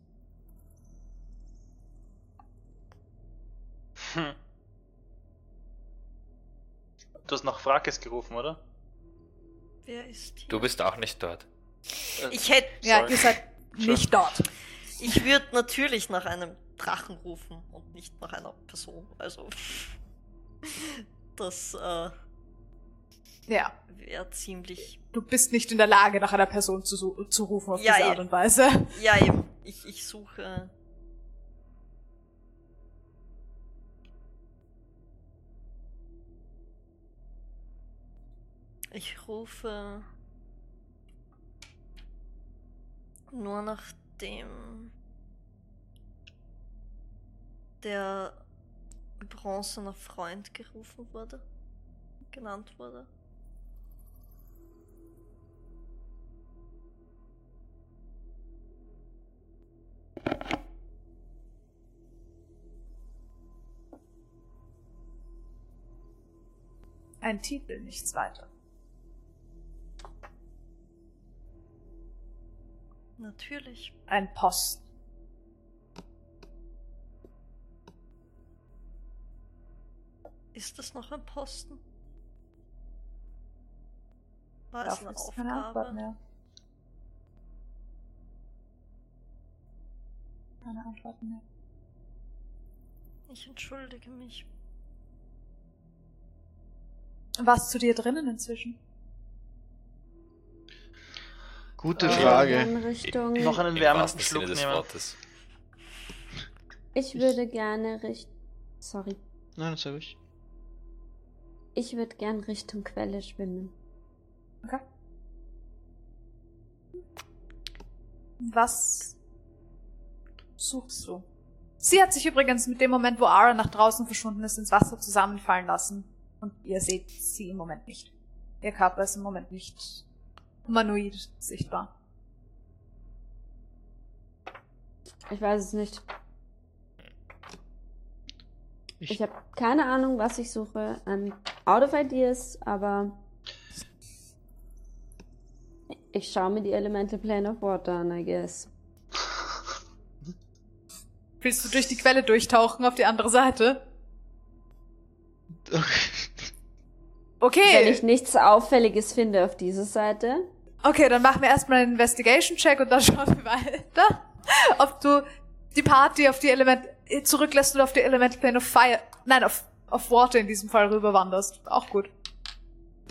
Hm. Du hast nach Frakes gerufen, oder? Wer ist hier? Du bist auch nicht dort. Äh, Ich hätte, Ja, sorry. ihr seid nicht dort. ich würde natürlich nach einem Drachen rufen und nicht nach einer Person. Also das äh, Ja, wäre ziemlich. du bist nicht in der Lage, nach einer Person zu, zu rufen auf Ja, diese. Art und Weise. Ja, eben. Ich, ich suche. Ich rufe nur nach dem der bronzener Freund gerufen wurde, genannt wurde. Ein Titel, nichts weiter. Natürlich. Ein Post. Ist das noch ein Posten? War es eine gibt's keine Antwort Aufgabe? mehr. Keine Antworten mehr. Ich entschuldige mich. Was zu dir drinnen inzwischen? Gute Äh, Frage. In Richtung, Noch einen wärmenden wahrsten Schluck des nehmen. Wortes. ich würde gerne Richtung. Sorry. Nein, sag ich. Ich würde gern Richtung Quelle schwimmen. Okay. Was suchst du? Sie hat sich übrigens mit dem Moment, wo Ara nach draußen verschwunden ist, ins Wasser zusammenfallen lassen. Und ihr seht sie im Moment nicht. Ihr Körper ist im Moment nicht humanoid sichtbar. Ich weiß es nicht. Ich, Ich habe keine Ahnung, was ich suche. I'm out of ideas, aber ich schaue mir die Elemental Plane of Water an, I guess. Willst du durch die Quelle durchtauchen auf die andere Seite? Okay. Okay. Wenn ich nichts Auffälliges finde auf dieser Seite. Okay, dann machen wir erstmal einen Investigation-Check und dann schauen wir weiter, ob du die Party auf die Element zurücklässt oder auf die Elemental Plane of Fire, nein, auf, auf Water in diesem Fall rüberwanderst. Auch gut.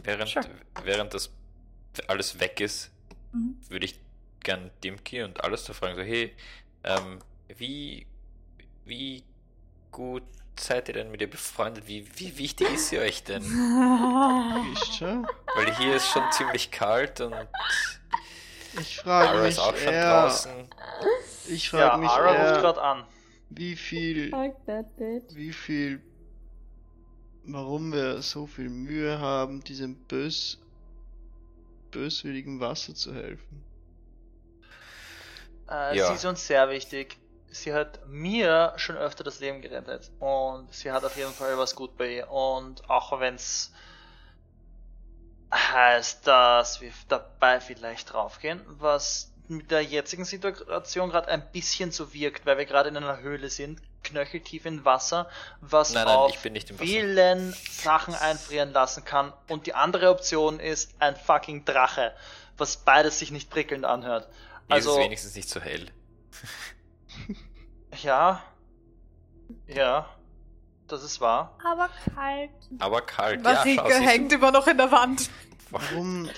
Während, Sure. während das alles weg ist, Mhm. würde ich gern Dimki und alles da fragen, so, hey, ähm, wie, wie gut seid ihr denn mit ihr befreundet? Wie, wie wichtig ist sie euch denn? Weil hier ist schon ziemlich kalt und Ich frage Ara mich ist auch schon eher, draußen. ich Ja, frage mich Ara ruft eher, gerade an. Wie viel, Fuck that bitch. wie viel, warum wir so viel Mühe haben, diesem bös, böswilligen Wasser zu helfen. Äh, Ja. Sie ist uns sehr wichtig. Sie hat mir schon öfter das Leben gerettet. Und sie hat auf jeden Fall was gut bei ihr. Und auch wenn es heißt, dass wir dabei vielleicht draufgehen, was mit der jetzigen Situation gerade ein bisschen so wirkt, weil wir gerade in einer Höhle sind, knöcheltief in Wasser, was Nein, nein, auf ich bin nicht im Wasser. vielen Sachen einfrieren lassen kann. Und die andere Option ist ein fucking Drache, was beides sich nicht prickelnd anhört. Hier ist Also, es wenigstens nicht so hell. ja. Ja. Das ist wahr. Aber kalt. Aber kalt, ja, schau, siehst du? hängt immer noch in der Wand. Warum?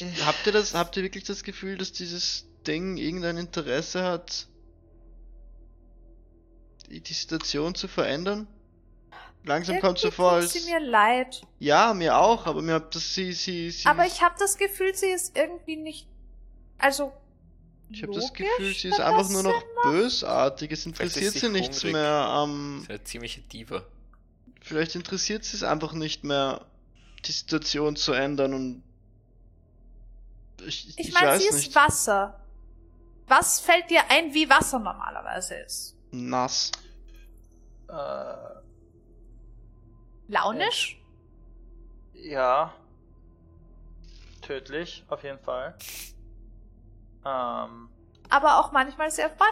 Ich, habt ihr das, habt ihr wirklich das Gefühl, dass dieses Ding irgendein Interesse hat, die, die Situation zu verändern? Langsam kommt so Irgendwie vor, tut als, sie mir leid. ja, mir auch, aber mir habt das sie, sie, sie, Aber ich habe das Gefühl, sie ist irgendwie nicht. Also. ich habe das Gefühl, sie ist einfach nur noch macht. bösartig. Es interessiert sie sie nichts hungrig. mehr am, Das ist eine ziemliche Diva. vielleicht interessiert sie es einfach nicht mehr, die Situation zu ändern und ich, ich, Ich meine, sie ist nicht. Wasser. Was fällt dir ein, wie Wasser normalerweise ist? Nass. Äh, Launisch? ja. Tödlich, auf jeden Fall. Ähm, Aber auch manchmal sehr fun.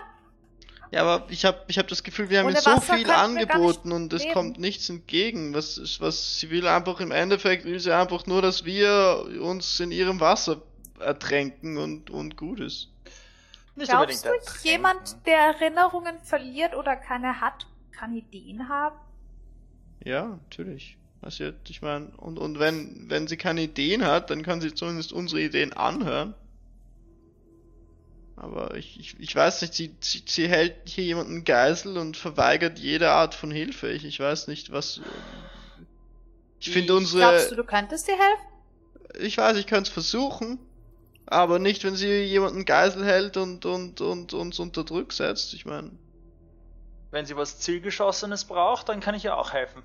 Ja, aber ich habe ich hab das Gefühl, wir haben Ohne ihr so Wasser viel angeboten und es kommt nichts entgegen. Was, was sie will einfach im Endeffekt, will sie einfach nur, dass wir uns in ihrem Wasser ertränken und, und gut ist. nicht Glaubst du, ertränken. jemand, der Erinnerungen verliert oder keine hat, kann Ideen haben? Ja, natürlich. Passiert, ich meine, und, und wenn, wenn sie keine Ideen hat, dann kann sie zumindest unsere Ideen anhören. Aber ich, ich, ich weiß nicht, sie, sie, sie hält hier jemanden Geisel und verweigert jede Art von Hilfe. Ich, ich weiß nicht, was. Ich finde unsere. Glaubst du, du könntest dir helfen? Ich weiß, ich könnte es versuchen, aber nicht, wenn sie jemanden Geisel hält und, und, und uns unter Druck setzt. Ich meine, Wenn sie was Zielgeschossenes braucht, dann kann ich ihr auch helfen.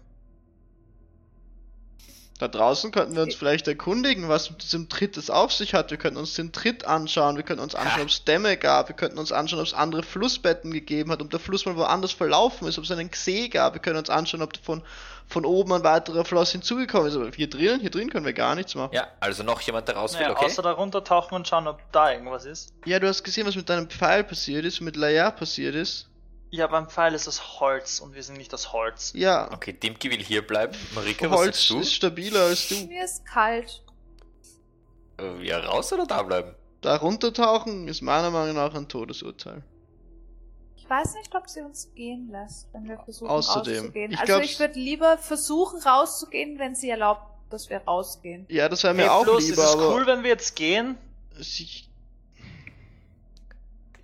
Da draußen könnten wir uns vielleicht erkundigen, was mit diesem Tritt es auf sich hat. Wir könnten uns den Tritt anschauen, wir könnten uns anschauen, ob es Dämme gab, wir könnten uns anschauen, ob es andere Flussbetten gegeben hat, ob der Fluss mal woanders verlaufen ist, ob es einen Gsee gab. Wir können uns anschauen, ob von, von oben ein weiterer Floss hinzugekommen ist. Aber hier drinnen, hier drin können wir gar nichts machen. Ja, also noch jemand, der raus will, Naja, okay? außer da runtertauchen und schauen, ob da irgendwas ist. Ja, du hast gesehen, was mit deinem Pfeil passiert ist, mit Laia passiert ist. Ja, beim Pfeil ist es Holz und wir sind nicht das Holz. Ja, Okay, Dimki will hier bleiben. Marika, was Holz sagst du? ist stabiler als du. Mir ist kalt. Äh, Ja, raus oder da bleiben? Da runtertauchen ist meiner Meinung nach ein Todesurteil. Ich weiß nicht, ob sie uns gehen lässt, wenn wir versuchen Außerdem, rauszugehen. ich also glaub, ich würde lieber versuchen rauszugehen, wenn sie erlaubt, dass wir rausgehen. Ja, das wäre mir Hey, auch Fluss, lieber, ist es aber cool, wenn wir jetzt gehen? sie,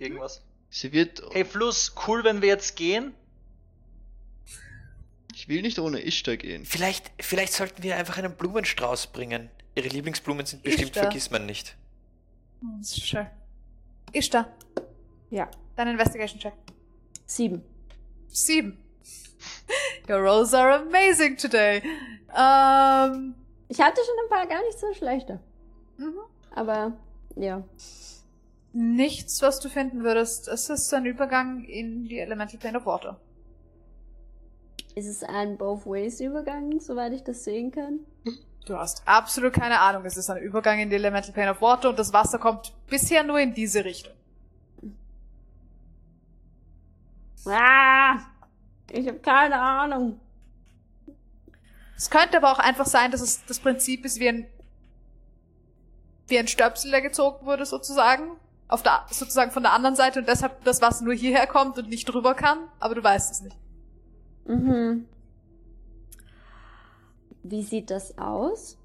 Irgendwas. Sie wird. Hey Fluss, cool, wenn wir jetzt gehen? Ich will nicht ohne Ishtar gehen. Vielleicht, vielleicht sollten wir einfach einen Blumenstrauß bringen. Ihre Lieblingsblumen sind bestimmt Ishtar. vergisst man nicht. Hm, Sure. Ishtar, Ja. dein Investigation-Check. Sieben. Sieben. Your rolls are amazing today. Ähm, Ich hatte schon ein paar gar nicht so schlechte. mhm. Aber ja. Nichts, was du finden würdest. Es ist ein Übergang in die Elemental Plane of Water. Ist es ein Both Ways Übergang, soweit ich das sehen kann? Du hast absolut keine Ahnung. Es ist ein Übergang in die Elemental Plane of Water und das Wasser kommt bisher nur in diese Richtung. Ah, ich habe keine Ahnung. Es könnte aber auch einfach sein, dass es das Prinzip ist wie ein wie ein Stöpsel, der gezogen wurde, sozusagen. Auf der, sozusagen von der anderen Seite und deshalb das Wasser nur hierher kommt und nicht drüber kann, aber du weißt es nicht. Mhm. Wie sieht das aus?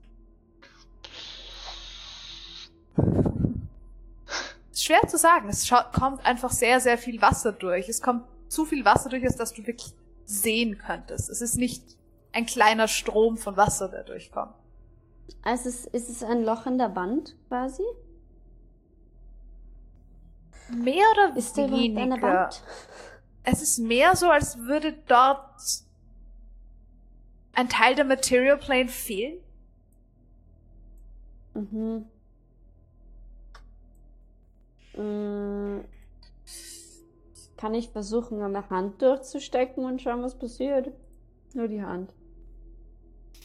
Schwer zu sagen. Es kommt einfach sehr, sehr viel Wasser durch. Es kommt zu viel Wasser durch, als dass du wirklich sehen könntest. Es ist nicht ein kleiner Strom von Wasser, der durchkommt. Also ist es ein Loch in der Wand quasi? Mehr oder Ist weniger? Es ist mehr so, als würde dort ein Teil der Material Plane fehlen. Mhm. Mm. Kann ich versuchen, eine Hand durchzustecken und schauen, was passiert? Nur die Hand.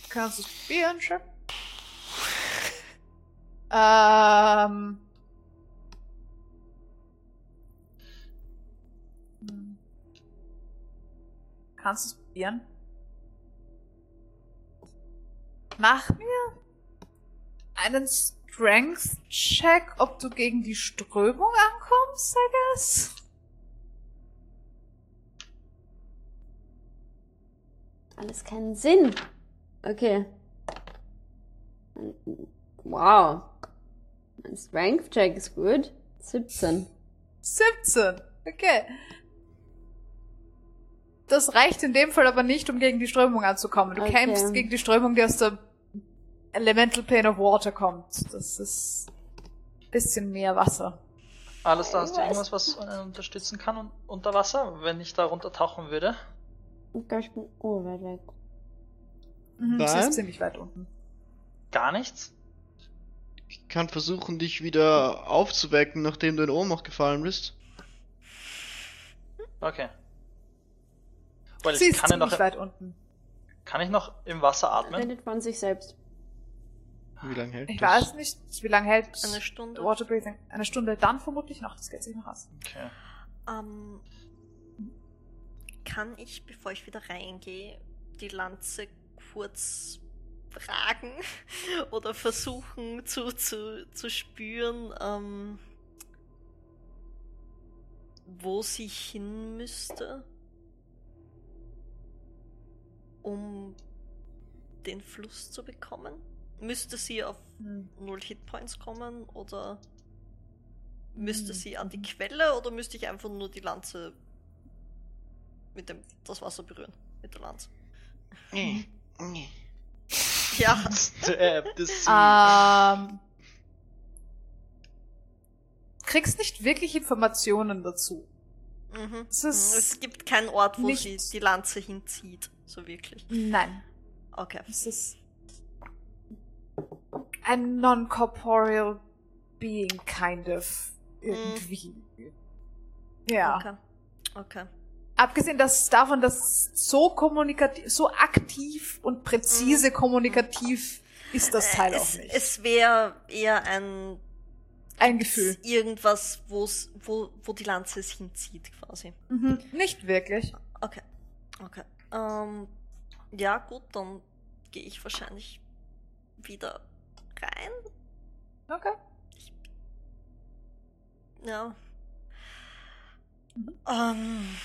Kannst du es probieren, Chef? Ähm. Kannst du es probieren? Mach mir einen Strength-Check, ob du gegen die Strömung ankommst, I guess. Alles keinen Sinn. Okay. Wow. Mein Strength-Check ist gut. 17. 17. Okay. Das reicht in dem Fall aber nicht, um gegen die Strömung anzukommen. Du Okay. kämpfst gegen die Strömung, die aus der Elemental Plane of Water kommt. Das ist ein bisschen mehr Wasser. Alles da hast du irgendwas, was einen unterstützen kann un unter Wasser, wenn ich da runtertauchen würde? Ich glaube, ich bin urweit weg. Mhm, sie Nein. ist ziemlich weit unten. Gar nichts? Ich kann versuchen, dich wieder aufzuwecken, nachdem du in Ohnmacht gefallen bist. Okay. Weil Sie ich ist kann ja ziemlich noch, weit unten. kann ich noch im Wasser atmen? Redet von sich selbst. Wie lange hält Ich das? weiß nicht, wie lange hält Eine Stunde. Water Breathing? Eine Stunde dann vermutlich noch. Das geht sich noch aus. Okay. Ähm, kann ich, bevor ich wieder reingehe, die Lanze kurz fragen oder versuchen zu, zu, zu spüren, ähm, wo sie hin müsste, um den Fluss zu bekommen? Müsste sie auf Hm. null Hitpoints kommen oder müsste Hm. sie an die Quelle oder müsste ich einfach nur die Lanze mit dem das Wasser berühren mit der Lanze? Nee, nee. Ja, Stab the sea. Ähm, kriegst nicht wirklich Informationen dazu. mhm. Es es gibt keinen Ort, wo sie die Lanze hinzieht, so wirklich. Nein. Okay. Es ist ein non-corporeal being, kind of. Irgendwie. Ja. Okay. Okay. Abgesehen dass, davon, dass so kommunikativ, so aktiv und präzise kommunikativ ist das Teil Äh, auch es, nicht. es wäre eher ein ein Gefühl. irgendwas, wo's, wo, wo die Lanze es hinzieht, quasi. Mhm. Nicht wirklich. Okay. Okay. Ähm, ja, gut, dann gehe ich wahrscheinlich wieder rein. Okay. Ja. Mhm. Ähm,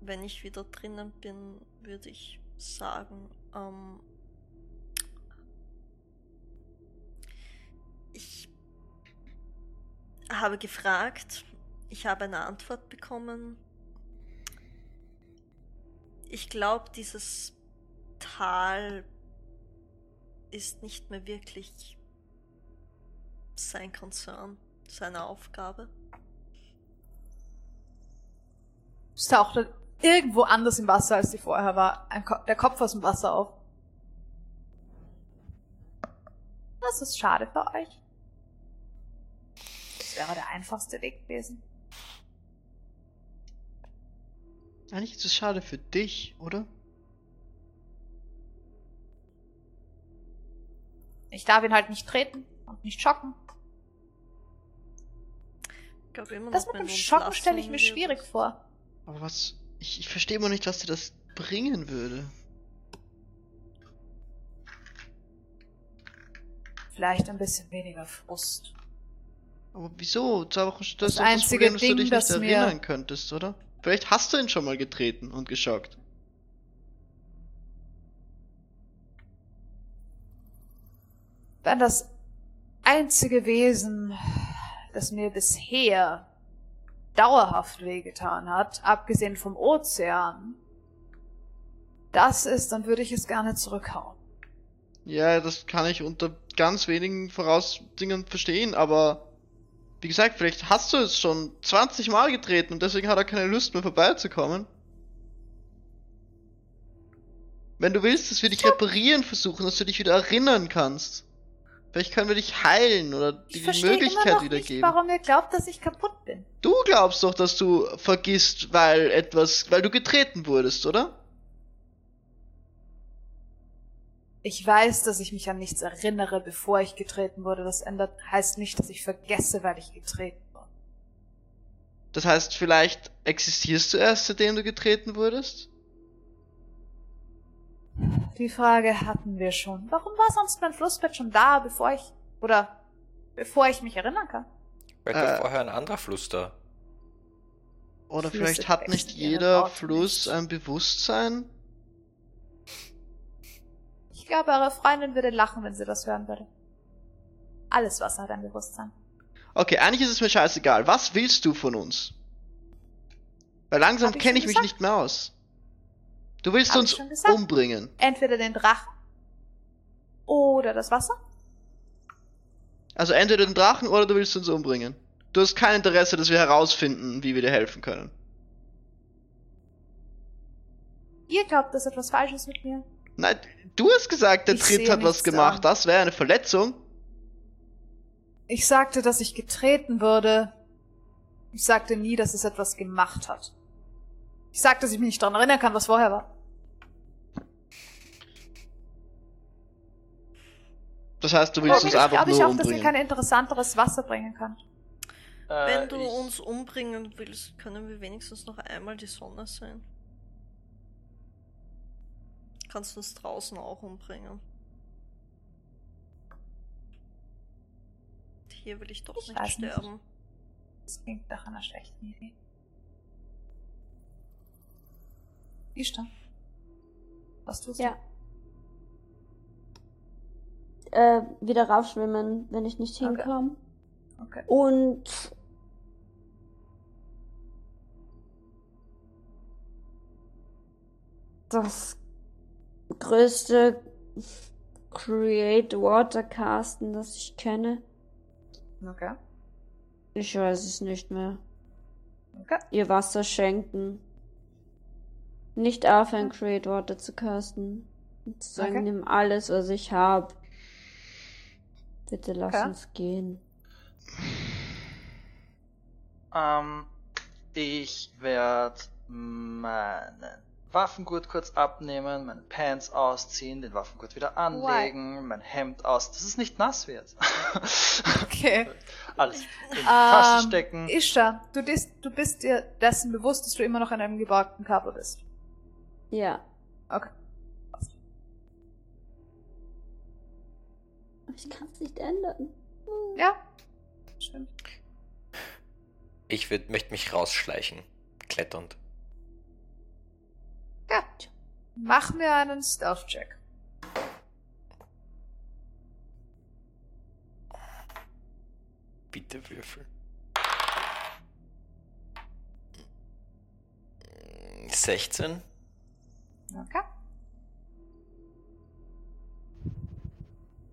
wenn ich wieder drinnen bin, würde ich sagen, ähm, ich habe gefragt, ich habe eine Antwort bekommen. Ich glaube, dieses Tal ist nicht mehr wirklich sein Konzern, seine Aufgabe. Es tauchte irgendwo anders im Wasser, als sie vorher war. Ko der Kopf aus dem Wasser auf. Das ist schade für euch. Das wäre der einfachste Weg gewesen. Eigentlich ist es schade für dich, oder? Ich darf ihn halt nicht treten und nicht schocken. glaube immer Das mit dem Schocken stelle ich mir schwierig vor. Aber was. Ich, ich verstehe immer nicht, was dir das bringen würde. Vielleicht ein bisschen weniger Frust. Aber wieso? Das, Das ist doch einzige Problem, dass du dich das nicht mir- erinnern könntest, oder? Vielleicht hast du ihn schon mal getreten und geschockt. Wenn das einzige Wesen, das mir bisher dauerhaft wehgetan hat, abgesehen vom Ozean, das ist, dann würde ich es gerne zurückhauen. Ja, das kann ich unter ganz wenigen Vorausdingen verstehen, aber wie gesagt, vielleicht hast du es schon 20 Mal getreten und deswegen hat er keine Lust mehr vorbeizukommen. Wenn du willst, dass wir dich reparieren versuchen, dass du dich wieder erinnern kannst. Vielleicht können wir dich heilen oder dir Ich die verstehe immer Möglichkeit noch nicht, wiedergeben. warum ihr glaubt, dass ich kaputt bin. Du glaubst doch, dass du vergisst, weil etwas, weil du getreten wurdest, oder? Ich weiß, dass ich mich an nichts erinnere, bevor ich getreten wurde. Das ändert, heißt nicht, dass ich vergesse, weil ich getreten wurde. Das heißt, vielleicht existierst du erst, seitdem du getreten wurdest? Die Frage hatten wir schon. Warum war sonst mein Flussbett schon da, bevor ich, oder, bevor ich mich erinnern kann? Weil Äh. doch vorher ein anderer Fluss da. Oder Flüsse vielleicht hat nicht jeder Fluss nicht. ein Bewusstsein? Ich glaube, eure Freundin würde lachen, wenn sie das hören würde. Alles Wasser hat ein Bewusstsein. Okay, eigentlich ist es mir scheißegal. Was willst du von uns? Weil langsam kenne ich mich gesagt. nicht mehr aus. Du willst Hab uns umbringen. Entweder den Drachen oder das Wasser. Also entweder den Drachen oder du willst uns umbringen. Du hast kein Interesse, dass wir herausfinden, wie wir dir helfen können. Ihr glaubt, dass etwas falsch ist mit mir. Nein, du hast gesagt, der Ich Tritt hat was gemacht. an. Das wäre eine Verletzung. Ich sagte, dass ich getreten würde. Ich sagte nie, dass es etwas gemacht hat. Ich sagte, dass ich mich nicht daran erinnern kann, was vorher war. Das heißt, du willst Aber uns ich einfach glaube ich nur auch, dass ihr umbringen. kein interessanteres Wasser bringen kann. Äh, Wenn du uns umbringen willst, können wir wenigstens noch einmal die Sonne Kannst uns draußen auch umbringen. Hier will ich doch Ich nicht weiß nicht. sterben. Das klingt nach einer schlechten Idee. Ishtar. Was tust Ja. Äh, wieder raufschwimmen, wenn ich nicht Okay. hinkomme. du? Okay. Und das größte Create Water Casten, das ich kenne. Okay. Ich weiß es nicht mehr. Okay. Ihr Wasser schenken. Nicht aufhören, Create Water zu casten. Und zu sagen, Okay. nimm alles, was ich hab. Bitte lass Okay. uns gehen. ähm, ich werde meinen Waffengurt kurz abnehmen, meine Pants ausziehen, den Waffengurt wieder anlegen, mein Hemd aus, dass es nicht nass wird. Okay. Alles in die Tasche Ähm, stecken. Ishtar, du, dis- du bist dir dessen bewusst, dass du immer noch in einem geborgten Körper bist. Ja. Okay. Ich kann es nicht ändern. Ja. Stimmt. Ich würd, möchte mich rausschleichen. Kletternd. Ja. Mach mir einen Stealth-Check. Bitte würfel. 16? Okay.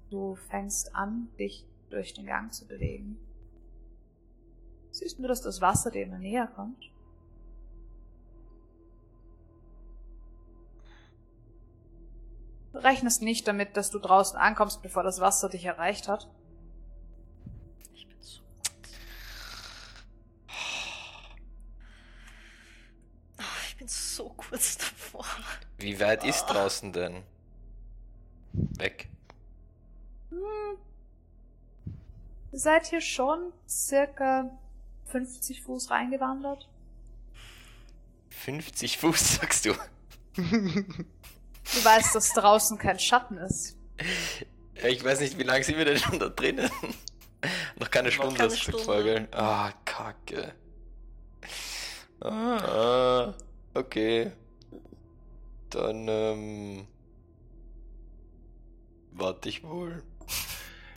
Du fängst an, dich durch den Gang zu bewegen. Siehst nur, dass das Wasser dir immer näher kommt. Rechnest nicht damit, dass du draußen ankommst, bevor das Wasser dich erreicht hat. Ich bin so. Ah, Ich bin so kurz davor. Wie weit ist draußen denn? Weg. Hm. Ihr seid hier schon circa 50 Fuß reingewandert. 50 Fuß, sagst du. Du weißt, dass draußen kein Schatten ist. Ja, ich weiß nicht, wie lange sind wir denn schon da drinnen? Noch keine Stunde, keine Stunde. Ah, kacke. Ah, okay. Dann, ähm. Warte ich wohl.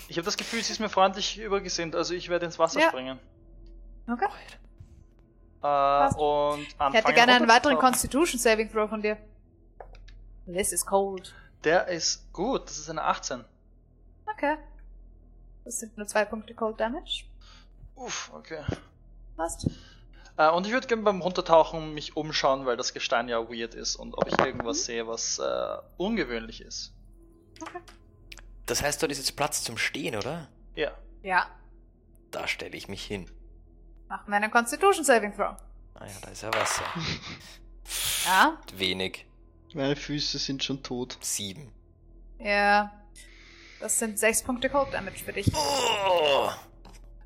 Ich habe das Gefühl, sie ist mir freundlich übergesinnt, also ich werde ins Wasser Ja. springen. Okay. Äh, und anfangen Ich hätte gerne einen weiteren. Constitution Saving Throw von dir. This is cold. Der ist gut, das ist eine 18. Okay. Das sind nur zwei Punkte Cold Damage. Uff, okay. Passt. Äh, und ich würde gerne beim Runtertauchen mich umschauen, weil das Gestein ja weird ist und ob ich irgendwas sehe, was äh, ungewöhnlich ist. Das heißt, dort ist jetzt Platz zum Stehen, oder? Ja. Ja. Da stelle ich mich hin. Machen wir einen Constitution Saving Throw. Ah ja, da ist ja Wasser. Ja. Wenig. Meine Füße sind schon tot. Sieben. Ja. Das sind sechs Punkte Cold Damage für dich. Oh!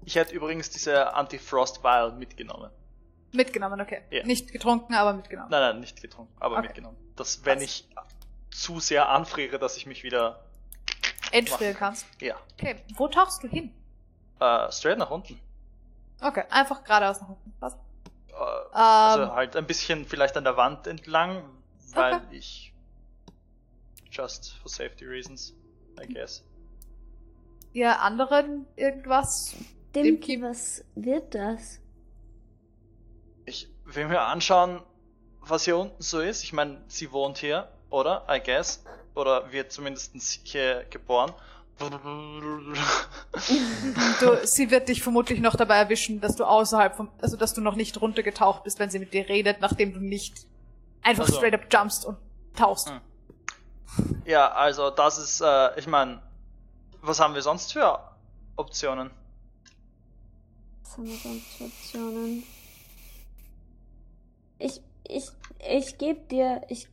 Ich hätte übrigens diese Anti-Frost Vial mitgenommen. Mitgenommen, okay. Ja. Nicht getrunken, aber mitgenommen. Nein, nein, nicht getrunken, aber Okay. mitgenommen. Dass wenn Passt. ich zu sehr anfriere, dass ich mich wieder. Entfrieren kannst. Ja. Okay, wo tauchst du hin? Äh, straight nach unten. Okay, einfach geradeaus nach unten. Passt. Äh, also Ähm, halt ein bisschen vielleicht an der Wand entlang, weil Okay. ich. Just for safety reasons, I guess. ihr anderen irgendwas? Dimki, Dimki. was wird das? Ich will mir anschauen, was hier unten so ist. Ich meine, sie wohnt hier, oder? I guess. Oder wird zumindest hier geboren. Du, sie wird dich vermutlich noch dabei erwischen, dass du außerhalb vom, also dass du noch nicht runtergetaucht bist, wenn sie mit dir redet, nachdem du nicht einfach Ach so. straight up jumpst und tauchst. Hm. Ja, also das ist, äh, ich meine, was haben wir sonst für Optionen? Was haben wir sonst für Optionen? Ich, ich, ich geb dir, ich,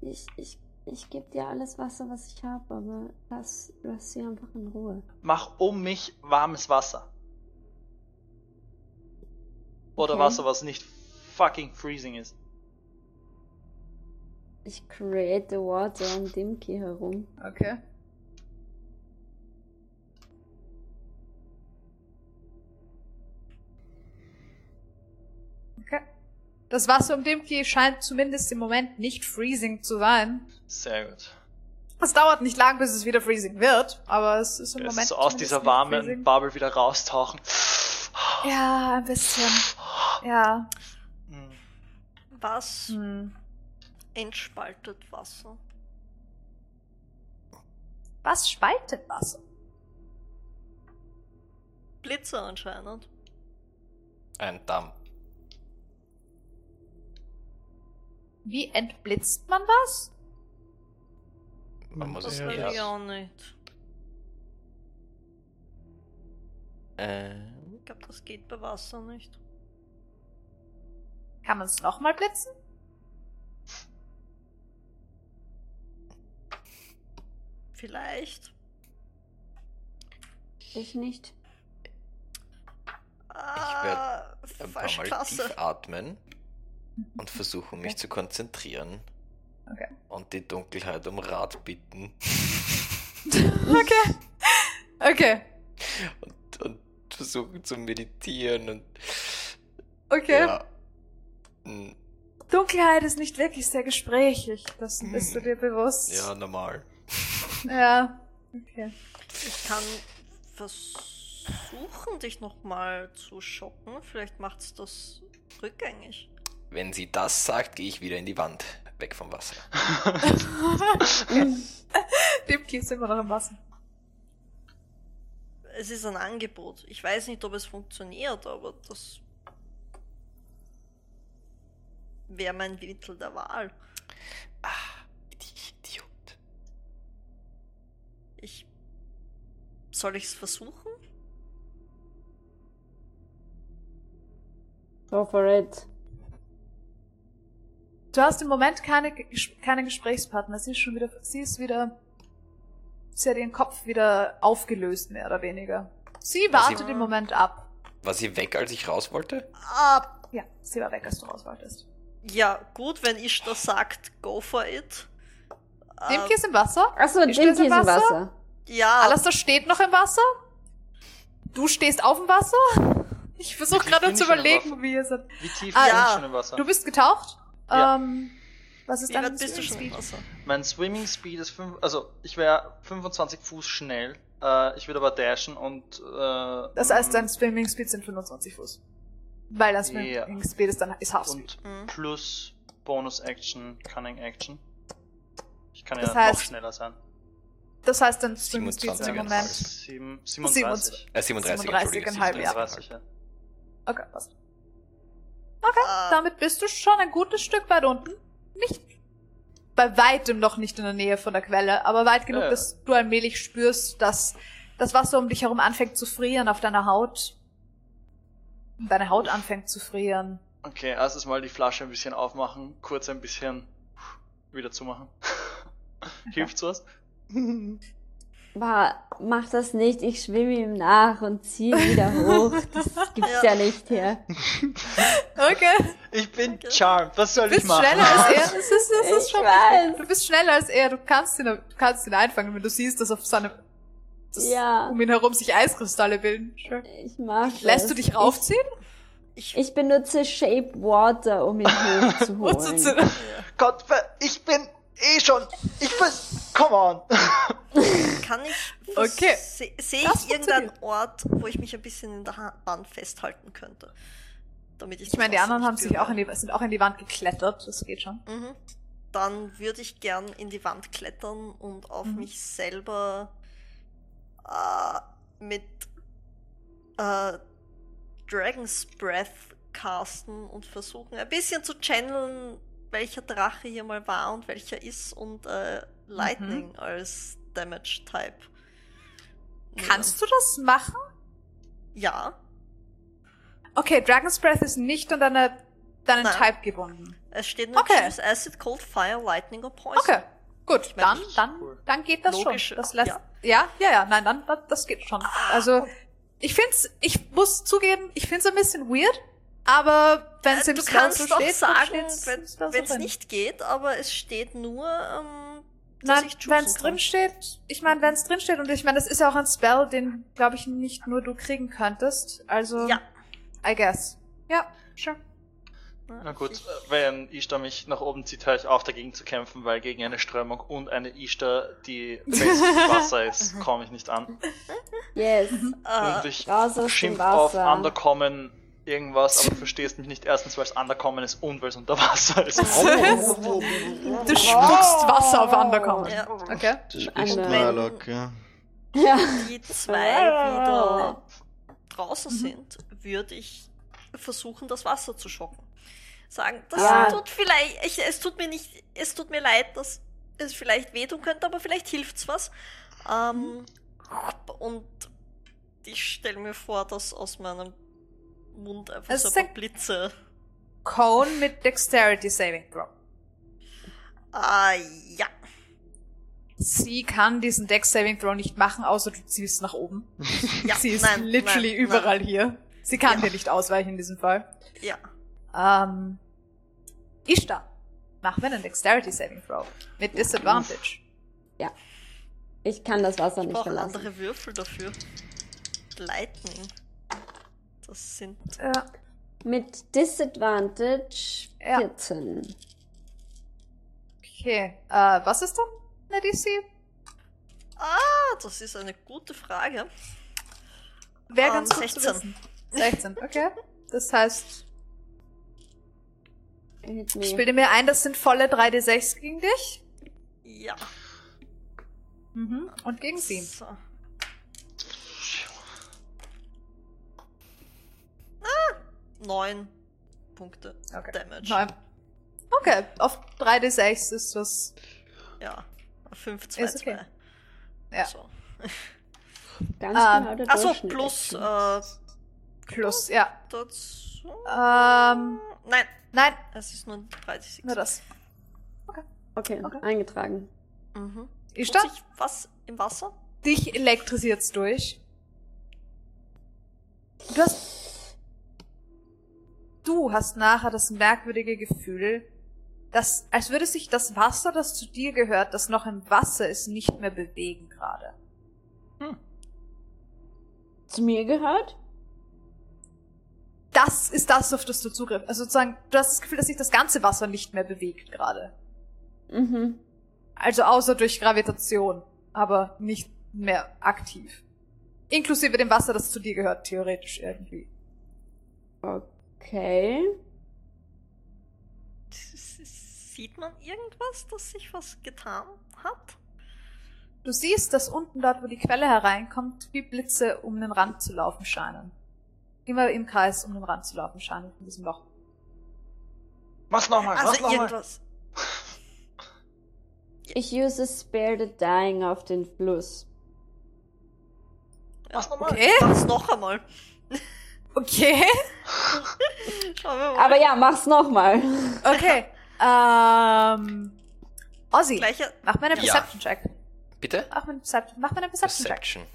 ich, ich, ich geb dir alles Wasser, was ich habe, aber lass, lass sie einfach in Ruhe. Mach um mich warmes Wasser. Oder Okay. Wasser, was nicht fucking freezing ist. Ich create the water um Dimki herum. Okay. Okay. Das Wasser um Dimki scheint zumindest im Moment nicht freezing zu sein. Sehr gut. Es dauert nicht lang, bis es wieder freezing wird, aber es ist im Es Moment ist so aus dieser warmen freezing. Bubble wieder raustauchen. Ja, ein bisschen. Ja. Hm. Was Hm. Entspaltet Wasser? Was spaltet Wasser? Blitze anscheinend. Ein Damm. Wie entblitzt man was? Man muss Das es eher. ich auch nicht. Äh, Ich glaube, das geht bei Wasser nicht. Kann man es nochmal blitzen? Vielleicht. Ich nicht. Ah, ein paar Mal tief atmen und versuchen, mich zu konzentrieren. Okay. Und die Dunkelheit um Rat bitten. Okay. Okay. Und, und versuchen zu meditieren und. Okay. Ja. Hm, Dunkelheit ist nicht wirklich sehr gesprächig. Das bist du dir bewusst. Ja, normal. Ja. Okay. Ich kann versuchen, dich nochmal zu schocken. Vielleicht macht's das rückgängig. Wenn sie das sagt, gehe ich wieder in die Wand. Weg vom Wasser. Dimki ist immer noch im Wasser. Es ist ein Angebot. Ich weiß nicht, ob es funktioniert, aber das wäre mein Mittel der Wahl. Ah, soll ich's versuchen? Go for it. Du hast im Moment keine, keine Gesprächspartner. Sie ist schon wieder, sie ist wieder, sie hat ihren Kopf wieder aufgelöst, mehr oder weniger. Sie wartet sie- im Moment ab. War sie weg, als ich raus wollte? Ah, Ja, sie war weg, als du raus wolltest. ja, gut, wenn ich das sagt, go for it. Dimki Äh, ist im Wasser. Achso, Ich Dimki ist im im Wasser. Wasser. Ja, Alastair steht noch im Wasser. Du stehst auf dem Wasser. Ich versuche gerade zu im überlegen, wie ihr seid. Wie tief Ah, bin ja. ich schon im Wasser? Du bist getaucht. Ja. Ähm, was ist dein bist du schon im Speed? Wasser? Mein Swimming Speed ist 5, also ich wäre 25 Fuß schnell. Äh, ich würde aber dashen und äh, Das heißt, mm, dein Swimming Speed sind 25 Fuß. Weil das Swimming Ja. Speed ist dann ist Half Speed. und Mhm. plus Bonus Action, Cunning Action. Ich kann Das ja heißt- noch schneller sein. Das heißt, dein Swimming Speed sind im 27,5. Moment. Sieben- 37. Äh, 37, 37,5, Entschuldigung, ja. 37, ja. Okay, passt. Okay, Ah, damit bist du schon ein gutes Stück weit unten. Nicht bei weitem noch nicht in der Nähe von der Quelle, aber weit genug, Ja. dass du allmählich spürst, dass das Wasser um dich herum anfängt zu frieren auf deiner Haut. Deine Haut anfängt zu frieren. Okay, erstes Mal die Flasche ein bisschen aufmachen, kurz ein bisschen wieder zumachen. Hilft's was? War, mach das nicht, ich schwimme ihm nach und ziehe wieder hoch. Das gibt's Ja. ja, nicht hier. Okay. Ich bin Okay. charmed, was soll Du ich bist machen? schneller als er. Das ist, das ist Ich schon weiß. Du bist schneller als er. Du kannst ihn, du kannst ihn einfangen, wenn du siehst, dass auf seinem, dass Ja. um ihn herum sich Eiskristalle bilden. Ich mach Lässt das. du dich raufziehen? ich, Ich, benutze Shape Water, um ihn hochzuholen. Gott, ich bin eh schon. Ich bin. Come on. kann ich, Okay. se- sehe Das ich irgendeinen. Ort, wo ich mich ein bisschen in der Wand festhalten könnte? Damit ich ich meine, die anderen haben sich auch in die, sind auch in die Wand geklettert. Das geht schon. Mhm. Dann würde ich gern in die Wand klettern und auf Mhm. mich selber äh, mit äh, Dragon's Breath casten und versuchen, ein bisschen zu channeln, welcher Drache hier mal war und welcher ist und äh, Lightning Mhm. als Damage-Type. Kannst du das machen? Ja, Okay, Dragon's Breath ist nicht an deine, deinen Nein. Type gebunden. es steht nur Okay. Choose Acid, Cold, Fire, Lightning or Poison. Okay, gut. Dann, das ist dann, cool. dann geht das Logisch, schon. Das lässt, ja. ja. ja, ja, nein, dann, das, das geht schon. Also, ich find's, ich muss zugeben, ich find's ein bisschen weird, aber wenn es Äh, im du kannst so doch steht, sagen, wenn es nicht geht, aber es steht nur, ähm, Nein, wenn es drin steht, ich meine, wenn es drin steht und ich meine, das ist ja auch ein Spell, den glaube ich nicht nur du kriegen könntest. Also, Ja. I guess. Ja, sure. Na gut, wenn Ishtar mich nach oben zieht, höre ich auf dagegen zu kämpfen, weil gegen eine Strömung und eine Ishtar, die Wasser ist, komme ich nicht an. Yes. Und ich dem schimpf auf Wasser. Underkommen irgendwas, aber du verstehst mich nicht erstens, weil es Underkommen ist und weil es unter Wasser ist. Du spuckst Wasser auf Undercommon. Ja. Okay. Das ist Eine- Malok, ja. Ja. die zwei wieder draußen sind, würde ich versuchen, das Wasser zu schocken. Sagen, das Ja. tut vielleicht, ich, es tut mir nicht, es tut mir leid, dass es vielleicht wehtun könnte, aber vielleicht hilft's was. Ähm, und ich stelle mir vor, dass aus meinem Mund einfach Es so ist ein paar Blitze. Cone mit Dexterity Saving Throw. Ah, ja. Sie kann diesen Dex Saving Throw nicht machen, außer du ziehst nach oben. ja Sie ist nein, literally nein, überall hier. Sie kann Ja. dir nicht ausweichen in diesem Fall. Nein. Ja. Ähm, Ishtar. Mach mir einen Dexterity Saving Throw. Mit Disadvantage. Ich kann das Wasser Ich nicht verlassen. andere Würfel dafür. Lightning. Das sind Ja. Mit Disadvantage Ja. 14. Okay. Äh, was ist dann eine DC? Ah, das ist eine gute Frage. Wäre ganz gut 16. zu wissen. 16, okay. Das heißt, ich bilde mir ein, das sind volle 3d6 gegen dich. Ja. Mhm. Und gegen sie. So. Neun Punkte Okay. Damage. Neun. Okay, auf 3d6 ist das. Ja. 5, 2, Ist okay. 2. Ja. So. Ganz Ähm, genau der Achso, plus äh, Plus, ja. dazu. Ähm, Nein, nein, es ist nur 30. nur das. Okay, okay. eingetragen. Mhm. Tut sich was im Wasser? dich elektrisiert's durch. Du hast du hast nachher das merkwürdige Gefühl, dass, als würde sich das Wasser, das zu dir gehört, das noch im Wasser ist, nicht mehr bewegen gerade. Zu mir gehört? Das ist das, auf das du Zugriff. Also sozusagen, du hast das Gefühl, dass sich das ganze Wasser nicht mehr bewegt gerade. Mhm. Also außer durch Gravitation, aber nicht mehr aktiv. Inklusive dem Wasser, das zu dir gehört, theoretisch irgendwie. Okay. Sieht man irgendwas, dass sich was getan hat? Du siehst, dass unten dort, wo die Quelle hereinkommt, wie Blitze um den Rand zu laufen scheinen. Immer im Kreis um den Rand zu laufen scheinen von diesem Loch. Mach's nochmal, mach's Also nochmal. irgendwas. Ich use Spare the Dying auf den Fluss. Mach's nochmal. Okay. Mach's noch einmal. Okay. Schauen wir mal. Aber ja, mach's nochmal. Okay. ähm. Ozzy, Gleiche. mach mal einen Ja. Perception-Check. Bitte? Mach mal einen Perception- mach mal einen Perception-Check. Perception.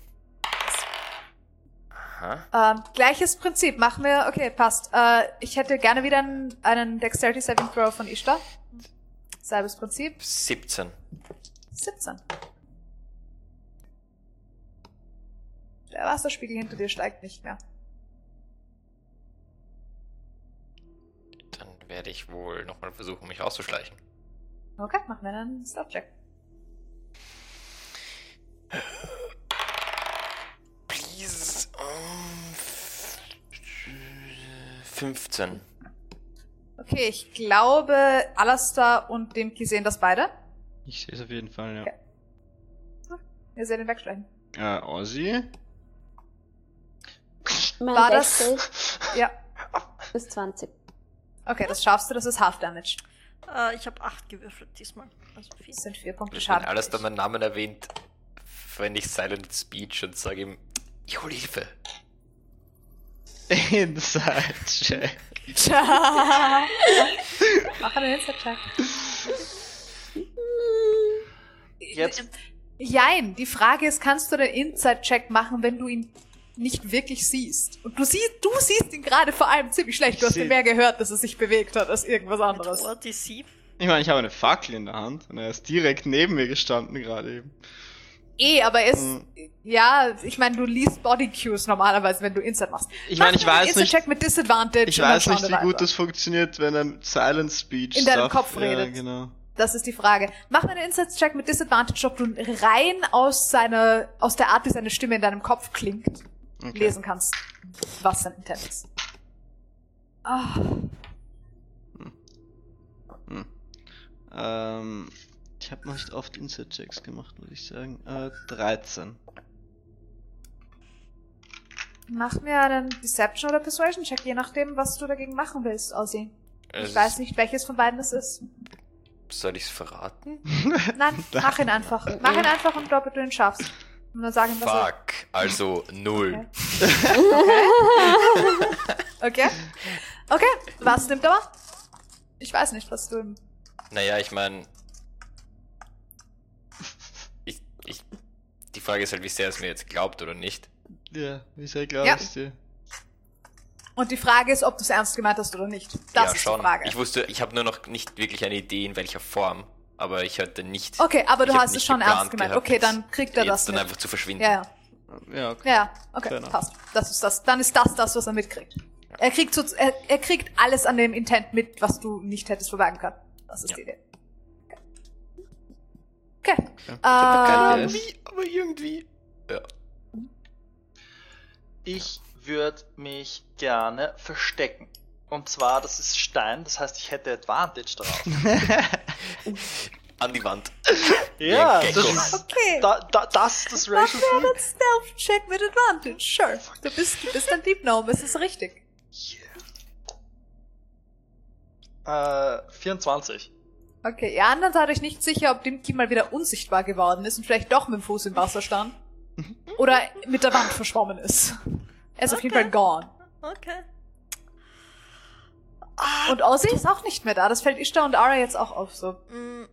Aha. Ähm, gleiches Prinzip. Machen wir, okay, passt. Äh, ich hätte gerne wieder einen, einen Dexterity Saving Throw von Ishtar. Selbes Prinzip. 17. 17. Der Wasserspiegel hinter dir steigt nicht mehr. Werde ich wohl nochmal versuchen, mich auszuschleichen. Okay, machen wir einen Stealth-Check. Please. Um, 15. Okay, ich glaube, Alastair und Dimki sehen das beide. Ich sehe es auf jeden Fall, ja. Okay. Ihr seht ihn wegsteigen. Äh, Ozzy? Mein War das- Ja. ist 20. Okay, das schaffst du, das ist Half Damage. Äh, ich habe acht gewürfelt diesmal. Also viel. Das sind vier Punkte Wenn Schaden. alles da meinen Namen erwähnt, verwende ich Silent Speech und sage ihm, ich hole Hilfe. Inside Check. Mach einen Inside-Check. Jetzt Jein, die Frage ist, kannst du den Inside-Check machen, wenn du ihn nicht wirklich siehst? Und du siehst, du siehst ihn gerade vor allem ziemlich schlecht. Du hast Ich ihn seh- mehr gehört, dass er sich bewegt hat als irgendwas anderes. Ich meine, ich habe eine Fackel in der Hand und er ist direkt neben mir gestanden gerade eben. Eh, aber er ist, Mhm. ja, ich meine, du liest Body Cues normalerweise, wenn du Inside machst. Ich meine, ich weiß nicht, Inside-Check mit Disadvantage. ich weiß nicht, wie gut das funktioniert, wenn ein Silent Speech In deinem Kopf Ja, redet. genau. Das ist die Frage. Mach mir einen Inside-Check mit Disadvantage, ob du rein aus seiner, aus der Art, wie seine Stimme in deinem Kopf klingt, Okay. lesen kannst, was sein Intent ist. Ah, Ähm, ich habe noch nicht oft Inside-Checks gemacht, muss ich sagen. Äh, 13. mach mir einen Deception oder Persuasion Check, je nachdem, was du dagegen machen willst, Aussie. Ich Es weiß nicht, welches von beiden es ist. Soll ich's verraten? Nein, mach ihn einfach. Mach ihn einfach und ob du ihn schaffst. Und dann sag ihm, was er... Fuck. Also null. Okay. Okay, was nimmt er? Ich weiß nicht, was du. Naja, ich meine. Ich, ich, die Frage ist halt, wie sehr es mir jetzt glaubt oder nicht. Ja, wie sehr klar Ja. ist dir? Und die Frage ist, ob du es ernst gemeint hast oder nicht. Das ja, ist schon. die Frage. Ich wusste, ich habe nur noch nicht wirklich eine Idee, in welcher Form. Aber ich hatte nicht. Okay, aber du ich hast es schon ernst gemeint. gehabt, Okay, dann kriegt er das dann mit. einfach zu verschwinden. Ja, ja. Ja, okay. Ja, okay, passt. Das ist das. Dann ist das das, was er mitkriegt. Er kriegt so, er, er kriegt alles an dem Intent mit, was du nicht hättest verbergen können. Das ist Ja. die Idee. Okay. Ja. okay. Kein Ähm. Irgendwie, aber irgendwie. Ja. Ich würde mich gerne verstecken. Und zwar, das ist Stein, das heißt, ich hätte Advantage drauf. An die Wand. ja, das ist, Okay. da, da, das ist das Mach Racial mir Freak. einen Stealth-Check mit Advantage. Sure. Du bist, du bist ein Deep Gnome, es ist richtig. Äh, 24. Okay, ihr anderen seid euch nicht sicher, ob Dimki mal wieder unsichtbar geworden ist und vielleicht doch mit dem Fuß im Wasser stand. Oder mit der Wand verschwommen ist. Er ist auf jeden Okay. Fall gone. Okay. Und Ozzy ist auch nicht mehr da. Das fällt Ishtar und Ara jetzt auch auf so. Mm,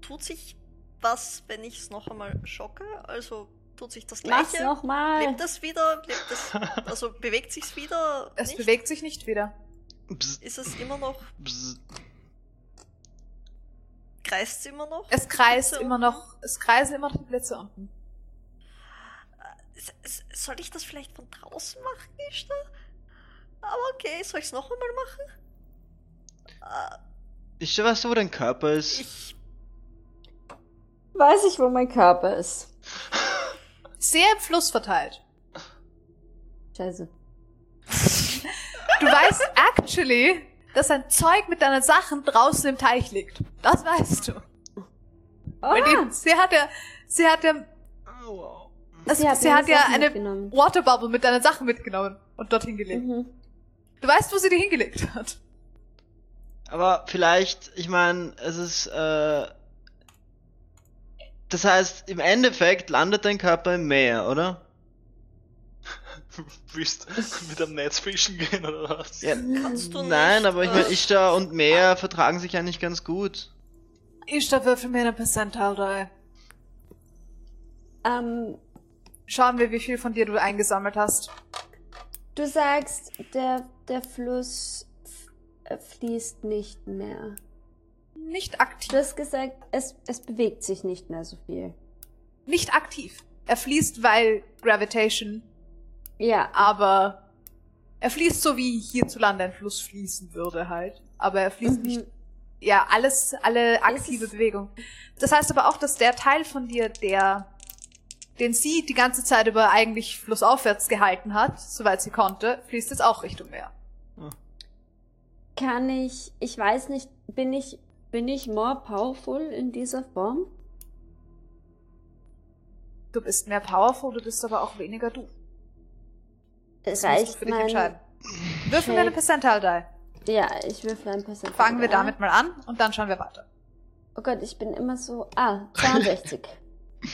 tut sich was, wenn ich es noch einmal schocke? Also tut sich das Mach's gleiche? nochmal. Lebt das wieder? Lebt das, also bewegt sich's wieder? Es nicht? bewegt sich nicht wieder. Bzz, Ist es immer noch, bzz. kreist es immer noch? Es kreist Blitze immer unten? noch, es kreisen immer noch die Blitze unten. S- Soll ich das vielleicht von draußen machen, Ishtar? Aber okay, soll ich es noch einmal machen? Ich weißt du, wo dein Körper ist? ich. Weiß ich, wo mein Körper ist. Sehr im Fluss verteilt. Scheiße. Du weißt actually, dass ein Zeug mit deinen Sachen draußen im Teich liegt. Das weißt du. Ah, die, sie hat ja, sie hat ja, also, sie hat, sie hat ja Sachen eine. Waterbubble mit deinen Sachen mitgenommen und dorthin gelegt. Mhm. Du weißt, wo sie die hingelegt hat. Aber vielleicht, ich meine, es ist, äh, das heißt, im Endeffekt landet dein Körper im Meer, oder? Willst mit am Netz fischen gehen oder was? Ja, Kannst du nein, nicht, aber ich meine, Ishtar und Meer vertragen sich eigentlich ganz gut. Ich da würfel mir eine Percentile die. Ähm, Schauen wir, wie viel von dir du eingesammelt hast. du sagst, der, der Fluss fließt nicht mehr. Nicht aktiv. Du hast gesagt, es, es bewegt sich nicht mehr so viel. Nicht aktiv. Er fließt, weil Gravitation, Ja, aber er fließt so, wie hierzulande ein Fluss fließen würde halt. Aber er fließt Mhm. nicht ja, alles, alle aktive Bewegung. Das heißt aber auch, dass der Teil von dir, der, den sie die ganze Zeit über eigentlich flussaufwärts gehalten hat, soweit sie konnte, fließt jetzt auch Richtung Meer. Kann ich, ich weiß nicht, bin ich, bin ich more powerful in dieser Form? Du bist mehr powerful, du bist aber auch weniger du. Das musst du Reicht für dich entscheiden. Würfel mir eine Percentile die. Ja, ich würfel ein Percent. Fangen wir damit mal an und dann schauen wir weiter. Oh Gott, ich bin immer so, ah, 62.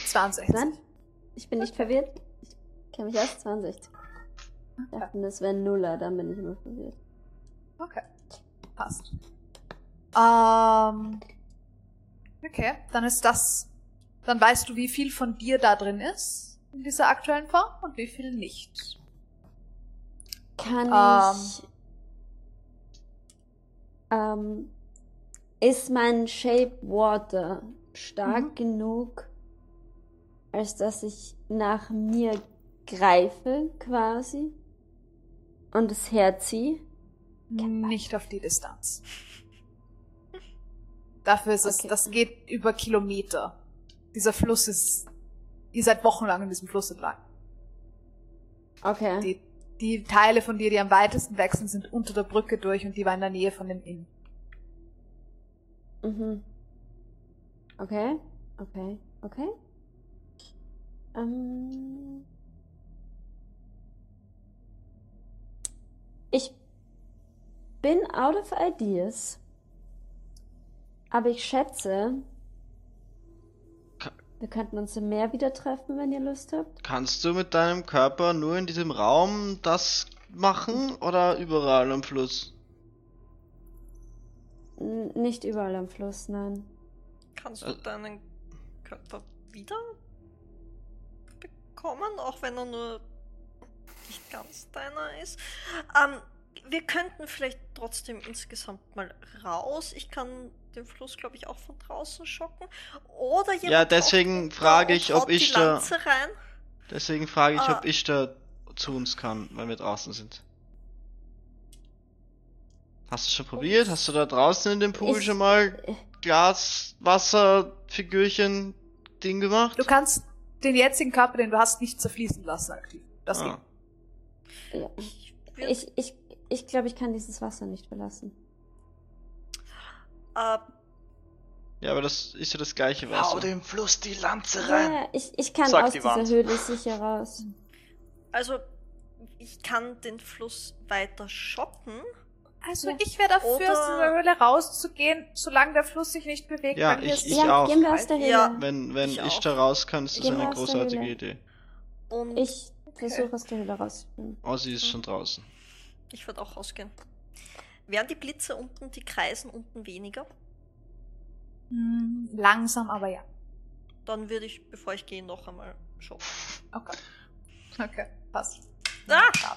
62. Nein, ich bin nicht verwirrt. Ich kenne mich aus, 62. Ich dachte, das wäre Nuller, dann bin ich immer verwirrt. Okay. Passt. Ähm. Okay, dann ist das. Dann weißt du, wie viel von dir da drin ist in dieser aktuellen Form und wie viel nicht. Kann Ähm. ich. Ähm, ist mein Shape Water stark Mhm. genug, als dass ich nach mir greife, quasi? Und es herziehe? Nicht auf die Distanz. Dafür ist es, Okay. das geht über Kilometer. Dieser Fluss ist, ihr seid wochenlang in diesem Fluss entlang. Okay. Die, die Teile von dir, die am weitesten weg sind, sind unter der Brücke durch und die war in der Nähe von dem Inn. Mhm. Okay, okay, okay. Ähm. Ich bin out of ideas. Aber ich schätze, Ka- wir könnten uns im Meer wieder treffen, wenn ihr Lust habt. Kannst du mit deinem Körper nur in diesem Raum das machen oder überall am Fluss? N nicht überall am Fluss, nein. Kannst du Äh. deinen Körper wieder bekommen, auch wenn er nur nicht ganz deiner ist? Ähm, wir könnten vielleicht trotzdem insgesamt mal raus. Ich kann den Fluss, glaube ich, auch von draußen schocken. Oder jemand Ja, deswegen frage ich, ob ich die da- rein. Deswegen frage ich, Ah. ob ich da zu uns kann, weil wir draußen sind. Hast du schon probiert? Hast du da draußen in dem Pool Ich- schon mal Glas, Wasser, Figürchen, Ding gemacht? Du kannst den jetzigen Körper, den du hast, nicht zerfließen lassen aktiv. Das ah. geht. Ja. Ich, ich, ich glaube, ich kann dieses Wasser nicht verlassen. äh, Ja, aber das ist ja das gleiche Hau Wasser. dem Fluss die Lanze rein. Ja, ich, ich kann aus die dieser Wand. Höhle sicher raus. also, ich kann den Fluss weiter schotten. Also Ja. ich wäre dafür, Oder- aus dieser Höhle rauszugehen, solange der Fluss sich nicht bewegt. Ja, ich- ist- ja, auch. gehen wir aus der Höhle. Ja. Wenn, wenn Ich ich, da raus kann, ist das eine großartige. Idee. Und Ich versuche aus der Höhle rauszufinden. Ossi ist schon draußen. Ich würde auch rausgehen. Wären die Blitze unten, die kreisen unten weniger? Hm, langsam, aber ja. Dann würde ich, bevor ich gehe, noch einmal shoppen. Okay. Okay, passt. Ah!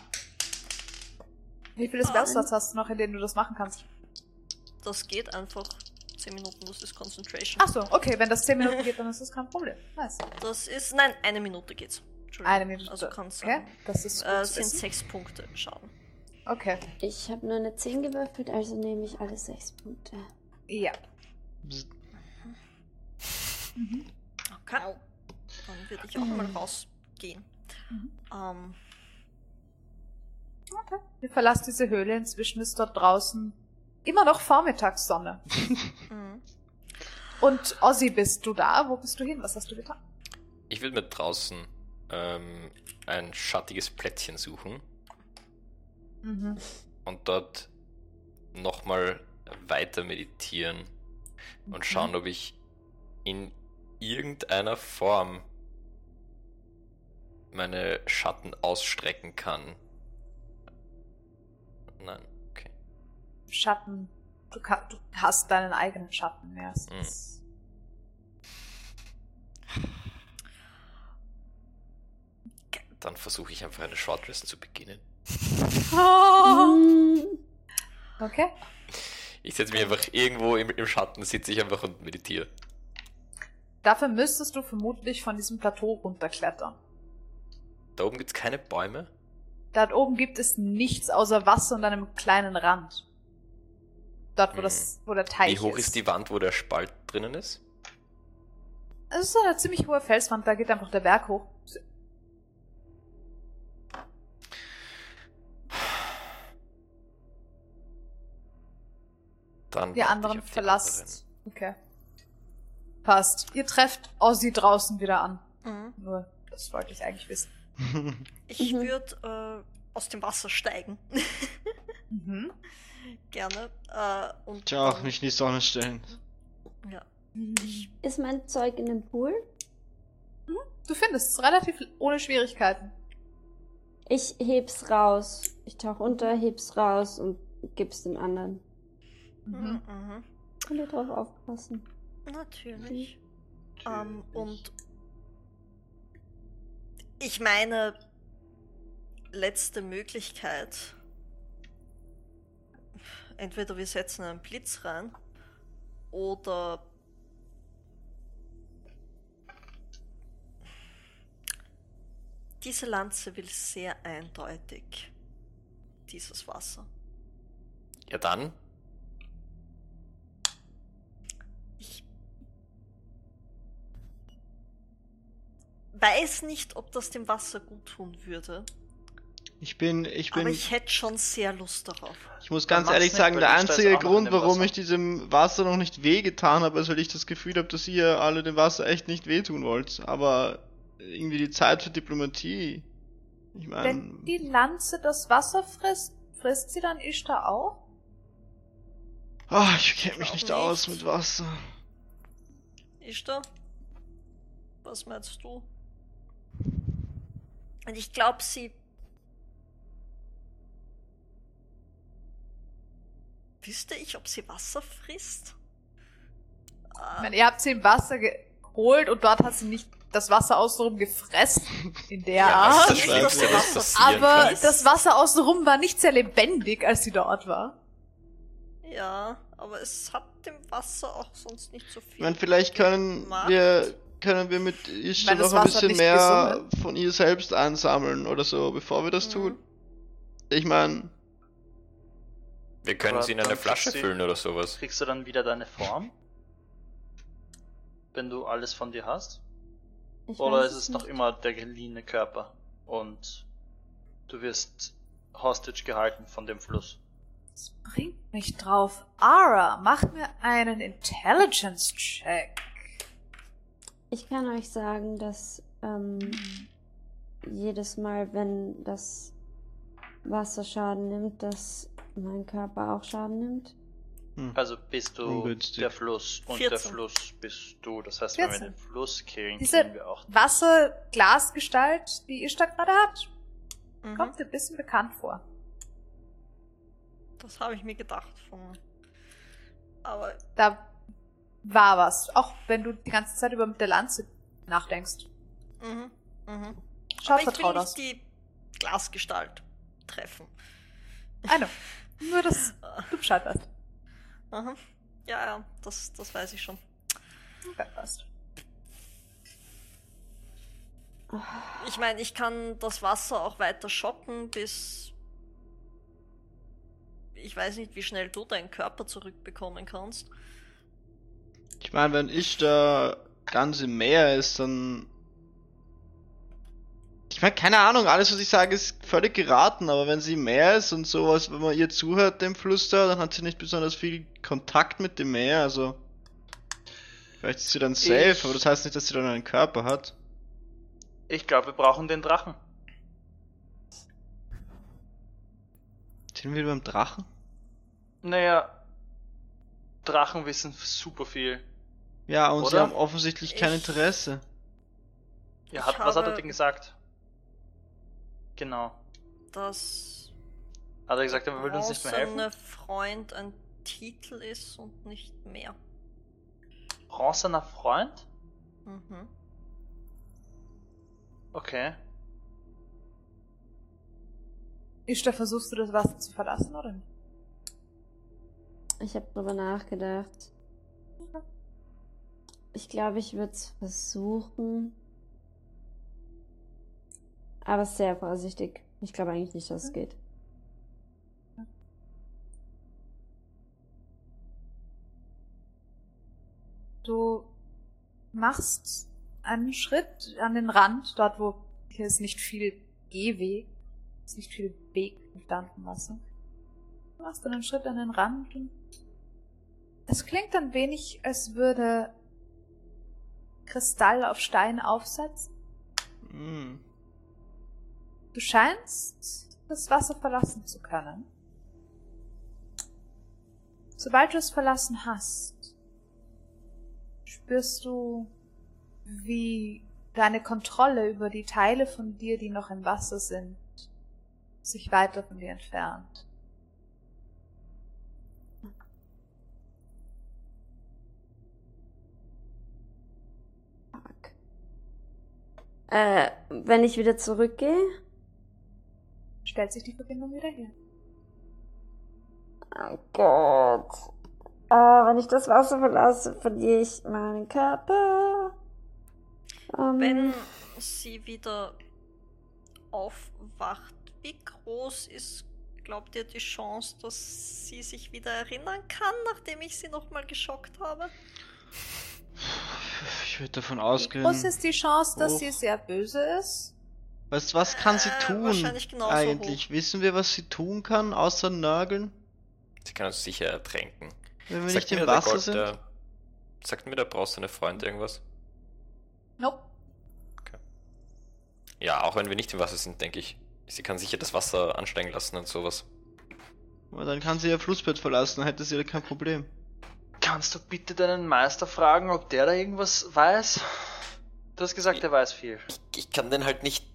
Wie viele Spellslots hast du noch, in denen du das machen kannst? Das geht einfach. 10 Minuten, das ist Concentration. Ach so, okay, wenn das 10 Minuten geht, dann ist das kein Problem. Nice. Das ist, nein, eine Minute geht's. Entschuldigung. Eine Minute. Also kannst du, Okay, das ist äh, sind wissen. sechs Punkte Schaden. Okay, Ich habe nur eine 10 gewürfelt, also nehme ich alle 6 Punkte. ja. Bzz. Okay. Dann würde ich auch mal rausgehen. Mhm. Ähm, Okay. Ihr verlasst diese Höhle, inzwischen ist dort draußen immer noch Vormittagssonne. mhm. Und Ozzy, bist du da? Wo bist du hin? Was hast du getan? Ich würde mir draußen ähm, ein schattiges Plätzchen suchen Mhm. und dort nochmal weiter meditieren und schauen, ob ich in irgendeiner Form meine Schatten ausstrecken kann. Nein, okay. Schatten. Du, du hast deinen eigenen Schatten meistens. Dann versuche ich einfach eine Shortrest zu beginnen. Mm. Okay. Ich setze mich einfach irgendwo im, im Schatten, sitze ich einfach und meditiere. Dafür müsstest du vermutlich von diesem Plateau runterklettern. Da oben gibt es keine Bäume. Dort oben gibt es nichts außer Wasser und einem kleinen Rand. Dort, wo, Mhm. das, wo der Teich Wie hoch ist die Wand, wo der Spalt drinnen ist? Es ist eine ziemlich hohe Felswand, da geht einfach der Berg hoch. Dann ich anderen verlasst. Okay. Passt. Ihr trefft Ozzy draußen wieder an. Mhm. Nur, das wollte ich eigentlich wissen. Ich Mhm. würde äh, aus dem Wasser steigen. Mhm. Gerne. Äh, und Tja, auch dann- nicht in die Sonne stellen. Ja. Ist mein Zeug in dem Pool? Du findest es relativ ohne Schwierigkeiten. Ich heb's raus. Ich tauch unter, heb's raus und gib's dem anderen. Mhm. Mhm. Mhm. Könnt ihr drauf aufpassen? Natürlich. Ähm, und ich meine, letzte Möglichkeit. Entweder wir setzen einen Blitz rein oder diese Lanze will sehr eindeutig dieses Wasser. Ja dann, weiß nicht, ob das dem Wasser gut tun würde, Ich bin, ich bin, aber ich, ich hätte schon sehr Lust darauf. muss Dann ganz ehrlich nicht, sagen, der ich einzige Grund, warum ich diesem Wasser noch nicht wehgetan habe, ist, weil ich das Gefühl habe, dass ihr alle dem Wasser echt nicht wehtun wollt. Aber irgendwie die Zeit für Diplomatie. Ich meine, Wenn die Lanze das Wasser frisst, frisst sie dann Ishtar auch? ah, ich kenne mich nicht nicht. aus mit Wasser. Ist da? Was meinst du? Und ich glaube, sie. Wüsste ich, ob sie Wasser frisst? Ich meine, ihr habt sie im Wasser geholt und dort hat sie nicht das Wasser außenrum gefressen. In der Ja, Art. das das das Aber kann. das Wasser außenrum war nicht sehr lebendig, als sie dort war. ja, aber es hat dem Wasser auch sonst nicht so Ich viel. meine, vielleicht können Macht. wir, können wir mit Ishtar noch ein bisschen mehr gesund. von ihr selbst einsammeln oder so, bevor wir das Mhm. tun. Ich meine, Wir können Aber sie in eine Flasche füllen oder sowas. Kriegst du dann wieder deine Form? Wenn du alles von dir hast? Ich Oder ist es noch nicht. immer der geliehene Körper und du wirst hostage gehalten von dem Fluss? Das bringt mich drauf. Ara, mach mir einen Intelligence-Check. Ich kann euch sagen, dass ähm, jedes Mal, wenn das Wasser Schaden nimmt, dass mein Körper auch Schaden nimmt. Also bist du Ungünstig. der Fluss und der 14. Fluss bist du. Das heißt, wenn wir 14. den Fluss killen, Diese killen wir auch. Wasser-Glasgestalt, die Ishtar gerade hat, Mhm. kommt dir ein bisschen bekannt vor. Das habe ich mir gedacht. Von... Aber Da war was. Auch wenn du die ganze Zeit über mit der Lanze nachdenkst. Mhm. Mhm. Schaut Aber ich will nicht die Glasgestalt treffen. I know. Nur, dass du Bescheid weißt. Aha. Ja, ja, das, das weiß ich schon. Okay, passt. Ich meine, ich kann das Wasser auch weiter schocken, bis. Ich weiß nicht, wie schnell du deinen Körper zurückbekommen kannst. Ich meine, wenn ich da ganz im Meer ist, dann. Ich meine, keine Ahnung, alles was ich sage ist völlig geraten, aber wenn sie im Meer ist und sowas, wenn man ihr zuhört, dem Fluss da, dann hat sie nicht besonders viel Kontakt mit dem Meer, also. Vielleicht ist sie dann safe, Ich- aber das heißt nicht, dass sie dann einen Körper hat. Ich glaube, wir brauchen den Drachen. Sind wir beim Drachen? Naja, Drachen wissen super viel. Ja, und sie Oder? haben offensichtlich kein Ich- Interesse. Ja, hat, was hat er denn gesagt? Genau. Dass Hat er gesagt, er will uns nicht mehr helfen? Freund ein Titel ist und nicht mehr. Bronzener Freund? Mhm. Okay. Ishtar, versuchst du das Wasser zu verlassen, oder nicht? Ich habe drüber nachgedacht. Ich glaube, ich würde es versuchen. Aber sehr vorsichtig. Ich glaube eigentlich nicht, dass es geht. Du machst einen Schritt an den Rand, dort wo hier ist nicht viel Gehweg, ist nicht viel Weg im standen Wasser. Du machst einen Schritt an den Rand und es klingt ein wenig, als würde Kristall auf Stein aufsetzen. Hm. Du scheinst das Wasser verlassen zu können. Sobald du es verlassen hast, spürst du, wie deine Kontrolle über die Teile von dir, die noch im Wasser sind, sich weiter von dir entfernt. Äh, wenn ich wieder zurückgehe? Stellt sich die Verbindung wieder her. Oh Gott. Äh, wenn ich das Wasser verlasse, verliere ich meinen Körper. Ähm, Wenn sie wieder aufwacht, wie groß ist, glaubt ihr, die Chance, dass sie sich wieder erinnern kann, nachdem ich sie nochmal geschockt habe? Ich würde davon ausgehen. groß ist die Chance, dass hoch. sie sehr böse ist? Weißt was kann sie Äh, tun? wahrscheinlich genauso Eigentlich. Wissen wir, was sie tun kann, außer nörgeln? Sie kann uns sicher ertränken. Wenn wir Sagt nicht im Wasser Gott, sind? Der, sagt mir der bronzene Freund irgendwas? Nope. Ja, auch wenn wir nicht im Wasser sind, denke ich. Sie kann sicher das Wasser ansteigen lassen und sowas. Aber dann kann sie ihr Flussbett verlassen, dann hätte sie da kein Problem. Kannst du bitte deinen Meister fragen, ob der da irgendwas weiß? Du hast gesagt, er weiß viel. Ich, ich kann den halt nicht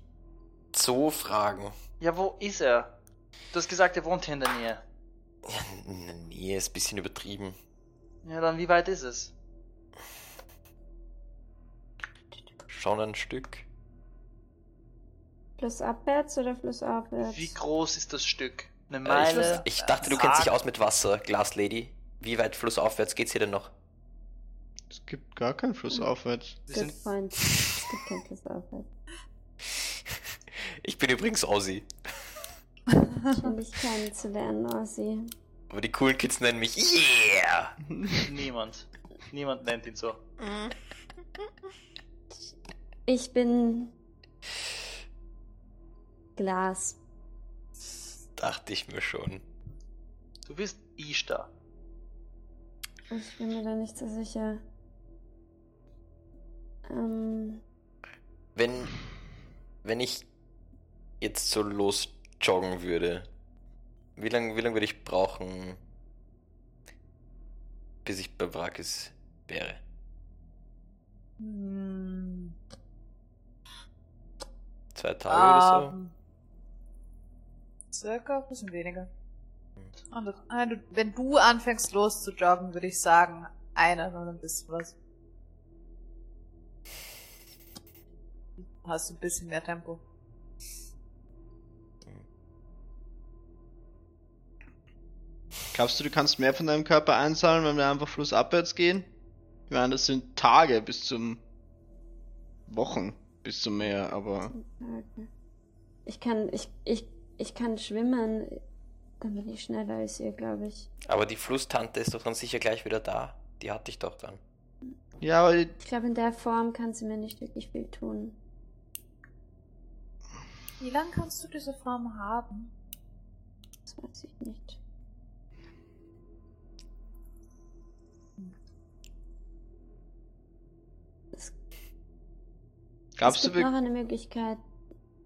so fragen. Ja, wo ist er? Du hast gesagt, er wohnt hier in der Nähe. Ja, in der Nähe ist ein bisschen übertrieben. Ja, dann wie weit ist es? Schon ein Stück. Flussabwärts oder flussaufwärts? Wie groß ist das Stück? Eine Äh, ich, Meile? ich dachte, du kennst dich aus mit Wasser, Glaslady. Wie weit flussaufwärts geht's hier denn noch? Es gibt gar keinen Fluss aufwärts. Wir Good sind, point. Es gibt kein Flussaufwärts. Ich bin übrigens Aussie. Dich kennenzulernen, Ossi. Aber die coolen Kids nennen mich Yeah! niemand. Niemand nennt ihn so. Ich bin Glas. Dachte ich mir schon. Du bist Ishtar. Ich bin mir da nicht so sicher. Ähm, Wenn, wenn ich jetzt so losjoggen würde, wie lange wie lang würde ich brauchen, bis ich bei Wrakis wäre? Hm. Zwei Tage oder so? Ähm, Circa ein bisschen weniger. Und wenn du anfängst loszujoggen, würde ich sagen, einer oder ein bisschen was. Hast du ein bisschen mehr Tempo. Glaubst du, du kannst mehr von deinem Körper einsammeln, wenn wir einfach flussabwärts gehen? Ich meine, das sind Tage bis zum Wochen bis zum Meer, aber. Ich kann, ich, ich, ich kann schwimmen. Dann bin ich schneller als ihr, glaube ich. Aber die Flusstante ist doch dann sicher gleich wieder da. Die hatte ich doch dann. ja, aber Ich glaube, in der Form kann sie mir nicht wirklich viel tun. Wie lange kannst du diese Form haben? Das weiß ich nicht. Es, glaubst es du, gibt noch eine Möglichkeit.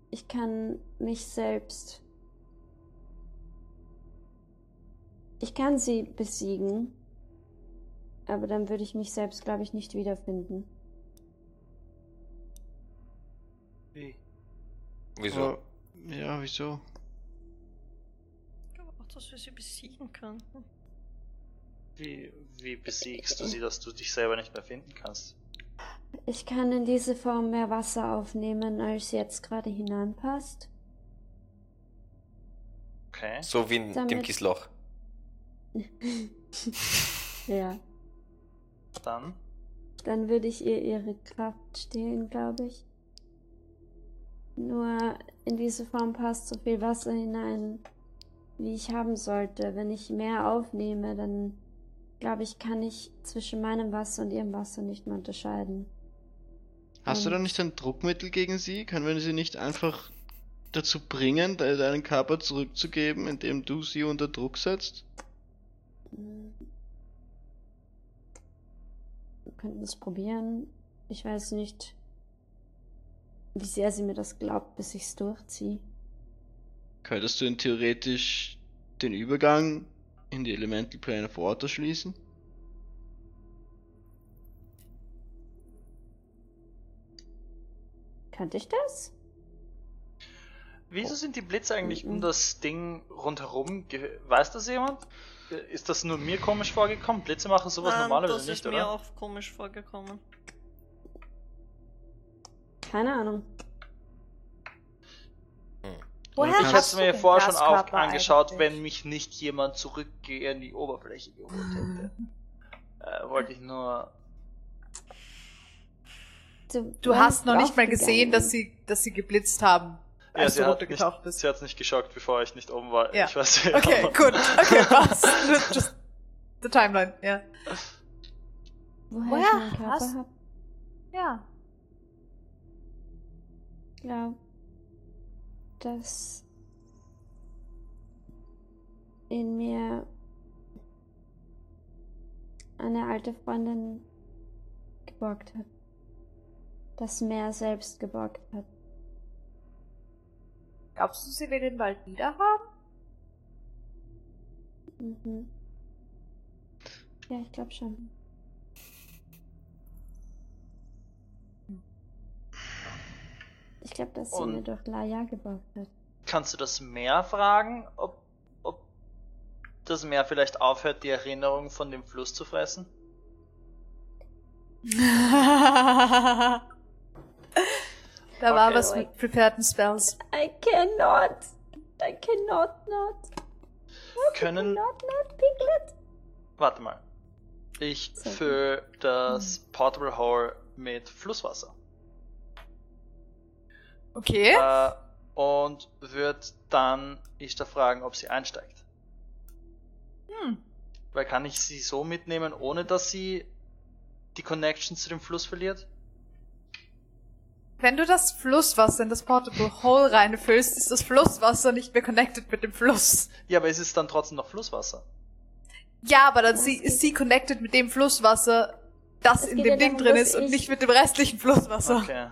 Ich kann mich selbst. Ich kann sie besiegen. Aber dann würde ich mich selbst, glaube ich, nicht wiederfinden. Wie? Wieso? aber, ja, wieso? Ich glaube auch, dass wir sie besiegen könnten. Wie, wie besiegst du sie, dass du dich selber nicht mehr finden kannst? Ich kann in diese Form mehr Wasser aufnehmen, als jetzt gerade hineinpasst. Okay. So wie in dem Damit- Kiesloch. Ja. Dann. Dann würde ich ihr ihre Kraft stehlen, glaube ich. Nur in diese Form passt so viel Wasser hinein, wie ich haben sollte. Wenn ich mehr aufnehme, dann glaube ich, kann ich zwischen meinem Wasser und ihrem Wasser nicht mehr unterscheiden. Hast du Und- da nicht ein Druckmittel gegen sie? Können wir sie nicht einfach dazu bringen, de- deinen Körper zurückzugeben, indem du sie unter Druck setzt? Wir könnten es probieren. Ich weiß nicht, wie sehr sie mir das glaubt, bis ich es durchziehe. Könntest du ihn theoretisch den Übergang in die Elemental Plane of Water schließen? Könnte ich das? Wieso sind die Blitze eigentlich um Mhm. das Ding rundherum? Weiß das jemand? Ist das nur mir komisch vorgekommen? Blitze machen sowas Nein, normalerweise das nicht, ist mir oder? auch komisch vorgekommen. Keine Ahnung. Woher Ich hätte mir vorher schon Gaskörper angeschaut, eigentlich? wenn mich nicht jemand zurückgehe in die Oberfläche geholt hätte. äh, wollte ich nur. Du, Du hast noch nicht mal gesehen, dass sie, dass sie geblitzt haben, Ja, als sie du hat, runtergetaucht nicht, bist. sie hat nicht geschockt, bevor ich nicht oben war. Ja. Ich weiß nicht. Okay, gut. Okay, passt. Just the timeline, ja. Woher, Woher ich meinen Körper hab, Ja. glaub, dass in mir eine alte Freundin geborgt hat. Das Meer selbst geborgt hat. Glaubst du, sie will den bald wieder haben? Mhm. Ja, ich glaube schon. Ich glaube, dass sie Und- mir durch Laia geborgt hat. Kannst du das Meer fragen, ob, ob das Meer vielleicht aufhört, die Erinnerung von dem Fluss zu fressen? da war Okay. was mit prepareden Spells. I cannot. I cannot not. Können. Not not Piglet. Warte mal. Ich gut. fülle das Portable Hole mit Flusswasser. Okay. Äh, und würde dann Ishtar fragen, ob sie einsteigt. Hm. Weil kann ich sie so mitnehmen, ohne dass sie die Connection zu dem Fluss verliert? Wenn du das Flusswasser in das Portable Hole reinfüllst, ist das Flusswasser nicht mehr connected mit dem Fluss. Ja, aber es ist dann trotzdem noch Flusswasser. Ja, aber dann Das sie, ist sie connected mit dem Flusswasser, das Es in dem ja Ding drin ist und ich- nicht mit dem restlichen Flusswasser. Okay.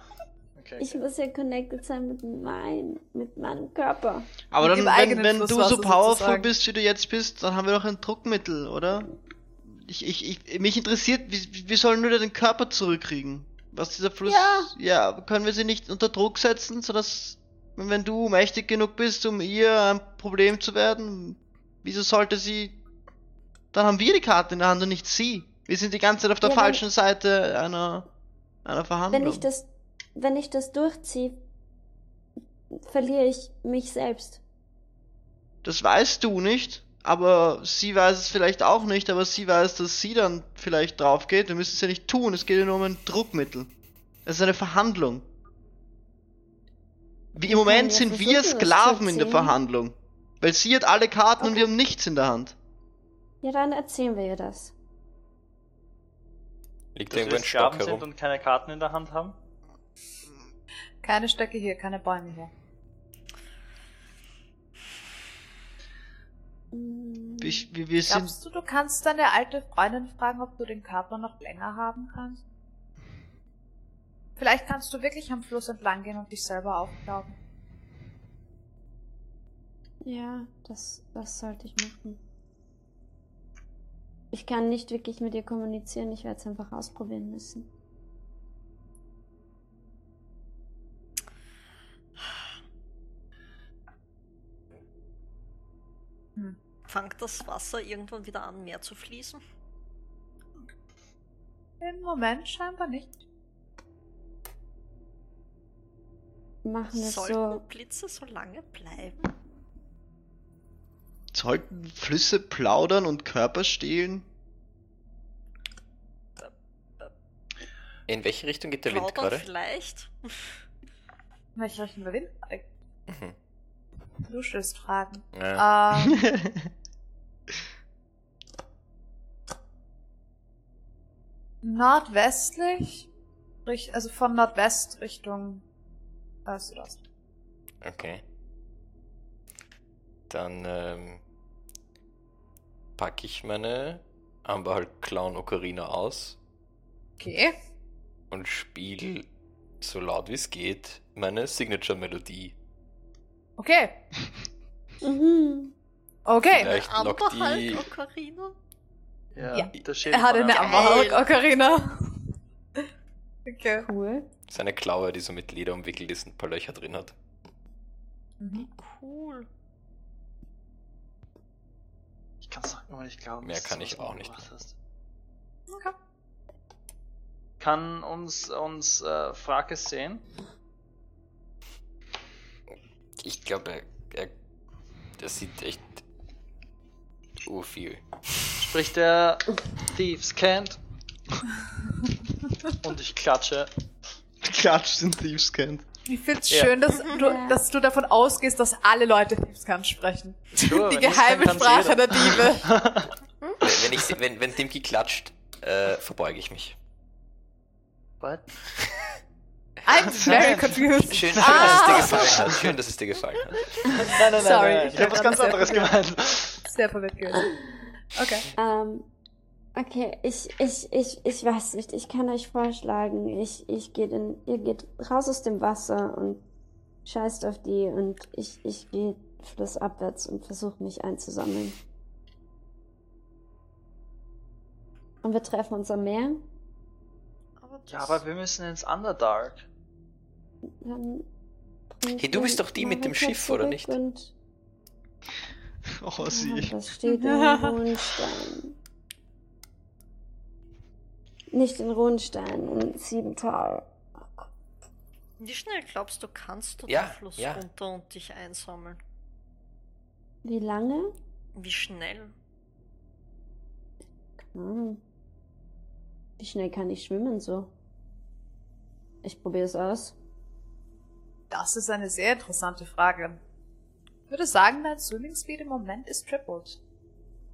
okay, Ich okay. muss ja connected sein mit mein, mit meinem Körper. Aber Mit dann, wenn, wenn du so powerful sozusagen. bist, wie du jetzt bist, dann haben wir doch ein Druckmittel, oder? Ich, ich, ich, mich interessiert, wie, wie sollen wir den Körper zurückkriegen? Was dieser Fluss. Ja. ja, können wir sie nicht unter Druck setzen, sodass, wenn du mächtig genug bist, um ihr ein Problem zu werden, wieso sollte sie. Dann haben wir die Karte in der Hand und nicht sie. Wir sind die ganze Zeit auf der Ja, wenn- falschen Seite einer, einer Verhandlung. Wenn ich das, wenn ich das durchziehe, verliere ich mich selbst. Das weißt du nicht, aber sie weiß es vielleicht auch nicht, aber sie weiß, dass sie dann vielleicht drauf geht. Wir müssen es ja nicht tun, es geht ja nur um ein Druckmittel. Es ist eine Verhandlung. Wie im Moment sind wir Sklaven in der. Verhandlung. Weil sie hat alle Karten und Okay. wir haben nichts in der Hand. Ja, dann erzählen wir ihr das. Liegt Dass irgendwo wir Sklaven sind und keine Karten in der Hand haben? Keine Stöcke hier, keine Bäume hier. Mm, Wir, wir, sind. Glaubst du, du kannst deine alte Freundin fragen, ob du den Körper noch länger haben kannst? Vielleicht kannst du wirklich am Fluss entlang gehen und dich selber aufglauben. Ja, das, das sollte ich machen. Ich kann nicht wirklich mit ihr kommunizieren, ich werde es einfach ausprobieren müssen. Fangt das Wasser irgendwann wieder an, mehr zu fließen? Im Moment scheinbar nicht. Machen wir Sollten so. Blitze so lange bleiben? Sollten Flüsse plaudern und Körper stehlen? In welche Richtung geht der Wind Plaudern gerade? vielleicht? In welche Richtung der Wind? Mhm. Du stellst Fragen. Ja. Ähm, nordwestlich, also von Nordwest Richtung äh, Südost. Okay. Dann ähm, packe ich meine Amber Clown Ocarina aus Okay. und spiele so laut wie es geht meine Signature-Melodie. Okay. Mhm. Okay. Vielleicht lockt die. Ocarina? Ja, Ja. Er hat eine Amber. Amberhawk Ocarina. Okay. Cool. Seine Klaue, die so mit Leder umwickelt ist und ein paar Löcher drin hat. Mhm. Cool. Ich kann es nur nicht glauben. Mehr kann ich auch nicht. Okay. Kann uns, uns äh, Frakes sehen? Ich glaube, er, er. Das sieht echt. Oh, viel. Spricht der Thieves kennt. Und ich klatsche. Klatscht den Thieves kennt. Ich find's Ja. schön, dass du, dass du davon ausgehst, dass alle Leute Thiefscan sprechen. Sure, Die geheime kann, Sprache der Diebe. Wenn, wenn, ich, wenn, wenn Dimki klatscht, äh, verbeuge ich mich. What? I'm very confused. Schön, schön Ah. dass es dir gefallen hat. Schön, dass es dir gefallen hat. Nein, nein, nein, Sorry, nein. ich Ich habe hab was ganz anderes gemeint. Sehr verwirrt gewesen. Okay. Ähm, okay, ich, ich, ich, ich weiß nicht. Ich kann euch vorschlagen, ich, ich geht in, ihr geht raus aus dem Wasser und scheißt auf die und ich, ich gehe flussabwärts und versuche mich einzusammeln. Und wir treffen uns am Meer. Ja, aber wir müssen ins Underdark. Dann bringt Hey, du bist doch die mit dem Schiff, oder nicht? Und, Oh, ja, sie. das steht in Runenstein. Nicht in Runenstein, in Siebental. Wie schnell glaubst du, kannst du Ja, den Fluss ja. runter und dich einsammeln? Wie lange? Wie schnell? Keine Ahnung. Wie schnell kann ich schwimmen so? Ich probiere es aus. Das ist eine sehr interessante Frage. Ich würde sagen, dein Swimming Speed im Moment ist tripled.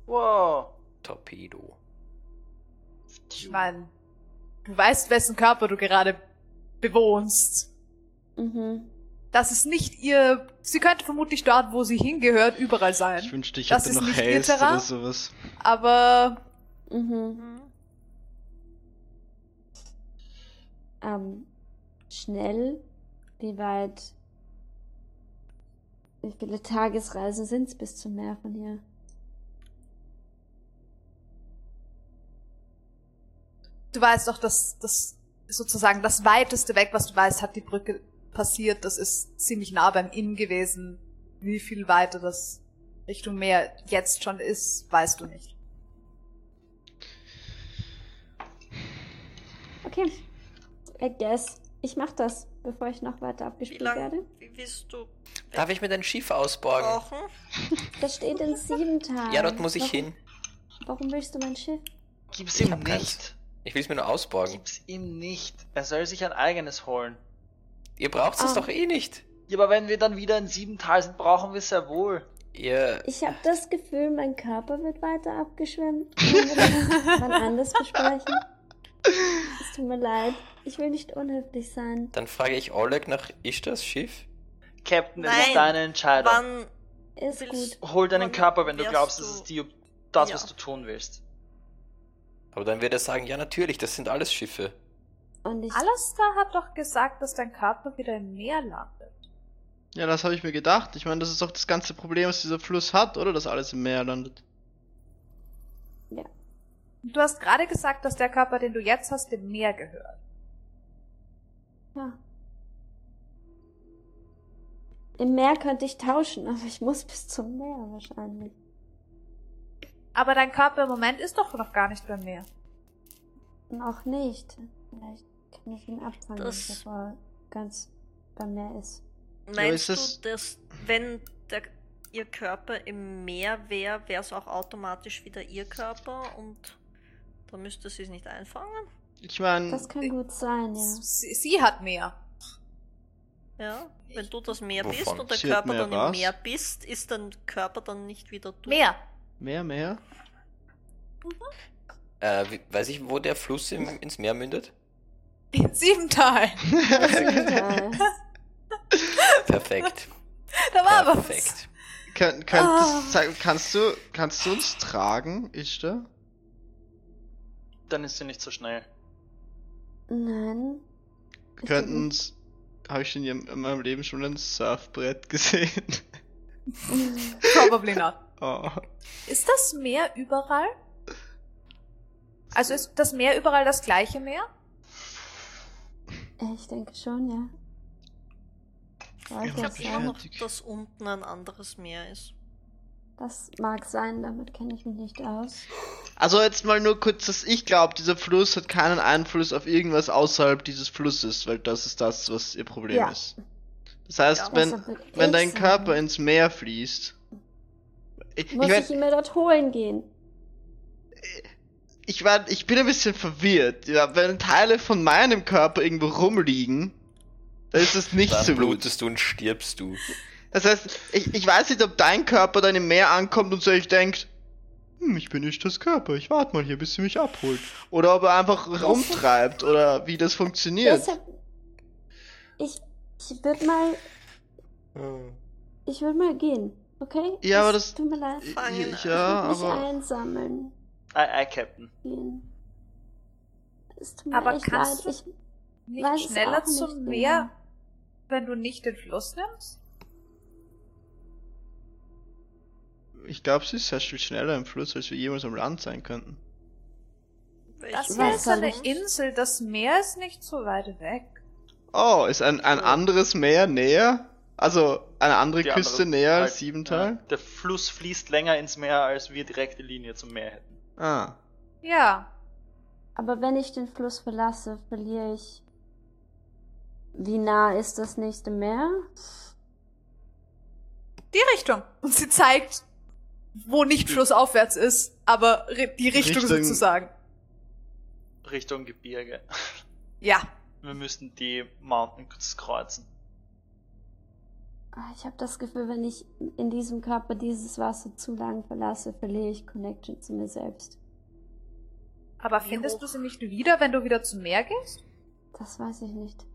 Wow. Torpedo. Ich meine, du weißt, wessen Körper du gerade bewohnst. Mhm. Das ist nicht ihr. Sie könnte vermutlich dort, wo sie hingehört, überall Ich sein. wünschte, ich Das hätte ist noch Haste Terrain? oder sowas. Aber Mhm. Hm? Ähm, schnell? Wie weit? Wie viele Tagesreisen sind's bis zum Meer von hier? du weißt doch, dass das sozusagen das weiteste weg, was du weißt, hat die Brücke passiert. Das ist ziemlich nah beim Inn gewesen. Wie viel weiter das Richtung Meer jetzt schon ist, weißt du nicht. Okay. I guess. Ich mach das. Bevor ich noch weiter Wie abgespielt lange werde? willst du Darf ich mir dein Schiff ausborgen? brauchen? Das steht in sieben Tagen. Ja, dort muss ich warum, hin. Warum willst du mein Schiff? Gib's ihm hab keins. nicht. Ich will es mir nur ausborgen. Gib's ihm nicht. Er soll sich ein eigenes holen. Ihr braucht es Ah. doch eh nicht. Ja, aber wenn wir dann wieder in sieben Tal sind, brauchen wir es ja wohl. Ihr. Ich habe das Gefühl, mein Körper wird weiter abgeschwemmt. Können wir das wann anders besprechen? Es tut mir leid. Ich will nicht unhöflich sein. Dann frage ich Oleg nach Ishtars Schiff. Captain, es Nein. ist deine Entscheidung. Wann Ist willst gut. Hol deinen wann Körper, wenn du glaubst, du- das ist die, das, Ja. was du tun willst. Aber dann wird er sagen, ja natürlich, das sind alles Schiffe. Und ich. Alastair hat doch gesagt, dass dein Körper wieder im Meer landet. Ja, das habe ich mir gedacht. Ich meine, das ist doch das ganze Problem, was dieser Fluss hat, oder? Dass alles im Meer landet. Und du hast gerade gesagt, dass der Körper, den du jetzt hast, dem Meer gehört. Ja. Im Meer könnte ich tauschen, aber ich muss bis zum Meer wahrscheinlich. Aber dein Körper im Moment ist doch noch gar nicht beim Meer. Noch nicht. Vielleicht kann ich ihn abfangen, Das- bevor er ganz beim Meer ist. meinst ist du, dass wenn der, ihr Körper im Meer wäre, wäre es auch automatisch wieder ihr Körper und da müsste sie es nicht einfangen? Ich meine, Das kann gut sein, ja. Sie, sie hat Meer. Ja, wenn du das Meer Wovon? bist und der Sie Körper mehr dann im was? Meer bist, ist dein Körper dann nicht wieder du? Meer. mehr, mehr. Äh, wie, weiß ich, wo der Fluss im, ins Meer mündet? In Siebental. Perfekt. Da war was. Perfekt. Kön könntest, Ah. sag- kannst du, kannst du uns tragen, Ishtar? Dann ist sie nicht so schnell. Nein. Ich Könnten uns, habe ich in, ihrem- in meinem Leben schon ein Surfbrett gesehen? Probably not. Oh. Ist das Meer überall? Also ist das Meer überall das gleiche Meer? Ich denke schon, ja. Ich es habe immer sein. noch, dass unten ein anderes Meer ist. Das mag sein, damit kenne ich mich nicht aus. Also jetzt mal nur kurz, dass ich glaube, dieser Fluss hat keinen Einfluss auf irgendwas außerhalb dieses Flusses, weil das ist das, was ihr Problem Ja. ist. Das heißt, Ja, wenn, wenn ich dein Körper ins Meer fließt, ich, ich, Muss mein, ich ihn mir dort holen gehen? ich, war, ich bin ein bisschen verwirrt. Ja, wenn Teile von meinem Körper irgendwo rumliegen, dann ist das nicht Dann so gut. blutest du und stirbst du. Das heißt, ich, ich weiß nicht, ob dein Körper dann im Meer ankommt und sich denkt, hm, ich bin nicht das Körper, ich warte mal hier, bis sie mich abholt. Oder ob er einfach rumtreibt oder wie das funktioniert. Deshalb. Ich, ich würde mal. Ich würde mal gehen, okay? Ja, aber Es das- Tut mir leid. Fangen. Ich- ja, ich mich aber einsammeln Ei, ei, Captain. gehen. Es tut mir Aber echt kannst leid. du- Ich, Nicht schneller zum genau. Meer, wenn du nicht den Fluss nimmst? Ich glaube, sie ist sehr viel schneller im Fluss, als wir jemals am Land sein könnten. Das ist soll eine Insel, das Meer ist nicht so weit weg. Oh, ist ein, ein anderes Meer näher? Also eine andere Die Küste andere- näher halt, als Siebental? ja. Der Fluss fließt länger ins Meer, als wir direkte Linie zum Meer hätten. Ah. Ja. Aber wenn ich den Fluss verlasse, verliere ich. Wie nah ist das nächste Meer? Die Richtung. Und sie zeigt, wo nicht flussaufwärts ist, aber ri- die Richtung, Richtung- sozusagen. Richtung Gebirge. Ja. Wir müssten die Mountains kreuzen. Ah, Ich habe das Gefühl, wenn ich in diesem Körper dieses Wasser zu lang verlasse, verliere ich Connection zu mir selbst. Aber findest du sie nicht wieder, wenn du wieder zum Meer gehst? Das weiß ich nicht.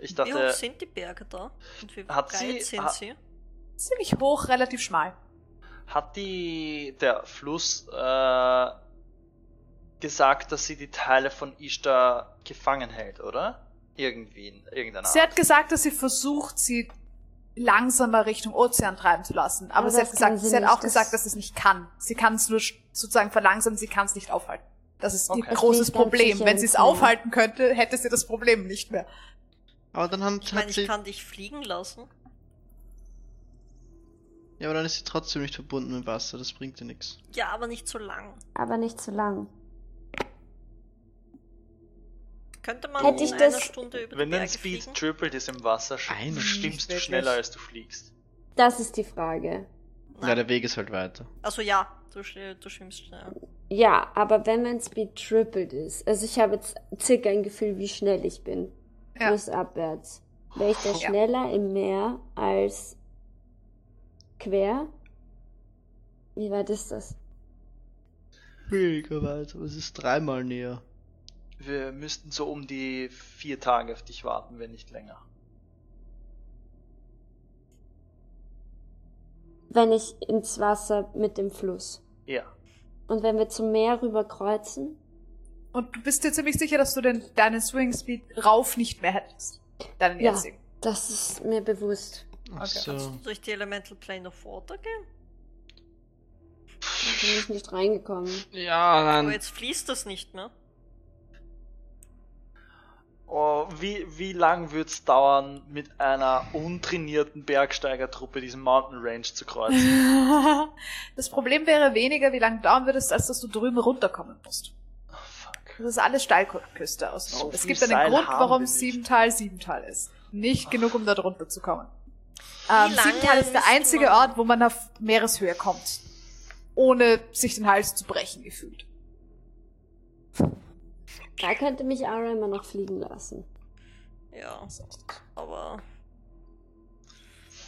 Ich Wie hoch dachte, sind die Berge da? Und wie Hat breit sie- sind ha- sie? Ziemlich hoch, relativ schmal. Hat die der Fluss äh, gesagt, dass sie die Teile von Ishtar gefangen hält, oder? Irgendwie in irgendeiner Sie Art. hat gesagt, dass sie versucht, sie langsamer Richtung Ozean treiben zu lassen. Aber, Aber sie hat gesagt, sie sie hat auch gesagt, das- dass sie es nicht kann. Sie kann es nur sozusagen verlangsamen, sie kann es nicht aufhalten. Das ist Okay. ihr großes Problem. Wenn sie es aufhalten könnte, hätte sie das Problem nicht mehr. Aber dann haben, Ich meine, hat ich sie. kann dich fliegen lassen. Ja, aber dann ist sie trotzdem nicht verbunden mit Wasser, das bringt ihr nichts. Ja, aber nicht so lang. Aber nicht zu lang. Könnte man Hätte ich in einer das- Stunde über Wenn dein Speed fliegen? tripled ist im Wasser, schwimmst du schneller als du fliegst. Das ist die Frage. Ja, der Weg ist halt weiter. Also ja, du, du schwimmst schneller. Ja, aber wenn mein Speed tripled ist, also ich habe jetzt circa ein Gefühl, wie schnell ich bin. Ja. Flussabwärts. Wäre ich da Ja. schneller im Meer als quer? Wie weit ist das? Weniger weit, aber es ist dreimal näher. Wir müssten so um die vier Tage auf dich warten, wenn nicht länger. Wenn ich ins Wasser mit dem Fluss. Ja. Und wenn wir zum Meer rüber kreuzen? Und du bist dir ziemlich sicher, dass du den, deinen Swing Speed rauf nicht mehr hättest. Deinen Ja. jetzigen. Das ist mir bewusst. Ach so. Kannst du durch die Elemental Plane of Water gehen? Da bin ich nicht reingekommen. Ja, Aber nein. jetzt fließt das nicht mehr. Oh, wie, wie lang wird's dauern, mit einer untrainierten Bergsteigertruppe diesen Mountain Range zu kreuzen? Das Problem wäre weniger, wie lange dauern würdest, als dass du drüben runterkommen musst. Oh, fuck. Das ist alles Steilküste außenrum. So es gibt einen Seil Grund, warum. Siebental Siebental ist. Nicht genug, um da drunter zu kommen. Ähm, Siebental ist der einzige Ort, wo man auf Meereshöhe kommt. Ohne sich den Hals zu brechen, gefühlt. Da könnte mich Ara immer noch fliegen lassen. Ja, aber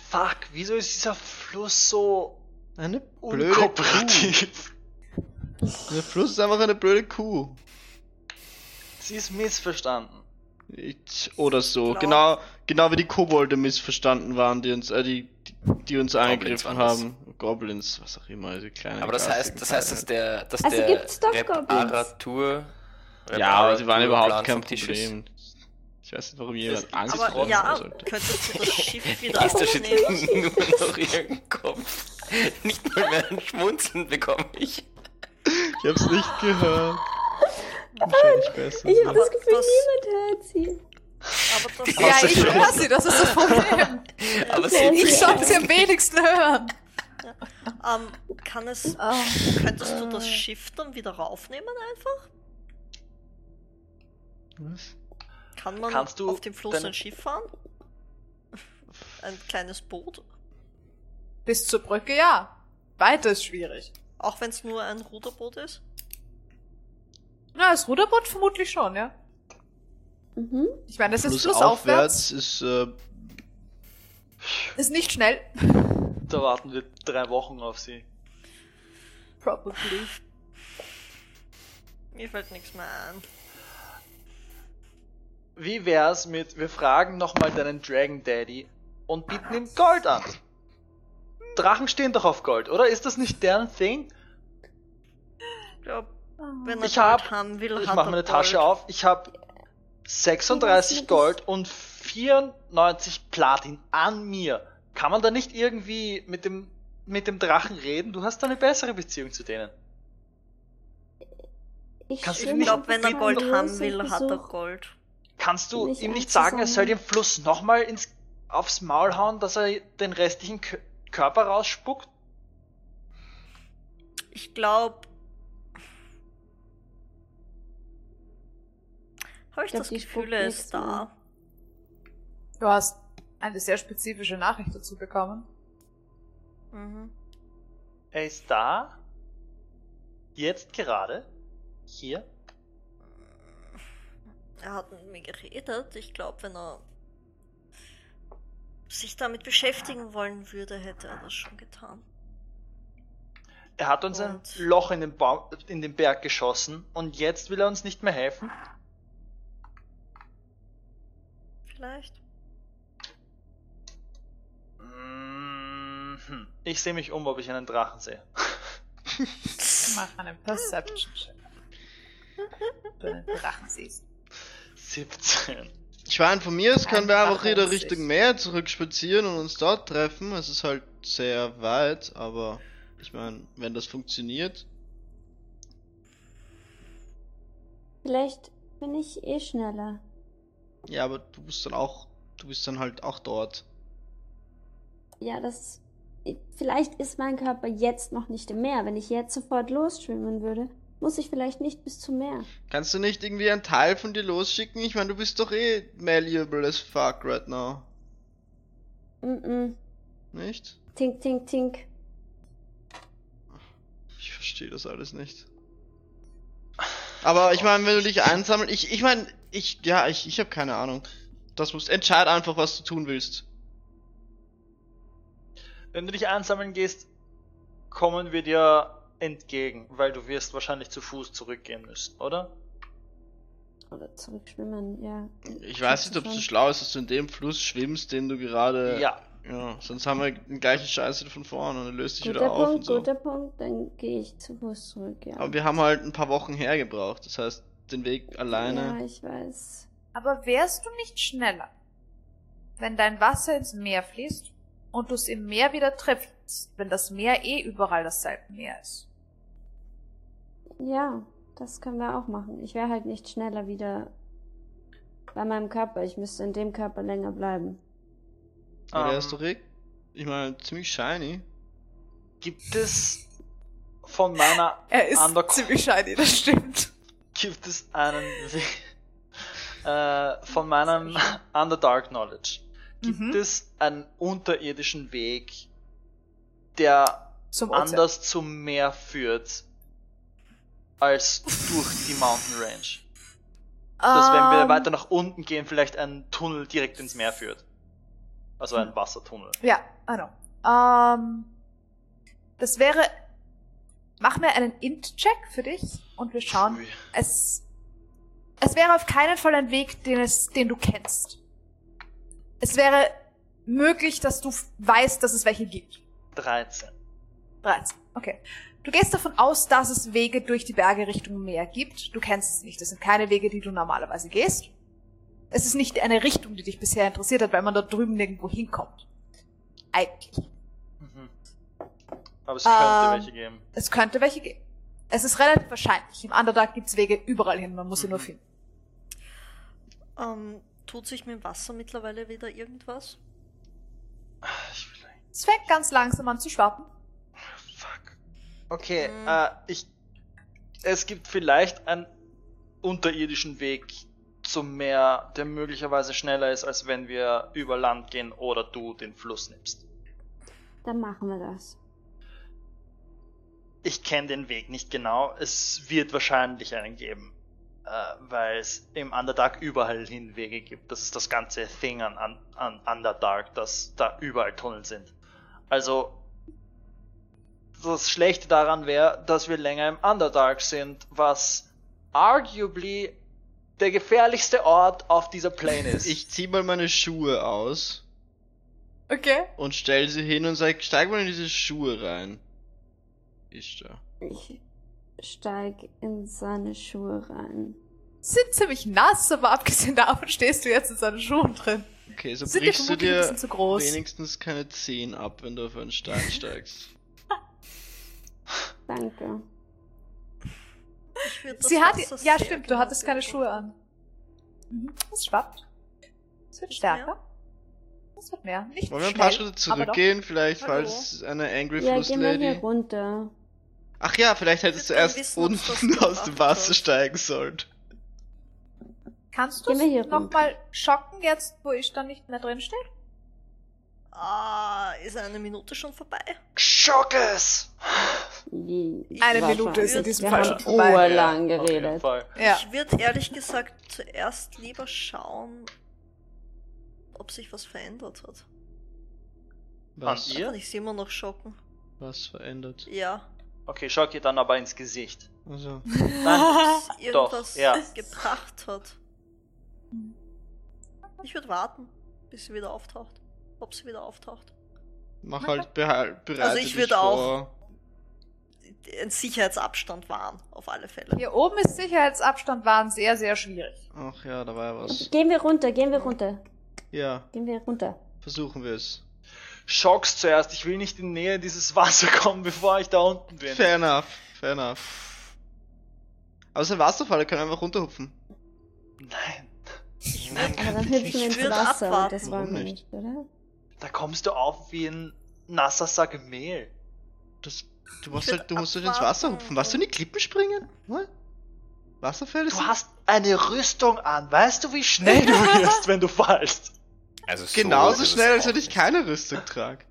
Fuck, wieso ist dieser Fluss so Eine blöde Kuh. unkooperativ? Der Fluss ist einfach eine blöde Kuh. Sie ist missverstanden. Ich, oder so. Glaub- Genau, genau wie die Kobolde missverstanden waren, die uns, äh, die, die, die uns angegriffen das. haben. Goblins, was auch immer, diese kleinen. Aber das heißt, das heißt, dass der, dass Also der gibt's doch Goblins. Reparatur. Ja, aber sie waren überhaupt kein. Problem. Ich weiß nicht, warum jemand Das- Angst aber vor ja, sollte. könntest du das Schiff wieder Ist der Shit aufnehmen? nur noch ihren Kopf? Nicht mal mehr ein Schmunzeln bekomme ich. Ich hab's nicht gehört. Ich so. habe das Gefühl, das- niemand hört sie. Aber das Ja, ich höre sie, das ist das Problem. Aber sie Ich sollte sie am wenigsten hören. ähm, kann es, Ah. könntest du das Schiff dann wieder raufnehmen einfach? Was? Kann man Kannst du auf dem Fluss ein Schiff fahren? Ein kleines Boot? Bis zur Brücke, ja. Weiter ist schwierig. Auch wenn es nur ein Ruderboot ist? Na, das Ruderboot vermutlich schon, ja. Mhm. Ich meine, das ist Flussaufwärts ist, äh, Ist nicht schnell. Da warten wir drei Wochen auf sie. Probably. Mir fällt nichts mehr ein. Wie wär's mit, wir fragen nochmal deinen Dragon Daddy und bieten ihm Gold an? Drachen stehen doch auf Gold, oder? Ist das nicht deren Thing? Ich glaube, wenn er Ich hab- haben will, Ich mache meine Gold. Tasche auf. Ich habe 36 Gold und 94 Platin an mir. Kann man da nicht irgendwie mit dem, mit dem Drachen reden? Du hast da eine bessere Beziehung zu denen. Ich schwimme nicht Ich glaube, wenn er Gold haben will, hat er Gold. Kannst du ihm nicht sagen, er soll den. Fluss nochmal ins, aufs Maul hauen, dass er den restlichen Kö Körper rausspuckt? Ich glaube. Habe ich, glaub, das Gefühl, er ist da. Du hast eine sehr spezifische Nachricht dazu bekommen. Mhm. Er ist da? Jetzt gerade? Hier? Er hat mit mir geredet. Ich glaube, wenn er sich damit beschäftigen wollen würde, hätte er das schon getan. Er hat uns ein Und- Loch in den, Baum, in den Berg geschossen und jetzt will er uns nicht mehr helfen? Vielleicht. Mhm. Ich sehe mich um, ob ich einen Drachen sehe. Mach einen Perception-Check. Du einen Drachen siehst. 17. Ich meine, von mir aus können wir Einfach wieder. Richtung Meer zurückspazieren und uns dort treffen. Es ist halt sehr weit, aber ich meine, wenn das funktioniert. Vielleicht bin ich eh schneller. Ja, aber du bist dann auch, du bist dann halt auch dort. Ja, das. Vielleicht ist mein Körper jetzt noch nicht im Meer. Wenn ich jetzt sofort losschwimmen würde, Muss ich vielleicht nicht bis zum Meer. Kannst du nicht irgendwie einen Teil von dir losschicken? Ich meine, du bist doch eh malleable as fuck right now. Mm-mm. Nicht? Tink, tink, tink. Ich verstehe das alles nicht. Aber ich meine, wenn du dich einsammeln, ich, ich meine, ich, ja, ich, ich habe keine Ahnung. Das musst, entscheid einfach, was du tun willst. Wenn du dich einsammeln gehst, kommen wir dir entgegen, weil du wirst wahrscheinlich zu Fuß zurückgehen müssen, oder? Oder zurückschwimmen, ja. Ich weiß nicht, ob es so schlau ist, dass du in dem Fluss schwimmst, den du gerade. Ja. Ja, sonst haben wir den gleichen Scheiß wieder von vorne und er löst sich Guter wieder auf und Punkt, so. guter Punkt. Dann gehe ich zu Fuß zurück, ja. Aber wir haben halt ein paar Wochen hergebraucht. Das heißt, den Weg alleine. Ja, ich weiß. Aber wärst du nicht schneller, wenn dein Wasser ins Meer fließt und du es im Meer wieder triffst, wenn das Meer eh überall dasselbe Meer ist? Ja, das können wir auch machen. Ich wäre halt nicht schneller wieder bei meinem Körper. Ich müsste in dem Körper länger bleiben. Aber der ist doch eh, ich meine, ziemlich shiny. Gibt es von meiner Er ist Underco- ziemlich shiny, das stimmt. Gibt es einen Weg äh, von meinem Underdark Knowledge gibt Mhm. es einen unterirdischen Weg, der Zum anders zum Meer führt als durch die Mountain Range. Dass wenn wir Ähm, weiter nach unten gehen, vielleicht ein Tunnel direkt ins Meer führt. Also ein Wassertunnel. Ja, I know. Ähm, das wäre. Mach mir einen Int-Check für dich und wir schauen. Es, es wäre auf keinen Fall ein Weg, den, es, den du kennst. Es wäre möglich, dass du weißt, dass es welche gibt. 13. 13. Okay. Du gehst davon aus, dass es Wege durch die Berge Richtung Meer gibt. Du kennst es nicht. Das sind keine Wege, die du normalerweise gehst. Es ist nicht eine Richtung, die dich bisher interessiert hat, weil man dort drüben nirgendwo hinkommt. Eigentlich. Mhm. Aber es könnte Ähm, welche geben. Es könnte welche geben. Es ist relativ wahrscheinlich. Im Underdark gibt's Wege überall hin, man muss sie nur Mhm. finden. Ähm, tut sich mit dem Wasser mittlerweile wieder irgendwas? Ich will Es fängt ganz langsam an zu schwappen. Fuck. Okay, Mhm. äh, ich. Es gibt vielleicht einen unterirdischen Weg zum Meer, der möglicherweise schneller ist, als wenn wir über Land gehen oder du den Fluss nimmst. Dann machen wir das. Ich kenne den Weg nicht genau. Es wird wahrscheinlich einen geben. Äh, weil es im Underdark überall hin Wege gibt. Das ist das ganze Thing an, an, an Underdark, dass da überall Tunnel sind. Also, das Schlechte daran wäre, dass wir länger im Underdark sind, was arguably der gefährlichste Ort auf dieser Plane ist. Ich zieh mal meine Schuhe aus Okay. und stell sie hin und sag, steig mal in diese Schuhe rein. Ist da. Ich steig in seine Schuhe rein. Sind ziemlich nass, aber abgesehen davon stehst du jetzt in seinen Schuhen drin. Okay, so Sind brichst du dir bisschen zu groß. wenigstens keine Zehen ab, wenn du auf einen Stein steigst. Danke. Sie hat, Wasser ja stimmt, du hattest keine. Schuhe an. Mhm. Es schwappt. Es wird stärker. Es wird mehr. Nicht Wollen wir ein schnell, paar Schritte zurückgehen, vielleicht, Hallo. falls eine Angry Ja, Fluss gehen wir hier Lady. runter. Ach ja, vielleicht hättest du Ich erst unten aus dem Wasser steigen sollen. Kannst du runter. nochmal schocken, jetzt wo ich dann nicht mehr drin stehe? Ah, ist eine Minute schon vorbei? Schock es! Eine Minute ist in diesem wir Fall haben schon vorbei. urlang geredet. Ja. Ich würde ehrlich gesagt zuerst lieber schauen, ob sich was verändert hat. Was, ihr? Kann ich sie immer noch schocken? was verändert? Ja. Okay, schock ihr dann aber ins Gesicht. Also, es irgendwas ja. gebracht hat. Ich würde warten, bis sie wieder auftaucht. Ob sie wieder auftaucht. mach halt behal- bereite Also ich dich würd auch- vor. Ein Sicherheitsabstand wahren, auf alle Fälle. Hier oben ist Sicherheitsabstand waren sehr, sehr schwierig. Ach ja, da war ja was. Gehen wir runter, gehen wir runter. Ja, Gehen wir runter. versuchen wir es. Schock's zuerst. Ich will nicht in Nähe dieses Wasser kommen, bevor ich da unten bin. Fair enough, fair enough. Aber es ist ein Wasserfall, wir können einfach runterhupfen. Nein. Aber dann hüpfen wir ins Wasser und abwarten. das wollen wir nicht, oder? Da kommst du auf wie ein nasser Sack Mehl. Das, du musst Ich halt, du musst halt ins Wasser hupfen. Was, du in die Klippen springen? Was? Wasserfälle Du hast eine Rüstung an. Weißt du, wie schnell du wirst, wenn du fallst? Also so genauso schnell, als wenn ich keine Rüstung trage.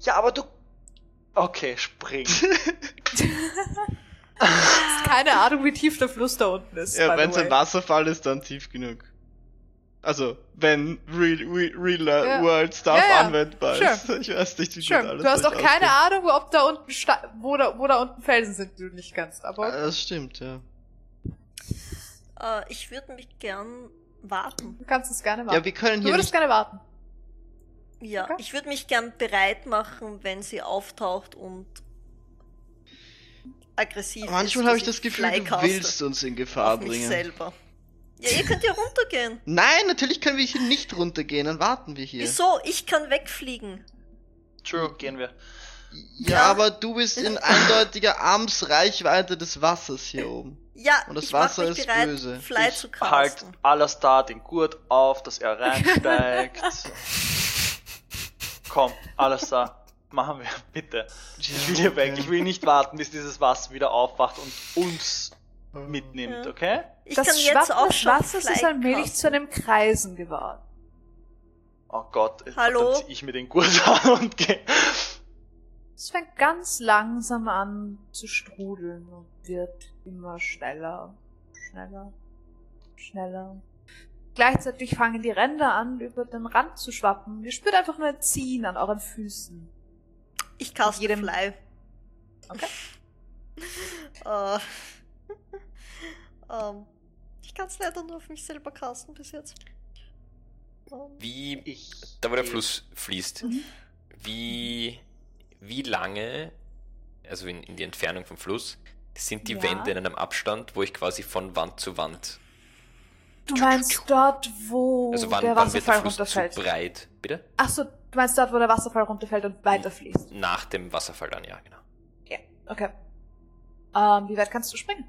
Ja, aber du. Okay, spring. Keine Ahnung, wie tief der Fluss da unten ist. Ja, wenn es ein. Wasserfall ist, dann tief genug. Also, wenn Real, Real, Real Ja. World Stuff Ja, ja. anwendbar Sure. ist. Ich weiß nicht, wie Sure. gut alles Du hast auch keine. Ahnung, ob da unten Sta wo da, wo da unten Felsen sind, die du nicht kannst. Aber Ah, Das stimmt, ja. Äh, ich würde mich gern warten. du kannst es gerne machen. Ja, wir können du hier würdest nicht... gerne warten. Ja, Okay. ich würde mich gern bereit machen, wenn sie auftaucht und aggressiv Manchmal habe ich das Gefühl, du willst uns in Gefahr auf mich bringen. selber. Ja, ihr könnt ja runtergehen. Nein, natürlich können wir hier nicht runtergehen, dann warten wir hier. Wieso? Ich kann wegfliegen. True, gehen wir. Ja, Ja. aber du bist in eindeutiger Armsreichweite des Wassers hier oben. Ja, Und das Wasser mich ist bereit, böse. Fly Ich zu Halt casten. Alastar den Gurt auf, dass er reinsteigt. Komm, Alastar, machen wir, bitte. Ich will hier weg. Ich will nicht warten, bis dieses Wasser wieder aufwacht und uns mitnimmt, Ja. okay? Ich das kann jetzt auch des schon Wassers ist allmählich zu einem Kreisen geworden. Oh Gott, Hallo? dann zieh ich mir den Gurt an und gehe. Es fängt ganz langsam an zu strudeln und wird immer schneller, schneller, schneller. Gleichzeitig fangen die Ränder an, über den Rand zu schwappen. Ihr spürt einfach nur ein Ziehen an euren Füßen. Ich caste jedem- Fly. Okay. Äh, ähm, ich kann es leider nur auf mich selber casten bis jetzt. Ähm, Wie, Ich da wo der Fluss fließt, Mhm. wie, wie lange, also in, in die Entfernung vom Fluss, sind die Ja. Wände in einem Abstand, wo ich quasi von Wand zu Wand, Du meinst dort, wo also wann, der wann Wasserfall Fluss zu runterfällt? breit, bitte? Ach so, du meinst dort, wo der Wasserfall runterfällt und weiterfließt. Nach dem Wasserfall dann, ja, genau. Ja, okay. Ähm, wie weit kannst du springen?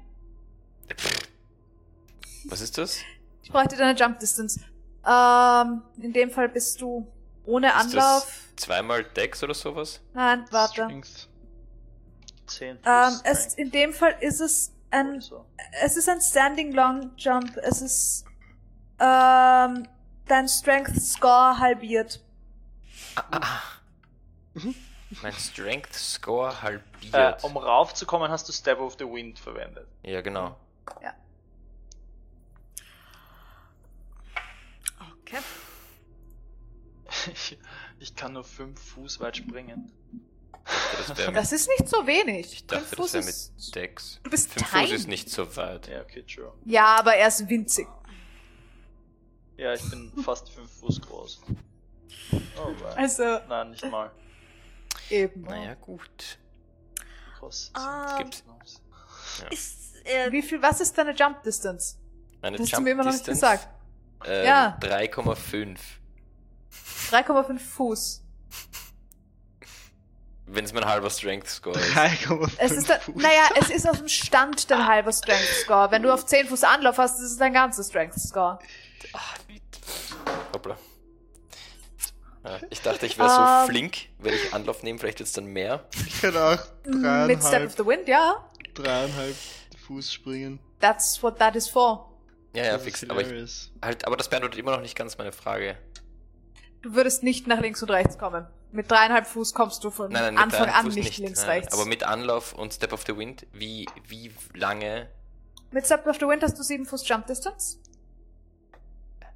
Was ist das? Ich bräuchte deine Jump Distance. Ähm, in dem Fall bist du ohne Ist Anlauf. Zweimal Dex oder sowas? Nein, warte. Strength. 10 Ähm, es, in dem Fall ist es ein, so. es ist ein Standing Long Jump. Es ist, ähm, dein Strength Score halbiert. Ah, Mein Strength Score Äh, halbiert. um raufzukommen, hast du Step of the Wind verwendet. Ja, genau. okay. Ich, kann nur 5 Fuß weit springen. Das mit, Das ist nicht so wenig. ich dachte, Fünf das wäre Fuß mit Dex. Du bist Fünf tiny. Fuß ist nicht so weit. Ja, okay, true. Ja, aber er ist winzig. Ja, ich bin fast 5 Fuß groß. Alright. Also, Nein, nicht mal. eben. Naja, gut. Wie groß Ah, Gibt's- Snobs? Ist, äh, Wie viel, was ist deine Jump Distance? Meine Das hast du Jump mir immer noch nicht gesagt. Ähm, Ja. 3,5. 3,5 Fuß. Wenn es mein halber Strength Score ist. 3,5 Es ist, da, Fuß. naja, es ist aus dem Stand dein halber Strength Score. Wenn du auf 10 Fuß Anlauf hast, ist es dein ganzer Strength Score. Hoppla. Ja, ich dachte, ich wäre so Ähm. flink, wenn ich Anlauf nehme, vielleicht wird's dann mehr. Ich kann auch Mit Step of the Wind, ja. dreieinhalb Fuß springen. That's what that is for. Ja, ja, Das fix. Aber, ich, halt, aber das beantwortet immer noch nicht ganz meine Frage. Du würdest nicht nach links und rechts kommen. Mit dreieinhalb Fuß kommst du von Nein, nein, Anfang an Fuß nicht, links, Nein, rechts. Aber mit Anlauf und Step of the Wind, wie, wie lange? Mit Step of the Wind hast du 7 Fuß Jump Distance.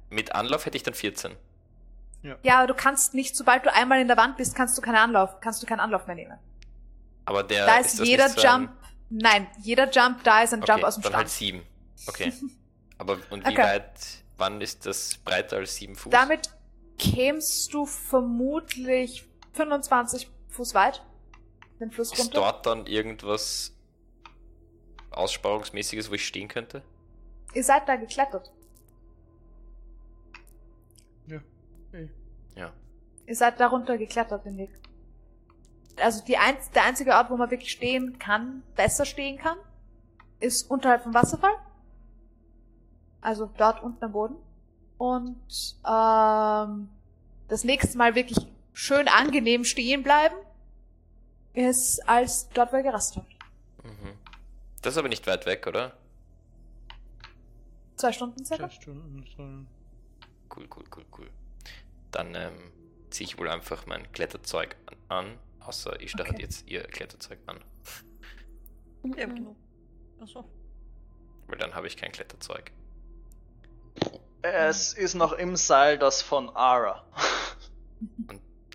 Mit Anlauf hätte ich dann 14. Ja, aber du kannst nicht, sobald du einmal in der Wand bist, kannst du keinen Anlauf, kannst du keinen Anlauf mehr nehmen. Aber der da ist, das jeder nicht so Jump, nein, jeder Jump da ist ein Okay, Jump aus dem dann Stand. halt 7. Okay. Aber und wie Okay. weit, wann ist das breiter als 7 Fuß? Damit kämst du vermutlich 25 Fuß weit. Den Fluss ist runter. dort dann irgendwas Aussparungsmäßiges, wo ich stehen könnte? Ihr seid da geklettert. Ja. Ihr seid darunter geklettert den Weg. Also die einz der einzige Ort, wo man wirklich stehen kann, besser stehen kann, ist unterhalb vom Wasserfall. Also dort unten am Boden. Und ähm, das nächste Mal wirklich schön angenehm stehen bleiben ist als dort, wo ihr gerastet habt. Mhm. Das ist aber nicht weit weg, oder? Zwei Stunden circa. Zwei Stunden. Cool, cool, cool, cool. Dann ähm, ziehe ich wohl einfach mein Kletterzeug an, an außer ich Okay. jetzt ihr Kletterzeug an. Ja, genau. Also, Weil dann habe ich kein Kletterzeug. Es ist noch im Seil das von Ara.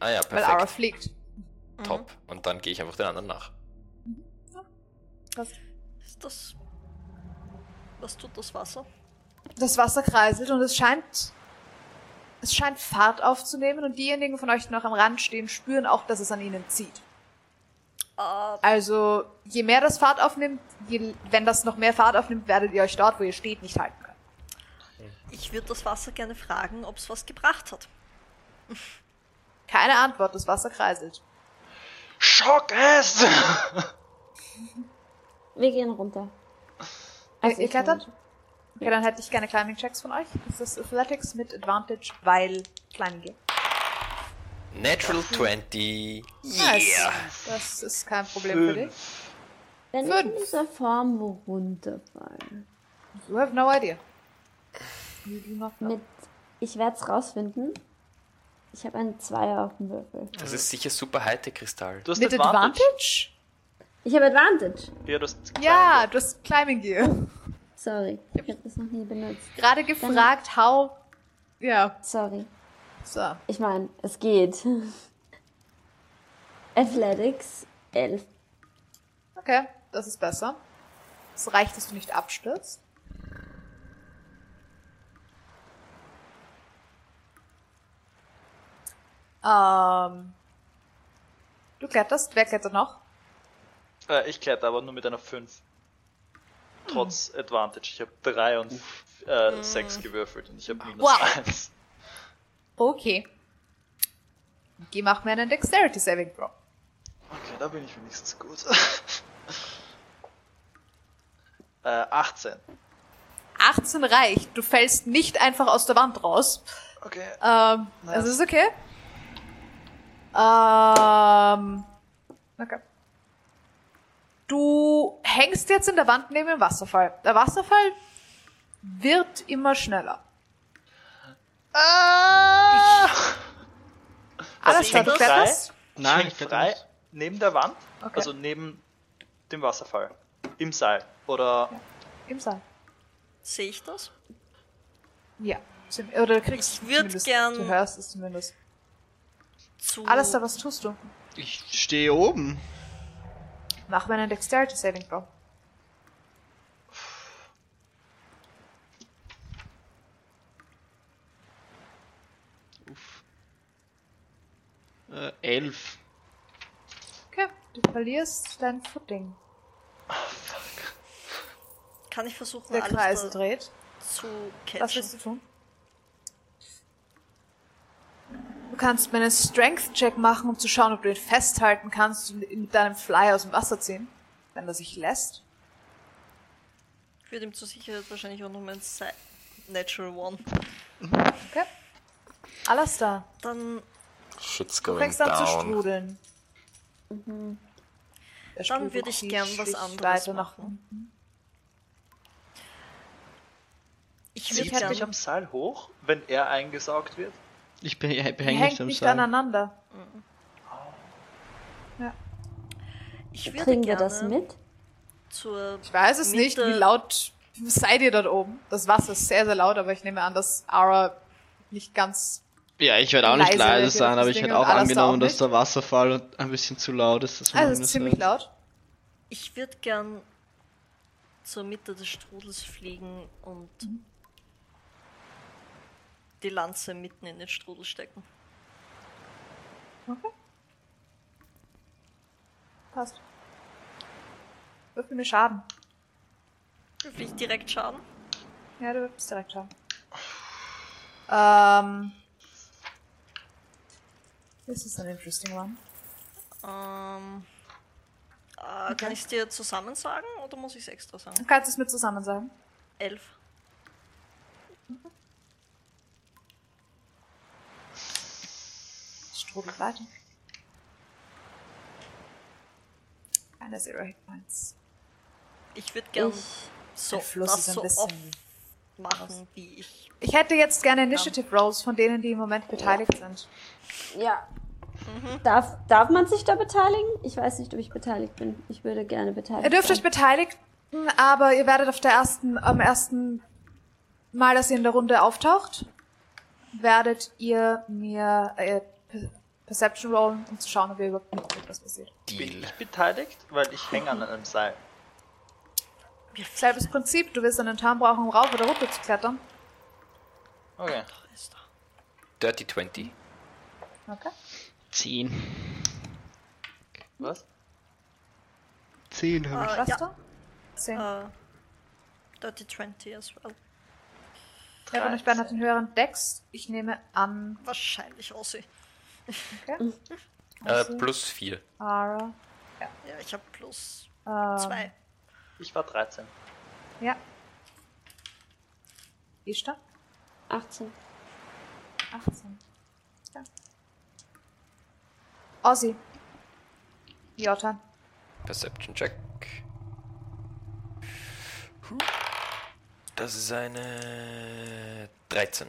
Ah ja, Weil Ara perfekt. fliegt. Top. Und dann gehe ich einfach den anderen nach. Das, ist das. Was tut das Wasser? das Wasser kreiselt und es scheint. Es scheint Fahrt aufzunehmen und diejenigen von euch, die noch am Rand stehen, spüren auch, dass es an ihnen zieht. Äh, Also, je mehr das Fahrt aufnimmt, je, wenn das noch mehr Fahrt aufnimmt, werdet ihr euch dort, wo ihr steht, nicht halten können. Ich würde das Wasser gerne fragen, ob es was gebracht hat. Keine Antwort, das Wasser kreiselt. Schock es! Wir gehen runter. Ihr, Also ihr klettert? Okay, dann hätte ich gerne Climbing Checks von euch. Das ist Athletics mit Advantage, weil Climbing geht. Natural 20. Nice. Yeah! Das ist kein Problem für dich. Wenn ich in Fünf. dieser Form runterfalle, You have no idea. You do not know. Mit, ich werde es rausfinden. Ich habe einen Zweier auf dem Würfel. Das ist sicher super Hightech-Kristall. Du hast Mit Advantage? Ich habe Advantage. Ja, du hast Ja, du hast Climbing Gear. Sorry, ich habe das noch nie benutzt. Gerade gefragt, how. Ja, Sorry. so. Ich meine, es geht. Athletics 11. Okay, das ist besser. Es reicht, dass du nicht abstürzt. Ähm. Du kletterst, wer klettert noch? Äh, ich kletter aber nur mit einer 5. Trotz Advantage. Ich habe 3 und äh, 6 gewürfelt und ich habe minus Wow. 1. Okay. Geh, mach mir einen Dexterity Saving Throw. Okay, da bin ich wenigstens gut. äh, 18. 18 reicht. Du fällst nicht einfach aus der Wand raus. Okay. Ähm, Nice. es ist okay. Ähm, okay. Du hängst jetzt in der Wand neben dem Wasserfall. Der Wasserfall wird immer schneller. Ah! Alles ich klar, du kletterst? Nein, ich frei neben der Wand, Okay. also neben dem Wasserfall. Im Seil. Oder Im Saal. Sehe ich das? Ja. Oder du kriegst Ich würd zumindest- gern- Du hörst es zumindest. Zu. Alles da, was tust du? Ich stehe oben. Mach mir einen Dexterity Saving Throw. Äh, elf. Okay. Du verlierst dein Footing. Kann ich versuchen, Der Kreis dreht. zu Was willst catchen? du tun? Du kannst mir einen Strength-Check machen, um zu schauen, ob du ihn festhalten kannst und ihn mit deinem Fly aus dem Wasser ziehen. Wenn er sich lässt. Ich würde ihm zur Sicherheit wahrscheinlich auch noch mein Side Natural One. Okay. Alles da. Dann, Shit's Du going fängst an zu down. strudeln. Strudel dann würde ich gern was sich anderes weiter nach machen. unten. Ich Ich zieht sich gern, am Seil hoch, wenn er eingesaugt wird? Ich bin, ich behänge hängt nicht am nicht Seil. aneinander. ich würde Kriegen wir das mit? zur Ich weiß es nicht, Mitte- wie laut seid ihr dort oben. Das Wasser ist sehr, sehr laut, aber ich nehme an, dass Ara nicht ganz... Ja, ich werde auch nicht Leise sein, aber ich hätte auch angenommen, auch dass nicht. der Wasserfall ein bisschen zu laut ist. Dass man Also ist ziemlich laut. Ich würde gern zur Mitte des Strudels fliegen und die Lanze mitten in den Strudel stecken. Okay. Passt. Würfel mir Schaden. Würfel ich direkt Schaden? Ja, du würfelst direkt Schaden. Ähm... This is an interesting one. Ähm, äh, Kann ich es dir zusammen sagen oder muss ich es extra sagen? Du kannst es mit zusammen sagen. Elf. Es strudelt weiter. Keine Zero Hit Points. Ich würde gern Ich, so, das so bisschen oft machen, wie ich. Ich hätte jetzt gerne Initiative Rolls von denen, die im Moment beteiligt sind. ja. Darf, darf man sich da beteiligen? Ich weiß nicht, ob ich beteiligt bin. Ich würde gerne beteiligt Ihr dürft euch sein. beteiligen, aber ihr werdet auf der ersten, am ersten Mal, dass ihr in der Runde auftaucht, werdet ihr mir äh, Perception rollen, um zu schauen, ob ihr überhaupt mitbekommt, was passiert. Bin ich beteiligt? Weil ich hänge an einem Seil. Selbes Prinzip, du wirst einen Turn brauchen, um rauf oder runter zu klettern. Okay. Dirty 20. Okay. 10. Was? 10 Äh, habe Was ja, du? Zehn. äh, Dirty 20 as well. Wer von euch beiden hat den höheren Dex? Ich nehme an, Wahrscheinlich Ossi. Okay. Äh, Also, plus 4. Ara. Ja, ich habe plus Ähm, zwei. Ich war 13. Ja. Ishta? 18. 18. Ja. Ozzy. Jota. Perception Check. Das ist eine 13.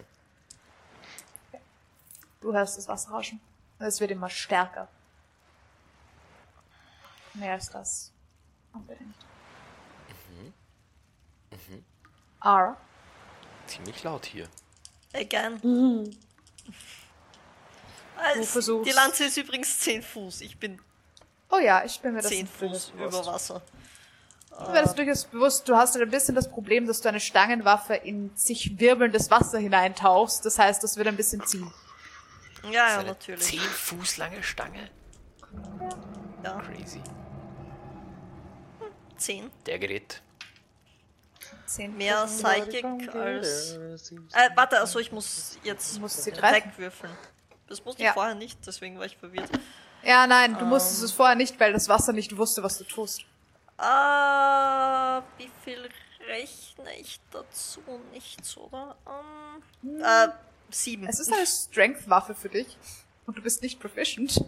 Du hörst das Wasser rauschen. Es wird immer stärker. Mehr als das. Unbedingt. Ara. Ziemlich laut hier. Again. Mhm. Versuchst- die Lanze ist übrigens 10 Fuß. Ich bin Oh ja, ich bin mir das 10 durchaus Fuß über Wasser. Ich bin mir das durchaus bewusst. Du hast halt ein bisschen das Problem, dass du eine Stangenwaffe in sich wirbelndes Wasser hineintauchst. Das heißt, das wird ein bisschen ziehen. Ja, ja, natürlich. 10 Fuß lange Stange. Ja, Crazy. 10. Der Gerät. Zehn Mehr. Psychic als. Äh, warte, also ich muss jetzt Du musst sie wegwürfeln. Das musste Ja. ich vorher nicht, deswegen war ich verwirrt. Ja, nein, du musstest es vorher nicht, weil das Wasser nicht wusste, was du tust. Äh, wie viel rechne ich dazu? Nichts, oder? Ähm, äh, sieben. Es ist eine Strength-Waffe für dich. Und du bist nicht proficient.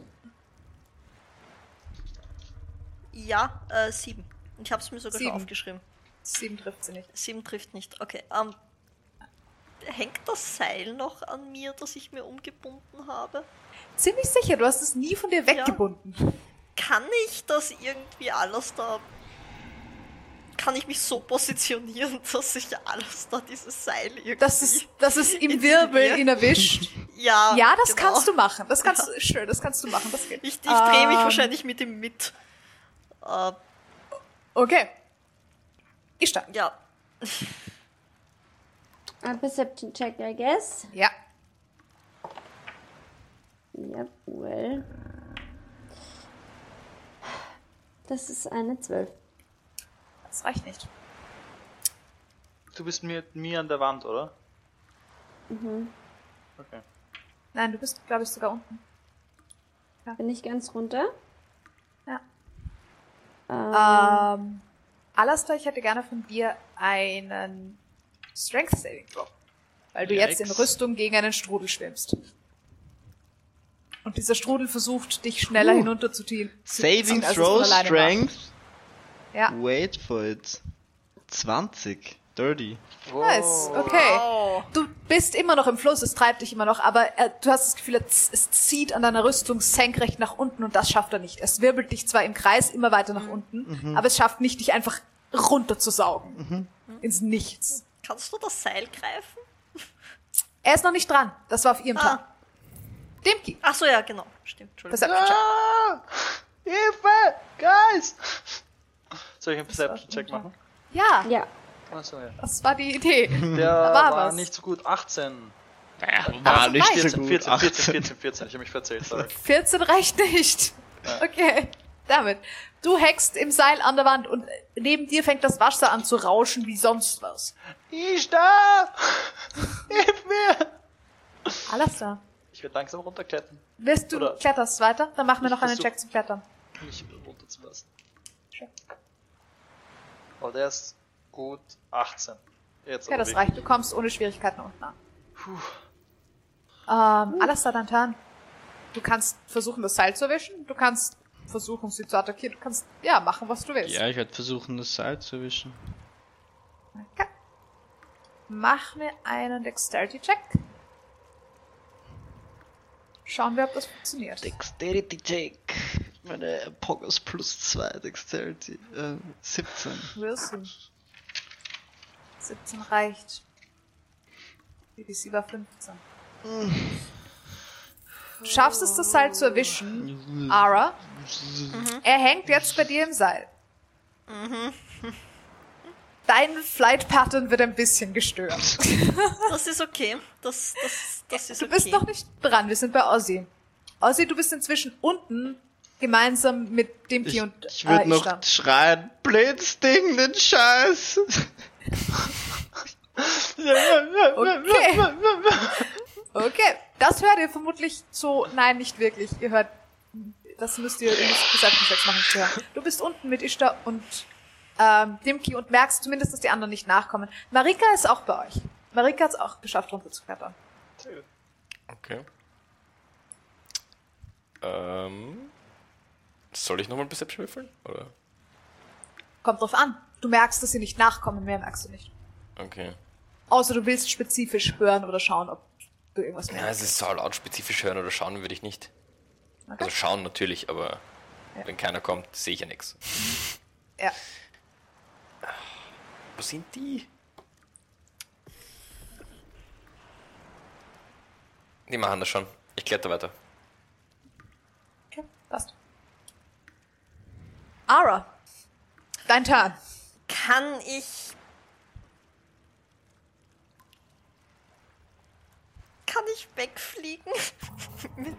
Ja, äh, sieben. Ich habe es mir sogar Sieben. schon aufgeschrieben. Sieben trifft sie nicht. Sieben trifft nicht. Okay. Ähm, hängt das Seil noch an mir, das ich mir umgebunden habe? Ziemlich sicher, du hast es nie von dir weggebunden. Kann ich das irgendwie alles da. Kann ich mich so positionieren, dass ich alles da dieses Seil irgendwie. Dass es, dass es im Wirbel ihn erwischt. Ja, Ja, das genau. kannst du machen. Das kannst du, schön, das kannst du machen, das geht. Ich, ich drehe mich Ähm, wahrscheinlich mit ihm mit. Äh, Okay. Ich stand. ja. A Perception Check, I guess. Ja. Jawohl. Das ist eine 12. Das reicht nicht. Du bist mit mir an der Wand, oder? Mhm. Okay. Nein, du bist, glaube ich, sogar unten. Bin ich ganz runter? Ja. Ähm, Ähm, Alastair, ich hätte gerne von dir einen Strength Saving Throw. Weil du jetzt in Yikes. Rüstung gegen einen Strudel schwimmst. Und dieser Strudel versucht, dich schneller hinunterzuziehen. zu Saving Throw. Strength. Ja. Wait for it. 20. Dirty. Nice, okay. Wow. Du bist immer noch im Fluss, es treibt dich immer noch, aber äh, du hast das Gefühl, es, zieht an deiner Rüstung senkrecht nach unten und das schafft er nicht. Es wirbelt dich zwar im Kreis immer weiter nach unten, aber es schafft nicht, dich einfach runterzusaugen. Ins Nichts. Kannst du das Seil greifen? Er ist noch nicht dran. Das war auf ihrem Ah. Plan. Demki. Ach so, ja, genau. Stimmt, Entschuldigung. Ah! Hilfe! Guys! Soll ich einen Perception-Check machen? Ja, ja. Achso, ja. das war die Idee. Der war war was. nicht so gut. 18. Ja, war nicht so 14, gut. 14, 14, 18. 14, 14. Ich habe mich verzählt, sorry. 14 reicht nicht. Okay, damit. Du hackst im Seil an der Wand und neben dir fängt das Wasser an zu rauschen wie sonst was. Ich da! Hilf mir! Alles da. Ich werde langsam runterklettern, Willst du Oder- kletterst weiter? Dann machen wir noch einen Check zum Klettern. mich runterzulassen. Oh, der ist gut 18. Jetzt Ja, das wirklich. reicht. Du kommst ohne Schwierigkeiten unten an. Ähm, alles da dein Turn. Du kannst versuchen, das Seil zu erwischen. Du kannst versuchen, sie zu attackieren. Du kannst, ja, machen, was du willst. Ja, ich werde versuchen, das Seil zu erwischen. Okay. Mach mir einen Dexterity-Check. Schauen wir, ob das funktioniert. Dexterity Meine Poggers plus 2 Dexterity. Äh, 17. Wilson. 17 reicht. BBC war 15. Du schaffst es, das Seil zu erwischen, Ara. Er hängt jetzt bei dir im Seil. Dein Flight Pattern wird ein bisschen gestört. Das ist okay. Das, das, das ist Du okay. bist noch nicht dran, wir sind bei Ozzy. Ozzy, du bist inzwischen unten gemeinsam mit Dimki Ich, und ich würde äh, noch Ishtar. schreien, Blitzding, den Scheiß. Okay. Okay, das hört ihr vermutlich so. Nein, nicht wirklich. Ihr hört. Das müsst ihr, ihr müsst Perception-Checks machen zu hören. Du bist unten mit Ishtar und ähm, Dimki und merkst zumindest, dass die anderen nicht nachkommen. Marika ist auch bei euch. Marika hat es auch geschafft, runterzuklettern. Okay. Ähm. Soll ich nochmal Perception würfeln? Oder? Kommt drauf an. Du merkst, dass sie nicht nachkommen, mehr merkst du nicht. Okay. Außer du willst spezifisch hören oder schauen, ob du irgendwas Ja, merkst. es ist so laut spezifisch hören oder schauen würde ich nicht. Okay. Also schauen natürlich, aber Ja. wenn keiner kommt, sehe ich ja nichts. Ja. Wo sind die? Die machen das schon. Ich kletter weiter. Okay, passt. Ara, dein Turn. Kann ich. Kann ich wegfliegen? Mit.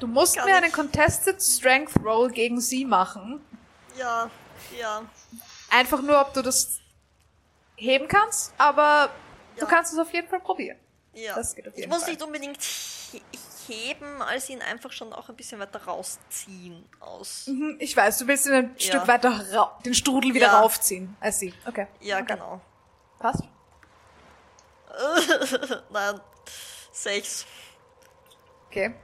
Du musst Kann mir einen ich- Contested Strength Roll gegen sie machen. Ja, ja. Einfach nur, ob du das heben kannst, aber du Ja. kannst es auf jeden Fall probieren. Ja. Das geht auf ich jeden muss Fall. nicht unbedingt heben, als ihn einfach schon auch ein bisschen weiter rausziehen aus. Mhm, Ich weiß, du willst ihn ein Ja. Stück weiter den Strudel wieder Ja. raufziehen. I see. Okay. Ja, okay. genau. Passt. Nein. Sechs. Okay.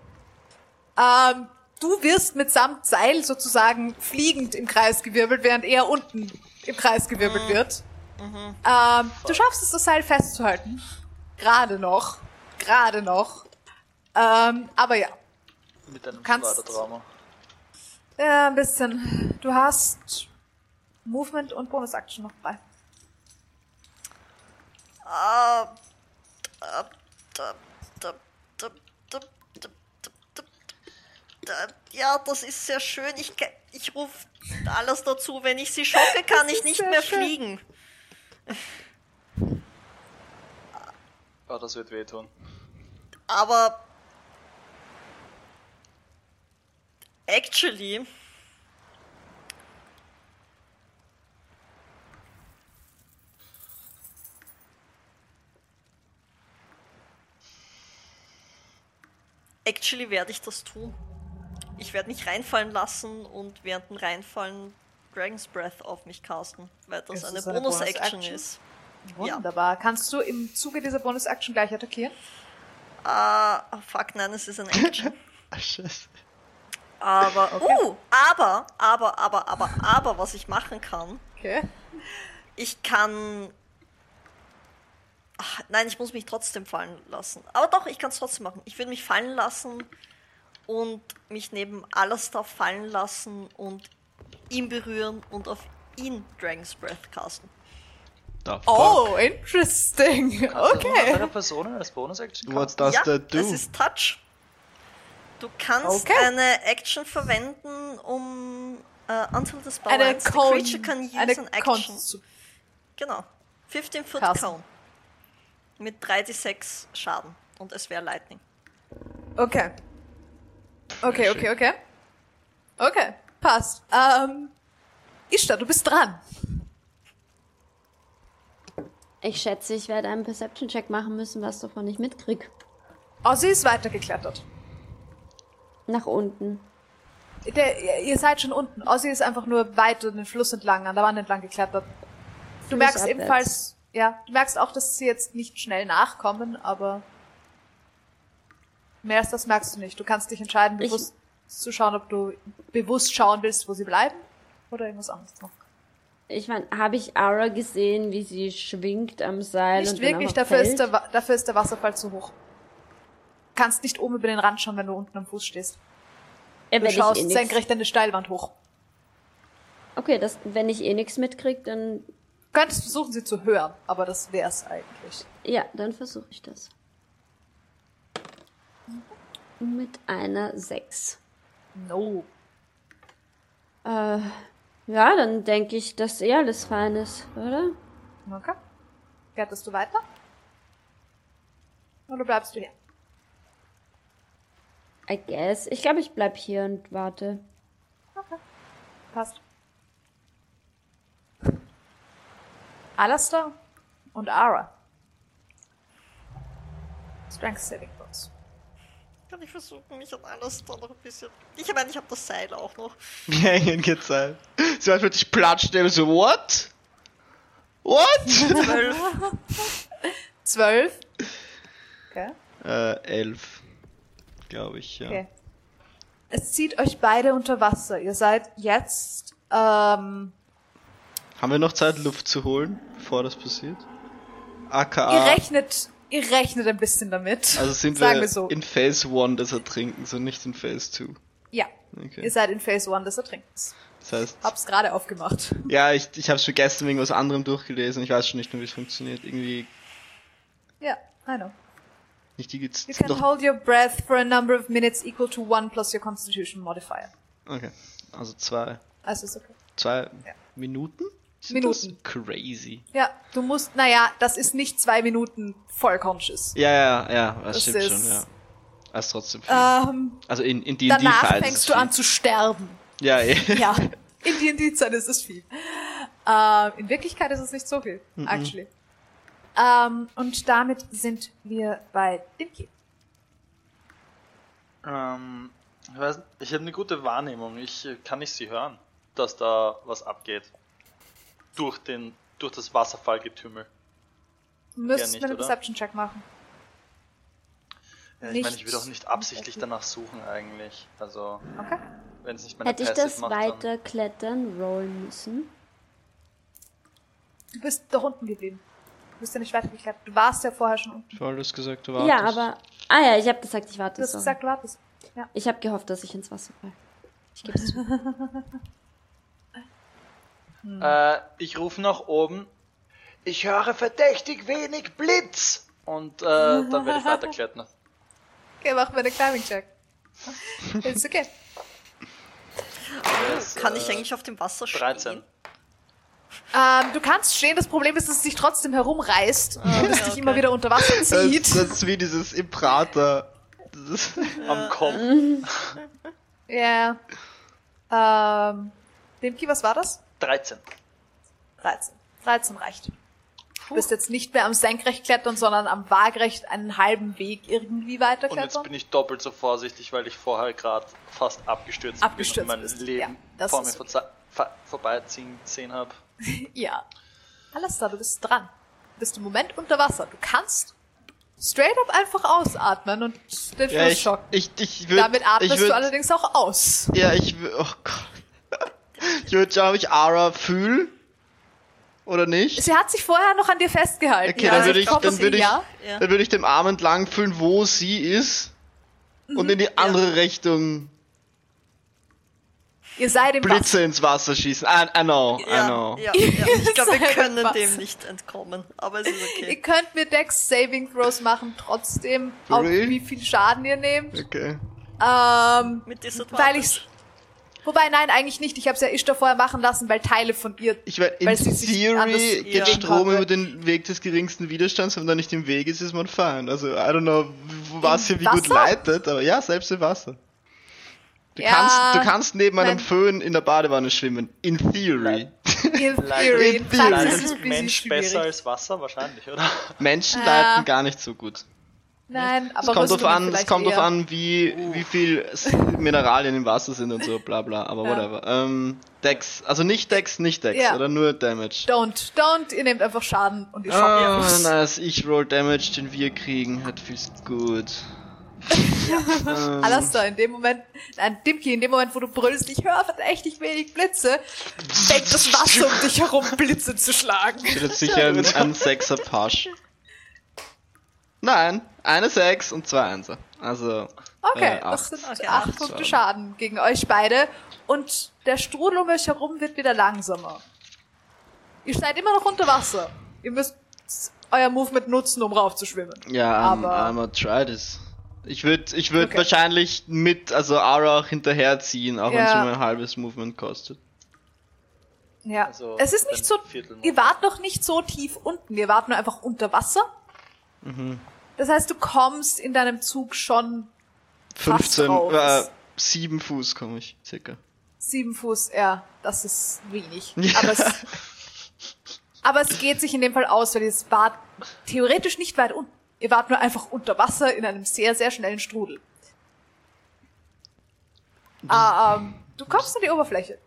Ähm, du wirst mitsamt Seil sozusagen fliegend im Kreis gewirbelt, während er unten im Kreis gewirbelt Mhm. wird. Ähm, du schaffst es, das Seil festzuhalten. Gerade noch. Gerade noch. Ähm, aber ja. Mit deinem kannst, Trauma. Ja, ein bisschen. Du hast Movement und Bonus-Action noch frei. Ja, das ist sehr schön. Ich, ich rufe alles dazu. Wenn ich sie schocke, kann ich nicht mehr schön. fliegen. Oh, das wird wehtun. Aber actually actually werde ich das tun. Ich werde mich reinfallen lassen und während dem Reinfallen Dragon's Breath auf mich casten, weil das Ist eine das eine Bonus-Action Bonus-Action? ist. Wunderbar. Kannst du im Zuge dieser Bonus Action gleich attackieren? Ah, oh fuck, nein, es ist eine Action. Ach, scheiße. Aber, uh, aber, aber, aber, aber, aber, was ich machen kann, Okay. ich kann. Ach, nein, ich muss mich trotzdem fallen lassen. Aber doch, ich kann es trotzdem machen. Ich würde mich fallen lassen und mich neben Alastair fallen lassen und ihn berühren und auf ihn Dragon's Breath casten. Oh, interesting. Kannst du das mit Okay. Personen als Bonus-Action What's does ja, that do? es ist Touch. Du kannst Okay. eine Action verwenden, um uh, until the spell Eine ends, the Cone, creature can use eine an action. Cone zu Genau. 15 Foot Casten. Cone. Mit 3d6 Schaden. Und es wäre Lightning. Okay. Okay, okay, okay. Okay, passt. Ähm, Ishtar, du bist dran. Ich schätze, ich werde einen Perception-Check machen müssen, was davon ich mitkrieg. Ozzy ist weitergeklettert. Nach unten. Der, ihr- seid schon unten. Ozzy ist einfach nur weiter den Fluss entlang, an der Wand entlang geklettert. Du merkst abwärts. ebenfalls, ja, du merkst auch, dass sie jetzt nicht schnell nachkommen, aber mehr als das merkst du nicht. Du kannst dich entscheiden, Ich- bewusst Zu schauen, ob du bewusst schauen willst, wo sie bleiben. Oder irgendwas anderes noch. Ich meine, habe ich Ara gesehen, wie sie schwingt am Seil Nicht wirklich, dafür ist, der, dafür ist der Wasserfall zu hoch. Du kannst nicht oben über den Rand schauen, wenn du unten am Fuß stehst. Ja, Du schaust eh senkrecht eine Steilwand hoch. Okay, das, wenn ich eh nichts mitkrieg, dann Du könntest versuchen, sie zu hören, aber das wär's eigentlich. ja, dann versuche ich das. Mit einer 6. No. Äh, ja, dann denke ich, dass eh alles fein ist, oder? Okay. Gärtest du weiter? Oder bleibst du hier? I guess. Ich glaube, ich bleib hier und warte. Passt. Alastair und Ara. Strength Saving Throws. Kann ich versuchen, mich an da noch ein bisschen. Ich meine, ich habe das Seil auch noch. Hängen gezeigt. Sie war plötzlich platscht, der so, what? What? Zwölf. Zwölf. Okay. äh, elf. Glaube ich, ja. okay. Es zieht euch beide unter Wasser. Ihr seid jetzt, ähm, Haben wir noch Zeit, Luft zu holen, bevor das passiert? AKA. ihr rechnet, ihr rechnet ein bisschen damit. also sind wir wir so. in Phase 1 des Ertrinkens und nicht in Phase 2. ja. Okay. Ihr seid in Phase 1 des Ertrinkens. Das heißt, Hab's gerade aufgemacht. ja, ich, ich habe schon gestern wegen was anderem durchgelesen. Ich weiß schon nicht mehr, wie es funktioniert. Irgendwie Ja, I know. Nicht die gibt's You can noch. hold your breath for a number of minutes equal to one plus your constitution modifier. Okay, also zwei, Also ist okay. zwei Ja. Minuten. Sind Minuten. Das crazy. Ja, du musst, naja, das ist nicht zwei Minuten voll conscious. Ja, ja, ja, das, Das stimmt ist- schon. Ja, das ist trotzdem viel. Ähm, also in in D&D danach ist fängst es du viel. an zu sterben. Ja, ja. Ja, in D&D-Zeit ist es viel. Ähm, in Wirklichkeit ist es nicht so viel, actually. Ähm, und damit sind wir bei Dimki. Ähm, ich weiß, ich habe eine gute Wahrnehmung. Ich äh, kann nicht sie hören, dass da was abgeht. Durch den, durch das Wasserfallgetümmel. Du müsstest nicht, mir einen? Perception-Check machen. Ja, ich meine, ich will doch nicht absichtlich danach suchen eigentlich. Also, Okay. wenn es nicht meine Hätte ich das macht, weiter klettern rollen müssen? Du bist doch unten geblieben. Du bist ja nicht weitergeklettert. Du warst ja vorher schon unten. Ich habe alles gesagt, du Ja, wartest. aber. Ah ja, ich habe gesagt, ich warte. Du hast sorry. gesagt, du wartest. Ja. Ich habe gehofft, dass ich ins Wasser falle. Ich gebe es zu. Äh, ich rufe nach oben. Ich höre verdächtig wenig Blitz. Und äh, dann werde ich weiterklettern. Okay, mach mir einen Climbing-Check. Ist okay. Das, Kann ich äh, eigentlich auf dem Wasser stehen? 13. Ähm, du kannst stehen, das Problem ist, dass es dich trotzdem herumreißt und es dich okay. immer wieder unter Wasser das, zieht. das ist wie dieses im Prater. Das ist, Am Kopf. Ja. Ähm, Demki, was war das? 13. 13. 13 reicht. Du bist jetzt nicht mehr am Senkrecht klettern, sondern am Waagrecht einen halben Weg irgendwie Und jetzt bin ich doppelt so vorsichtig, weil ich vorher gerade fast abgestürzt, Abgestürzt bin und mein bist, Leben ja, das vor mir ver vorbeiziehen sehen habe. Ja. Alles da, du bist dran. Du bist im Moment unter Wasser. Du kannst straight up einfach ausatmen und den ja, ich, schocken. ich, ich würd, Damit atmest ich würd, du allerdings auch aus. Ja, ich wür- oh Gott. Ich würde schauen, ob ich Ara fühle. Oder nicht? Sie hat sich vorher noch an dir festgehalten. Okay, ja, dann würde ich, glaub, dann würde sie- ich, ja. Dann würde ich dem Arm entlang fühlen, wo sie ist. Und in die andere Richtung Ihr seid im Wasser. Blitze ins Wasser schießen. I, I know, I know. Ja, ja, ja. Ich glaube, wir können Wasser. dem nicht entkommen. Aber es ist Ihr okay. könnt mir Dex Saving Throws machen, trotzdem, auch wie viel Schaden ihr nehmt. Okay. Ähm, Mit weil ich's. Wobei, nein, eigentlich nicht. Ich habe es ja Ishtar vorher machen lassen, weil Teile von ihr. Ich meine, in Weil Theory geht Strom konnte. über den Weg des geringsten Widerstands, wenn er nicht im Weg ist, ist man fein. Also, I don't know, w- was hier wie gut Wasser? leitet, aber ja, selbst im Wasser. Du, Ja, kannst, du kannst neben einem Föhn in der Badewanne schwimmen. In Theory. In Theory, in Theory. Leidet Mensch besser als Wasser? Wahrscheinlich, oder? Menschen Äh. leiten gar nicht so gut. Nein, aber Es kommt drauf an, es kommt drauf an, wie, wie viel Mineralien im Wasser sind und so, bla bla, aber Ja. whatever. Ähm, Dex, also nicht Dex, nicht Dex, Ja. oder nur Damage. Don't, don't, ihr nehmt einfach Schaden und ihr Ah, einfach. nice, ich roll Damage, den wir kriegen, hat viel gut. Ähm, Alastair, in dem Moment, nein, Dimki, in dem Moment, wo du brüllst, ich höre verdächtig wenig Blitze, fängt das Wasser um dich herum Blitze zu schlagen. Das wird sicher ein, ein Sechser Pasch. Nein, eine Sechs und zwei Einser. Also, Okay, Äh, das acht. sind Okay, acht acht. Punkte Schaden gegen euch beide. Und der Strudel um euch herum wird wieder langsamer. Ihr seid immer noch unter Wasser. Ihr müsst euer Movement nutzen, um raufzuschwimmen. ja, I'm, Aber- I'm a try this. Ich würde ich würd Okay. wahrscheinlich mit, also Ara auch hinterherziehen, auch wenn es Ja. nur ein halbes Movement kostet. Ja. Also es ist nicht so, ihr wart noch nicht so tief unten. Ihr wart nur einfach unter Wasser. Mhm. Das heißt, du kommst in deinem Zug schon 15, drauf. äh, 7 Fuß komme ich, circa. sieben Fuß. Ja, das ist wenig. Ja. Aber, es, aber es geht sich in dem Fall aus, weil ihr wart theoretisch nicht weit unten. Ihr wart nur einfach unter Wasser in einem sehr, sehr schnellen Strudel. Ah, ähm, du kommst an die Oberfläche.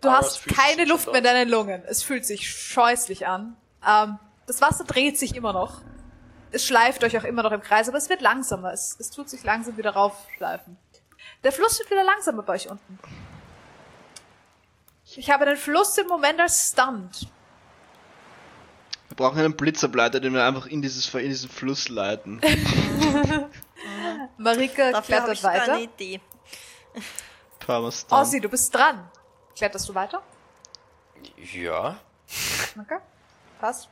Du Aber es hast keine Luft mehr in deinen Lungen. Es fühlt sich scheußlich an. Ähm, das Wasser dreht sich immer noch. Es schleift euch auch immer noch im Kreis, aber es wird langsamer. Es, es tut sich langsam wieder raufschleifen. Der Fluss wird wieder langsamer bei euch unten. Ich habe den Fluss im Moment als Stunt. Wir brauchen einen Blitzableiter, den wir einfach in, dieses, in diesen Fluss leiten. Dafür habe klettert ich sogar weiter. eine Idee. Parmesan. Ossi, du bist dran. Kletterst du weiter? Ja. Okay. Passt.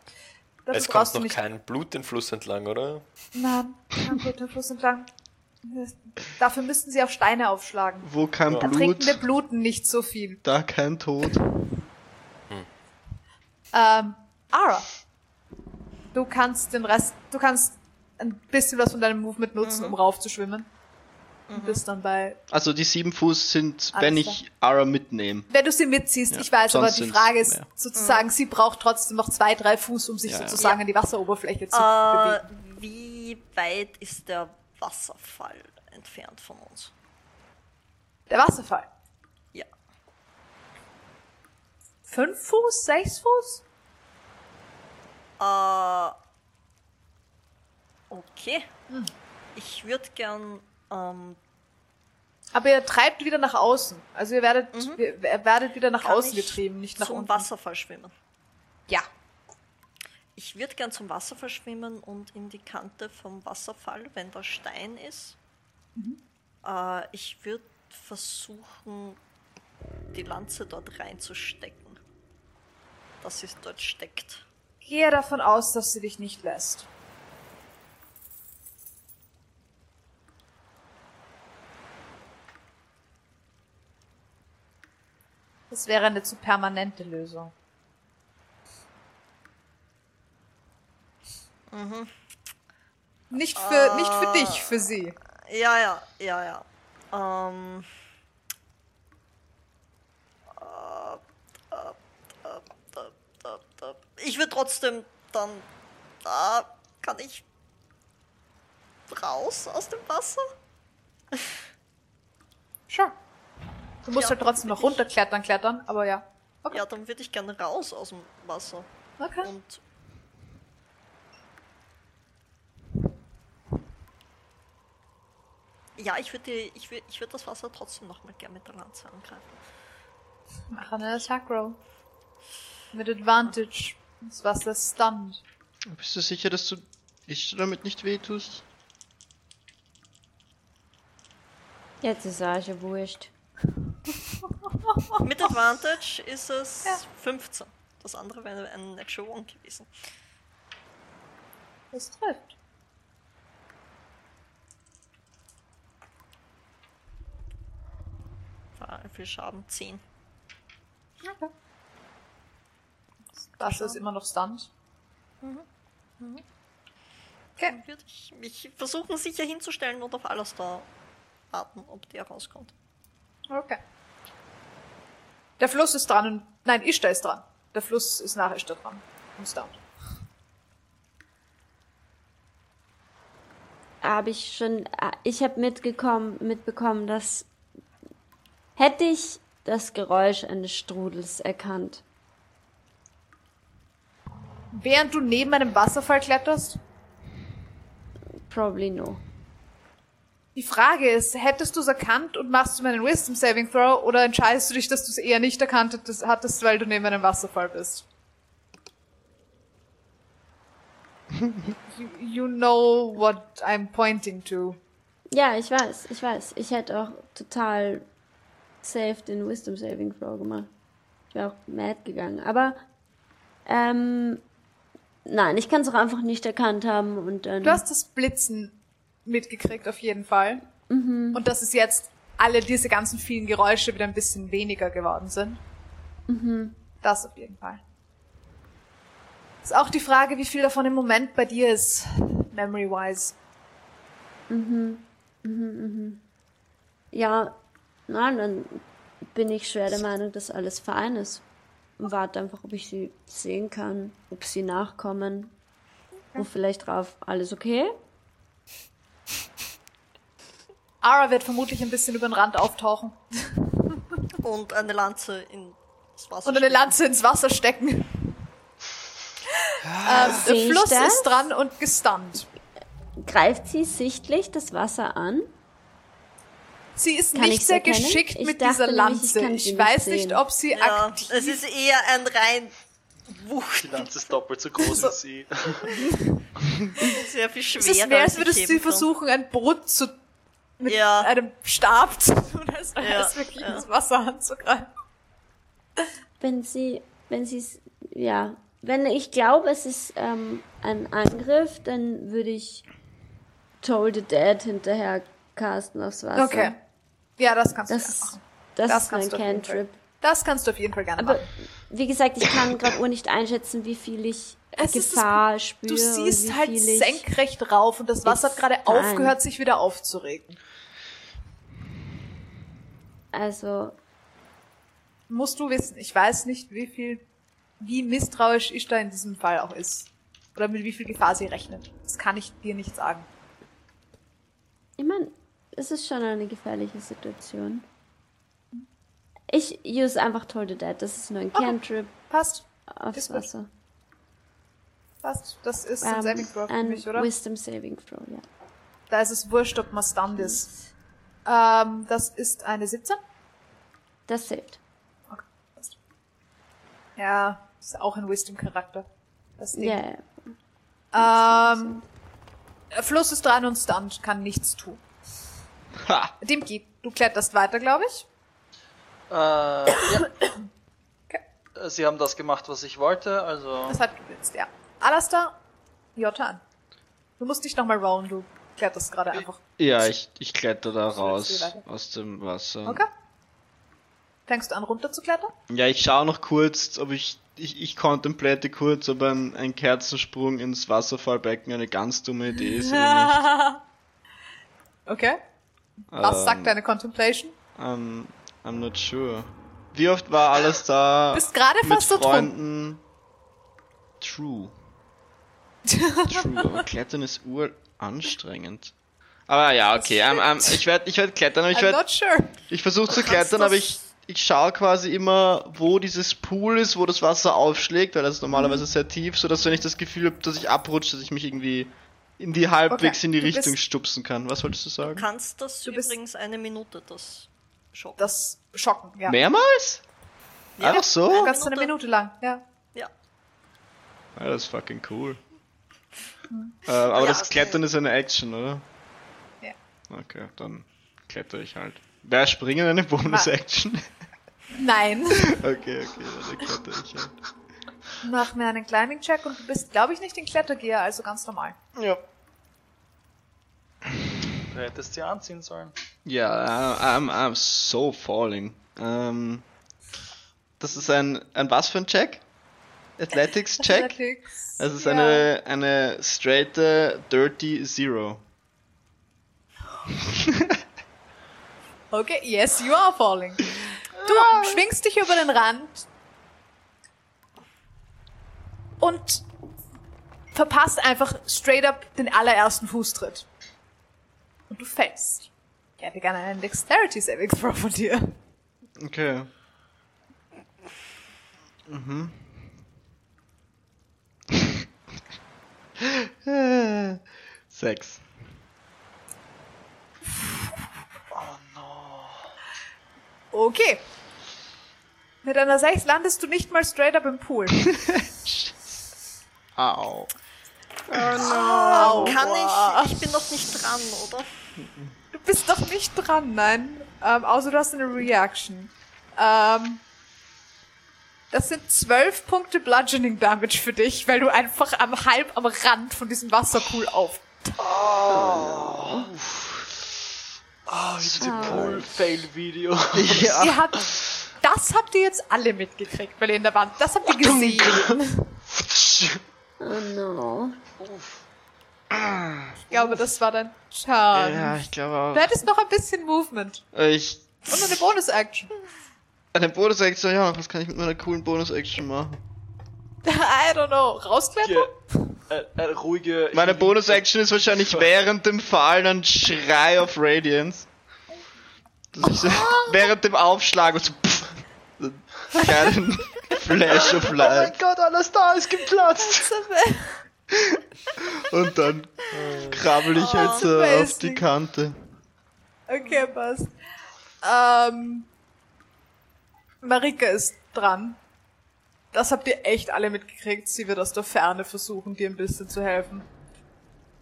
Dafür Es kommt noch nicht. kein Blut den Fluss entlang, oder? Nein, kein Blut den Fluss entlang. Dafür müssten sie auf Steine aufschlagen. Wo kein Ja. Blut, Ertrinkende bluten nicht so viel. da kein Tod. Ähm, Ara. Du kannst den Rest, du kannst ein bisschen was von deinem Movement nutzen, um raufzuschwimmen. Und bist dann bei, Also die 7 Fuß sind, wenn ich Ara mitnehme. wenn du sie mitziehst, Ja, ich weiß, aber die Frage ist mehr. sozusagen, sie braucht trotzdem noch zwei, drei Fuß, um sich Ja, ja. sozusagen an die Wasseroberfläche zu Äh, bewegen. wie weit ist der Wasserfall entfernt von uns? Der Wasserfall. Ja. Fünf Fuß, sechs Fuß? Äh, okay. Hm. Ich würde gern, ähm, Aber ihr treibt wieder nach außen. Also ihr werdet, ihr werdet wieder nach kann außen getrieben, nicht nach zum unten. Wasserfall schwimmen. Ja. Ich würde gern zum Wasserfall schwimmen und in die Kante vom Wasserfall, wenn da Stein ist. Mhm. Äh, ich würde versuchen, die Lanze dort reinzustecken. Dass sie dort steckt. Gehe davon aus, dass sie dich nicht lässt. Das wäre eine zu permanente Lösung. Nicht für, nicht für dich, für sie. Ja, ja, ja, ja. Ähm. äh, äh, äh, äh, äh, Ich würde trotzdem dann. Da kann ich raus aus dem Wasser. Sure. Du musst Ja, halt trotzdem noch runterklettern, klettern, aber ja. Okay. Ja, dann würde ich gerne raus aus dem Wasser. Okay. Und. Ja, ich würde ich würd, ich würd das Wasser trotzdem nochmal gerne mit der Lanze angreifen. Mach eine Attack Roll. Mit Advantage. Das Wasser ist stunned. Bist du sicher, dass du ich damit nicht wehtust? Jetzt ist auch schon wurscht. Mit Advantage ist es Ja. 15. Das andere wäre ein Natural One gewesen. Das trifft. War viel Schaden 10. Okay. Das ist immer noch stunned. Mhm. Okay. Dann würde ich mich versuchen, sicher hinzustellen und auf alles da warten, ob der rauskommt. Okay. Der Fluss ist dran und. Nein, Ishtar ist dran. Der Fluss ist nach Ishtar dran. Und stunned. Habe ich schon, äh, ich habe mitgekommen, mitbekommen, dass hätte ich das Geräusch eines Strudels erkannt. Während du neben einem Wasserfall kletterst, Probably no. Die Frage ist, hättest du es erkannt und machst du meinen Wisdom Saving Throw oder entscheidest du dich, dass du es eher nicht erkannt hattest- hattest, weil du neben einem Wasserfall bist? you, you know what I'm pointing to. Ja, ich weiß, ich weiß. Ich hätte auch total safe den Wisdom Saving Throw gemacht. Ich wäre auch mad gegangen. Aber, ähm, nein, ich kann es auch einfach nicht erkannt haben und dann. Du hast das Blitzen mitgekriegt auf jeden Fall. Und dass es jetzt alle diese ganzen vielen Geräusche wieder ein bisschen weniger geworden sind. Das auf jeden Fall. Ist auch die Frage, wie viel davon im Moment bei dir ist, memory-wise. Ja, nein, dann bin ich schwer der Meinung, dass alles fein ist. Und warte einfach, ob ich sie sehen kann, ob sie nachkommen. Und vielleicht drauf, alles okay? Ara wird vermutlich ein bisschen über den Rand auftauchen Und eine Lanze ins Wasser. und eine stecken. Lanze ins Wasser stecken. ähm, der Fluss das? ist dran und gestunt. Greift sie sichtlich das Wasser an? Sie ist Kann nicht sehr erkennen? geschickt Ich mit dieser nämlich, ich Lanze. kann Ich, nicht weiß nicht, sehen. ob sie Ja, aktiv es ist eher ein rein Wucht. Die Lanze ist doppelt so groß wie sie. Sehr viel Es schwerer. ist mehr, als ich würdest du versuchen, ein Boot zu, mit Ja. einem Stab zu tun, als wäre Ja, es wirklich ja. ins Wasser anzugreifen. Wenn sie, wenn sie es, ja, wenn ich glaube, es ist ähm, ein Angriff, dann würde ich Toll the Dead hinterher casten aufs Wasser. Okay. Ja, das kannst Das du machen. das, Das ist kannst mein. Cantrip. Das kannst du auf jeden Fall gerne Aber machen. wie gesagt, ich kann gerade nur nicht einschätzen, wie viel ich Es ist das Gefahr spüre. Du siehst halt senkrecht rauf und das Wasser hat gerade aufgehört, sich wieder aufzuregen. Also, Musst du wissen. Ich weiß nicht, wie viel, wie misstrauisch Ishtar in diesem Fall auch ist. Oder mit wie viel Gefahr sie rechnet. Das kann ich dir nicht sagen. ich meine, es ist schon eine gefährliche Situation. Ich use einfach Toll the Dead. Das ist nur ein Okay. Cantrip Passt. aufs Ist gut. Wasser. Passt. Das ist ein Ähm, Saving Throw für mich, oder? Wisdom Saving Throw, ja. Da ist es wurscht, ob man stunned ist. Ähm, das ist eine 17. Das saved. Ja, ist auch ein Wisdom-Charakter. Das Ding. Ja. Ähm, Fluss ist dran und stunned, kann nichts tun. Ha! Dimki, du kletterst weiter, glaube ich. Äh, ja. Okay. Sie haben das gemacht, was ich wollte, also. Das hat geblitzt, ja. Alastair, Jotan. Du musst nicht nochmal rollen, du kletterst gerade einfach. Ja, ich, ich kletter da raus aus dem Wasser. Okay? Fängst du an, runter zu klettern? Ja, ich schaue noch kurz, ob ich, ich, ich kontemplate kurz, ob ein, ein Kerzensprung ins Wasserfallbecken eine ganz dumme Idee ist oder Okay. Was Ähm, sagt deine Contemplation? I'm, I'm not sure. Wie oft war alles da Bist gerade mit fast so drum. Freunden? True. True, aber Klettern ist uranstrengend. Aber ja, okay, I'm, I'm, ich werde ich werd klettern, aber ich werde sure. Ich versuche zu klettern, aber ich, ich schaue quasi immer, wo dieses Pool ist, wo das Wasser aufschlägt, weil das ist normalerweise sehr tief, so dass wenn ich das Gefühl habe, dass ich abrutsche, dass ich mich irgendwie in die halbwegs Okay, in die du bist- Richtung stupsen kann. Was wolltest du Du sagen? kannst das Du übrigens eine Minute, das Schock. Das Schocken, ja. Mehrmals? Ja. Einfach so? Du Eine kannst eine Minute. Lang, ja. Ja. Ja, das ist fucking cool. Äh, aber Ja, das. Klettern ist eine Action, oder? Ja. Okay, dann kletter ich halt. Wäre Springen eine Bonus-Action? Nein. okay, okay, dann kletter ich halt. Mach mir einen Climbing-Check und du bist, glaube ich, nicht in Klettergear, also ganz normal. Ja. Du hättest sie anziehen sollen. Ja, I'm, I'm so falling. Ähm, das ist ein, ein was für ein Check? Athletics Check? Athletics. Es ist ja. eine, eine straighte Dirty Zero. Okay, yes, you are falling. Du schwingst dich über den Rand und verpasst einfach straight up den allerersten Fußtritt. Und du fällst. Ich hätte gerne einen Dexterity Saving Throw von dir. Okay. Mhm. Sechs. Okay. Mit einer 6 landest du nicht mal straight up im Pool. Au. Au. Kann ich? Ich bin noch nicht dran, oder? Du bist doch nicht dran, nein. Ähm, außer du hast eine Reaction. Ähm, das sind 12 Punkte Bludgeoning Damage für dich, weil du einfach am halb am Rand von diesem Wasserpool auf. Oh, diese Pool-Fail-Video. Ihr habt, das habt ihr jetzt alle mitgekriegt, weil ihr in der Wand, das habt ihr gesehen. Oh no. Ich glaube, das war dein Turn. Ja, ich glaube Du hättest noch ein bisschen Movement. auch. Ich. Und eine Bonus-Action. Eine Bonus-Action, ja, was kann ich mit meiner coolen Bonus-Action machen? I don't know. Rausklettern? Äh, äh, ruhige. Meine Bonus-Action ist wahrscheinlich während dem Fallen ein Schrei of Radiance. Dass ich während dem Aufschlag und so, kleinen Flash of Oh mein Light. Gott, alles da ist geplatzt. Und dann krabbel ich halt so amazing. auf die Kante. Okay, passt. Ähm, Marika ist dran. Das habt ihr echt alle mitgekriegt. Sie wird aus der Ferne versuchen, dir ein bisschen zu helfen.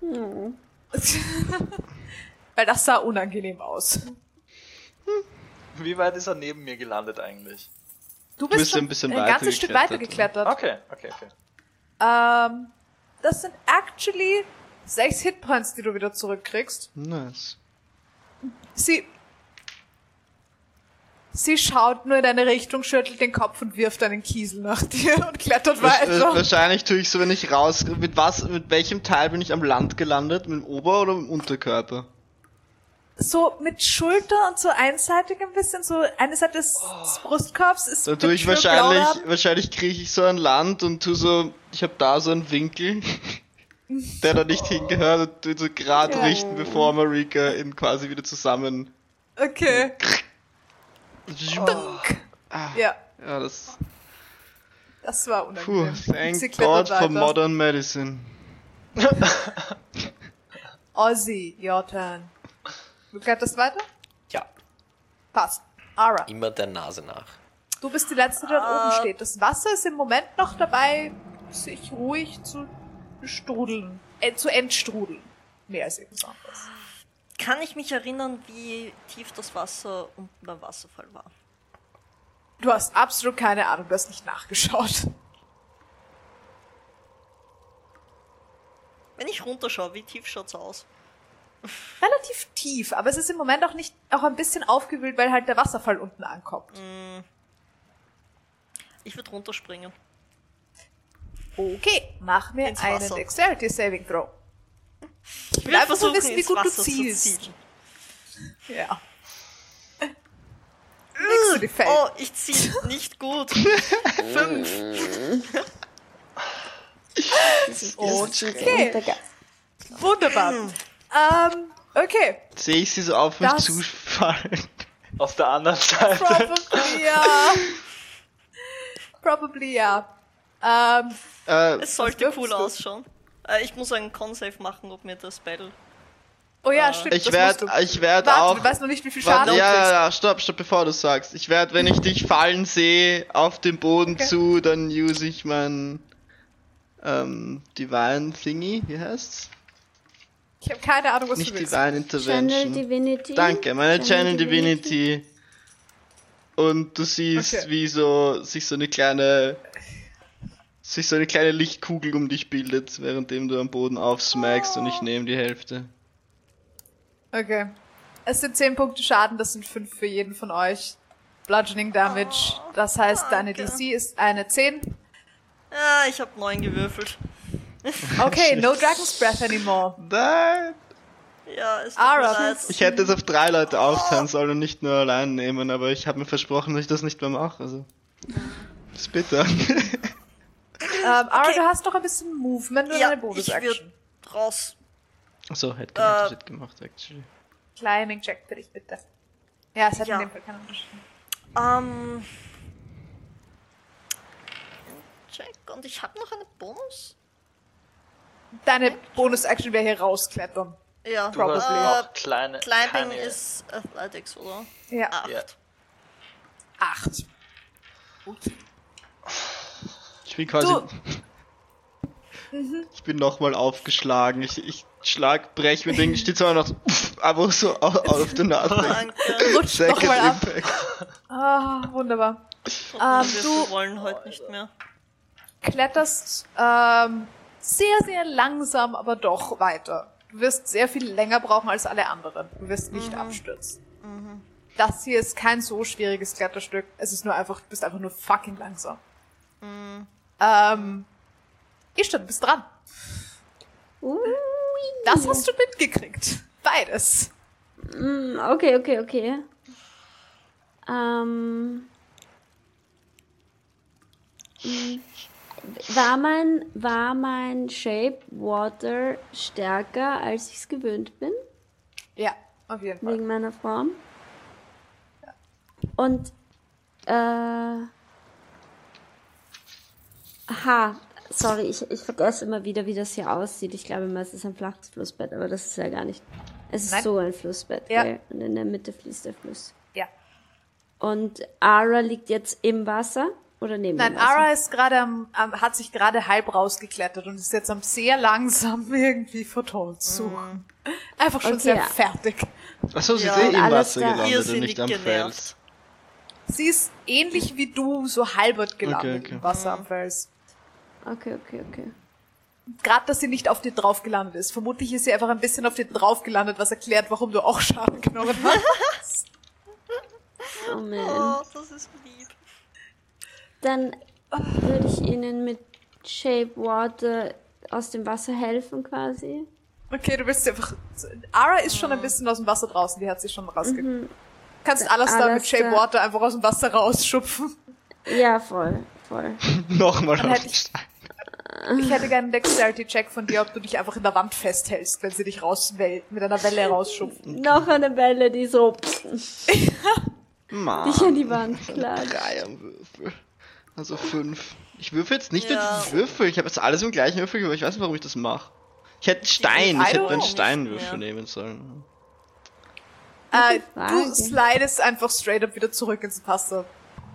Weil das sah unangenehm aus. Wie weit ist er neben mir gelandet eigentlich? Du bist schon ein bisschen ein weiter ganzes Stück weiter geklettert. Okay, okay, okay. Ähm, das sind actually sechs Hitpoints, die du wieder zurückkriegst. Nice. Sie. Sie schaut nur in deine Richtung, schüttelt den Kopf und wirft einen Kiesel nach dir und klettert äh, weiter. wahrscheinlich tue ich so, wenn ich raus. Mit was, mit welchem Teil bin ich am Land gelandet? Mit dem Ober- oder mit dem Unterkörper? So mit Schulter und so einseitig ein bisschen, so eine Seite des, des Brustkorbs ist. Da tue ich wahrscheinlich, wahrscheinlich kriege ich so ein Land und tu so, ich habe da so einen Winkel, der da nicht hingehört und tu so gerade Ja. richten, bevor Marika ihn quasi wieder zusammen. Okay. Ah, Ja, ja, das. das war Puh, unangenehm. Sie thank God for modern medicine. Ozzy, your turn. Du kletterst weiter? Ja, Passt. Ara, immer der Nase nach. du bist die Letzte, die dort Ah. oben steht. Das Wasser ist im Moment noch dabei, sich ruhig zu strudeln. Äh, zu entstrudeln. Mehr als irgendwas anderes. Kann ich mich erinnern, wie tief das Wasser unten beim Wasserfall war? Du hast absolut keine Ahnung, du hast nicht nachgeschaut. Wenn ich runterschaue, wie tief schaut's aus? Relativ tief, aber es ist im Moment auch nicht, auch ein bisschen aufgewühlt, weil halt der Wasserfall unten ankommt. Ich würde runterspringen. Okay, mach mir Ins einen Wasser. Dexterity Saving Throw. Ich will einfach nur wissen, wie gut du Wasser zu zielst. Ja. Feld. Oh, ich ziehe nicht gut. Fünf. Okay, wunderbar. Ähm, okay. Sehe ich sie so auf mich Das- zufallen. Auf der anderen Seite. Probably ja. Probably ja. Ähm, Äh, Es sollte cool du? ausschauen. Äh, ich muss einen Con-Save machen, ob mir das Battle. oh ja, stimmt. ich werde, ich werde Warte, auch. du weißt noch nicht, wie viel Warte, Schaden ja, du ja, kriegst. ja, stopp, stopp, bevor du sagst. Ich werde, wenn ich dich fallen sehe auf dem Boden Okay. zu, dann use ich mein ähm, Divine Thingy, wie heißt's? Ich habe keine Ahnung, was Nicht du willst. Divine Intervention. Channel Divinity. Danke, meine Channel Divinity. Und du siehst, Okay. wie so sich so eine kleine sich so eine kleine Lichtkugel um dich bildet, währenddem du am Boden aufsmackst und ich nehme die Hälfte. Okay. Es sind 10 Punkte Schaden, das sind 5 für jeden von euch. Bludgeoning Damage. Das heißt, deine danke. DC ist eine 10. Ja, ich habe neun gewürfelt. Okay, no Dragon's Breath anymore. Nein! Ja, es tut Ara. Ich hätte es auf drei Leute aufteilen sollen und nicht nur allein nehmen, aber ich habe mir versprochen, dass ich das nicht mehr mache. Also. Das ist bitter. Ähm, Ara, du hast noch ein bisschen Movement und Ja, eine ich Bonus-Action. raus. Achso, hätte Äh. äh, Shit gemacht, actually. Climbing Check für dich, bitte. Ja, es hat Ja. in dem Fall keinen Unterschied. Ähm. Check. Und ich habe noch eine Bonus? Deine Bonus-Action wäre hier rausklettern. Ja. Du hast Äh, noch kleine. Climbing keine- ist Athletics, oder? Ja. Acht. Ja. Acht. Ich bin quasi. Ich bin nochmal aufgeschlagen. Ich, ich schlag, brech mir Ding, steht zwar noch so, aber so auf, auf der Nase. Rutscht Second nochmal ab. Impact. Ah, wunderbar. Und Ähm, wir du- wollen heute nicht mehr. Kletterst ähm, sehr, sehr langsam, aber doch weiter. Du wirst sehr viel länger brauchen als alle anderen. Du wirst nicht abstürzen. Das hier ist kein so schwieriges Kletterstück. Es ist nur einfach, du bist einfach nur fucking langsam. Ähm, Ishtar, du bist dran. Ui. Das hast du mitgekriegt. Beides. Mm, Okay, okay, okay. Ähm. War mein, war mein Shape Water stärker, als ich es gewöhnt bin, Ja, auf jeden Fall. wegen meiner Form? Und, äh. Aha, sorry, ich, ich vergesse immer wieder, wie das hier aussieht. Ich glaube immer, es ist ein flaches Flussbett, aber das ist ja gar nicht. Es ist Nein. so ein Flussbett, Ja. gell? Und in der Mitte fließt der Fluss. Ja. Und Ara liegt jetzt im Wasser oder neben Nein? Ara ist gerade am, am, hat sich gerade halb rausgeklettert und ist jetzt am sehr langsam irgendwie Vertont suchen. Einfach schon Okay, sehr ja. fertig. Achso, sie Ja, ist eh im Wasser gelandet und nicht am. Fels. Sie ist ähnlich wie du, so halbert gelandet Okay, okay. im Wasser am Fels. Okay, okay, okay. Gerade, dass sie nicht auf dir drauf gelandet ist. Vermutlich ist sie einfach ein bisschen auf dir drauf gelandet, was erklärt, warum du auch Schaden genommen hast. Oh man. Oh, das ist lieb. Dann würde ich ihnen mit Shape Water aus dem Wasser helfen quasi. Okay, du sie einfach. Ara ist schon ein bisschen aus dem Wasser draußen, die hat sich schon rausge. Kannst alles da mit Shape Water einfach aus dem Wasser rausschupfen. Ja, voll, voll. Nochmal auf hätte den ich- Stein. Ich hätte gerne einen Dexterity-Check von dir, ob du dich einfach in der Wand festhältst, wenn sie dich rauswellt, mit einer Welle rausschupft. Noch eine Welle, die so Mann. dich an die Wand klagt. Drei am Würfel. Also fünf. Ich würfel jetzt nicht Ja. mit Würfel. Ich habe jetzt alles im gleichen Würfel, aber ich weiß nicht, warum ich das mache. Ich hätte einen Stein. Ich hätte einen. Steinwürfel nehmen sollen. Äh, du slidest einfach straight up wieder zurück ins Wasser.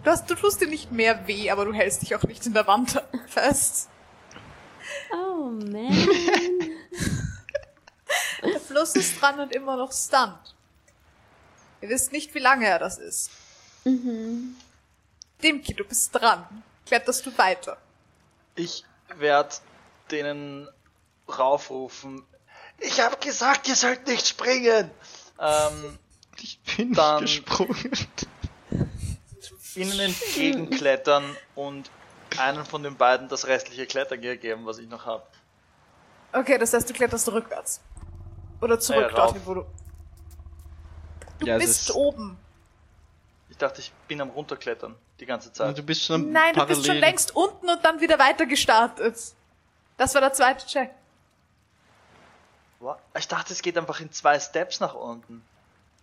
Du, hast, du tust dir nicht mehr weh, aber du hältst dich auch nicht in der Wand fest. Oh man. Der Fluss ist dran und immer noch stunned. Ihr wisst nicht, wie lange er das ist. mhm. Dimki, du bist dran. Kletterst du weiter? Ich werde denen raufrufen. Ich habe gesagt, ihr sollt nicht springen. Ähm, Ich bin Dann- nicht gesprungen. ihnen entgegenklettern und einen von den beiden das restliche Klettergear geben, was ich noch habe. Okay, das heißt, du kletterst rückwärts. Oder zurück Ja, rauf. dorthin, wo du. Du Ja, bist ist- oben. Ich dachte, ich bin am runterklettern die ganze Zeit. Du bist schon Nein, du bist schon parallel- längst unten und dann wieder weiter gestartet. Das war der zweite Check. Wa- Ich dachte, es geht einfach in zwei Steps nach unten.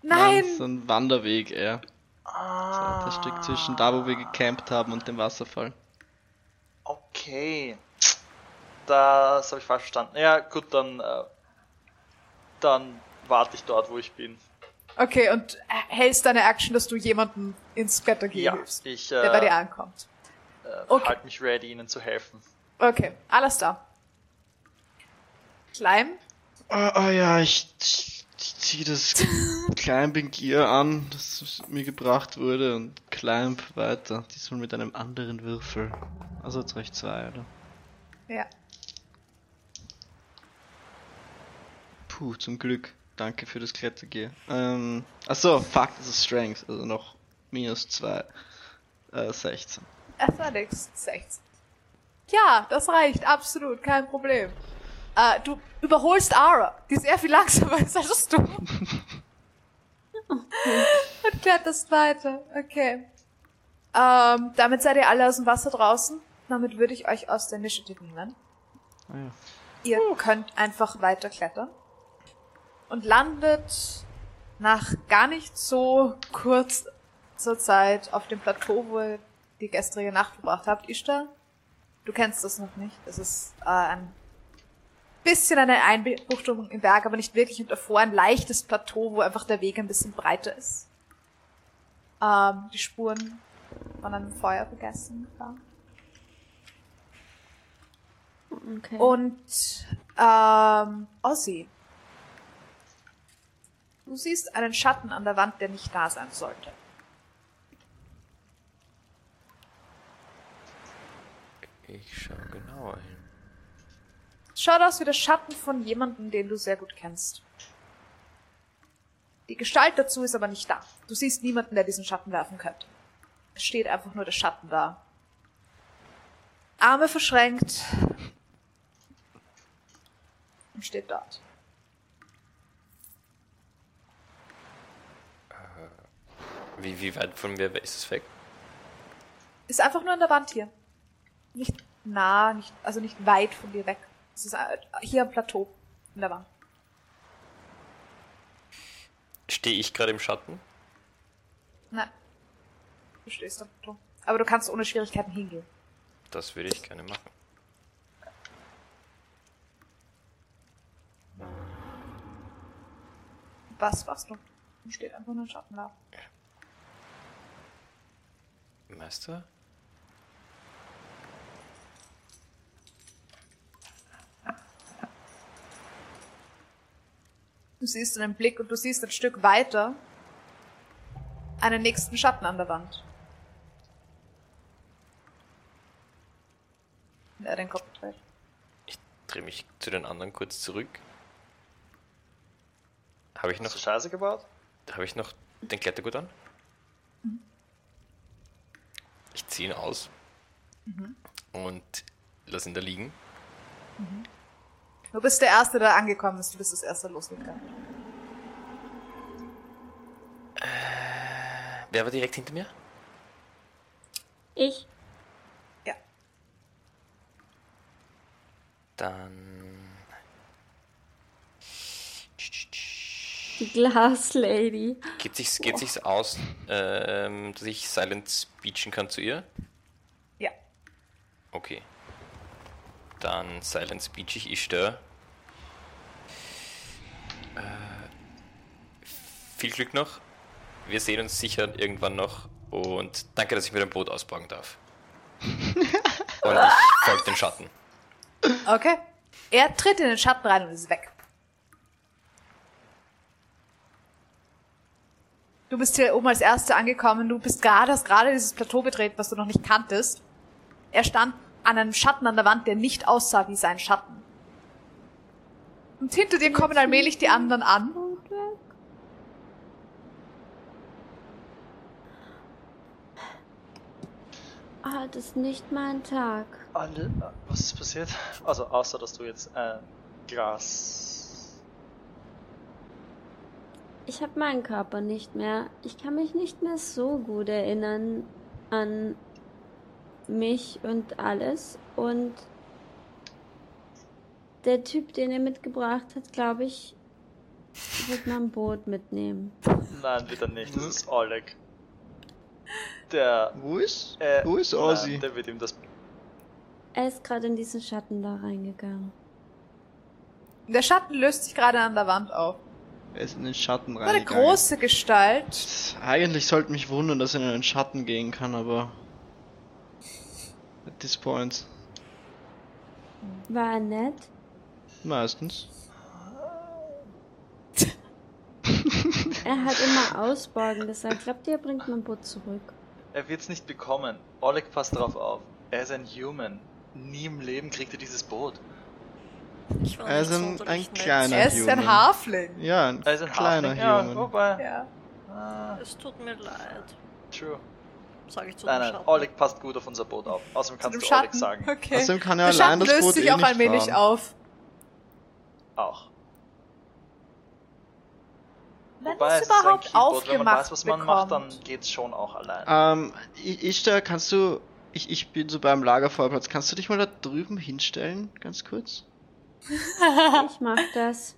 Nein! So ein Wanderweg eher. Ah, Das Stück zwischen da, wo wir gecampt haben und dem Wasserfall. Okay. Das habe ich falsch verstanden. Ja, gut, dann, äh, dann warte ich dort, wo ich bin. Okay, und hältst deine Action, dass du jemanden ins Klettergehen Ja, hilfst, ich der bei dir äh, ankommt. äh, okay. halte mich ready, ihnen zu helfen. Okay, alles da. Climb. Ah, ah ja, ich, ich, ich zieh das Climbing Gear an, das mir gebracht wurde und climb weiter. Diesmal mit einem anderen Würfel. Also jetzt reicht zwei, oder? Ja. Puh, zum Glück. Danke für das Klettergear. Ähm, achso, fuck, das ist Strength, also noch minus zwei. Äh, 16. Athletics 16. Ja, das reicht, absolut, kein Problem. Äh, du überholst Ara, die sehr viel langsamer ist als du. Und kletterst weiter, okay. Ähm, damit seid ihr alle aus dem Wasser draußen. Damit würde ich euch aus der Initiative nehmen. Ah ja. Ihr könnt einfach weiter klettern und landet nach gar nicht so kurzer Zeit auf dem Plateau, wo ihr die gestrige Nacht verbracht habt. Ishtar, du kennst das noch nicht. Das ist äh, ein bisschen eine Einbuchtung im Berg, aber nicht wirklich und davor ein leichtes Plateau, wo einfach der Weg ein bisschen breiter ist. Ähm, die Spuren von einem Feuer begessen war. Okay. Und ähm, Ozzy. Du siehst einen Schatten an der Wand, der nicht da sein sollte. Ich schau genauer hin. Es schaut aus wie der Schatten von jemandem, den du sehr gut kennst. Die Gestalt dazu ist aber nicht da. Du siehst niemanden, der diesen Schatten werfen könnte. Es steht einfach nur der Schatten da. Arme verschränkt. Und steht dort. Wie, wie weit von mir ist es weg? Ist einfach nur an der Wand hier. Nicht nah, nicht, also nicht weit von dir weg. Es ist äh, hier am Plateau in der Wand. Stehe ich gerade im Schatten? Nein. Du stehst am Plateau. Aber du kannst ohne Schwierigkeiten hingehen. Das würde ich gerne machen. Was machst du? Du steht einfach nur ein Schatten da. Meister? Du siehst einen Blick und du siehst ein Stück weiter einen nächsten Schatten an der Wand. Er den Kopf dreht. Ich drehe mich zu den anderen kurz zurück. Habe ich noch, Hast du Scheiße gebaut? habe ich noch den Klettergurt an? Ihn aus und lass ihn da liegen. Du bist der Erste, der angekommen ist. Du bist das Erste losgegangen. Wer war direkt hinter mir? ich. Ja. Dann. Die Glaslady. Geht sich's, geht sich's aus, ähm, dass ich silent speechen kann zu ihr? Ja. Okay. Dann silent speech ich Ishtar. Äh, viel Glück noch. Wir sehen uns sicher irgendwann noch. Und danke, dass ich mir dein Boot ausborgen darf. Und ich folge den Schatten. Okay. Er tritt in den Schatten rein und ist weg. Du bist hier oben als Erste angekommen. Du bist gerade, hast gerade dieses Plateau betreten, was du noch nicht kanntest. Er stand an einem Schatten an der Wand, der nicht aussah wie sein Schatten. Und hinter dir kommen allmählich die anderen an. Weg. Ah, das ist nicht mein Tag. Alle, äh, was ist passiert? Also, außer dass du jetzt ein Glas. Ich habe meinen Körper nicht mehr. Ich kann mich nicht mehr so gut erinnern an mich und alles. Und der Typ, den er mitgebracht hat, glaube ich, wird mein Boot mitnehmen. Nein, wieder nicht. Das ist Oleg. Der. Wo ist? Äh, Wo ist nein, Ozzy? Der wird ihm das. Er ist gerade in diesen Schatten da reingegangen. Der Schatten löst sich gerade an der Wand auf. Er ist in den Schatten Eine reingegangen. große Gestalt. Eigentlich sollte mich wundern, dass er in den Schatten gehen kann, aber... At this point. War er nett? Meistens. Er hat immer Ausborgen gesagt. Glaubt ihr, er bringt mein Boot zurück? Er wird's nicht bekommen. Oleg passt drauf auf. Er ist ein Human. Nie im Leben kriegt er dieses Boot. Ich war Er ist nicht ein- sonderlich ein kleiner- Er ist ein. Hafling. Ja, ein Er ist ein kleiner Halfling. Ja, Human. wobei. Ja. Ah, Es tut mir leid, true. sage ich zu Nein, nein, Schatten. Oleg passt gut auf unser Boot auf. Außerdem kannst du Oleg sagen. Okay. Außerdem kann er der allein Schatten das löst Boot sich eh auch nicht allmählich fahren. auf. Auch. Wenn Wobei, es es ist ein überhaupt Keyboard. Wenn man aufgemacht weiß, was man macht, dann bekommt. geht's schon auch allein. Ähm, Ishtar, kannst du... Ich, ich bin so beim Lagerfeuerplatz. Kannst du dich mal da drüben hinstellen? Ganz kurz? Ich mach das.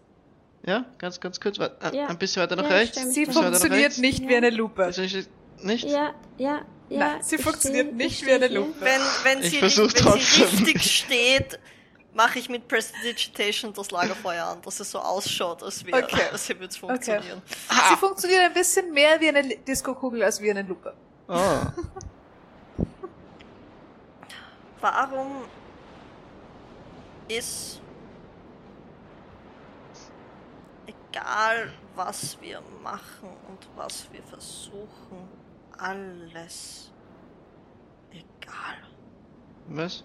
Ja? Ganz, ganz kurz. Ein, Ja. ein bisschen weiter nach Ja, rechts? Sie funktioniert rechts? nicht Ja. wie eine Lupe. Ist nicht? Ja, ja, ja. Nein, sie funktioniert steh- nicht ich wie eine. Lupe. Wenn, wenn, Ich sie, wenn sie richtig steht, mache ich mit Prestidigitation das Lagerfeuer an, dass es so ausschaut, als wäre Okay. als würde es funktionieren. Sie funktioniert ein bisschen mehr wie eine Disco-Kugel als wie eine Lupe. Oh. warum ist egal was wir machen und was wir versuchen, alles egal. Was?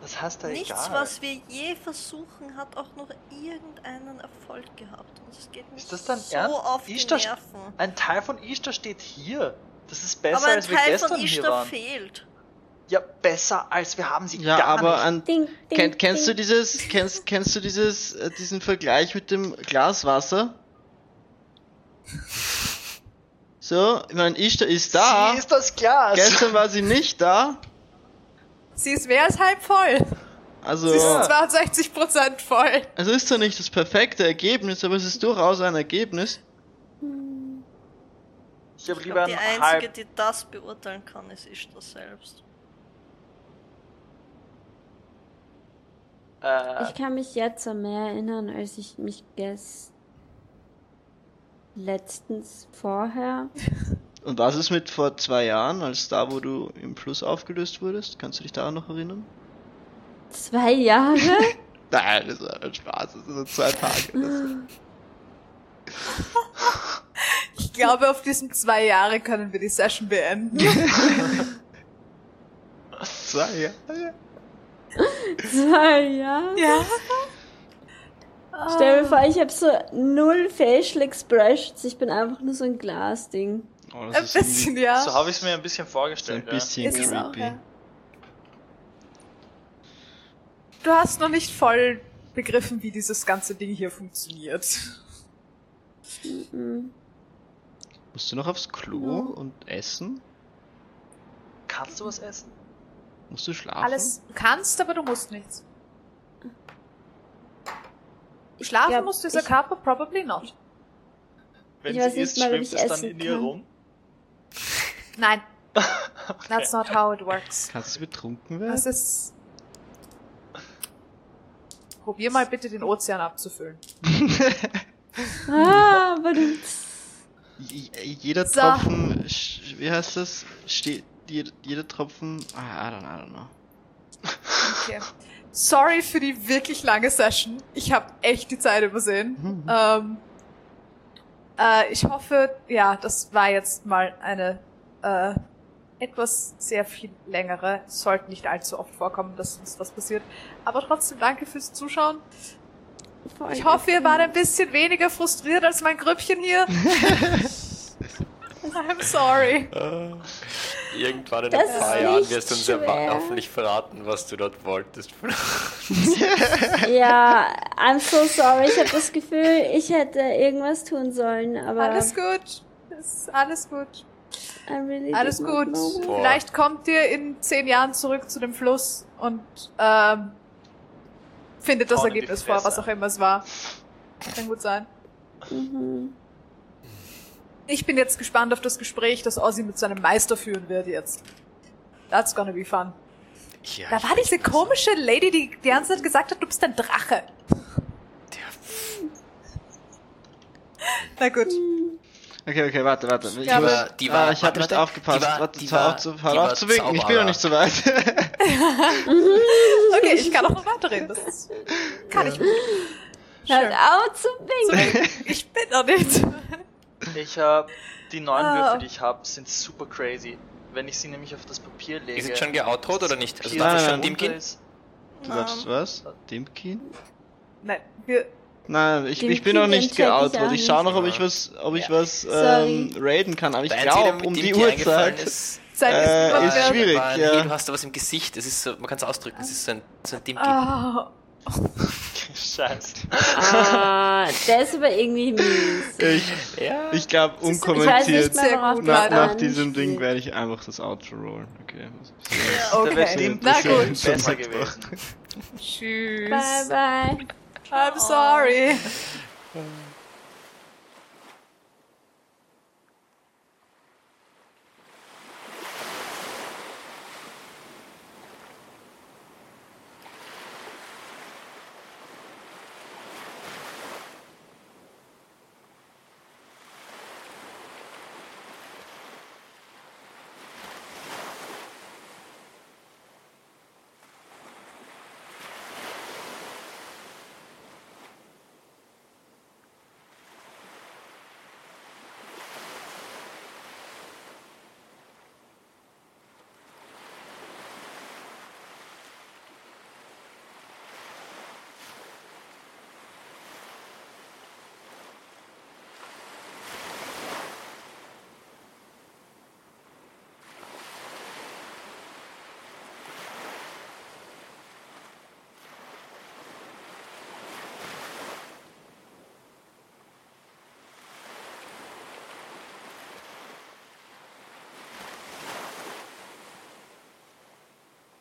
Das heißt ja Nichts, egal. was wir je versuchen, hat auch nur irgendeinen Erfolg gehabt. Und es geht mir Ist das dein so Ernst? auf die Ishtar- Nerven. Ein Teil von Ishtar steht hier. Das ist besser, Aber ein als wir Teil gestern von hier Ishtar waren. fehlt. Ja, besser als wir haben sie Ja, gar aber nicht. an, Ding, ding, kenn, kennst du ding. dieses, kennst, kennst du dieses, äh, diesen Vergleich mit dem Glaswasser? So, ich meine, Ishtar ist da. Sie ist das Glas. Gestern war sie nicht da. Sie ist mehr als halb voll. Also, Sie ist Ja. 62% voll. also ist zwar nicht das perfekte Ergebnis, aber es ist durchaus ein Ergebnis. Ich Ich lieber glaub, die ein einzige, halb. die das beurteilen kann, ist Ishtar selbst. Äh, Ich kann mich jetzt an mehr erinnern, als ich mich gest letztens vorher. Und was ist mit vor zwei Jahren, als da, wo du im Fluss aufgelöst wurdest? Kannst du dich daran noch erinnern? Zwei Jahre? Nein, das war ein Spaß, das sind nur zwei Tage. Ich glaube, auf diesen zwei Jahre können wir die Session beenden. zwei Jahre. Zwei Jahre? ja. Stell mir vor, ich habe so null Facial Expressions. Ich bin einfach nur so ein Glasding. Oh, das Ein bisschen, ja. so habe ich es mir ein bisschen vorgestellt. ein bisschen Ist es auch, creepy. ja. Du hast noch nicht voll begriffen, wie dieses ganze Ding hier funktioniert. Mhm. Musst du noch aufs Klo und essen? Ja. Kannst du was essen? Musst du schlafen? Alles kannst, aber du musst nichts. Schlafen musst du dieser ich- Körper probably not. Wenn Ich sie weiß nicht isst, mal, schwimmt ich es dann in ihr rum. Nein, that's not how it works. Kannst du betrunken Das werden? ist. Probier mal bitte den Ozean abzufüllen. Ah, aber du. Jeder So. Tropfen, wie heißt das? Steht, jeder, jeder Tropfen, ah, I don't, I don't know. Okay. Sorry für die wirklich lange Session. Ich habe echt die Zeit übersehen. Mhm. Ähm, äh, ich hoffe, ja, das war jetzt mal eine äh, etwas sehr viel längere. Sollte nicht allzu oft vorkommen, dass uns was passiert. Aber trotzdem danke fürs Zuschauen. Ich hoffe, ihr wart ein bisschen weniger frustriert als mein Grüppchen hier. I'm sorry. Irgendwann in Das ein paar Jahren wirst du uns ja hoffentlich verraten, was du dort wolltest. Ja, I'm so sorry. Ich habe das Gefühl, ich hätte irgendwas tun sollen, aber Alles gut. Ist alles gut. Really Alles gut. Vielleicht kommt ihr in zehn Jahren zurück zu dem Fluss und ähm, findet das Ergebnis vor, was auch immer es war. Kann gut sein. Mhm. Ich bin jetzt gespannt auf das Gespräch, das Ozzy mit seinem Meister führen wird jetzt. That's gonna be fun. Ja, Da war diese komische Lady, die die ganze Zeit gesagt hat, du bist ein Drache. Na gut. Okay, okay, warte, warte. Ich, Ja, aber- die war- ah, ich habe warte, nicht aufgepasst. Die war- warte, die hör war- auf zu, die hör war auf zu winken. Ich bin noch nicht so weit. Okay, ich kann auch noch weiterreden. Das ist, kann ich. Hört auf zu winken. Ich bin noch nicht. Ich habe die neuen Ah. Würfel, die ich habe, sind super crazy. Wenn ich sie nämlich auf das Papier lege. Ist es schon geoutrot oder nicht? Also darf es schon gehen? ist- Du darfst was? Dimkin? Nein, wir, Nein, ich, ich Dimkin, bin noch nicht ich geoutet. auch Ich schaue noch, ob ich was, ob ich Ja. was ähm, raiden kann. Aber ich glaube, um die Uhrzeit. ist, Äh, ist schwierig. war ja. hey, du hast da was im Gesicht. Das ist so, man kann es ausdrücken. Das ist so ein, so ein Dimki. Ah, Scheiße. Ah, der ist aber irgendwie mies. Ich, Ja. ich glaube, Ich unkommentiert. mehr, gut, du Nach, nach diesem Ding werde ich einfach das Outro rollen. Okay. Da wäre okay. Na gut. besser gewesen. Tschüss. Bye, bye. I'm sorry.